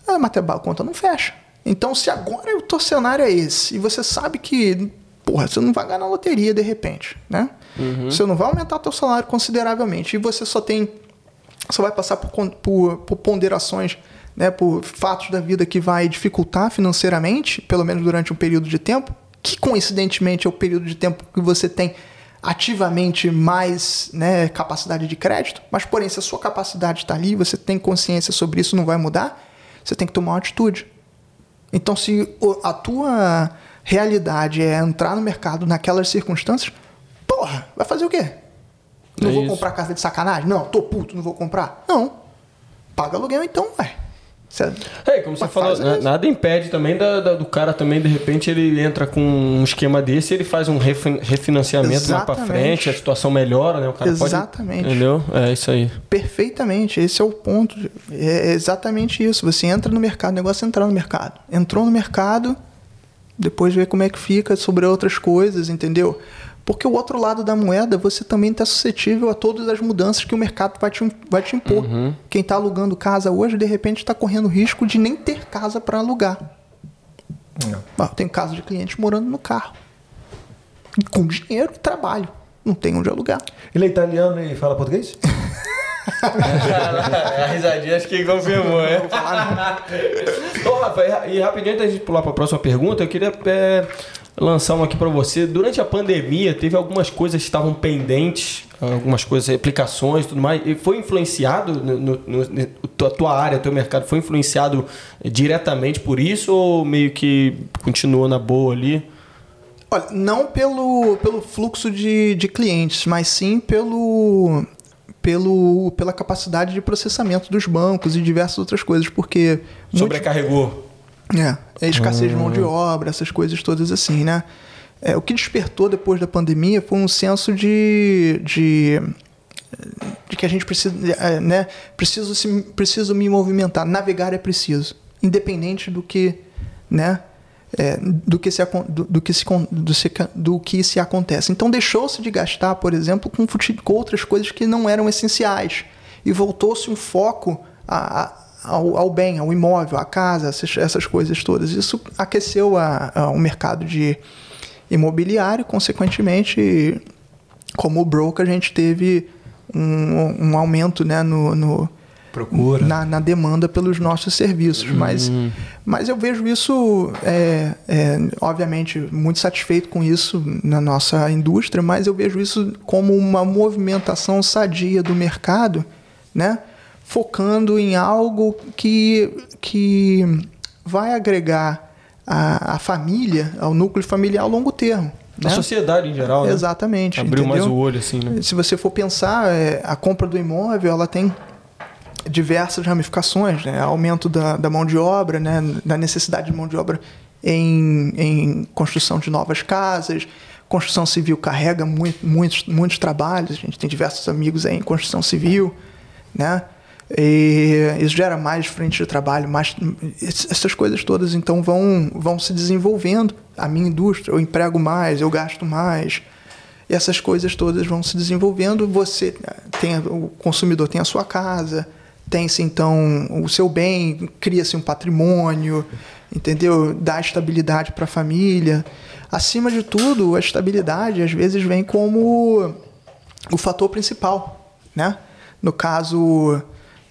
S3: a matemática conta não fecha. Então, se agora o teu cenário é esse, e você sabe que, porra, você não vai ganhar na loteria de repente, né? Você não vai aumentar teu salário consideravelmente, e você só tem só vai passar por, por- por ponderações, né, por fatos da vida que vai dificultar financeiramente, pelo menos durante um período de tempo, que coincidentemente é o período de tempo que você tem ativamente mais né, capacidade de crédito, mas porém, se a sua capacidade está ali, você tem consciência sobre isso, não vai mudar, você tem que tomar uma atitude. Então, se a tua realidade é entrar no mercado naquelas circunstâncias, Porra, vai fazer o quê? Não
S2: É
S3: vou
S2: isso.
S3: comprar casa de sacanagem? Não, tô puto, não vou comprar. Não. Paga aluguel então, vai.
S2: É, como você falou, na-
S3: isso.
S2: nada impede também da- da- do cara também, de repente, ele entra com um esquema desse, ele faz um refin- refinanciamento lá pra
S3: Exatamente.
S2: frente, a situação melhora, né? O cara
S3: Exatamente.
S2: pode. Entendeu? É isso aí.
S3: Perfeitamente, esse é o ponto. É exatamente isso. Você entra no mercado, o negócio é entrar no mercado. Entrou no mercado, depois vê como é que fica sobre outras coisas, entendeu? Porque o outro lado da moeda, você também está suscetível a todas as mudanças que o mercado vai te, vai te impor. Quem está alugando casa hoje, de repente, está correndo risco de nem ter casa para alugar.
S1: Não.
S3: Ah, tem caso de cliente morando no carro. E Com dinheiro e trabalho. Não tem onde alugar.
S1: Ele é italiano e fala português?
S2: a risadinha acho que confirmou, é? Ô, Rafa, e rapidinho antes da gente pular para a próxima pergunta, eu queria é, lançar uma aqui para você. Durante a pandemia, teve algumas coisas que estavam pendentes, algumas coisas, aplicações e tudo mais, e foi influenciado, no, no, no- a tua área, teu mercado, foi influenciado diretamente por isso ou meio que continuou na boa ali?
S3: Olha, não pelo, pelo fluxo de, de clientes, mas sim pelo, pelo, pela capacidade de processamento dos bancos e diversas outras coisas, porque
S2: Sobrecarregou.
S3: é, é escassez de mão de obra, essas coisas todas assim, né? É, o que despertou depois da pandemia foi um senso de, de, de que a gente precisa, é, né? Preciso, se, preciso me movimentar. Navegar é preciso, independente do que, né? É, do, que se, do, do que se, do, se, do que se acontece. Então deixou-se de gastar, por exemplo, com, com outras coisas que não eram essenciais e voltou-se um foco a- a- ao, ao bem, ao imóvel, à casa, essas, essas coisas todas. Isso aqueceu a- o mercado de imobiliário, consequentemente, como broker, a gente teve um, um aumento né, no, no,
S1: Procura.
S3: na, na demanda pelos nossos serviços. Mas, mas eu vejo isso, é, é, obviamente, muito satisfeito com isso na nossa indústria, mas eu vejo isso como uma movimentação sadia do mercado, né? focando em algo que, que vai agregar a, a família, ao núcleo familiar a longo termo.
S2: A
S3: né?
S2: sociedade em geral, né?
S3: Exatamente.
S2: Abriu mais o
S3: entendeu?
S2: olho, assim, né?
S3: Se você for pensar, é, a compra do imóvel, ela tem diversas ramificações, né? Aumento da, da mão de obra, né? Da necessidade de mão de obra em, em construção de novas casas. Construção civil carrega muito, muitos, muitos trabalhos. A gente tem diversos amigos em construção civil, né? E isso gera mais frente de trabalho, mais essas coisas todas então vão, vão se desenvolvendo. A minha indústria, eu emprego mais, eu gasto mais. E essas coisas todas vão se desenvolvendo. Você tem o consumidor tem a sua casa, tem-se então o seu bem, cria-se um patrimônio, entendeu? Dá estabilidade para a família. Acima de tudo, a estabilidade às vezes vem como o fator principal, né? No caso,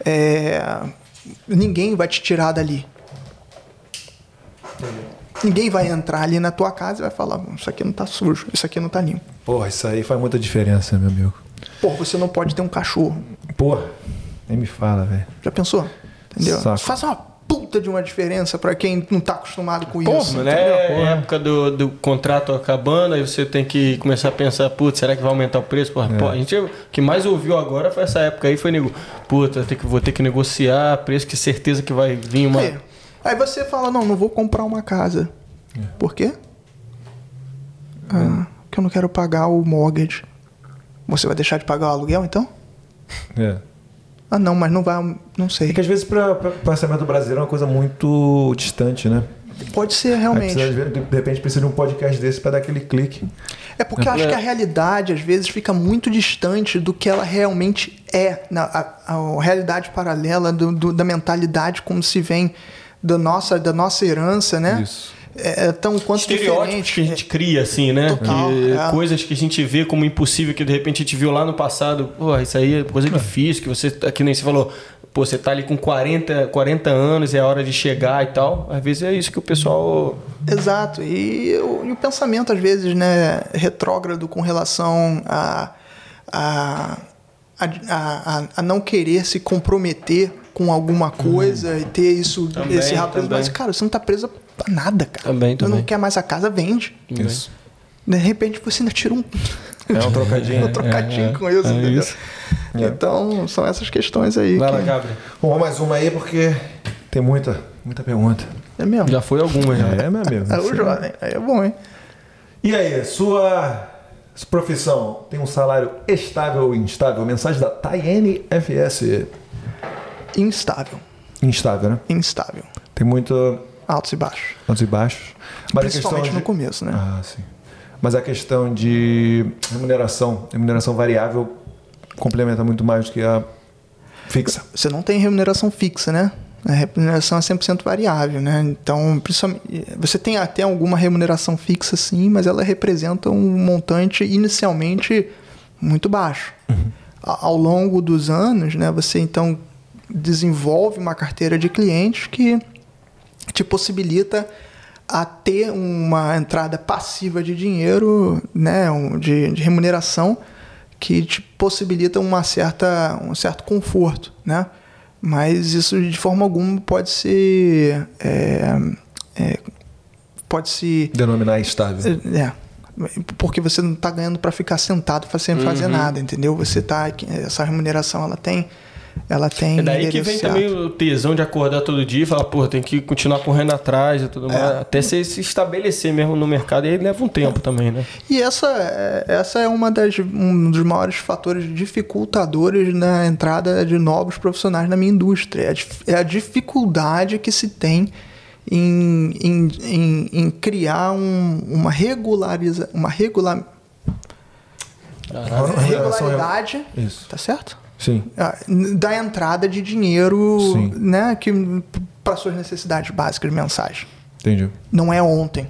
S3: é, ninguém vai te tirar dali. Ninguém vai entrar ali na tua casa e vai falar: isso aqui não tá sujo, isso aqui não tá limpo.
S1: Porra, isso aí faz muita diferença, meu amigo.
S3: Pô, você não pode ter um cachorro.
S1: Porra, nem me fala, velho.
S3: Já pensou? Entendeu?
S1: Saco.
S3: Faz uma puta de uma diferença pra quem não tá acostumado com
S2: Porra,
S3: isso.
S2: né? É época do, do contrato acabando, aí você tem que começar a pensar, putz, será que vai aumentar o preço? Porra, pô, a gente, o que mais ouviu agora foi essa época aí, foi nego, puta, tem que, vou ter que negociar preço que certeza que vai vir uma...
S3: Aí, aí você fala: não, não vou comprar uma casa. Por quê? Ah, porque eu não quero pagar o mortgage. Você vai deixar de pagar o aluguel então?
S1: É.
S3: Ah, não, mas não vai. Não sei.
S1: É que às vezes para o pensamento brasileiro é uma coisa muito distante, né?
S3: Pode ser
S1: Aí
S3: realmente.
S1: precisa, de de repente precisa de um podcast desse para dar aquele clique.
S3: É porque eu acho
S2: É.
S3: que a realidade, às vezes, fica muito distante do que ela realmente é. Na, a, a realidade paralela do, do- da mentalidade como se vem da nossa, da nossa herança, né?
S1: Isso.
S3: É, é tão quanto
S2: Estereótipos que a gente cria, assim, né?
S3: Total,
S2: Que-
S3: é.
S2: Coisas que a gente vê como impossível, que de repente a gente viu lá no passado. Pô, isso aí é coisa difícil, que você, que nem você falou, pô, você tá ali com 40, 40 anos, é a hora de chegar e tal. Às vezes é isso que o pessoal.
S3: Exato. E, o- e o pensamento, às vezes, né, retrógrado com relação a, a, a, a, não querer se comprometer com alguma coisa e ter isso,
S2: Também,
S3: esse rapaz. Mas, cara, você não tá preso a nada, cara.
S2: Também,
S3: não
S2: também.
S3: quer mais a casa, vende.
S1: Isso.
S3: De repente você ainda tira um,
S1: É um trocadinho.
S3: um trocadinho
S2: é,
S3: com isso,
S2: é
S3: entendeu?
S2: isso.
S3: Então, são essas questões aí.
S2: Vai lá,
S3: que-
S2: Gabriel.
S1: Bom, vamos mais uma aí porque tem muita, muita pergunta.
S3: É mesmo?
S2: Já foi algumas, já.
S1: É, meu amigo.
S3: É o jovem. Aí é bom, hein?
S1: E aí, sua profissão tem um salário estável ou instável? Mensagem da Tayene FS.
S3: Instável.
S1: Instável, né?
S3: Instável.
S1: Tem muito
S3: Altos e baixos.
S1: altos e baixos. Mas a
S3: Principalmente
S1: questão
S3: no
S1: de...
S3: começo, né?
S1: Ah, sim. Mas a questão de remuneração, remuneração variável complementa muito mais do que a fixa.
S3: Você não tem remuneração fixa, né? A remuneração é 100% variável, né? Então, principalmente, você tem até alguma remuneração fixa, sim, mas ela representa um montante inicialmente muito baixo. A- Ao longo dos anos, né, você então desenvolve uma carteira de clientes que te possibilita a ter uma entrada passiva de dinheiro, né, de, de remuneração que te possibilita uma certa, um certo conforto, né? Mas isso de forma alguma pode ser é, é, pode se
S1: Denominar estável.
S3: é, porque você não está ganhando para ficar sentado sem
S2: Uhum.
S3: fazer nada, entendeu? Você tá essa remuneração ela tem ela tem
S2: É daí que vem
S3: certo.
S2: também o tesão de acordar todo dia e falar, pô, tem que continuar correndo atrás e tudo mais. Até você se estabelecer mesmo no mercado, e aí leva um tempo também, né?
S3: E essa, é- essa é uma das, um dos maiores fatores dificultadores na entrada de novos profissionais na minha indústria. É a, é dificuldade que se tem em, em, em, em criar um- uma regulariza, uma regular,
S1: Regulação-
S3: regularidade,
S1: Isso.
S3: tá certo?
S1: Sim.
S3: Ah, Da entrada de dinheiro,
S1: Sim.
S3: né, que para suas necessidades básicas mensais
S1: Entendi.
S3: não é ontem.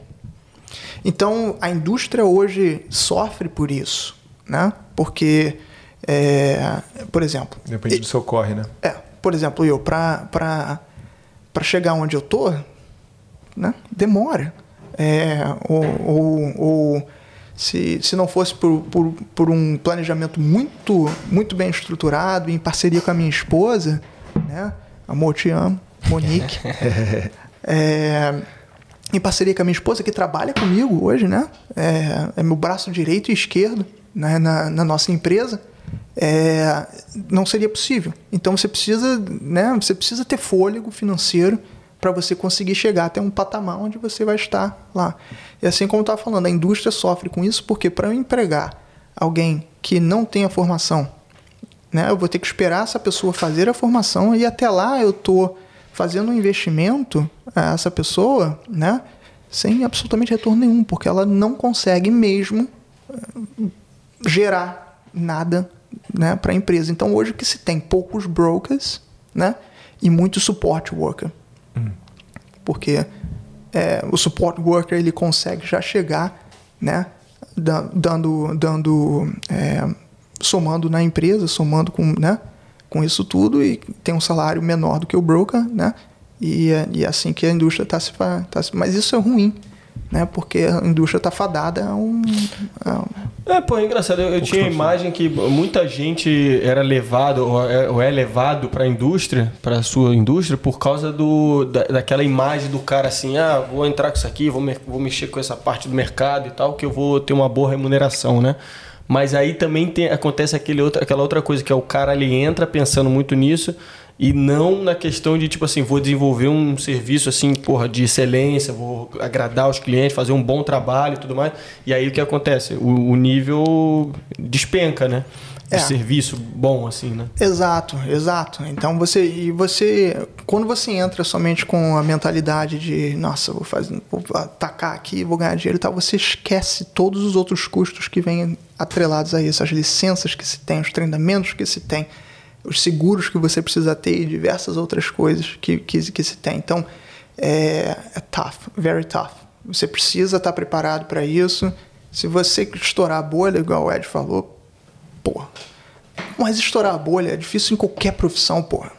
S3: Então, a indústria hoje sofre por isso, né? Porque, é, por exemplo,
S1: Depende do seu corre, né?
S3: é, por exemplo, eu para para chegar onde eu tô, né? Demora. É, ou, ou, ou se, se não fosse por, por, por um planejamento muito muito bem estruturado, em parceria com a minha esposa, né? Amor, te amo, Monique. É, em parceria com a minha esposa, que trabalha comigo hoje, né? É, é meu braço direito e esquerdo né? na, na nossa empresa. É, não seria possível. Então você precisa, né? Você precisa ter fôlego financeiro para você conseguir chegar até um patamar onde você vai estar lá. E assim como eu estava falando, a indústria sofre com isso porque para eu empregar alguém que não tem a formação né? Eu vou ter que esperar essa pessoa fazer a formação e até lá eu tô fazendo um investimento a essa pessoa, né? Sem absolutamente retorno nenhum, porque ela não consegue mesmo eh, gerar nada, né, para a empresa. Então hoje o que se tem poucos brokers, né, e muito support worker, porque é, o support worker ele consegue já chegar, né, da- dando, dando, é, somando na empresa, somando com, né, com isso tudo e tem um salário menor do que o broker, né, e é, e é assim que a indústria está se, tá se, mas isso é ruim, né, porque a indústria está fadada a um, a um
S2: É, pô, é engraçado. Eu, eu tinha a imagem que muita gente era levado, ou é, ou é levado pra indústria, pra sua indústria, por causa do, da, daquela imagem do cara assim: ah, vou entrar com isso aqui, vou, me- vou mexer com essa parte do mercado e tal, que eu vou ter uma boa remuneração, né? Mas aí também tem, acontece aquele outra, aquela outra coisa, que é o cara ele entra pensando muito nisso e não na questão de, tipo assim, vou desenvolver um serviço assim, porra, de excelência, vou agradar os clientes, fazer um bom trabalho e tudo mais. E aí o que acontece? O, o nível despenca, né? De
S3: É.
S2: serviço bom, assim, né?
S3: Exato, exato. Então você e você quando você entra somente com a mentalidade de nossa, vou fazer, vou atacar aqui, vou ganhar dinheiro e tal, você esquece todos os outros custos que vêm atrelados a isso, as licenças que se tem, os treinamentos que se tem, os seguros que você precisa ter e diversas outras coisas que, que, que se tem. Então é, é tough, very tough. Você precisa estar preparado para isso. Se você estourar a bolha, igual o Ed falou, porra. Mas estourar a bolha é difícil em qualquer profissão, porra.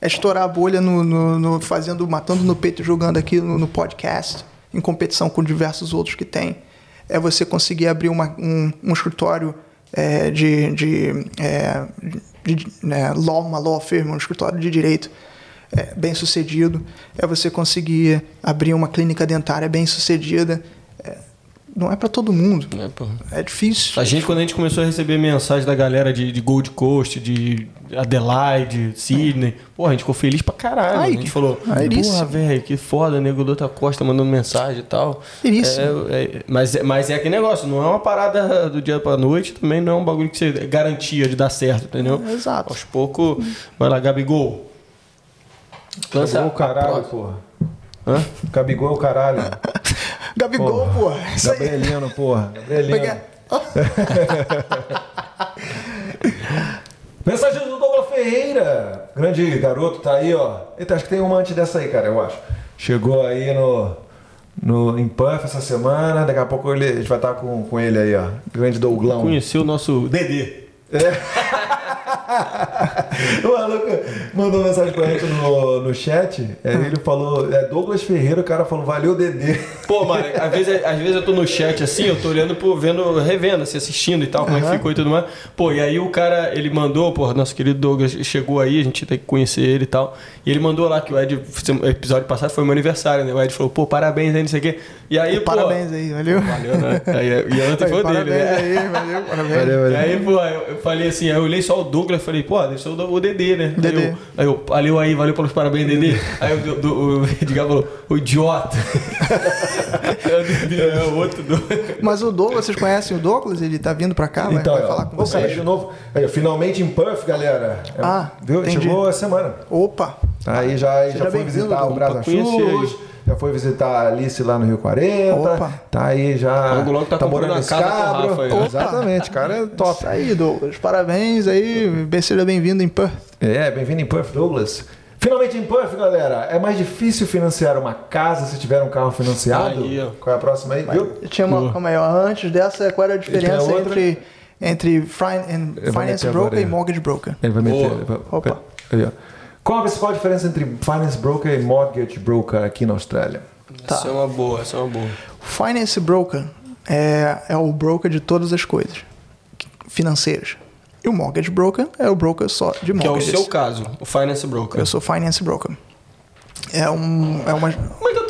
S3: É estourar a bolha no, no- no- fazendo, matando no peito, jogando aqui no, no podcast, em competição com diversos outros que tem. É você conseguir abrir uma- um, um escritório é, de, de, é, de- né, law, uma law firm, um escritório de direito é, bem sucedido. É você conseguir abrir uma clínica dentária bem sucedida. É, não é para todo mundo.
S2: É.
S3: É difícil.
S2: A gente, quando a gente começou a receber mensagem da galera de, de Gold Coast, de Adelaide, Sydney, porra, a gente ficou feliz pra caralho.
S3: Ai,
S2: a gente falou, porra, velho, que foda, nego do outra costa mandando mensagem e tal.
S3: Isso.
S2: É, é, mas, é- mas é aquele negócio, não é uma parada do dia pra noite, também não é um bagulho que você garantia de dar certo, entendeu?
S3: É, exato.
S2: Aos poucos, vai lá, Gabigol. Lança
S1: Gabigol é o caralho, porra.
S2: Hã?
S1: Gabigol é o caralho.
S3: Gabigol, pô. Isso aí.
S1: Gabrielino, porra. Gabrielino. Mensagem do Douglas Ferreira. Grande garoto, tá aí, ó. Eita, acho que tem uma antes dessa aí, cara, eu acho. Chegou aí no, no, em Puff essa semana. Daqui a pouco ele, a gente vai estar com, com ele aí, ó. Grande Douglão.
S2: Conheceu o nosso Dedê.
S1: O maluco mandou mensagem pra gente no, no chat. Aí ele falou, é Douglas Ferreira, o cara falou, valeu, Dedê.
S2: Pô, mano, às vezes, às vezes eu tô no chat assim, eu tô olhando, pô, vendo, revendo, assim, assistindo e tal, como é que ficou e tudo mais. Pô, e aí o cara, ele mandou, pô, nosso querido Douglas chegou aí, a gente tem que conhecer ele e tal. E ele mandou lá que o Ed, o episódio passado foi meu aniversário, né? O Ed falou, pô, parabéns aí, não sei o quê. E aí, pô.
S3: Parabéns aí, valeu.
S2: Valeu, né? Aí, e ontem foi dele, né?
S3: aí, valeu, parabéns.
S1: Valeu,
S2: E
S1: valeu.
S2: aí, pô, eu, eu falei assim, aí eu olhei só o Douglas e falei, pô, deve ser o, o Dedê, né? Aí
S3: Dedê.
S2: eu, aí eu, valeu aí, valeu pelos parabéns, Dedê. Aí o, do, o Edgar falou, o idiota. é o Dedê, é o outro Douglas.
S3: Mas o Douglas, vocês conhecem o Douglas? Ele tá vindo pra cá, vai,
S1: Então,
S3: vai falar com vocês.
S1: de novo. Aí, finalmente em Puff, galera. É,
S3: Ah,
S1: viu?
S3: entendi.
S1: Chegou a semana.
S3: Opa,
S1: Aí já, já foi
S3: bem-vindo,
S1: visitar o
S3: Dom,
S1: Já foi visitar a Alice lá no Rio 40.
S3: Opa.
S1: Tá aí já.
S2: Logo, logo tá comprando
S1: morando em
S2: casa com o. Rafa aí.
S3: Opa.
S1: Exatamente, cara é top.
S3: Isso aí, Douglas. Parabéns aí. Bem, seja bem-vindo em Perth.
S1: É, bem-vindo em Puff, Douglas. Finalmente em Puff, galera. É mais difícil financiar uma casa se tiver um carro financiado?
S2: Aí, ó.
S1: Qual é a próxima aí, viu?
S3: Eu tinha uma, calma aí, ó, antes dessa, qual era a diferença
S1: outra.
S3: entre, entre fin- finance broker
S1: agora
S3: e mortgage broker?
S1: Ele vai meter. Vai-
S3: Opa.
S1: Aí, ó. Qual a principal diferença entre finance broker e mortgage broker aqui na Austrália?
S3: Tá.
S2: Essa é uma boa, essa é uma boa.
S3: Finance broker é, é o broker de todas as coisas financeiras. E o mortgage broker é o broker só de
S2: Que é o
S3: mortgages.
S2: seu caso, o Finance Broker.
S3: Eu sou finance broker. É, um, é uma.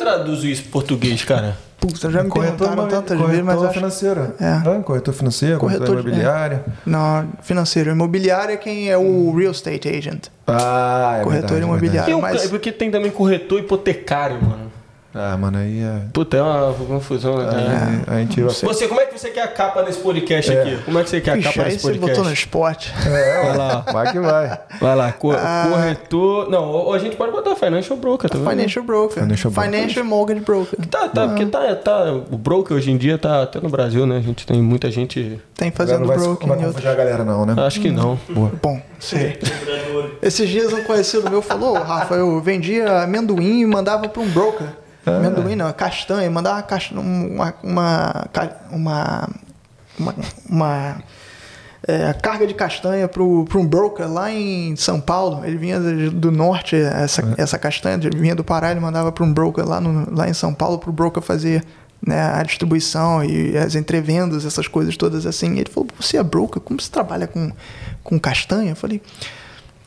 S2: É traduzo isso em português, cara?
S3: Puta, já me perguntaram
S1: imobi-
S3: tantas vezes, mas acho.
S1: financeiro.
S3: É.
S1: Corretor financeiro, corretor,
S3: Corretor
S1: imobiliário.
S3: Não, financeiro. Imobiliário é quem é o real estate agent.
S1: Ah, é
S3: Corretor
S1: verdade,
S3: imobiliário.
S2: Tem um-
S3: mas-
S2: é porque tem também corretor hipotecário, mano.
S1: Ah, mano, aí é.
S2: Puta, é uma confusão, né? cara?
S1: Aí, a gente vai.
S2: Você, como é que você quer a capa desse podcast aqui? Como é que você quer a capa
S3: aí
S2: desse
S3: você
S2: podcast?
S3: botou no esporte.
S1: É,
S2: Vai lá.
S1: vai que vai.
S2: Vai lá, co-
S3: Ah.
S2: corretor. Não, ou ou a gente pode botar Financial Broker também. né?
S3: Financial broker.
S1: Financial
S3: Financial, e mortgage broker.
S2: Tá, tá, porque tá, tá. O broker hoje em dia tá até no Brasil, né? A gente tem muita gente.
S3: Tem fazendo
S1: não vai,
S3: broker
S1: não vai
S3: outros.
S1: confundir a galera, não, né?
S2: Acho que não.
S1: Boa.
S3: Bom, sei. Esses dias um conhecido meu falou, Rafa, eu vendia amendoim e mandava para um broker. Amendoim não, castanha, mandava cast... uma, uma, ca- uma, uma, uma, é, carga de castanha para um broker lá em São Paulo. Ele vinha do norte, essa, essa castanha, ele vinha do Pará, ele mandava para um broker lá, no, lá em São Paulo, para o broker fazer né, a distribuição e as entrevendas, essas coisas todas assim. Ele falou, você é broker? Como você trabalha com, com castanha? Eu falei,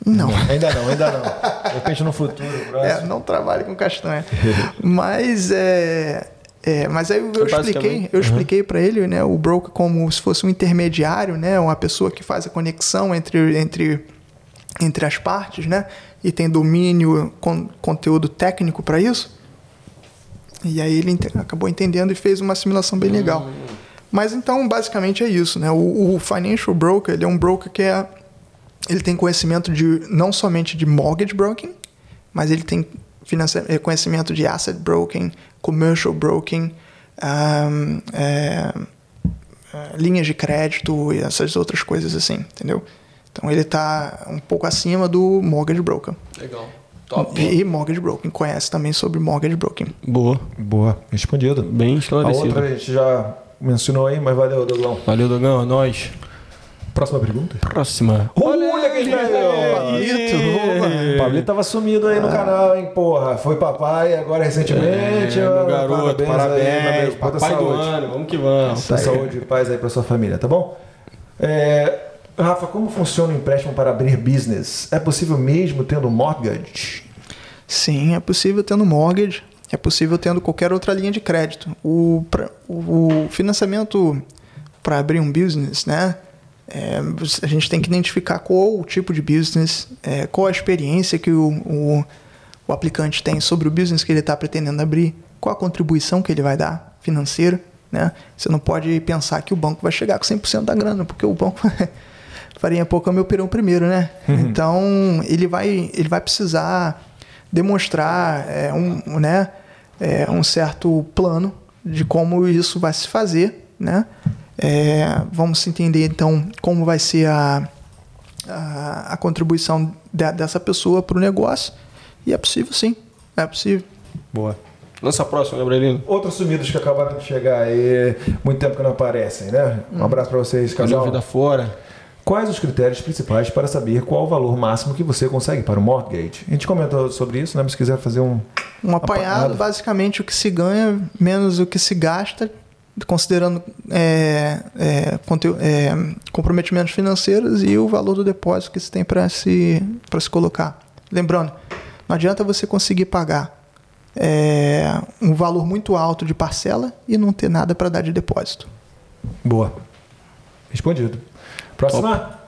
S3: não.
S1: Ainda não, ainda não. De repente no futuro,
S3: É, não trabalho com castanha. mas é, é, mas aí eu, eu expliquei, eu expliquei para ele, né, o broker como se fosse um intermediário, né, uma pessoa que faz a conexão entre entre entre as partes, né, e tem domínio com conteúdo técnico para isso. E aí ele ente- acabou entendendo e fez uma simulação bem legal. Mas então, basicamente é isso, né? O, o financial broker, ele é um broker que é ele tem conhecimento de não somente de mortgage broking, mas ele tem eh, conhecimento de asset broking, commercial broking, ahm, é, é, linhas de crédito e essas outras coisas assim, entendeu? Então ele está um pouco acima do mortgage broker.
S2: Legal. Top.
S3: E mortgage broking, conhece também sobre mortgage broking.
S2: Boa.
S1: Boa, respondido.
S2: Bem
S1: A
S2: esclarecido.
S1: outra a gente já mencionou aí, mas valeu, Douglas.
S2: Valeu, Dogão. É nóis.
S1: Próxima pergunta.
S2: Próxima.
S1: Olha que
S3: Pablito,
S1: Pablito tava sumido aí no canal, hein, porra. Foi papai agora recentemente.
S2: É,
S1: ó,
S2: meu garoto, parabéns.
S1: bem. Muita
S2: papai do
S1: saúde.
S2: ano. Vamos que vamos.
S1: Muita saúde e paz aí pra sua família, tá bom? É, Rafa, como funciona o empréstimo para abrir business? É possível mesmo tendo mortgage?
S3: Sim, é possível tendo mortgage. é possível tendo qualquer outra linha de crédito. O, pra- o, o financiamento para abrir um business, né? É, a gente tem que identificar qual o tipo de business, é, qual a experiência que o, o, o aplicante tem sobre o business que ele está pretendendo abrir, qual a contribuição que ele vai dar financeira. Né? Você não pode pensar que o banco vai chegar com 100% da grana, porque o banco farinha pouco é meu pirão primeiro, né? Então ele vai, ele vai precisar demonstrar é, um, né, é, um certo plano de como isso vai se fazer, né? É, vamos entender então como vai ser a, a, a contribuição de- dessa pessoa para o negócio e é possível sim, é possível.
S2: Boa. Lança a próxima, Gabrielino.
S1: Outros sumidos que acabaram de chegar aí, muito tempo que não aparecem, né? Um abraço pra vocês,
S2: casal. vida fora.
S1: Quais os critérios principais para saber qual o valor máximo que você consegue para o mortgage? A gente comentou sobre isso, né? Mas se quiser fazer um.
S3: Um apanhado,
S1: Apanhado.
S3: basicamente o que se ganha menos o que se gasta, considerando é, é, é, comprometimentos financeiros e o valor do depósito que se tem para se, pra se colocar. Lembrando, não adianta você conseguir pagar é, um valor muito alto de parcela e não ter nada para dar de depósito.
S1: Boa. Respondido. Próxima.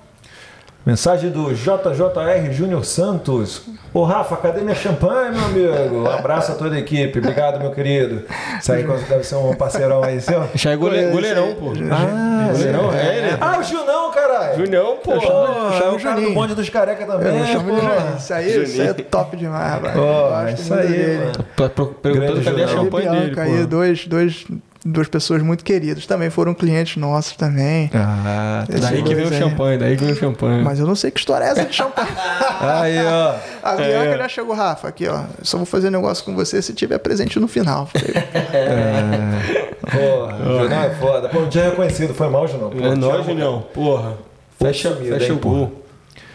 S1: Mensagem do JJR Júnior Santos. Ô Rafa, cadê minha champanhe, meu amigo? Um abraço a toda a equipe. Obrigado, meu querido. Isso aí deve ser um parceirão aí, seu.
S2: Já é gole- goleirão, pô.
S1: Ah,
S2: goleirão, é ele.
S1: Ah, o Junão, caralho.
S2: Junião, pô.
S3: Eu chamo-
S1: Pô,
S3: eu chamo
S1: é o cara do bonde dos careca também,
S3: Eu chamo
S1: pô.
S3: de Juninho. Isso aí, isso aí é top demais, rapaz.
S1: Pô,
S3: Gosto
S1: isso aí,
S2: pro- Perguntando
S1: Grande
S2: cadê a champanhe dele,
S3: aí,
S2: pô.
S3: dois, dois, duas pessoas muito queridas. Também foram clientes nossos também.
S1: Ah,
S3: Esse
S2: Daí que vem o
S3: aí.
S2: champanhe, daí que vem o champanhe.
S3: Mas eu não sei que história é essa de champanhe.
S1: aí, ó.
S3: A Bianca já chegou, Rafa, aqui, ó. Só vou fazer negócio com você se tiver presente no final. Falei,
S1: Porra, Junão é foda. Pô, um dia reconhecido. Foi mal, Junão.
S2: É nóis,
S1: amo,
S2: Junião. Porra. Fecha,
S1: sumido,
S2: fecha
S1: hein,
S2: o gol.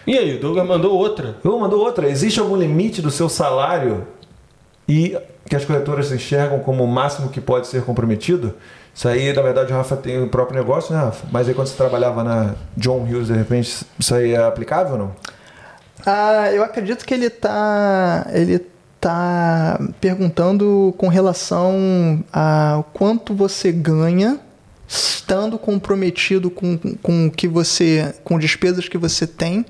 S2: E aí, o Douglas mandou outra.
S1: Eu mandou outra. Existe algum limite do seu salário e que as corretoras enxergam como o máximo que pode ser comprometido? Isso aí, na verdade, o Rafa tem o próprio negócio, né, Rafa? Mas aí quando você trabalhava na John Hughes, de repente, isso aí é aplicável ou não?
S3: ah, eu acredito que ele tá. Ele tá perguntando com relação a quanto você ganha estando comprometido com, com que você. com despesas que você tem.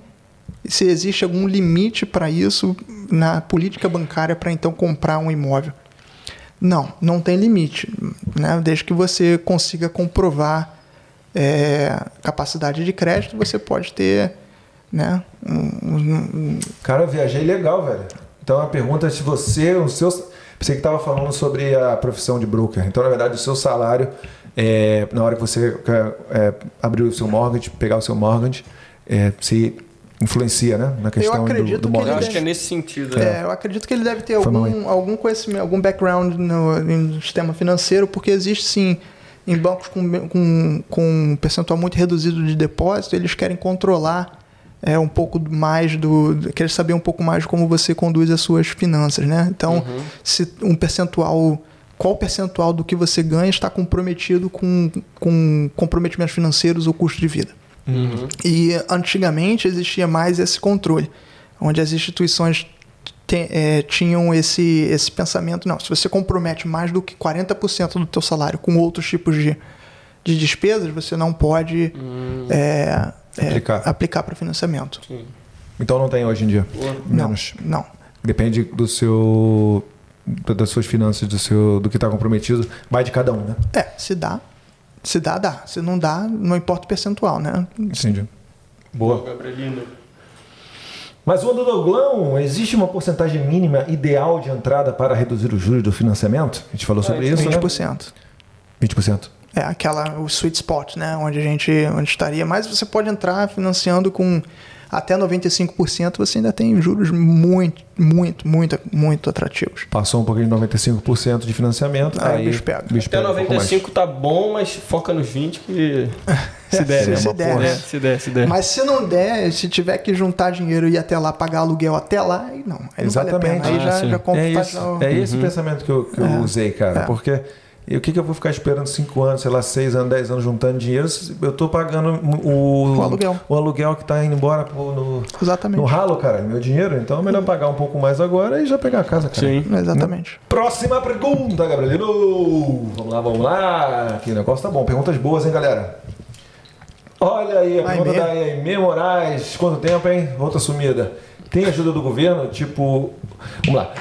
S3: Se existe algum limite para isso na política bancária para então comprar um imóvel. Não, não tem limite, né? Desde que você consiga comprovar é, capacidade de crédito, você pode ter, né? um- um-
S1: Cara, eu viajei legal, velho. Então a pergunta é se você, o seu. Você que estava falando sobre a profissão de broker. Então, na verdade, o seu salário, é, na hora que você é, abrir o seu mortgage, pegar o seu mortgage, é, se influencia, né? Na questão do,
S3: acredito
S1: do
S3: que
S2: Eu acho que é nesse sentido. né?
S3: É, eu acredito que ele deve ter
S1: Foi mal aí.
S3: algum, algum conhecimento, algum background no, no sistema financeiro, porque existe sim em bancos com, com, com um percentual muito reduzido de depósito, eles querem controlar é, um pouco mais do. querem saber um pouco mais de como você conduz as suas finanças, né? Então, se um percentual. Qual percentual do que você ganha está comprometido com, com comprometimentos financeiros ou custo de vida?
S2: Uhum.
S3: E antigamente existia mais esse controle, onde as instituições te- eh, tinham esse, esse pensamento, não, se você compromete mais do que 40% do teu salário com outros tipos de, de despesas, você não pode eh, eh,
S1: Aplicar.
S3: aplicar para financiamento.
S1: Então não tem hoje em dia.
S3: Não,
S1: Menos.
S3: não.
S1: Depende do seu. das suas finanças, do seu do que está comprometido, vai de cada um, né?
S3: É, se dá, se dá, dá. Se não dá, não importa o percentual, né?
S1: Entendi.
S2: Boa, Gabrielino.
S1: Mas o do Douglão, existe uma porcentagem mínima ideal de entrada para reduzir os juros do financiamento? A gente falou sobre isso, né?
S3: 20%.
S1: 20%.
S3: É aquela o sweet spot, né? Onde a gente onde estaria. Mas você pode entrar financiando com até 95%, você ainda tem juros muito, muito, muito, muito atrativos.
S1: Passou um pouquinho de 95% de financiamento,
S3: Aí
S1: aí,
S3: o bicho pega.
S1: bicho
S2: Até
S1: pega um pouco mais.
S2: 95 tá bom, mas foca nos 20 que. Se der,
S3: Se-
S2: né?
S3: se der, né?
S2: É, Se der, se der.
S3: Mas se não der, se tiver que juntar dinheiro e ir até lá pagar aluguel até lá, aí não. Aí não vale a pena.
S1: Exatamente.
S3: Aí
S2: Ah,
S3: já,
S2: sim.
S3: já compra
S1: É isso, é esse o pensamento que eu, que eu
S3: É.
S1: usei, cara.
S3: É.
S1: Porque E o que, que eu vou ficar esperando 5 anos, sei lá, 6 anos, 10 anos juntando dinheiro? se Eu tô pagando o,
S3: O aluguel.
S1: O aluguel que tá indo embora no,
S3: Exatamente.
S1: no ralo, cara, meu dinheiro. Então é melhor pagar um pouco mais agora e já pegar a casa, cara.
S2: Sim.
S3: Exatamente.
S1: Próxima pergunta, Gabrielino. Vamos lá, vamos lá. Que negócio tá bom. Perguntas boas, hein, galera? Olha aí, a pergunta da Aimee Moraes. Quanto tempo, hein? Outra sumida. Tem ajuda do governo? Tipo. Vamos lá.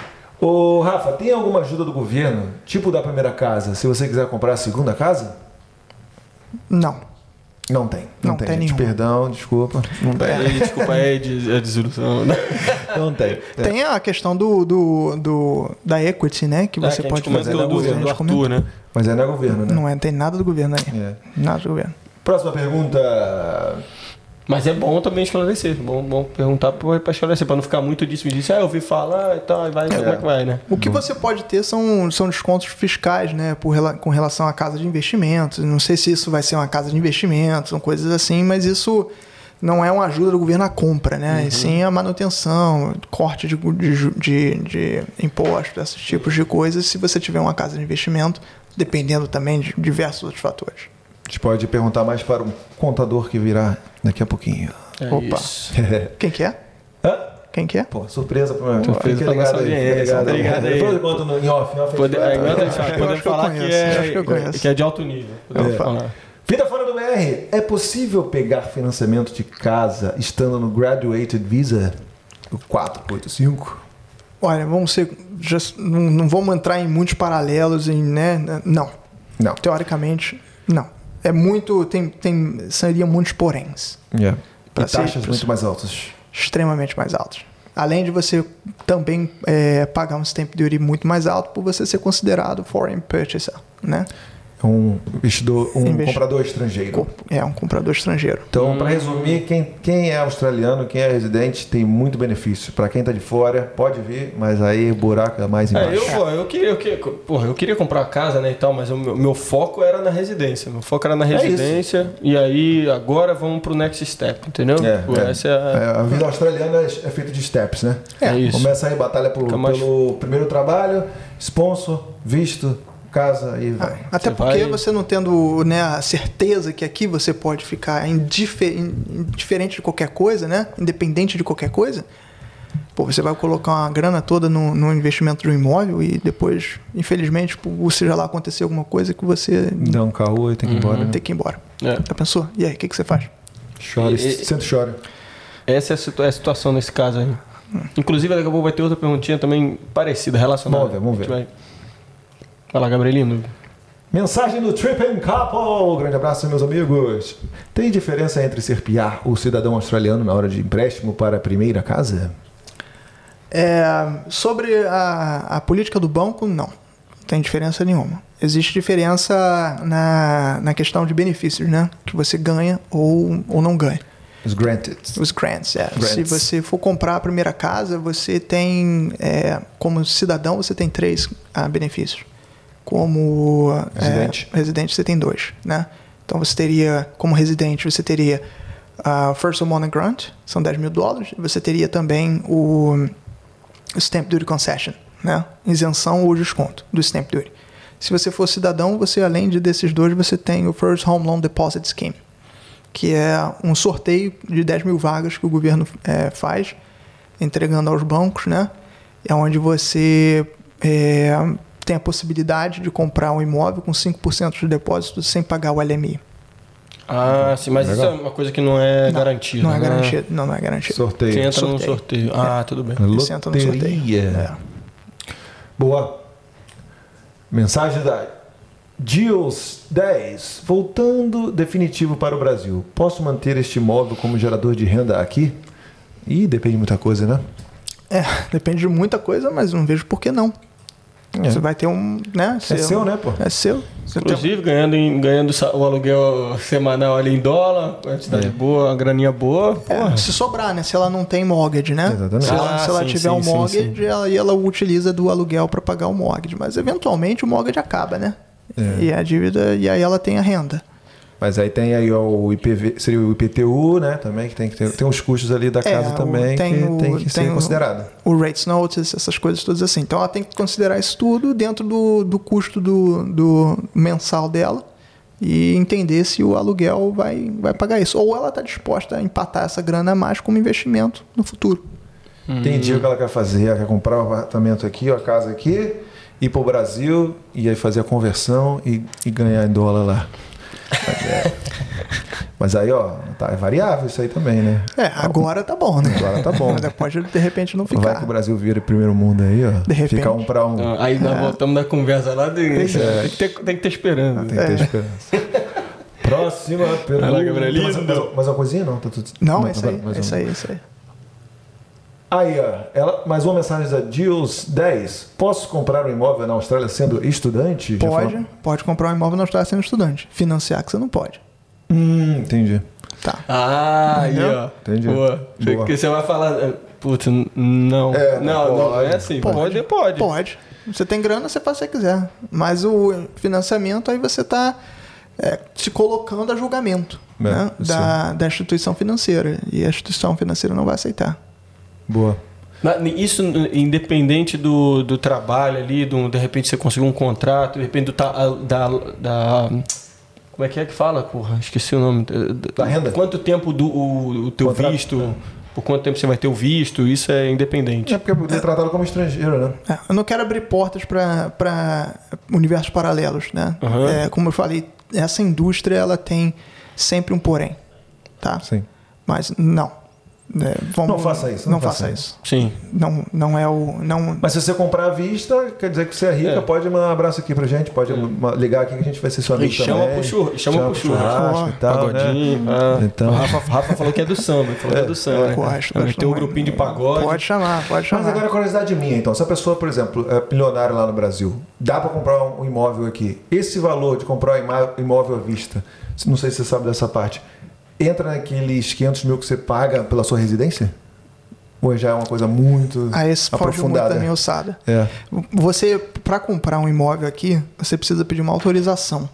S1: Ô, Rafa, tem alguma ajuda do governo? Tipo da primeira casa, se você quiser comprar a segunda casa?
S3: Não.
S1: Não tem. Não,
S3: Não
S1: tem,
S3: tem
S1: gente.
S3: nenhuma.
S1: Perdão, desculpa. Não tem.
S2: Aí, desculpa, é, é desilusão. né?
S1: Não tem.
S3: Tem a questão do, do, do- da equity, né? Que
S2: É,
S3: você
S2: que a
S3: pode fazer.
S2: comentou
S1: né,
S2: do,
S3: a gente
S2: do. Arthur, né?
S1: Mas aí não é governo, né?
S3: Não é, tem nada do governo aí.
S1: É.
S3: Nada do governo.
S1: Próxima pergunta.
S2: Mas é bom também esclarecer. Bom, bom perguntar pra esclarecer, pra não ficar muito disso e disso. Ah, eu ouvi falar e tal, e vai, como é que vai, né?
S3: O que você pode ter são, são descontos fiscais, né? Por, com relação à casa de investimentos. Não sei se isso vai ser uma casa de investimentos, são coisas assim, mas isso não é uma ajuda do governo à compra, né? E sim a manutenção, corte de, de, de, de impostos, esses tipos de coisas, se você tiver uma casa de investimento, dependendo também de diversos outros fatores.
S1: A gente pode perguntar mais para um contador que virá daqui a pouquinho.
S2: É
S3: Opa.
S2: isso.
S3: Quem que é?
S1: Hã?
S3: Quem que é?
S1: Pô, surpresa pra mim.
S2: Surpresa pra nossa
S1: aí,
S2: audiência. Obrigado aí.
S1: Depois eu conto no, em off. Em off
S2: Pode,
S1: a gente
S2: é,
S3: eu
S2: falar que
S3: conheço, acho que
S2: é,
S3: eu conheço.
S2: que é de alto nível. Podemos
S1: É.
S2: falar.
S1: Vida fora do BR. É possível pegar financiamento de casa estando no Graduated Visa? O 485?
S3: Olha, vamos ser. já- não, não vamos entrar em muitos paralelos, em, né? Não.
S1: Não.
S3: Teoricamente, não. É muito. Tem, tem, seria muitos poréns.
S1: Yeah.
S3: Pra
S1: e
S3: ser-
S1: taxas
S3: pra
S1: muito
S3: ser-
S1: mais altas.
S3: Extremamente mais altos. Além de você também é, pagar um stamp duty muito mais alto por você ser considerado foreign purchaser, né?
S1: É um investidor, um
S3: Investi-
S1: comprador estrangeiro.
S3: É um comprador estrangeiro.
S1: Então, para resumir, quem, quem é australiano, quem é residente, tem muito benefício. Para quem tá de fora, pode vir, mas aí o buraco é mais
S2: É,
S1: embaixo.
S2: eu, pô, eu, queria, eu, queria, porra, eu queria comprar casa, né, e tal, mas o meu, meu foco era na residência. Meu foco era na
S1: É
S2: residência. e aí, agora vamos pro next step, entendeu?
S1: É,
S2: Pô,
S1: é.
S2: Essa é a...
S1: É, a vida australiana é é feita de steps, né?
S2: É isso.
S1: Começa aí batalha por-
S2: mais-
S1: pelo primeiro trabalho, sponsor, visto, casa e vai.
S3: Até
S2: Você
S3: porque
S2: vai-
S3: você não tendo né, a certeza que aqui você pode ficar indife- indiferente de qualquer coisa, né? Independente de qualquer coisa. Pô, você vai colocar uma grana toda no, no investimento de um imóvel e depois, infelizmente, por seja lá acontecer alguma coisa que você
S1: Dá um caô e tem que ir embora. né?
S3: tem que ir embora.
S2: É.
S3: Já pensou? E aí, o que, que você faz?
S1: Chora,
S2: E- e-
S1: senta e chora.
S2: Essa é a, situa- é a situação nesse caso aí. Inclusive, daqui a pouco vai ter outra perguntinha também parecida, relacionada.
S1: Vamos ver, vamos ver.
S2: Vai- lá, Gabrielino.
S1: Mensagem do Trip and Couple. Grande abraço, meus amigos. Tem diferença entre ser PR ou cidadão australiano na hora de empréstimo para a primeira casa?
S3: É, sobre a, a política do banco, não. Não tem diferença nenhuma. Existe diferença na, na questão de benefícios, né? Que você ganha ou, ou não ganha.
S1: Os granted.
S3: Os grants, é.
S1: Grants.
S3: Se você for comprar a primeira casa, você tem, é, como cidadão, você tem três ah, benefícios. Como é,
S1: Residente.
S3: residente, você tem dois, né? Então você teria, como residente, você teria a First Homeowner Grant, são 10 mil dólares. E você teria também o Stamp Duty Concession, né? Isenção ou desconto do Stamp Duty. Se você for cidadão, você, além de desses dois, você tem o First Home Loan Deposit Scheme, que é um sorteio de 10 mil vagas que o governo eh, faz, entregando aos bancos, né? É onde você eh, tem a possibilidade de comprar um imóvel com 5% de depósito sem pagar o LMI.
S2: Ah, sim, mas isso é uma coisa que não é
S3: Não,
S2: garantida.
S3: Não é
S2: né?
S3: garantido. Não, não é garantido.
S1: Sorteio.
S2: Você entra num
S3: Sorteio.
S2: sorteio. Ah, tudo bem.
S3: Isso entra no sorteio.
S1: Loteria.
S3: É.
S1: Boa. Mensagem da Gilles 10. Voltando definitivo para o Brasil. Posso manter este imóvel como gerador de renda aqui? Ih, depende de muita coisa, né?
S3: É, depende de muita coisa, mas não vejo por que não.
S1: É.
S3: Você vai ter um, né?
S1: É seu, né, pô?
S3: É seu. Você tem-
S2: Inclusive, ganhando, em- ganhando o aluguel semanal ali em dólar, quantidade
S1: É.
S2: boa, uma graninha boa.
S3: É, se sobrar, né? Se ela não tem mortgage, né?
S1: Exatamente.
S3: Se ela,
S2: Ah,
S3: se ela
S2: sim,
S3: tiver
S2: sim,
S3: um mortgage,
S2: sim.
S3: Ela, e ela utiliza do aluguel para pagar o mortgage. Mas eventualmente o mortgage acaba, né? E a dívida, e aí ela tem a renda.
S1: Mas aí tem aí ó, o IPV, seria o IPTU, né? Também, que tem que ter. Tem os custos ali da
S3: É,
S1: casa
S3: o-
S1: também
S3: tem
S1: que
S3: o-
S1: tem que ser
S3: tem o-
S1: considerado.
S3: o rates notice, essas coisas todas assim. Então ela tem que considerar isso tudo dentro do, do custo do, do mensal dela e entender se o aluguel vai, vai pagar isso. Ou ela está disposta a empatar essa grana a mais como investimento no futuro.
S1: Tem dia que ela quer fazer, ela quer comprar um apartamento aqui, ó, a casa aqui, ir pro Brasil e aí fazer a conversão e, e ganhar em dólar lá. Mas, é. Mas aí, ó, tá, é variável isso aí também, né?
S3: É, agora tá bom, né?
S1: Agora tá bom.
S3: Mas pode de repente não
S1: Vai
S3: ficar.
S1: que o Brasil vira primeiro mundo aí, ó.
S3: De repente.
S1: Fica um pra um.
S2: Ah, Aí nós voltamos na conversa lá do início. Tem, que ter, tem que ter esperança.
S1: Tem que ter esperança. Próxima pergunta.
S2: Vai lá,
S1: mais, mais, mais uma coisinha? Não, tá tudo.
S3: Não,
S1: tá
S3: é isso é aí, é isso aí.
S1: Aí, ó, ela, mais uma mensagem da Jules 10. Posso comprar um imóvel na Austrália sendo estudante?
S3: Pode, pode comprar um imóvel na Austrália sendo estudante. Financiar que você não pode.
S1: Hum, entendi.
S3: Tá.
S2: Ah, aí, ó.
S1: Entendi.
S2: Boa.
S1: Boa.
S2: Porque você vai falar. eh, Putz, não.
S1: É,
S2: não, não,
S1: pode.
S2: é assim. Pode, pode.
S3: Pode. Você tem grana, você faz o que você quiser. Mas o financiamento, aí você está se colocando a julgamento
S1: É,
S3: né, da, da instituição financeira. E a instituição financeira não vai aceitar.
S1: Boa.
S2: Na- Isso independente do, do trabalho ali, do, de repente você conseguiu um contrato, de repente do, da, da. Como é que é que fala? Porra, esqueci o nome.
S1: Da renda?
S2: Quanto tempo do, o, o teu
S1: Contrato.
S2: visto? Por quanto tempo você vai ter o visto? Isso é independente.
S1: É porque poder tratá-lo como estrangeiro, né?
S3: É, eu não quero abrir portas para universos paralelos, né?
S2: Aham.
S3: É, como eu falei, essa indústria ela tem sempre um porém, tá?
S1: Sim.
S3: Mas não. É, vamos-
S1: Não faça isso,
S3: Não,
S1: não
S3: faça
S1: faça
S3: isso.
S2: Sim.
S3: Não, não é o. Não,
S1: Mas se você comprar à vista, quer dizer que você é rica,
S2: É.
S1: pode mandar um abraço aqui pra gente, pode ma- ligar aqui que a gente vai ser seu amigo
S2: E chama
S1: também.
S2: pro churra- chama pro churrasco.
S1: e tal,
S2: Pagodinho.
S1: né?
S2: ah.
S1: Então-
S2: O Rafa, Rafa falou que é do samba. Ele falou que é do samba. né?
S3: Gosto,
S2: Vai
S3: gosto
S2: ter um grupinho de pagode.
S3: Pode chamar, pode chamar.
S1: Mas agora a curiosidade minha, então. Se a pessoa, por exemplo, é milionária lá no Brasil, dá pra comprar um imóvel aqui. Esse valor de comprar um imóvel à vista, não sei se você sabe dessa parte, entra naqueles 500 mil que você paga pela sua residência? Ou já é uma coisa muito
S3: Aí esse muito
S1: aprofundada?
S3: da minha ossada.
S1: É.
S3: Você, para comprar um imóvel aqui, você precisa pedir uma autorização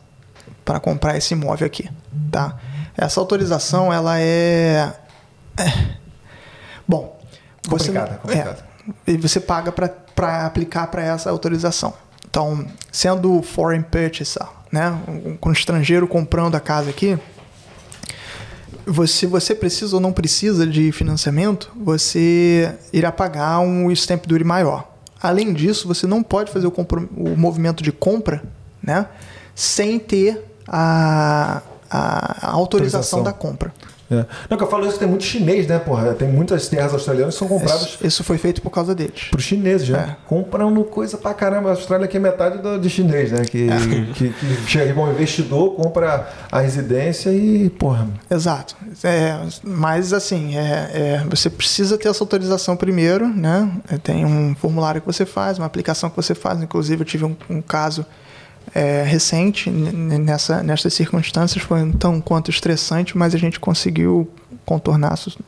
S3: para comprar esse imóvel aqui, tá? Essa autorização, ela é... é- Bom, você
S1: Complicada, complicada.
S3: É, e você paga para aplicar para essa autorização. Então, sendo foreign purchaser, né, um, um estrangeiro comprando a casa aqui, você, você precisa ou não precisa de financiamento, você irá pagar um stamp duty maior. Além disso, você não pode fazer o, o movimento de compra né, sem ter a, a- a autorização
S1: Autorização.
S3: da compra.
S1: É. Não, que eu falo isso que tem muito chinês, né, porra? Tem muitas terras australianas que são compradas
S3: Isso, isso foi feito por causa deles.
S1: Para os chineses, né?
S3: É.
S1: Comprando coisa pra caramba. A Austrália aqui é metade do, de chinês, né? Que, que, que chega como investidor, compra a residência e, porra.
S3: Exato. É, mas assim, é, é, você precisa ter essa autorização primeiro, né? É, Tem um formulário que você faz, uma aplicação que você faz. Inclusive, eu tive um, um caso é, recente nessa, nessas circunstâncias, foi um tão quanto estressante, mas a gente conseguiu contornar isso,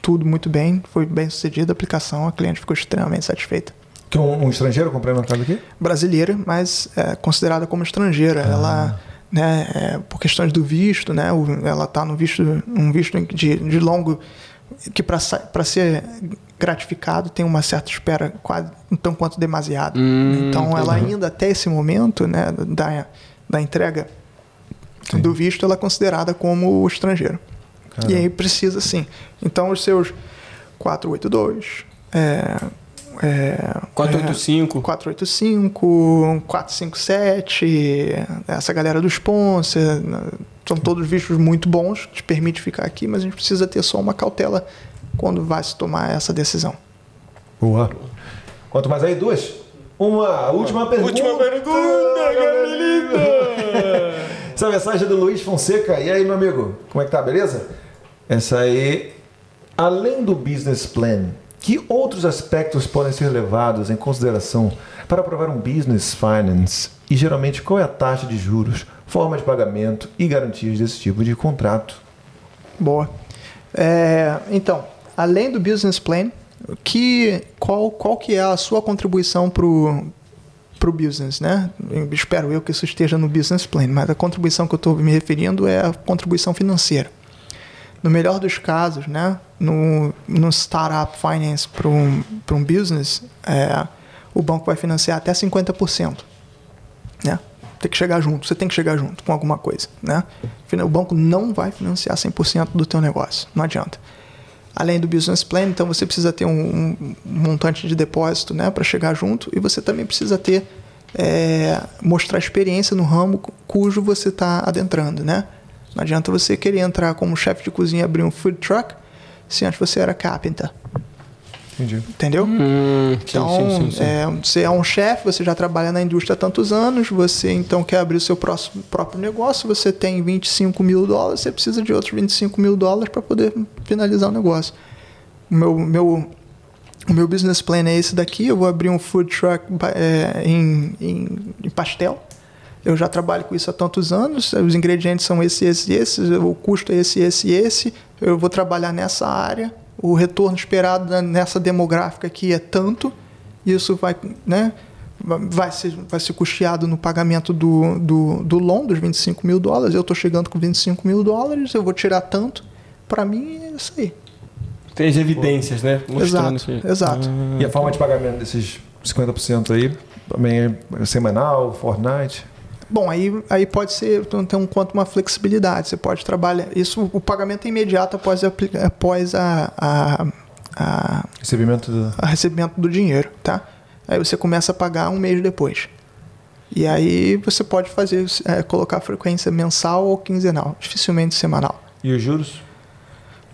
S3: tudo muito bem, foi bem sucedida a aplicação, a cliente ficou extremamente satisfeita.
S1: Que um, um estrangeiro comprando uma casa aqui?
S3: Brasileira, mas é, considerada como estrangeira. Ela, né, é, por questões do visto, né, ela está no visto, um visto de, de longo que para ser gratificado tem uma certa espera quase um tanto quanto demasiado.
S2: Hum,
S3: então, ela ainda até esse momento, né, da, da entrega do visto, ela é considerada como estrangeiro. E aí precisa sim. Então, os seus 482, é, é,
S2: 485.
S3: 485, 457, essa galera do sponsor, né, são todos vistos muito bons, que te permite ficar aqui, mas a gente precisa ter só uma cautela quando vai se tomar essa decisão.
S1: Boa. Quanto mais aí? Duas? Uma última pergunta.
S2: Última pergunta, Gabrielino!
S1: Essa mensagem é do Luiz Fonseca. E aí, meu amigo? Como é que tá? Beleza? Essa aí. Além do business plan, que outros aspectos podem ser levados em consideração para aprovar um business finance? E geralmente, qual é a taxa de juros, forma de pagamento e garantias desse tipo de contrato?
S3: Boa. É, então, além do business plan, que, qual, qual que é a sua contribuição para o business, né? Espero eu que isso esteja no business plan, mas a contribuição que eu estou me referindo é a contribuição financeira. No melhor dos casos, né? No, no startup finance para um, um business, é, o banco vai financiar até 50%. Né? Tem que chegar junto, você tem que chegar junto com alguma coisa. Né? O banco não vai financiar 100% do teu negócio, não adianta além do business plan, então você precisa ter um, um montante de depósito né, para chegar junto e você também precisa ter é, mostrar experiência no ramo cujo você está adentrando, né? Não adianta você querer entrar como chefe de cozinha e abrir um food truck se antes você era carpenter.
S1: Entendi.
S3: Entendeu?
S2: Hum, sim,
S3: Então,
S2: sim, sim, sim.
S3: é, você é um chefe, você já trabalha na indústria há tantos anos, você então quer abrir o seu próximo, próprio negócio, você tem 25 mil dólares, você precisa de outros 25 mil dólares para poder finalizar o negócio. O meu, meu, o meu business plan é esse daqui, eu vou abrir um food truck é, em, em, em pastel. Eu já trabalho com isso há tantos anos, os ingredientes são esse, esse, esse, o custo é esse, esse, esse. Eu vou trabalhar nessa área, o retorno esperado nessa demográfica aqui é tanto, isso vai, né, vai, ser, vai ser custeado no pagamento do, do, do loan, dos 25 mil dólares. Eu estou chegando com 25 mil dólares, eu vou tirar tanto. Para mim, é isso aí.
S2: Tem as evidências, né? Mostrando
S3: Exato,
S2: que-
S3: exato.
S1: E a forma de pagamento desses 50% aí também é semanal, fortnight?
S3: Bom, aí, aí pode ser, tem um quanto uma flexibilidade. Você pode trabalhar. Isso, o pagamento é imediato após, a, após a, a, a,
S1: Recebimento do...
S3: a recebimento do dinheiro, tá? Aí você começa a pagar um mês depois. E aí você pode fazer, é, colocar a frequência mensal ou quinzenal, dificilmente semanal.
S1: E os juros?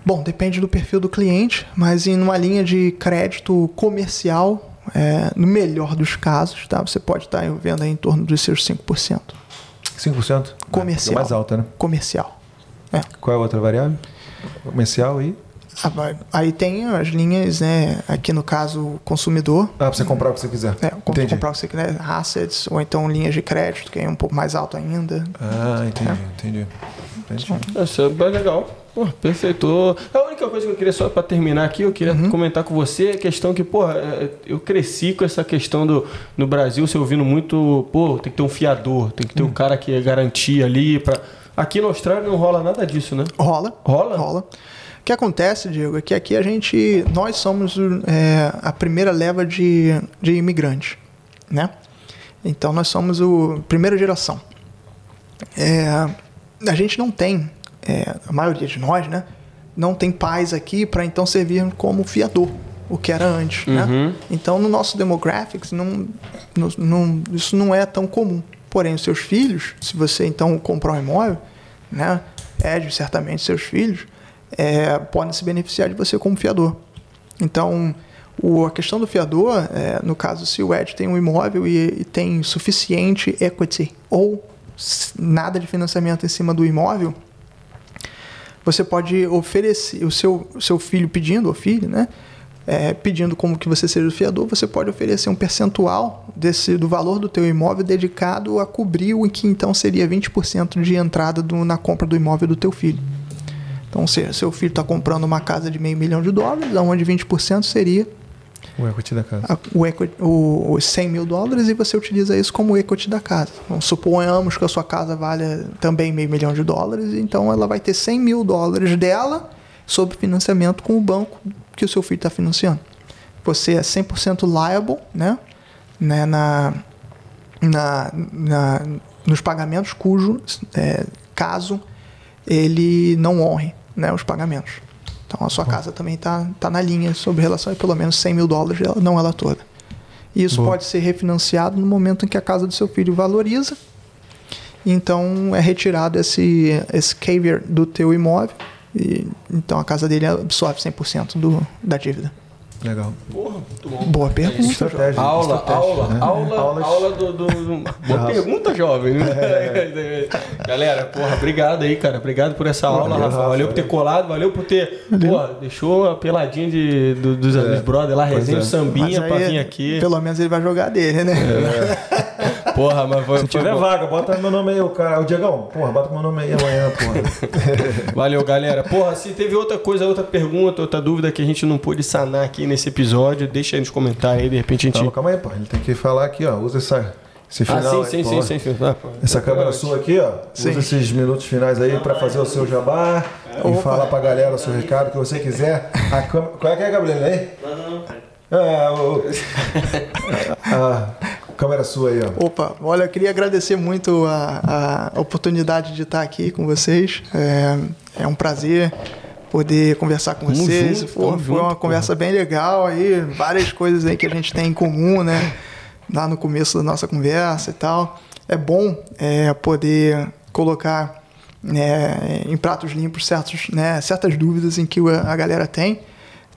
S3: Bom, depende do perfil do cliente, mas em uma linha de crédito comercial, é, no melhor dos casos, tá? Você pode estar vendo aí em torno dos seus 5%.
S1: 5%?
S3: Comercial.
S1: É mais alta, né?
S3: Comercial. É.
S1: Qual é a outra variável? Comercial aí?
S3: Ah, Aí tem as linhas, né? Aqui no caso, consumidor.
S1: Ah, pra você comprar o que você quiser.
S3: É,
S1: Entendi.
S3: comprar o que você quiser, assets, ou então linhas de crédito, que é um pouco mais alto ainda.
S1: Ah, entendi, entendi. Entendi.
S2: Isso é bem legal. Pô, perfeito. A única coisa que eu queria só para terminar aqui, eu queria comentar com você é a questão que, pô, é, eu cresci com essa questão do no Brasil, você ouvindo muito, pô, tem que ter um fiador, tem que ter um cara que é garantia ali para Aqui na Austrália não rola nada disso, né?
S3: Rola.
S2: Rola?
S3: Rola. O que acontece, Diego, é que aqui a gente, nós somos é, a primeira leva de, de imigrantes, né? Então nós somos o primeira geração. É, a gente não tem, é, a maioria de nós, né? Não tem pais aqui para então servir como fiador, o que era antes, né? Então no nosso demographics não, não- isso não é tão comum. Porém, os seus filhos, se você então comprar um imóvel, né? Ed, certamente seus filhos é, podem se beneficiar de você como fiador. Então, o- a questão do fiador, é, no caso, se o Ed tem um imóvel e, e tem suficiente equity ou nada de financiamento em cima do imóvel, você pode oferecer o seu, o seu filho pedindo, ou filho, né? É, pedindo como que você seja o fiador, você pode oferecer um percentual desse, do valor do teu imóvel dedicado a cobrir o que então seria 20% de entrada do- na compra do imóvel do teu filho. Então, se seu filho está comprando uma casa de meio milhão de dólares, onde 20% seria
S1: O equity da casa.
S3: o, equity, o, os 100 mil dólares e você utiliza isso como equity da casa. Então, suponhamos que a sua casa valha também meio milhão de dólares, então ela vai ter 100 mil dólares dela sob financiamento com o banco que o seu filho está financiando. Você é 100% liable né, né, na, na, na- nos pagamentos cujo é, caso ele não honre né, os pagamentos. Então a sua casa também está tá na linha sobre relação a pelo menos 100 mil dólares, não ela toda. E isso
S1: Boa.
S3: pode ser refinanciado no momento em que a casa do seu filho valoriza. Então é retirado esse, esse caviar do teu imóvel. E, então a casa dele absorve 100% do, da dívida.
S1: Legal.
S2: Porra, muito bom.
S3: Boa pergunta. Jorge.
S1: Estratégia.
S2: Aula,
S1: estratégia,
S2: aula,
S1: né?
S2: aula,
S1: Aulas-
S2: aula do, do, do- Boa pergunta, jovem. Galera, porra, obrigado aí, cara. Obrigado por essa aula,
S1: Valeu,
S2: Rafa.
S1: Rafa.
S2: Valeu por ter colado, valeu por ter. Porra, deixou a peladinha de, do- dos, dos brothers lá, resenha,
S1: é.
S2: sambinha pra vir aqui.
S3: Pelo menos ele vai jogar dele, né?
S2: Porra, mas foi,
S1: Se
S2: foi
S1: tiver
S2: bom.
S1: vaga, bota meu nome aí, o cara. O Diegão, porra, bota meu nome aí amanhã, porra.
S2: Valeu, galera. Porra, se teve outra coisa, outra pergunta, outra dúvida que a gente não pôde sanar aqui nesse episódio, deixa aí nos comentários aí, de repente a gente.
S1: Calma, calma aí, porra. Ele tem que falar aqui, ó. Usa essa, esse
S2: ah,
S1: final.
S2: sim,
S1: aí,
S2: sim, sim, sim, sim. Ah, pô.
S1: Essa câmera sua aqui, ó.
S3: Sim.
S1: Usa esses minutos finais aí pra fazer o seu jabá e falar pra galera o seu recado o que você quiser. A câmera... Qual é que é, Gabriel? Aí?
S4: Não, não, não.
S1: É, o... a câmera sua aí, ó.
S3: Opa, olha, eu queria agradecer muito a, a oportunidade de estar aqui com vocês. É, é um prazer poder conversar com
S2: Tamo
S3: vocês.
S2: junto,
S3: Pô, foi
S2: junto,
S3: uma conversa bem legal aí, várias coisas aí que a gente tem em comum, né? Lá no começo da nossa conversa e tal. É bom é, poder colocar né, em pratos limpos certos, né, certas dúvidas em que a galera tem.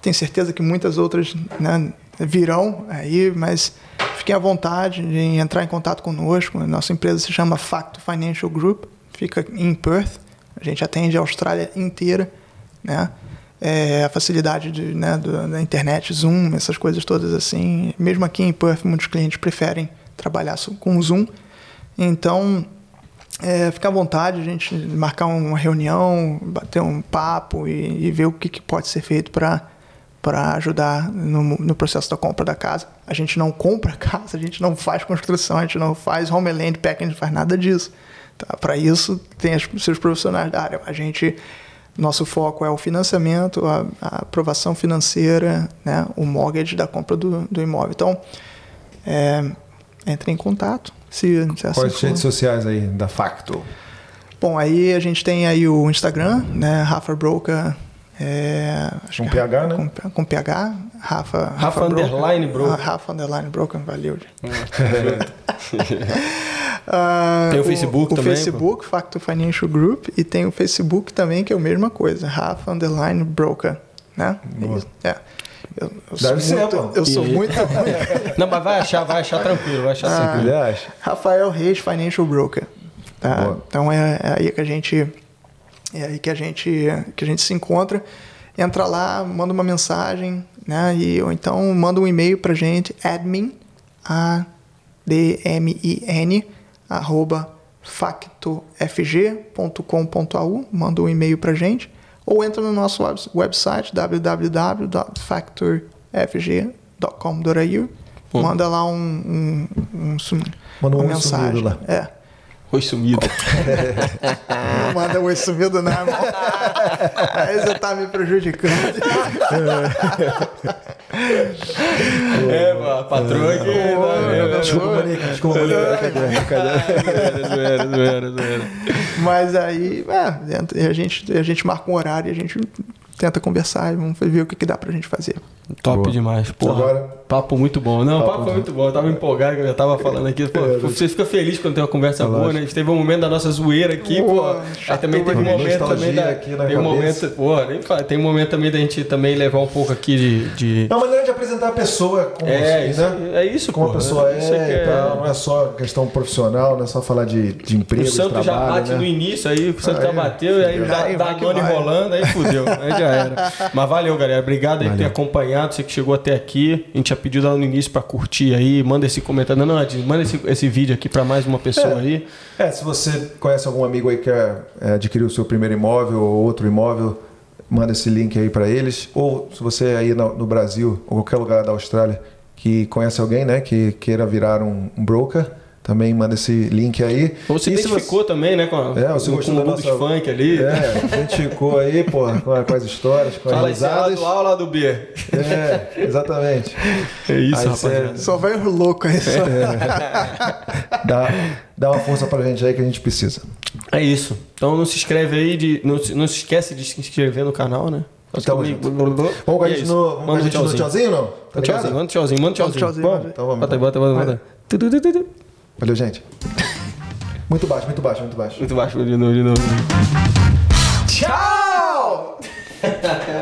S3: Tenho certeza que muitas outras né, virão aí, mas fiquem à vontade de entrar em contato conosco. Nossa empresa se chama Facto Financial Group, fica em Perth. A gente atende a Austrália inteira, né? É, a facilidade de, né, do- da internet, Zoom, essas coisas todas assim. Mesmo aqui em Perth, muitos clientes preferem trabalhar com Zoom. Então, é, fica à vontade, a gente marcar uma reunião, bater um papo e, e ver o que, que pode ser feito para para ajudar no, no processo da compra da casa. A gente não compra casa, a gente não faz construção, a gente não faz home land packing, não faz nada disso. Tá? Para isso, tem os seus profissionais da área. A gente, nosso foco é o financiamento, a, a aprovação financeira, né? o mortgage da compra do, do imóvel. Então, é, entre em contato. Se, se assim
S1: Quais as redes sociais aí da Facto?
S3: Bom, aí a gente tem aí o Instagram, né? Rafa Broca. É, acho
S1: Com
S3: que
S1: PH, né?
S3: Com, com PH. Rafa.
S2: Rafa underline Broca.
S3: Ah, Rafa Underline Broca, valeu. Ah,
S2: Tem o Facebook
S3: o
S2: também,
S3: Facebook, Facto Financial Group, e tem o Facebook também, que é a mesma coisa, Rafa Underline Broca, né?
S1: Boa.
S3: Isso, É. Eu, eu sou
S1: Deve ser,
S3: muito,
S1: pô.
S3: eu sou
S2: E-
S3: muito,
S2: Não, mas vai achar, vai achar tranquilo, vai achar tranquilo.
S1: Aliás,
S3: Rafael Reis Financial Broker. Tá? Então é, é aí que a gente é aí que a gente que a gente se encontra. Entra lá, manda uma mensagem, né? E ou então manda um e-mail pra gente admin a d m i n arroba factofg.com.au, manda um e-mail pra gente ou entra no nosso web- website www.factorfg.com.au manda lá um, um, um, sum-
S1: Manda um
S3: uma mensagem.
S1: lá.
S3: É.
S2: Foi sumido.
S3: Não manda oi sumido, não, irmão. Aí você tá me prejudicando.
S2: É, pô, a patroa aqui. tá
S1: desculpa, Manica, desculpa, Manica.
S2: Zoeira.
S3: Mas aí, é, a gente, a gente marca um horário e a gente tenta conversar e vamos ver o que, que dá pra gente fazer.
S2: Top
S1: Boa.
S2: demais. Porra,
S1: Agora-
S2: papo muito bom. Não,
S1: Papo
S2: papo, foi muito bom. Eu tava empolgado, eu já tava falando aqui. Pô,
S1: É,
S2: você fica feliz quando tem uma conversa boa,
S1: lógico.
S2: né? A gente teve um momento da nossa zoeira aqui,
S3: Pô,
S2: pô. Aí também teve um
S3: mano.
S2: momento também da.
S1: aqui na
S2: Tem um momento, pô, nem fala, tem um momento também da gente também levar um pouco aqui de. de...
S1: É uma maneira de apresentar a pessoa como,
S2: É,
S1: assim,
S2: isso,
S1: né?
S2: é isso,
S1: como a pessoa é, e tal. Não é só questão profissional, não é só falar de, de emprego,
S2: O
S1: de
S2: Santo já
S1: trabalho,
S2: bate
S1: né?
S2: no início, aí o Santo já
S1: Aí,
S2: bateu, e aí dá, nona
S3: vai.
S2: enrolando, aí fudeu. Aí já era. Mas valeu, galera. Obrigado aí por ter acompanhado, você que chegou até aqui. A gente pediu lá no início pra curtir aí. Manda esse comentário. Não, não, manda esse, esse vídeo aqui pra mais uma pessoa
S1: É.
S2: aí.
S1: É, se você conhece algum amigo aí que quer é, adquirir o seu primeiro imóvel ou outro imóvel, manda esse link aí para eles. Ou se você aí no, no Brasil ou qualquer lugar da Austrália que conhece alguém, né, que queira virar um, um broker, também manda esse link aí.
S2: Ou você
S1: E se
S2: identificou também, né? Com, a,
S1: É, você
S2: com,
S1: gostou
S2: com o
S1: da
S2: Lubos
S1: nossa-
S2: Funk ali.
S1: É, identificou aí, pô, com, a- com as histórias, com as
S2: Fala aí, se é lá
S1: risadas.
S2: do A ou lá do B.
S1: É, exatamente.
S2: É isso,
S1: Aí você-.
S3: Só vai o louco aí. Só.
S1: Dá, dá uma força pra gente aí que a gente precisa.
S2: É isso. Então não se inscreve aí, de, não, se- não se esquece de se inscrever no canal, né? Comigo.
S1: Vamos com a
S2: é
S1: gente no, vamos com a
S2: Manda um
S1: gente no tchauzinho, não? Tá
S2: Manda um tchauzinho, manda um tchauzinho, manda tchauzinho.
S3: tchauzinho.
S1: Vamos, então vamos.
S2: Bota aí, bota, bota, bota.
S1: Valeu, gente. Muito baixo, muito baixo, muito baixo.
S2: Muito baixo, de novo, de novo.
S3: Tchau!